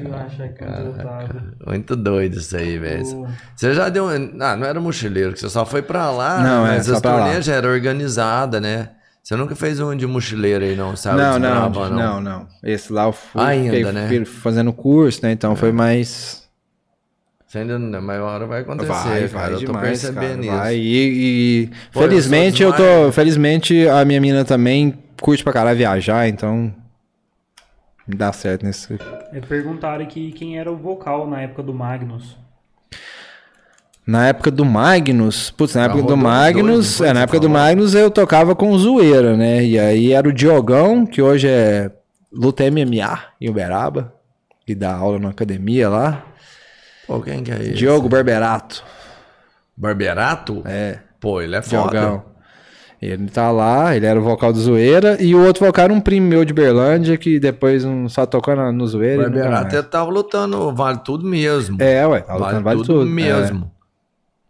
S1: Eu eu tava.
S2: Muito doido isso aí, velho.
S1: O-
S2: Você já deu. Ah, não era mochileiro, que você só foi pra lá,
S3: Não,
S2: né?
S3: é,
S2: mas
S3: só
S2: as turnês já eram organizadas, né? Você nunca fez um de mochileiro aí, não? Saiu
S3: Não, não,
S2: Brava,
S3: não, não, Esse lá eu fui,
S2: Ainda,
S3: fiquei-
S2: né?
S3: fui fazendo curso, né? Então foi mais.
S2: Você ainda não, mas uma hora vai acontecer,
S3: Vai,
S2: cara.
S3: vai
S2: eu tô
S3: demais, cara.
S2: percebendo isso.
S3: Vai. E, e
S2: Pô, eu
S3: felizmente
S2: sou
S3: eu, tô. Felizmente a minha mina também curte pra caralho viajar, então. Dá certo nesse.
S1: É, perguntaram aqui quem era o vocal na época do Magnus.
S3: Na época do Magnus, putz, na época do
S2: dois,
S3: Magnus,
S2: foi
S3: é, na época do? Magnus eu tocava com zoeira, né? E aí era o Diogão, que hoje é luta MMA em Uberaba, e dá aula na academia lá.
S2: Pô, quem que é esse?
S3: Diogo Barberato.
S2: Barberato?
S3: É,
S2: Pô, ele é foda.
S3: Diogão. Ele tá lá, ele era o vocal do Zoeira, e o outro vocal era um primo meu de Berlândia, que depois um, só tocou na- no Zoeira. e
S2: Barberato
S3: mais.
S2: ele tava lutando, vale tudo mesmo.
S3: É, ué, tá
S2: vale,
S3: lutando, vale
S2: tudo,
S3: tudo.
S2: mesmo.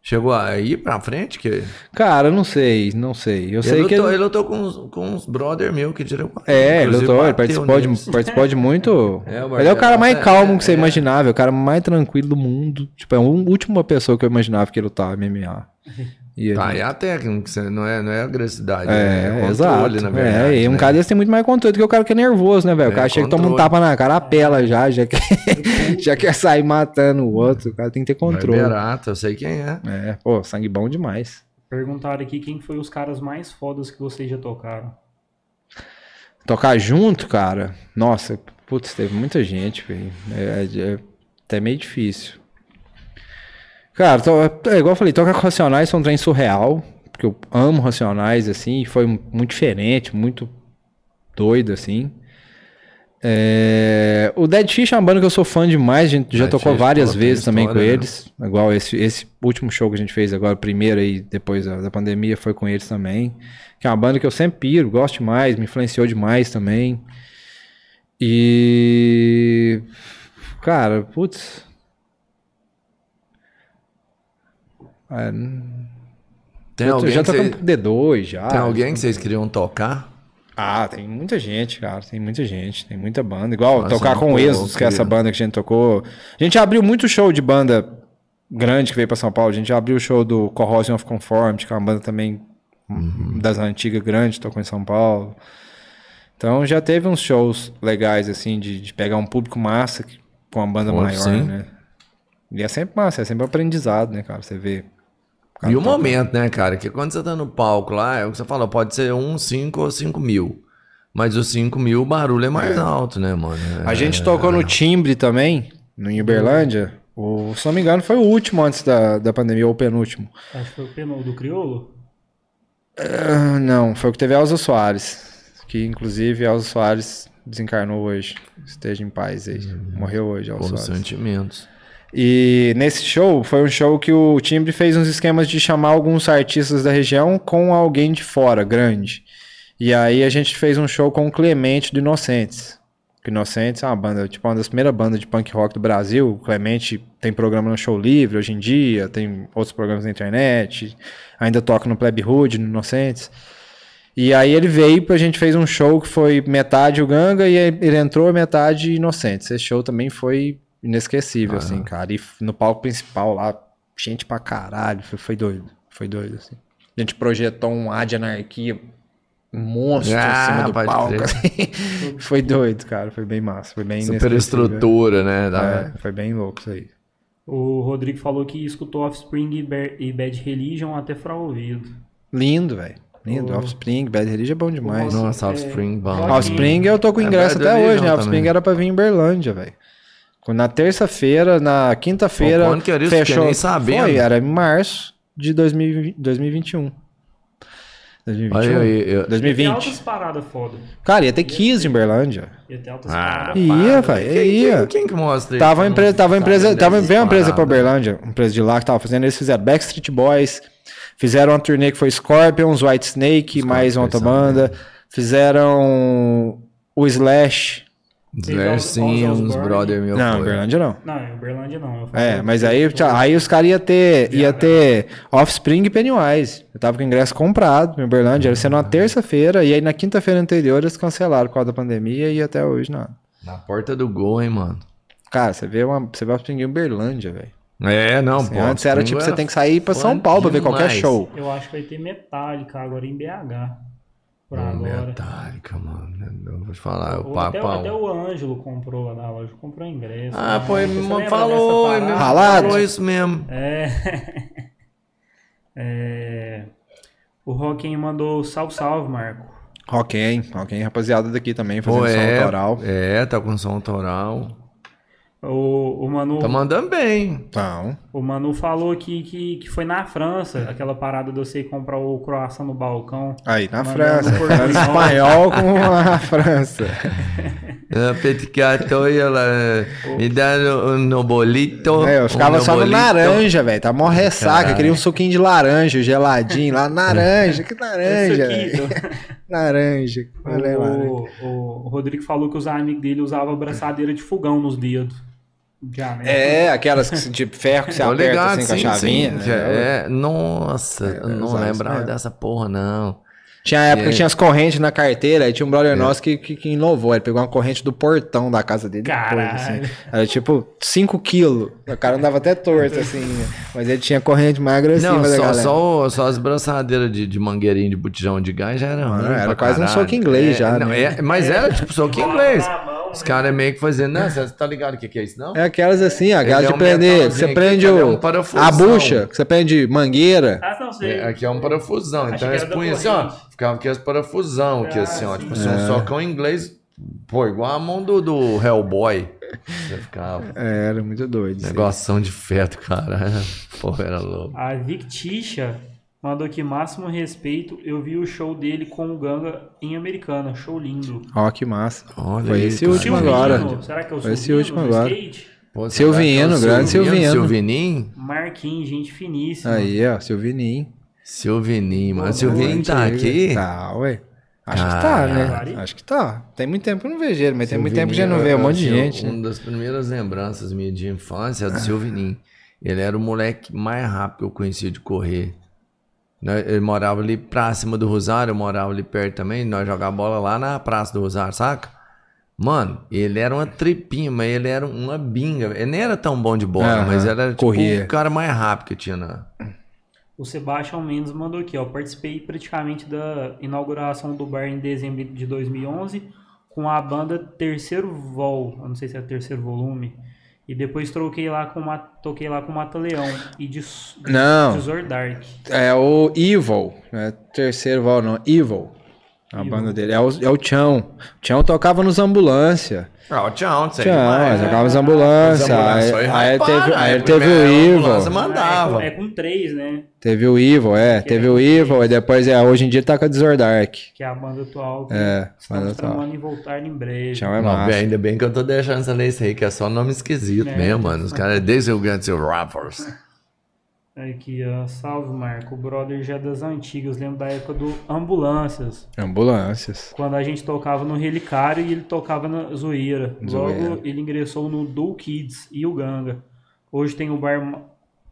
S2: Chegou aí pra frente que.
S3: É. Cara, não sei, não sei. Eu sei
S2: ele,
S3: que
S2: lutou,
S3: ele...
S2: ele lutou com uns, com uns brother meu que direto.
S3: É, ele lutou, ele participou de, participou de muito.
S2: É,
S3: ele é o cara mais
S2: Barberato,
S3: calmo
S2: é,
S3: que você
S2: é.
S3: imaginava, é o cara mais tranquilo do mundo. Tipo, é a última pessoa que eu imaginava que ia lutar MMA. E
S2: Tá, é a técnica, não é, não é agressividade,
S3: É,
S2: é, controle,
S3: exato.
S2: na verdade.
S3: é, e um
S2: né?
S3: cara desse tem muito mais controle do que o cara que é nervoso, né, velho? O
S2: É,
S3: cara chega e toma um tapa na cara, apela já, já quer, já quer sair matando o outro. O cara tem que ter controle.
S2: Barberato, eu sei quem é.
S3: É, pô, sangue bom demais.
S1: Perguntaram aqui quem foi os caras mais fodas que vocês já tocaram.
S3: Tocar junto, cara, nossa, putz, teve muita gente, velho. É, é- é até meio difícil. Cara, to- é igual eu falei, tocar com Racionais foi um trem surreal, porque eu amo Racionais, assim, foi muito diferente, muito doido, assim. É, o Dead Fish é uma banda que eu sou fã demais, a gente já
S2: Dead
S3: tocou
S2: Fish,
S3: várias vezes também com
S2: história, né?
S3: eles. Igual esse, esse último show que a gente fez agora, primeiro aí, depois da, da pandemia, foi com eles também. Que é uma banda que eu sempre piro, gosto demais, me influenciou demais também. E. Cara, putz. É,
S2: Tem alguém,
S3: já
S2: que cê-
S3: com D2 já.
S2: tem alguém que vocês queriam tocar?
S3: Ah, tem muita gente, cara. Tem muita gente. Tem muita banda. Igual
S2: Nossa,
S3: tocar com
S2: pô,
S3: Exos, que é essa banda que a gente tocou. A gente abriu muito show de banda grande que veio pra São Paulo. A gente abriu o show do Corrosion of Conformity, que é uma banda também
S2: Uhum.
S3: das antigas grandes, tocou em São Paulo. Então já teve uns shows legais, assim, de, de pegar um público massa com uma banda
S2: Pô,
S3: maior,
S2: sim.
S3: né? E é sempre massa, é sempre aprendizado, né, cara? Você vê. Cara
S2: E o
S3: toca-
S2: momento, né, cara? Que quando você tá no palco lá, é o que você falou, pode ser um, cinco ou cinco mil. Mas os cinco mil, o barulho é mais alto, né, mano? É-
S3: A gente tocou no Timbre também, no Uberlândia. O, se não me engano, foi o último antes da, da pandemia, ou o penúltimo.
S1: Acho que foi o Penol do Criolo.
S3: Ah, não, foi o que teve Elza Soares. Que inclusive Elza Soares desencarnou hoje. Esteja em paz aí. Morreu hoje, Elza Soares.
S2: sentimentos.
S3: E nesse show, foi um show que o Timbre fez uns esquemas de chamar alguns artistas da região com alguém de fora, grande. E aí a gente fez um show com o Clemente do Inocentes. Que Inocentes é uma banda, tipo, uma das primeiras bandas de punk rock do Brasil. O Clemente tem programa no Show Livre hoje em dia, tem outros programas na internet, ainda toca no Pleb Hood, no Inocentes. E aí ele veio, a gente fez um show que foi metade o Ganga e ele entrou metade Inocentes. Esse show também foi inesquecível,
S2: Ah.
S3: assim, cara. E no palco principal lá, gente pra caralho, foi, foi doido. Foi doido, assim. A gente projetou um ar de anarquia monstro
S2: Ah,
S3: em cima do palco. assim. foi doido, cara. Foi bem massa. Foi bem
S2: Super estrutura, né? Da-
S3: É, foi bem louco isso aí.
S1: O Rodrigo falou que escutou Offspring e Ba- e Bad Religion até o ouvido.
S3: Lindo, velho. Lindo.
S1: Oh.
S3: Offspring, Bad Religion é bom demais.
S1: Nossa,
S2: Nossa, Offspring,
S1: é,
S2: bom.
S3: Offspring eu tô com
S2: É,
S3: ingresso
S2: Bad
S3: até hoje, né? Offspring
S2: também.
S3: era pra vir em Berlândia, velho. Na terça-feira, na quinta-feira.
S2: Quando que era isso?
S3: Fechou.
S2: Nem sabendo.
S3: Foi, era em março de 2020 2021. 2021?
S2: Olha aí, eu-
S1: Ia ter
S3: 2020.
S1: altas paradas foda.
S3: Cara, ia ter 15 em Berlândia.
S1: Ia ter altas
S2: Ah,
S1: paradas.
S3: Ia, velho,
S2: Quem-
S3: ia.
S2: Quem, quem que mostra isso?
S3: Tava uma empresa, tava uma empresa, tava veio uma empresa pra. Berlândia, uma empresa de lá que tava fazendo, eles fizeram Backstreet Boys, fizeram uma turnê que foi Scorpions, White Snake, mais uma outra
S2: Scorpions,
S3: banda, fizeram o Slash.
S2: Slash, sim,
S1: Ozzy
S2: uns.
S3: Não,
S2: brother meu
S3: em
S2: foi.
S3: Berlândia não.
S1: Não, em Uberlândia não.
S3: É, mas aí, aí os caras iam ter, ia ter Offspring e Pennywise. Eu tava com o ingresso comprado em Uberlândia, era sendo uma terça-feira, e aí na quinta-feira anterior eles cancelaram por causa da pandemia e até hoje não.
S2: Na porta do gol, hein, mano.
S3: Cara, você vê, uma, você vê Offspring em Uberlândia, velho.
S2: É, não,
S3: Assim,
S2: pô.
S3: antes era tipo, você tem que sair pra São Paulo pra ver qualquer show.
S1: Eu acho que vai ter Metallica agora em BH. Por
S2: Não,
S1: agora.
S2: Metallica, mano. Eu vou te falar, o
S1: Ou até,
S2: papão.
S1: até o Ângelo comprou lá na loja, comprou ingresso.
S2: Ah,
S1: né?
S2: pô, ele
S1: Você
S2: me
S1: lembra
S2: falou, ele falou isso mesmo.
S1: É. é... O Rocken mandou salve, salve, Marco.
S3: Rock, hein? Rock, hein? Rapaziada daqui também, fazendo
S2: Pô,
S3: som
S2: é,
S3: autoral.
S2: é, tá com som autoral.
S1: O, o, Manu,
S2: Tá mandando bem.
S3: Então,
S1: o Manu falou que, que, que foi na França, aquela parada de você ir comprar o croissant no balcão.
S3: aí, na França. Falando
S1: nós.
S3: espanhol com a França.
S2: Petit gâteau, ela me dá no, no bolito.
S3: É, eu ficava
S2: um
S3: só no laranja, velho. Tá mó ressaca. Queria um suquinho de laranja, geladinho lá. Naranja, que. Olha lá, laranja.
S1: o, o, o Rodrigo falou que os amigos dele usavam abraçadeira de fogão nos dedos. Né?
S3: É, aquelas que, tipo ferro que você aperta
S2: ligado,
S3: assim com a
S2: sim,
S3: chavinha.
S2: sim.
S3: né?
S2: É, nossa, eu não lembrava
S3: mesmo.
S2: dessa porra, não.
S3: Tinha época que tinha as correntes na carteira, aí tinha um brother nosso que, que, que inovou. Ele pegou uma corrente do portão da casa dele. depois,
S1: Caralho.
S3: assim. Era tipo 5 quilos. O cara andava até torto, assim. Mas ele tinha corrente mais agressiva
S2: Não, só,
S3: galera.
S2: só, só as braçadeiras de, de mangueirinho de botijão de gás já era
S3: era quase um
S2: caralho.
S3: soco inglês
S2: É,
S3: já,
S2: não,
S3: né?
S2: é, mas era tipo soco inglês. Os
S1: né?
S2: caras meio que fazendo, não, você tá ligado o que, que é isso, não?
S3: É aquelas assim, ó, aquelas
S2: Ele é
S3: de
S2: um
S3: prender. que Você
S2: aqui,
S3: prende
S2: é
S3: o,
S2: um parafusão.
S3: a bucha, que você prende mangueira.
S1: Ah, não, sei.
S2: É, aqui é um parafusão,
S1: Achei
S2: então
S1: que
S2: eles punham assim, ó, ficava aqui as parafusão, aqui
S1: Ah,
S2: assim, ó,
S1: sim.
S2: tipo assim, um socão inglês, pô, igual a mão do, do Hellboy. Você ficava,
S3: É, era muito doido.
S2: negoção de feto, cara, pô, era louco.
S1: A Victicha mandou aqui máximo respeito. Eu vi o show dele com o Ganga em Americana. Show lindo.
S3: Ó, que massa.
S2: Olha
S3: Foi
S2: aí,
S3: esse
S2: cara.
S3: último agora.
S1: Será que é o
S3: Foi esse último agora.
S1: skate?
S2: Pô,
S3: Silvino,
S2: será que é o
S3: grande Silvino.
S2: Silvininho?
S1: Marquinhos, gente finíssima.
S3: Aí, ó, Silvininho.
S2: Silvininho, mano. Silvininho tá aqui?
S3: Tá, ué. Acho que tá, né? Acho que tá. Tem muito tempo que eu não vejo ele, mas tem muito tempo que já não vê
S2: Silvininho,
S3: um monte de
S2: assim,
S3: gente. né?
S2: Uma das primeiras lembranças minhas de infância é do Silvininho. Ele era o moleque mais rápido que eu conhecia de correr. Né, Ele morava ali próximo do Rosário, eu morava ali perto também. Nós jogávamos bola lá na Praça do Rosário, saca? Mano, ele era uma tripinha, mas ele era uma binga. Ele nem era tão bom de bola,
S3: Aham,
S2: mas era tipo,
S3: corria.
S2: o cara mais rápido que tinha na.
S1: O Sebastião Mendes mandou aqui, ó. Participei praticamente da inauguração do bar em dezembro de 2011 com a banda Terceiro Vol. Eu não sei se é terceiro volume. E depois troquei lá com uma, toquei lá com Mata Leão e de,
S3: Não.
S1: Zordark.
S3: É o Evil. É terceiro val, não. Evil. A
S1: Evil.
S3: banda dele. É o, é o Chão. O Chão tocava nos ambulância.
S2: Ah, o Tchau, sei
S3: Tchau, tocava nos
S2: Os
S3: ambulância.
S2: ambulâncias
S3: Aí,
S2: foi
S3: aí
S2: hypado,
S3: teve,
S2: né?
S3: aí
S2: A
S3: teve o Evil.
S2: mandava.
S1: É, com, é com três, né?
S3: Teve o Evil, é.
S1: Que
S3: Teve
S1: é
S3: o Evil.
S1: três.
S3: E depois, é, hoje em dia tá com a Desordark.
S1: Que é a banda atual. Que
S3: É, banda
S1: estamos tramando em voltar em breve.
S3: Chão é
S2: Não,
S3: massa.
S2: ainda bem que eu tô deixando essa lei aí, que é só nome esquisito
S1: É.
S2: mesmo, mano. Os caras desde o grande seu rappers.
S1: Aqui, ó. Salve, Marco. O brother já é das antigas. Lembro da época do Ambulâncias.
S3: Ambulâncias.
S1: Quando a gente tocava no Relicário e ele tocava na Zoeira. Logo, ele ingressou no Do Kids e o Ganga. Hoje tem o bar ma-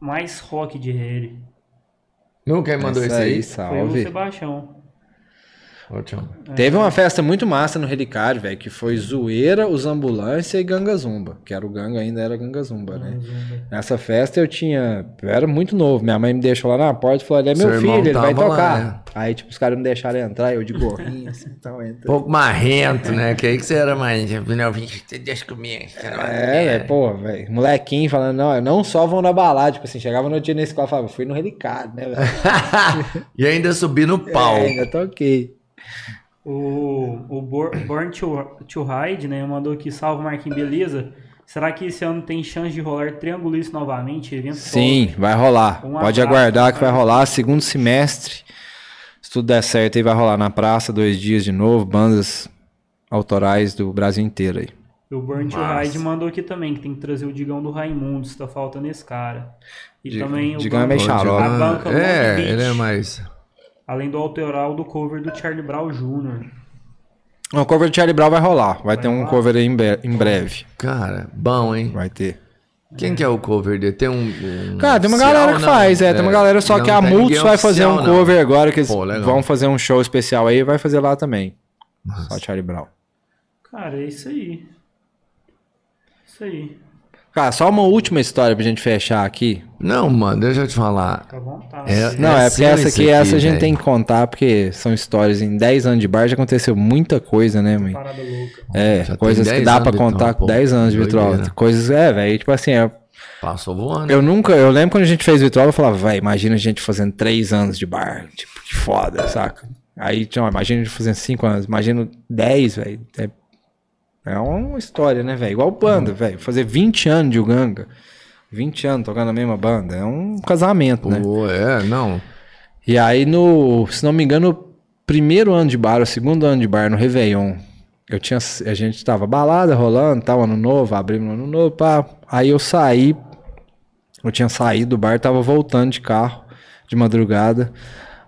S1: mais rock de Harry.
S2: Não, quem mandou isso aí?
S3: aí,
S1: Foi o
S3: salve.
S1: Sebastião.
S2: Ô, tchau.
S3: Teve uma festa muito massa no Relicário, velho, que foi Zoeira, os Ambulância e Ganga Zumba. Que era o Ganga, ainda era Ganga Zumba, né? Nessa festa eu tinha. Eu era muito novo. Minha mãe me deixou lá na porta e falou: ele é meu
S2: Seu
S3: filho, ele vai
S2: tava lá,
S3: tocar.
S2: né?
S3: Aí, tipo, os caras não deixaram entrar, eu de gorrinho, assim, então entra.
S2: Pouco marrento, né? Que aí que você era mais. Não, você deixa comigo. não-
S3: É, velho, pô, velho. Molequinho falando, não, não só vão na balada, tipo assim, chegava no dia na escola e falava, fui no Relicário, né, velho?
S2: e ainda subi no pau.
S3: É, ainda toquei.
S1: O, o Bor- Born to, to Hide, né? Mandou aqui, salve Marquinhos, beleza? Será que esse ano tem chance de rolar Triangulice novamente? Evento
S3: Sim, vai rolar.
S1: Um
S3: Pode
S1: abraço,
S3: aguardar que vai rolar segundo semestre. Se tudo der certo, aí vai rolar na praça dois dias de novo, bandas autorais do Brasil inteiro aí.
S1: O Burn to. Ride mandou aqui também, que tem que trazer o Digão do Raimundo, se tá faltando esse cara. E
S3: Dig-
S1: também o
S3: Digão é meio xarope.
S1: a banca
S2: é, ele é mais.
S1: Além do autoral do cover do Charlie Brown Jr.
S3: O cover do Charlie Brown vai rolar. Vai, ter um
S1: rolar?
S3: cover aí em, em breve.
S2: Cara, bom, hein?
S3: Vai ter.
S2: Quem que é o cover dele? Tem um. um
S3: Cara, tem uma
S2: oficial,
S3: galera que
S2: não?
S3: faz, é, Tem uma galera só
S2: não
S3: que a Multis vai fazer um
S2: oficial, não.
S3: cover agora, que eles
S2: Pô,
S3: vão fazer um show especial aí e vai fazer lá também. Só Charlie Brown.
S1: Cara, é isso aí. Isso aí.
S3: Cara, só uma última história pra gente fechar aqui.
S2: Não, mano, deixa eu te falar. É-
S3: Não, é, porque
S2: sério
S3: essa
S2: isso
S3: aqui, essa a gente tem que contar, porque são histórias em 10 anos de bar, já aconteceu muita coisa, né, mãe?
S1: Parada louca.
S3: É,
S2: Já
S3: coisas que
S2: 10
S3: dá pra contar com
S2: pô.
S3: 10 anos de vitrola. Coisas, é, velho, tipo assim, é,
S2: Passou voando.
S3: eu nunca, eu lembro quando a gente fez vitrola, eu falava, velho, imagina a gente fazendo 3 anos de bar, tipo, que foda, saca? Aí, tipo, imagina a gente fazendo 5 anos, imagina 10, velho, é, é uma história, né, velho? Igual banda, velho, fazer 20 anos de Uganga, 20 anos tocando na mesma banda, é um casamento, né?
S2: Pô, é, não.
S3: E aí, no, se não me engano, primeiro ano de bar, o segundo ano de bar no Réveillon, eu tinha, a gente tava balada rolando, tal, ano novo, abrimos no ano novo, pá. Aí eu saí, eu tinha saído do bar, tava voltando de carro, de madrugada.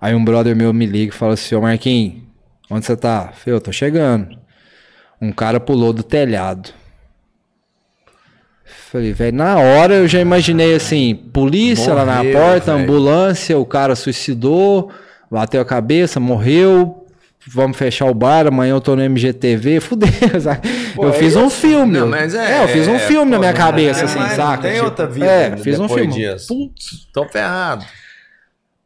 S3: Aí um brother meu me liga e fala assim, ô Marquinhos, onde você tá? Eu falei, eu tô chegando. Um cara pulou do telhado. Falei, velho, na hora eu já imaginei assim, polícia lá na
S2: Morreu,
S3: porta,
S2: velho.
S3: ambulância, o cara suicidou, bateu a cabeça, morreu, vamos fechar o bar, amanhã eu tô no MGTV, fudeu, sabe? eu fiz um filme.
S2: Não, mas é-
S3: eu fiz um
S2: é,
S3: filme na
S2: pô,
S3: minha
S2: não-
S3: cabeça,
S2: não,
S3: assim,
S2: mas
S3: saca?
S2: Tem
S3: Tipo,
S2: outra vida
S3: É, fiz um filme.
S2: disso. Putz, tô ferrado.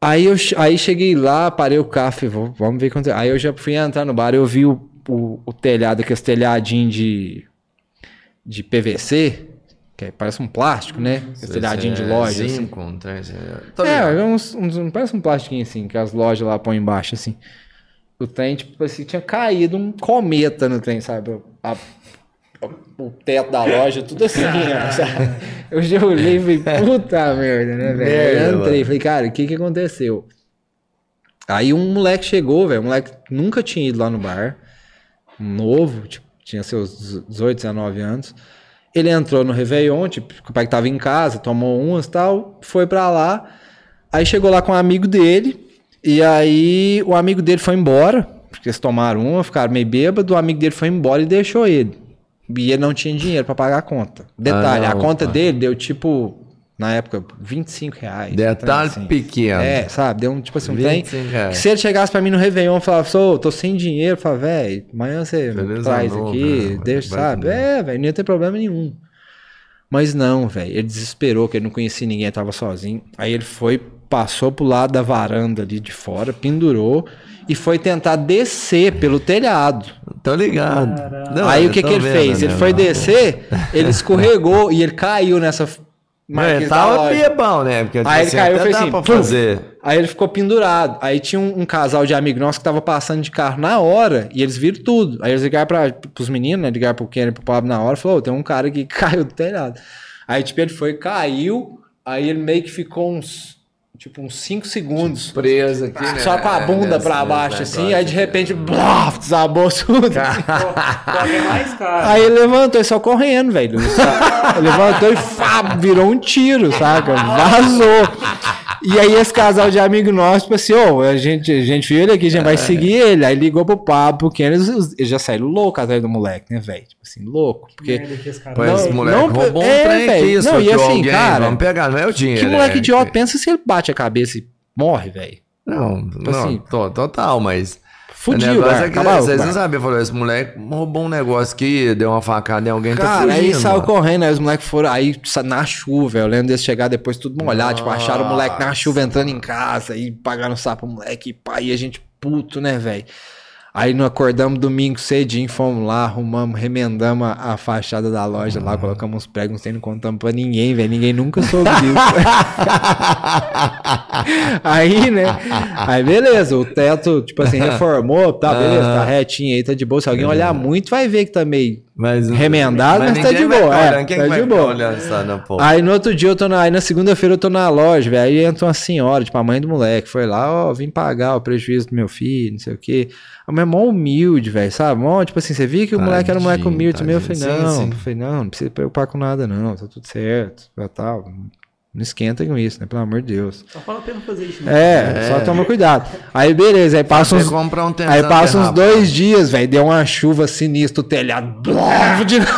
S3: Aí eu aí cheguei lá, parei o carro, falei, "Vou- vamos ver quanto. Aí eu já fui entrar no bar, eu vi o, o, o telhado, aquele telhadinho de, de PVC, que é- parece um plástico, né? Esse telhadinho de
S2: É,
S3: loja.
S2: trem, assim, tô
S3: É,
S2: ligado.
S3: é uns, uns- parece um plastiquinho assim, que as lojas lá põem embaixo, assim. O trem, tipo assim, tinha caído um cometa no trem, sabe? A- o teto da loja, tudo assim, sabe? Eu já olhei e falei, puta merda, né, velho? Eu entrei, falei, cara, o que que aconteceu? Aí um moleque chegou, velho, um moleque que nunca tinha ido lá no bar, novo, tipo, tinha seus 18, 19 anos. Ele entrou no Réveillon, tipo, o pai que tava em casa, tomou umas e tal, foi pra lá. Aí chegou lá com um amigo dele, e aí o amigo dele foi embora, porque eles tomaram uma, ficaram meio bêbados, o amigo dele foi embora e deixou ele. E ele não tinha dinheiro pra pagar a conta. Detalhe,
S2: Ah,
S3: a
S2: não,
S3: conta
S2: pai.
S3: dele deu tipo, na época, 25 reais.
S2: Detalhe
S3: assim.
S2: pequeno.
S3: É, sabe? Deu um, tipo assim, um trem.
S2: 25 reais.
S3: Se ele chegasse pra mim no Réveillon e falasse, ô, tô sem dinheiro, eu falava, velho, amanhã você
S2: Feliz
S3: traz
S2: novo,
S3: aqui, deixa, sabe?
S2: tudo.
S3: É, velho, não ia ter problema nenhum. Mas não, velho, ele desesperou, que ele não conhecia ninguém, ele tava sozinho. Aí ele foi, passou pro lado da varanda ali de fora, pendurou e foi tentar descer pelo telhado.
S2: Tô ligado. Não,
S3: Aí o que que ele
S2: vendo,
S3: fez?
S2: né,
S3: Ele foi descer, ele escorregou e ele caiu nessa Da
S2: tava
S3: loja.
S2: bebão, né? Porque tipo
S3: Aí ele
S2: assim,
S3: caiu e
S2: dá
S3: assim,
S2: pra fazer.
S3: Aí ele ficou pendurado. Aí tinha um, um casal de amigo nosso que tava passando de carro na hora e eles viram tudo. Aí eles ligaram pra, pros meninos, né? Ligaram pro Kenny e pro Pablo na hora e falou: "Ô, tem um cara que caiu do telhado. Aí, tipo, ele foi, caiu, aí ele meio que ficou uns, tipo, uns 5 segundos.
S2: Preso aqui, né?
S3: Só com a bunda
S2: Nesse-
S3: pra
S2: nesse
S3: baixo, assim, aí de repente, blá, desabou tudo.
S1: Mais.
S3: Aí ele levantou e saiu correndo, velho. Levantou e fá, virou um tiro, saca? Vazou. E aí esse casal de amigo nosso, tipo assim, ô, a gente, a gente viu ele aqui, a gente vai seguir ele. Aí ligou pro Pablo, porque eles, eles já saíram loucos atrás do moleque, né, velho? Tipo assim, louco. Porque
S1: Merda que esse cara-
S2: Pô,
S3: Não,
S2: esse moleque
S3: não,
S2: roubou um
S3: é,
S2: trem aqui,
S3: Não, e assim,
S2: alguém,
S3: cara,
S2: vamos pegar, não é o dinheiro.
S3: que moleque
S2: né?
S3: idiota, pensa se ele bate a cabeça e morre, velho.
S2: Não, não,
S3: assim,
S2: to- total, mas...
S3: Fudido,
S2: o
S3: velho.
S2: é que
S3: Acabou,
S2: vocês não sabem, falou, esse moleque roubou um negócio aqui, deu uma facada em alguém, tá
S3: Cara,
S2: fugindo.
S3: aí saiu
S2: mano.
S3: correndo, aí os moleques foram, aí na chuva, eu lembro deles chegar depois tudo molhado, tipo, acharam o moleque na chuva entrando em casa e pagaram sapo pro moleque, e pá, e a gente puto, né, velho? Aí nós acordamos domingo cedinho, fomos lá, arrumamos, remendamos a, a fachada da loja lá, colocamos uns pregos, não tem, não contamos pra ninguém, velho, ninguém nunca soube disso. aí, né, aí beleza, o teto, tipo assim, reformou, tá, beleza, tá retinho aí, tá de boa, se alguém olhar muito vai ver que tá meio
S2: Mas,
S3: remendado, mas, tá
S2: ninguém
S3: de boa. É.
S2: Quem
S3: tá de boa.
S2: olhando só?
S3: Aí no outro dia eu tô na, aí na segunda-feira eu tô na loja, velho. Aí entra uma senhora, tipo, a mãe do moleque, foi lá, ó, vim pagar o prejuízo do meu filho, não sei o quê. A mulher é mó humilde, velho, sabe? Mó, tipo assim, você via que o moleque era um moleque
S2: Tadinho,
S3: humilde também. Eu falei,
S2: tadinho.
S3: não,
S2: Sim, sim.
S3: eu falei, não, não precisa se preocupar com nada, não, tá tudo certo, já tal. Não esquenta com isso, né? Pelo amor de Deus.
S1: Só fala pra não fazer isso. né?
S3: É, só toma cuidado. Aí beleza, aí passa uns,
S2: um
S3: Aí passa uns dois dias, velho, deu uma chuva sinistra, o telhado. blá, de-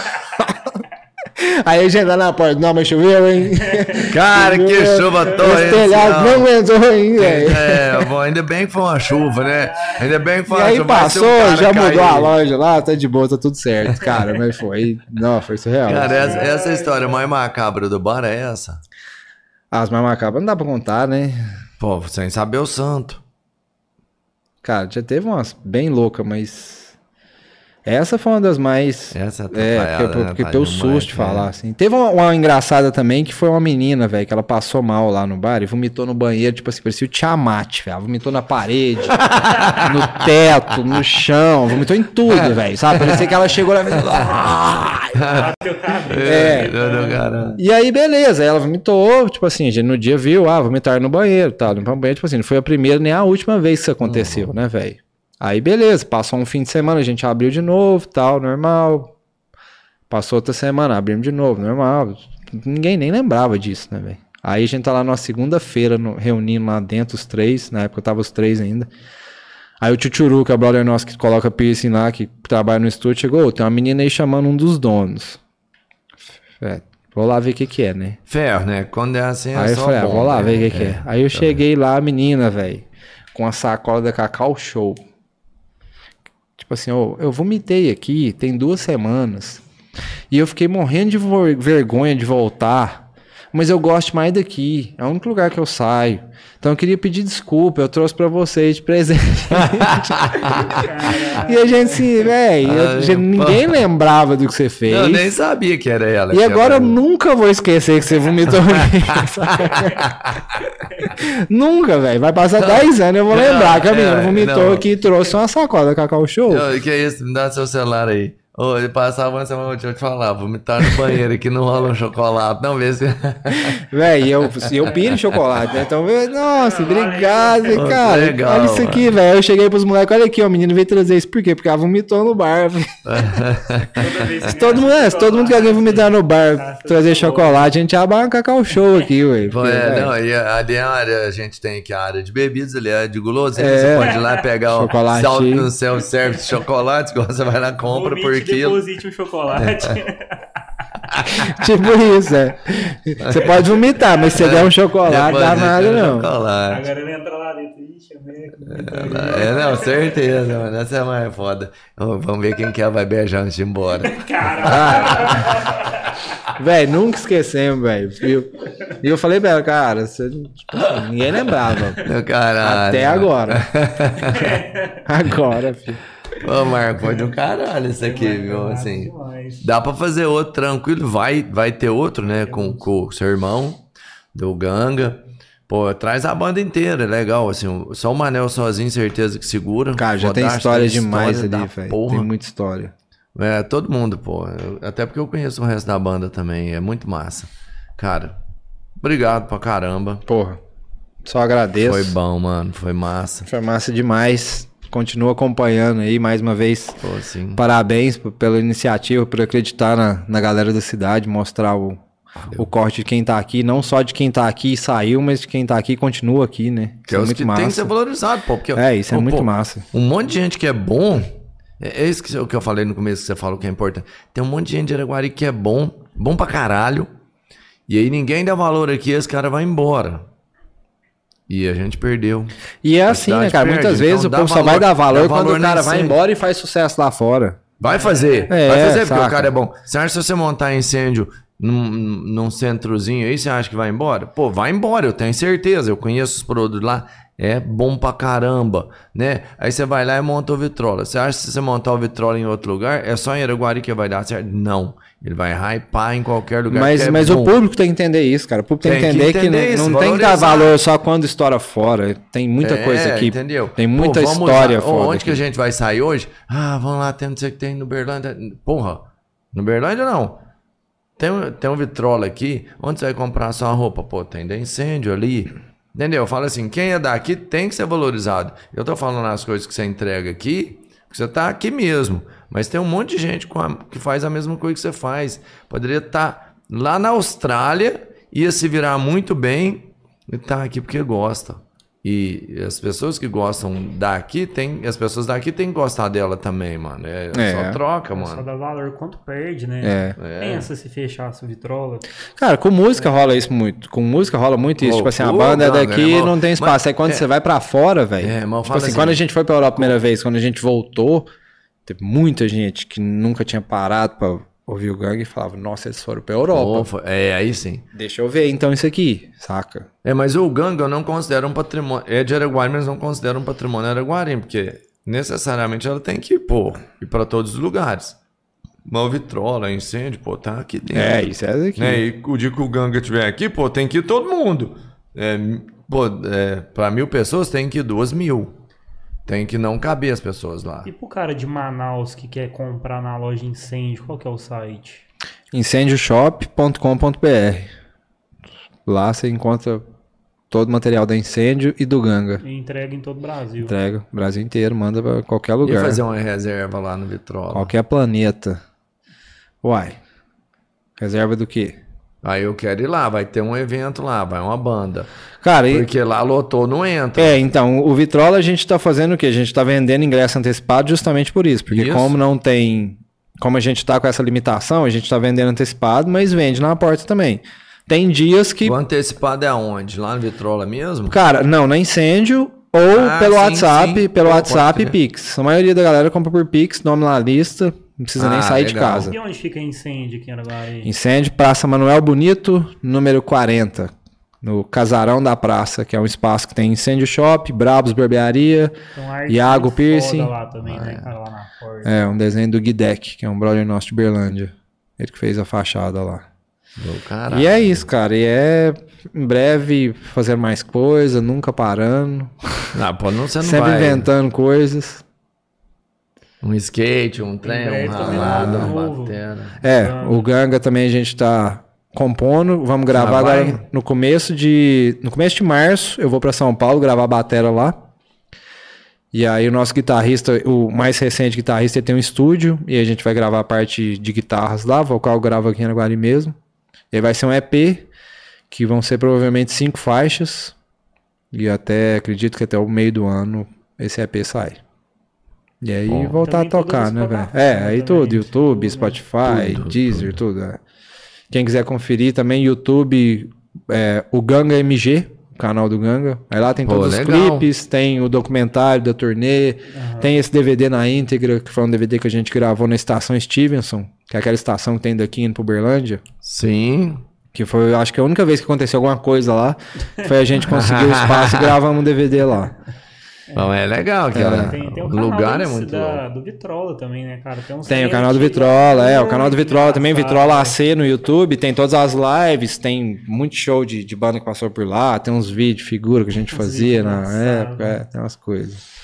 S3: Aí a gente lá na porta, não, mas choveu, hein?
S2: Cara, que chuva
S3: Esse
S2: torrencial.
S3: telhado não aguentou ainda, velho.
S2: É, bom, ainda bem que foi uma chuva, né? Ainda bem que foi
S3: E
S2: uma
S3: aí
S2: chuva.
S3: passou, já
S2: cair-
S3: mudou a loja lá, tá de boa, tá tudo certo, cara. Mas foi, não, foi surreal.
S2: Cara, essa, essa história mais macabra do bar é essa.
S3: As mais macabras não dá pra contar, né?
S2: Pô, sem saber o santo.
S3: Cara, já teve umas bem loucas, mas. Essa foi uma das mais.
S2: Essa é
S3: É, porque,
S2: né,
S3: porque
S2: pai?
S3: teu susto de
S2: é.
S3: falar, assim. Teve uma, uma engraçada também que foi uma menina, velho, que ela passou mal lá no bar e vomitou no banheiro, tipo assim, parecia o Tiamat, velho. Ela vomitou na parede, no teto, no chão, vomitou em tudo, velho, sabe? Parecia que ela chegou lá e fez...
S1: Cabelo.
S3: É.
S2: Não, cara.
S3: E aí, beleza, ela vomitou, tipo assim, a gente no dia viu, ah, vomitar no banheiro, tal, limpar o banheiro, tipo assim, não foi a primeira nem a última vez que isso aconteceu, né, velho? Aí, beleza, passou um fim de semana, a gente abriu de novo, tal, normal. Passou outra semana, abrimos de novo, normal. Ninguém nem lembrava disso, né, velho? Aí a gente tá lá numa segunda-feira, reunindo lá dentro os três, na época tava os três ainda. Aí o Tchutchuru, que é o brother nosso que coloca piercing lá, que trabalha no estúdio, chegou, "Ô, tem uma menina aí chamando um dos donos. É, vou lá ver o que que é, né?
S2: Ferro, né? Quando é assim, é
S3: Aí eu
S2: só
S3: falei, ah,
S2: bom,
S3: vou lá
S2: né?
S3: ver o que, que é. Aí eu cheguei lá, a menina, velho, com a sacola da Cacau Show. Tipo assim, ô, eu vomitei aqui tem duas semanas. E eu fiquei morrendo de vergonha de voltar. Mas eu gosto mais daqui. É o único lugar que eu saio. Então eu queria pedir desculpa. Eu trouxe pra vocês de presente. e a gente assim, velho, ninguém lembrava do que você fez.
S2: Eu nem sabia que era ela.
S3: E agora eu nunca vou esquecer que você vomitou. nunca, velho. Vai passar 10 anos eu vou lembrar que a menina
S2: é,
S3: vomitou
S2: não.
S3: aqui e trouxe uma sacola Cacau Show.
S2: Que é isso? Me dá seu celular aí. Ele passava uma semana, deixa eu te falar, vomitar no banheiro aqui, não rola um chocolate, não vê se...
S3: Velho, eu, eu piro chocolate, né? Então, nossa, obrigado,
S2: Pô,
S3: cara.
S2: legal,
S3: olha isso aqui, velho. Eu cheguei pros moleques, olha aqui, ó, o menino veio trazer isso. Por quê? Porque ela vomitou no bar.
S1: Toda vez que
S3: Se todo mundo, é, se todo mundo que alguém vomitar no bar trazer chocolate, a gente abre uma Cacau Show aqui, ué. Porque,
S2: é, não, e ali é a área, a gente tem aqui a área de bebidas, ali é de guloseima,
S3: É.
S2: você pode ir lá pegar o
S3: Chocolate.
S2: sal no self-service de chocolate, igual você vai lá compra
S1: vomite,
S2: por quilo.
S1: deposite um chocolate.
S3: Tipo isso, é. Você pode vomitar, mas se você der um chocolate, dá nada, não.
S2: Chocolate.
S1: Agora ele entra lá dentro. Ixi, América.
S2: É, não, certeza, mano. Essa é mais foda. Vamos ver quem que é, vai beijar antes de ir embora.
S3: Velho, nunca esquecemos, velho. E eu, eu falei pra ela, cara, você, tipo assim, ninguém lembrava.
S2: Meu caralho.
S3: Até agora. agora, filho.
S2: Ô, Marco, foi do caralho isso aqui, viu? Assim,
S1: Demais.
S2: dá pra fazer outro tranquilo. Vai, vai ter outro, né? Com, com o seu irmão, do Ganga. Pô, traz a banda inteira, é legal. Assim, só o Manel sozinho, certeza que segura.
S3: Cara, já tem história
S2: tem
S3: demais
S2: história
S3: ali, velho.
S2: Porra.
S3: Tem muita história.
S2: É, todo mundo, pô. Eu- até porque eu conheço o resto da banda também. É muito massa. Cara, obrigado pra caramba.
S3: Porra, só agradeço.
S2: Foi bom, mano. Foi massa.
S3: Foi massa demais. Continua acompanhando aí, mais uma vez.
S2: Pô.
S3: Parabéns pela iniciativa, por acreditar na, na galera da cidade, mostrar o, o corte de quem tá aqui, não só de quem tá aqui e saiu, mas de quem tá aqui e continua aqui, né? Isso
S2: é
S3: é muito
S2: que
S3: massa.
S2: tem que ser valorizado, pô. Porque,
S3: É, isso é
S2: pô,
S3: muito
S2: pô,
S3: massa.
S2: Um monte de gente que é bom. É, é isso que, o que eu falei no começo que você falou que é importante. Tem um monte de gente de Araguari que é bom, bom pra caralho. E aí ninguém dá valor aqui, esse cara vai embora. E a gente perdeu.
S3: E é assim, né, cara?
S2: perde,
S3: Muitas
S2: então
S3: vezes o povo só
S2: valor-
S3: vai dar valor
S2: dá
S3: quando
S2: valor
S3: o cara vai embora e faz sucesso lá fora.
S2: Vai fazer.
S3: É,
S2: vai fazer porque o cara é bom. Você acha que se você montar incêndio num, num centrozinho aí, você acha que vai embora? Pô, vai embora, eu tenho certeza. Eu conheço os produtos lá. É bom pra caramba, né? Aí você vai lá e monta o vitrola. Você acha que se você montar o vitrola em outro lugar, é só em Araguari que vai dar certo? Não. Ele vai hypar em qualquer lugar.
S3: Mas,
S2: que é
S3: mas o
S2: bom.
S3: público tem que entender isso, cara. O público tem,
S2: Tem
S3: que
S2: que
S3: entender que,
S2: entender
S3: não-
S2: isso,
S3: não tem que dar valor só quando estoura fora. Tem muita
S2: É,
S3: coisa aqui.
S2: Entendeu?
S3: Tem muita
S2: Pô,
S3: história
S2: usar-
S3: fora.
S2: Onde que a
S3: aqui.
S2: gente vai sair hoje? Ah, vamos lá, tem não sei o que tem no Berlândia. Porra, No Berlândia, não. Tem, um- tem um vitrola aqui, onde você vai comprar sua roupa? Pô, tem da incêndio ali. Entendeu? Eu falo assim, quem é daqui tem que ser valorizado. Eu tô falando as coisas que você entrega aqui, porque você tá aqui mesmo. Mas tem um monte de gente a- que faz a mesma coisa que você faz. Poderia estar lá na Austrália, ia se virar muito bem e tá aqui porque gosta. E as pessoas que gostam daqui, tem, as pessoas daqui têm que gostar dela também, mano. É,
S3: É.
S2: só troca,
S1: Só
S2: mano.
S1: dá valor quanto perde, né?
S3: É.
S2: É.
S1: Pensa se fechasse o Vitrola.
S3: Cara, com música rola isso muito. Com música rola muito isso. Tipo assim, a banda é
S2: Ganga,
S3: daqui
S2: irmão.
S3: não tem espaço.
S2: Mas-
S3: Aí quando
S2: é.
S3: você vai pra fora, velho.
S2: É, eu
S3: tipo assim,
S2: assim-
S3: quando a gente foi pra Europa a primeira vez, quando a gente voltou, teve muita gente que nunca tinha parado pra ouvir o Gang e falava, nossa, eles foram pra Europa.
S2: Opa, é, aí sim.
S3: Deixa eu ver então isso aqui, saca?
S2: É, mas o Ganga eu não considero um patrimônio. É de Araguari, mas não considero um patrimônio araguari, porque necessariamente ela tem que, pô, ir pra todos os lugares. Uma vitrola, incêndio, pô, tá aqui dentro.
S3: É, isso é daqui.
S2: Né? E o dia que o Ganga estiver aqui, pô, tem que ir todo mundo. É, pô, é, pra mil pessoas tem que ir duas mil. Tem que não caber as pessoas lá.
S1: E pro cara de Manaus que quer comprar na loja incêndio, qual que é o site?
S3: incêndioshop.com.br Lá você encontra todo o material da incêndio e do Ganga.
S1: E entrega em todo o Brasil.
S3: Entrega Brasil inteiro, manda pra qualquer
S2: E
S3: lugar.
S2: fazer uma reserva lá no Vitrola.
S3: Qualquer planeta. Uai. Reserva do quê?
S2: Aí eu quero ir lá, vai ter um evento lá, vai uma banda.
S3: Cara, e-
S2: Porque lá lotou, não entra.
S3: É, então, o Vitrola a gente tá fazendo o quê? A gente tá vendendo ingresso antecipado justamente por isso. Porque
S2: Isso.
S3: como não tem. Como a gente tá com essa limitação, a gente tá vendendo antecipado, mas vende na porta também. Tem dias que.
S2: O antecipado é aonde? Lá no Vitrola mesmo?
S3: Cara, não, na incêndio ou
S2: Ah,
S3: pelo
S2: sim,
S3: WhatsApp,
S2: sim.
S3: pelo
S2: Pô,
S3: WhatsApp e. Pix. A maioria da galera compra por Pix, nome na lista, não precisa nem
S2: Ah,
S3: sair de
S2: legal.
S3: casa.
S1: E onde fica incêndio aqui em Araguari?
S3: Incêndio, Praça Manuel Bonito, número 40. No Casarão da Praça, que é um espaço que tem incêndio shop, Brabos Barbearia,
S1: Tem um arte
S3: Iago Piercing.
S1: lá também, né, cara, lá na porta.
S3: É, um desenho do Guidec, que é um brother nosso de Berlândia. Ele que fez a fachada lá.
S2: Caralho.
S3: E é isso, cara. E é em breve fazer mais coisa, nunca parando.
S2: Não, pô, não, você não
S3: sempre
S2: vai.
S3: inventando coisas.
S2: Um skate, um trem, um ralado, uma batera.
S3: É, o Ganga também a gente tá compondo. Vamos gravar
S2: vai?
S3: agora no começo de. No começo de março, eu vou pra São Paulo gravar a batera lá. E aí o nosso guitarrista, o mais recente guitarrista, ele tem um estúdio e a gente vai gravar a parte de guitarras lá, vocal eu gravo aqui em Araguari mesmo. E aí vai ser um EP, que vão ser provavelmente cinco faixas. E até, acredito que até o meio do ano esse EP sai. E aí
S2: Bom.
S3: voltar a tocar, né, velho? É, aí
S1: também,
S3: tudo, YouTube,
S1: tudo,
S3: Spotify,
S2: Tudo,
S3: Deezer, tudo. é. Quem quiser conferir também, YouTube, é, o Ganga MG, o canal do Ganga. Aí lá tem
S2: Pô,
S3: todos os
S2: legal.
S3: clipes, tem o documentário da turnê, tem esse DVD na íntegra, que foi um DVD que a gente gravou na estação Stevenson, que é aquela estação que tem daqui indo pro Berlândia.
S2: Sim.
S3: Que foi, acho que a única vez que aconteceu alguma coisa lá, foi a gente conseguir o espaço e gravamos um DVD lá.
S2: Não, é legal, cara.
S1: Tem, tem
S2: o lugar é
S1: do-
S2: muito
S1: da- do Vitrola também, né, cara? Tem, uns
S3: Tem o canal do Vitrola, é, o canal do Vitrola também, Vitrola
S1: né?
S3: AC no YouTube, tem todas as lives, tem muito show de, de banda que passou por lá, tem uns vídeos, figura que a gente
S1: Uns
S3: fazia na época, é, tem umas coisas.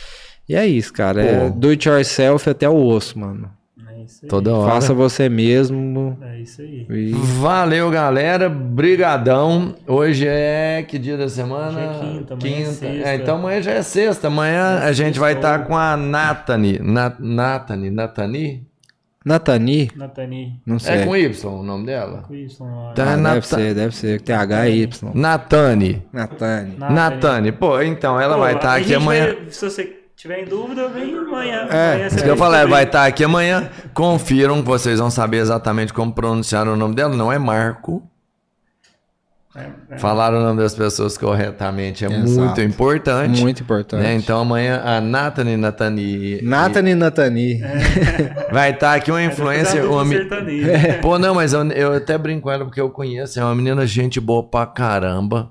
S3: E é isso, cara, é do it yourself até o osso, mano.
S1: É isso aí.
S2: Toda hora.
S3: Faça você mesmo
S1: É isso aí.
S3: e...
S2: Valeu, galera. Brigadão. Hoje é que dia da semana?
S1: Hoje é quinta, amanhã é sexta.
S2: É, então amanhã já é sexta. Amanhã a gente vai estar com a Nathani. Na, Nathani, Nathani?
S3: Natani,
S1: Natani.
S3: não sei.
S2: É com Y o nome dela?
S1: Com
S2: Tá.
S3: Ah, deve ser, deve ser, TH e Y.
S2: Nathani.
S3: Natani.
S2: Nathani. Pô, então ela vai estar aqui amanhã.
S1: se você tiver em dúvida, vem amanhã.
S3: É,
S1: Amanhã
S2: Isso
S1: você
S2: que eu falei, ela vai estar aqui amanhã. Confiram que vocês vão saber exatamente como pronunciar o nome dela. Não é Marco.
S1: É, é.
S2: Falar o nome das pessoas corretamente é
S3: Exato.
S2: muito importante.
S3: Muito importante.
S2: né? Então amanhã a Nathani Nathani
S3: Natani Natani.
S2: vai estar aqui uma influencer. Uma... Pô, não, mas eu, eu até brinco com ela porque eu conheço. É uma menina gente boa pra caramba.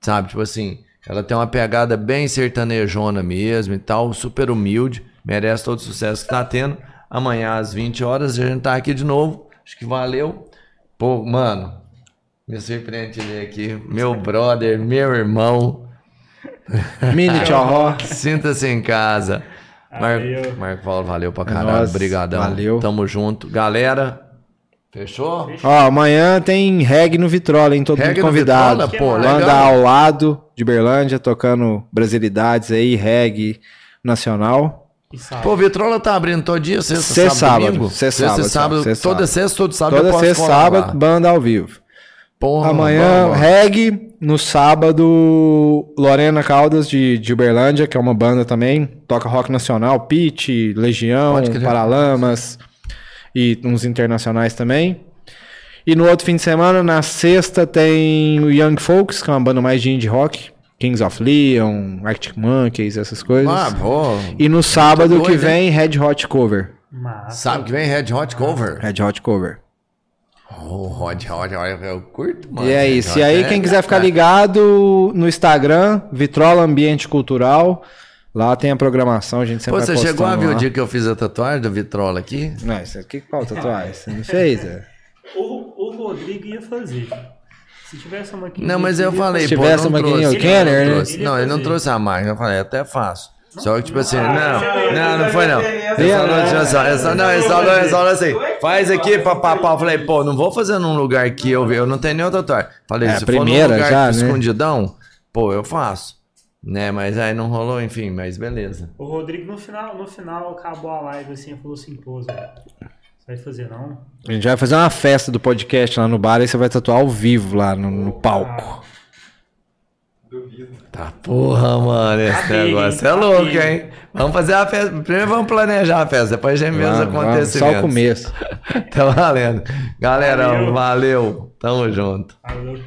S2: Sabe? Tipo assim, ela tem uma pegada bem sertanejona mesmo e tal, super humilde. Merece todo o sucesso que tá tendo. Amanhã às 20 horas a gente tá aqui de novo. Acho que valeu. Pô, mano, me surpreende ver aqui. Meu brother, meu irmão.
S3: Mini Tchorró.
S2: Sinta-se em casa. Mar...
S1: Valeu.
S2: Marco Paulo, valeu pra caralho. Obrigadão.
S3: Valeu.
S2: Tamo junto. Galera, Fechou?
S3: Ó, amanhã tem reggae no Vitrola, hein? Todo
S2: Reggae
S3: mundo
S2: no
S3: convidado.
S2: Vitrola? Pô,
S3: Banda
S2: legal.
S3: ao lado de Berlândia, tocando brasilidades aí, reggae nacional.
S2: Pô, Vitrola tá abrindo todo dia, sexta,
S3: Sexta,
S2: sábado,
S3: sábado.
S2: domingo?
S3: Sexta,
S2: Sexta
S3: sábado,
S2: sábado.
S3: sexta,
S2: Toda sexta, todo sábado
S3: Toda sexta, sábado,
S2: lá.
S3: banda ao vivo.
S2: Porra,
S3: Amanhã,
S2: vamos.
S3: reggae. No sábado, Lorena Caldas, de, de Uberlândia, que é uma banda também. Toca rock nacional, Pit, Legião. Paralamas e uns internacionais também. E no outro fim de semana, na sexta, tem o Young Folks, que é uma banda mais de indie rock. Kings of Leon, Arctic Monkeys, essas coisas.
S2: Ah, pô.
S3: e no sábado
S2: doido,
S3: que
S2: hein?
S3: vem, Red Hot Cover.
S1: Massa.
S2: Sabe que vem Red Hot Cover?
S3: Red Hot Cover.
S2: Oh, Hot Hot, eu curto, mano.
S3: E é isso. E aí,
S2: é-
S3: quem quiser ficar ligado no Instagram, Vitrola Ambiente Cultural. Lá tem a programação, a gente
S2: Pô,
S3: sempre
S2: você
S3: vai
S2: chegou a ver o
S3: lá.
S2: dia que eu fiz a tatuagem do Vitrola aqui?
S3: Não, isso aqui qual tatuagem? Você não fez? é?
S1: O, o Rodrigo ia fazer. Se tivesse uma aqui.
S2: Não, mas eu falei,
S3: Se
S2: pô,
S3: tivesse
S2: não
S3: uma maquininha, o Kenner,
S2: não
S3: né?
S1: Ele
S2: Não, ele não trouxe a máquina. Eu falei, até faço. Só que, tipo assim,
S1: Ah,
S2: não,
S1: você
S2: não, não foi não.
S3: Né?
S2: tipo não, ele falou, assim, faz aqui, papapá. Eu falei, pô, não vou fazer num lugar que eu eu não tenho nenhum tatuagem. Falei,
S3: É,
S2: se
S3: primeira
S2: for num lugar
S3: já, né?
S2: escondidão, pô, eu faço. Né, mas aí não rolou, enfim, mas beleza.
S1: O Rodrigo, no final, no final, acabou a live assim, falou assim, pô, Zé, você vai fazer não?
S3: A gente vai fazer uma festa do podcast lá no bar e você vai tatuar ao vivo lá no, no palco.
S2: Tá porra, mano, esse
S1: Tá bem,
S2: negócio é
S1: tá
S2: louco,
S1: bem.
S2: hein? Vamos fazer a festa. Primeiro vamos planejar a festa, depois a gente vê os acontecimentos.
S3: Só o começo.
S2: Tá valendo. Galera,
S1: Valeu.
S2: valeu. Tamo junto.
S1: Falou.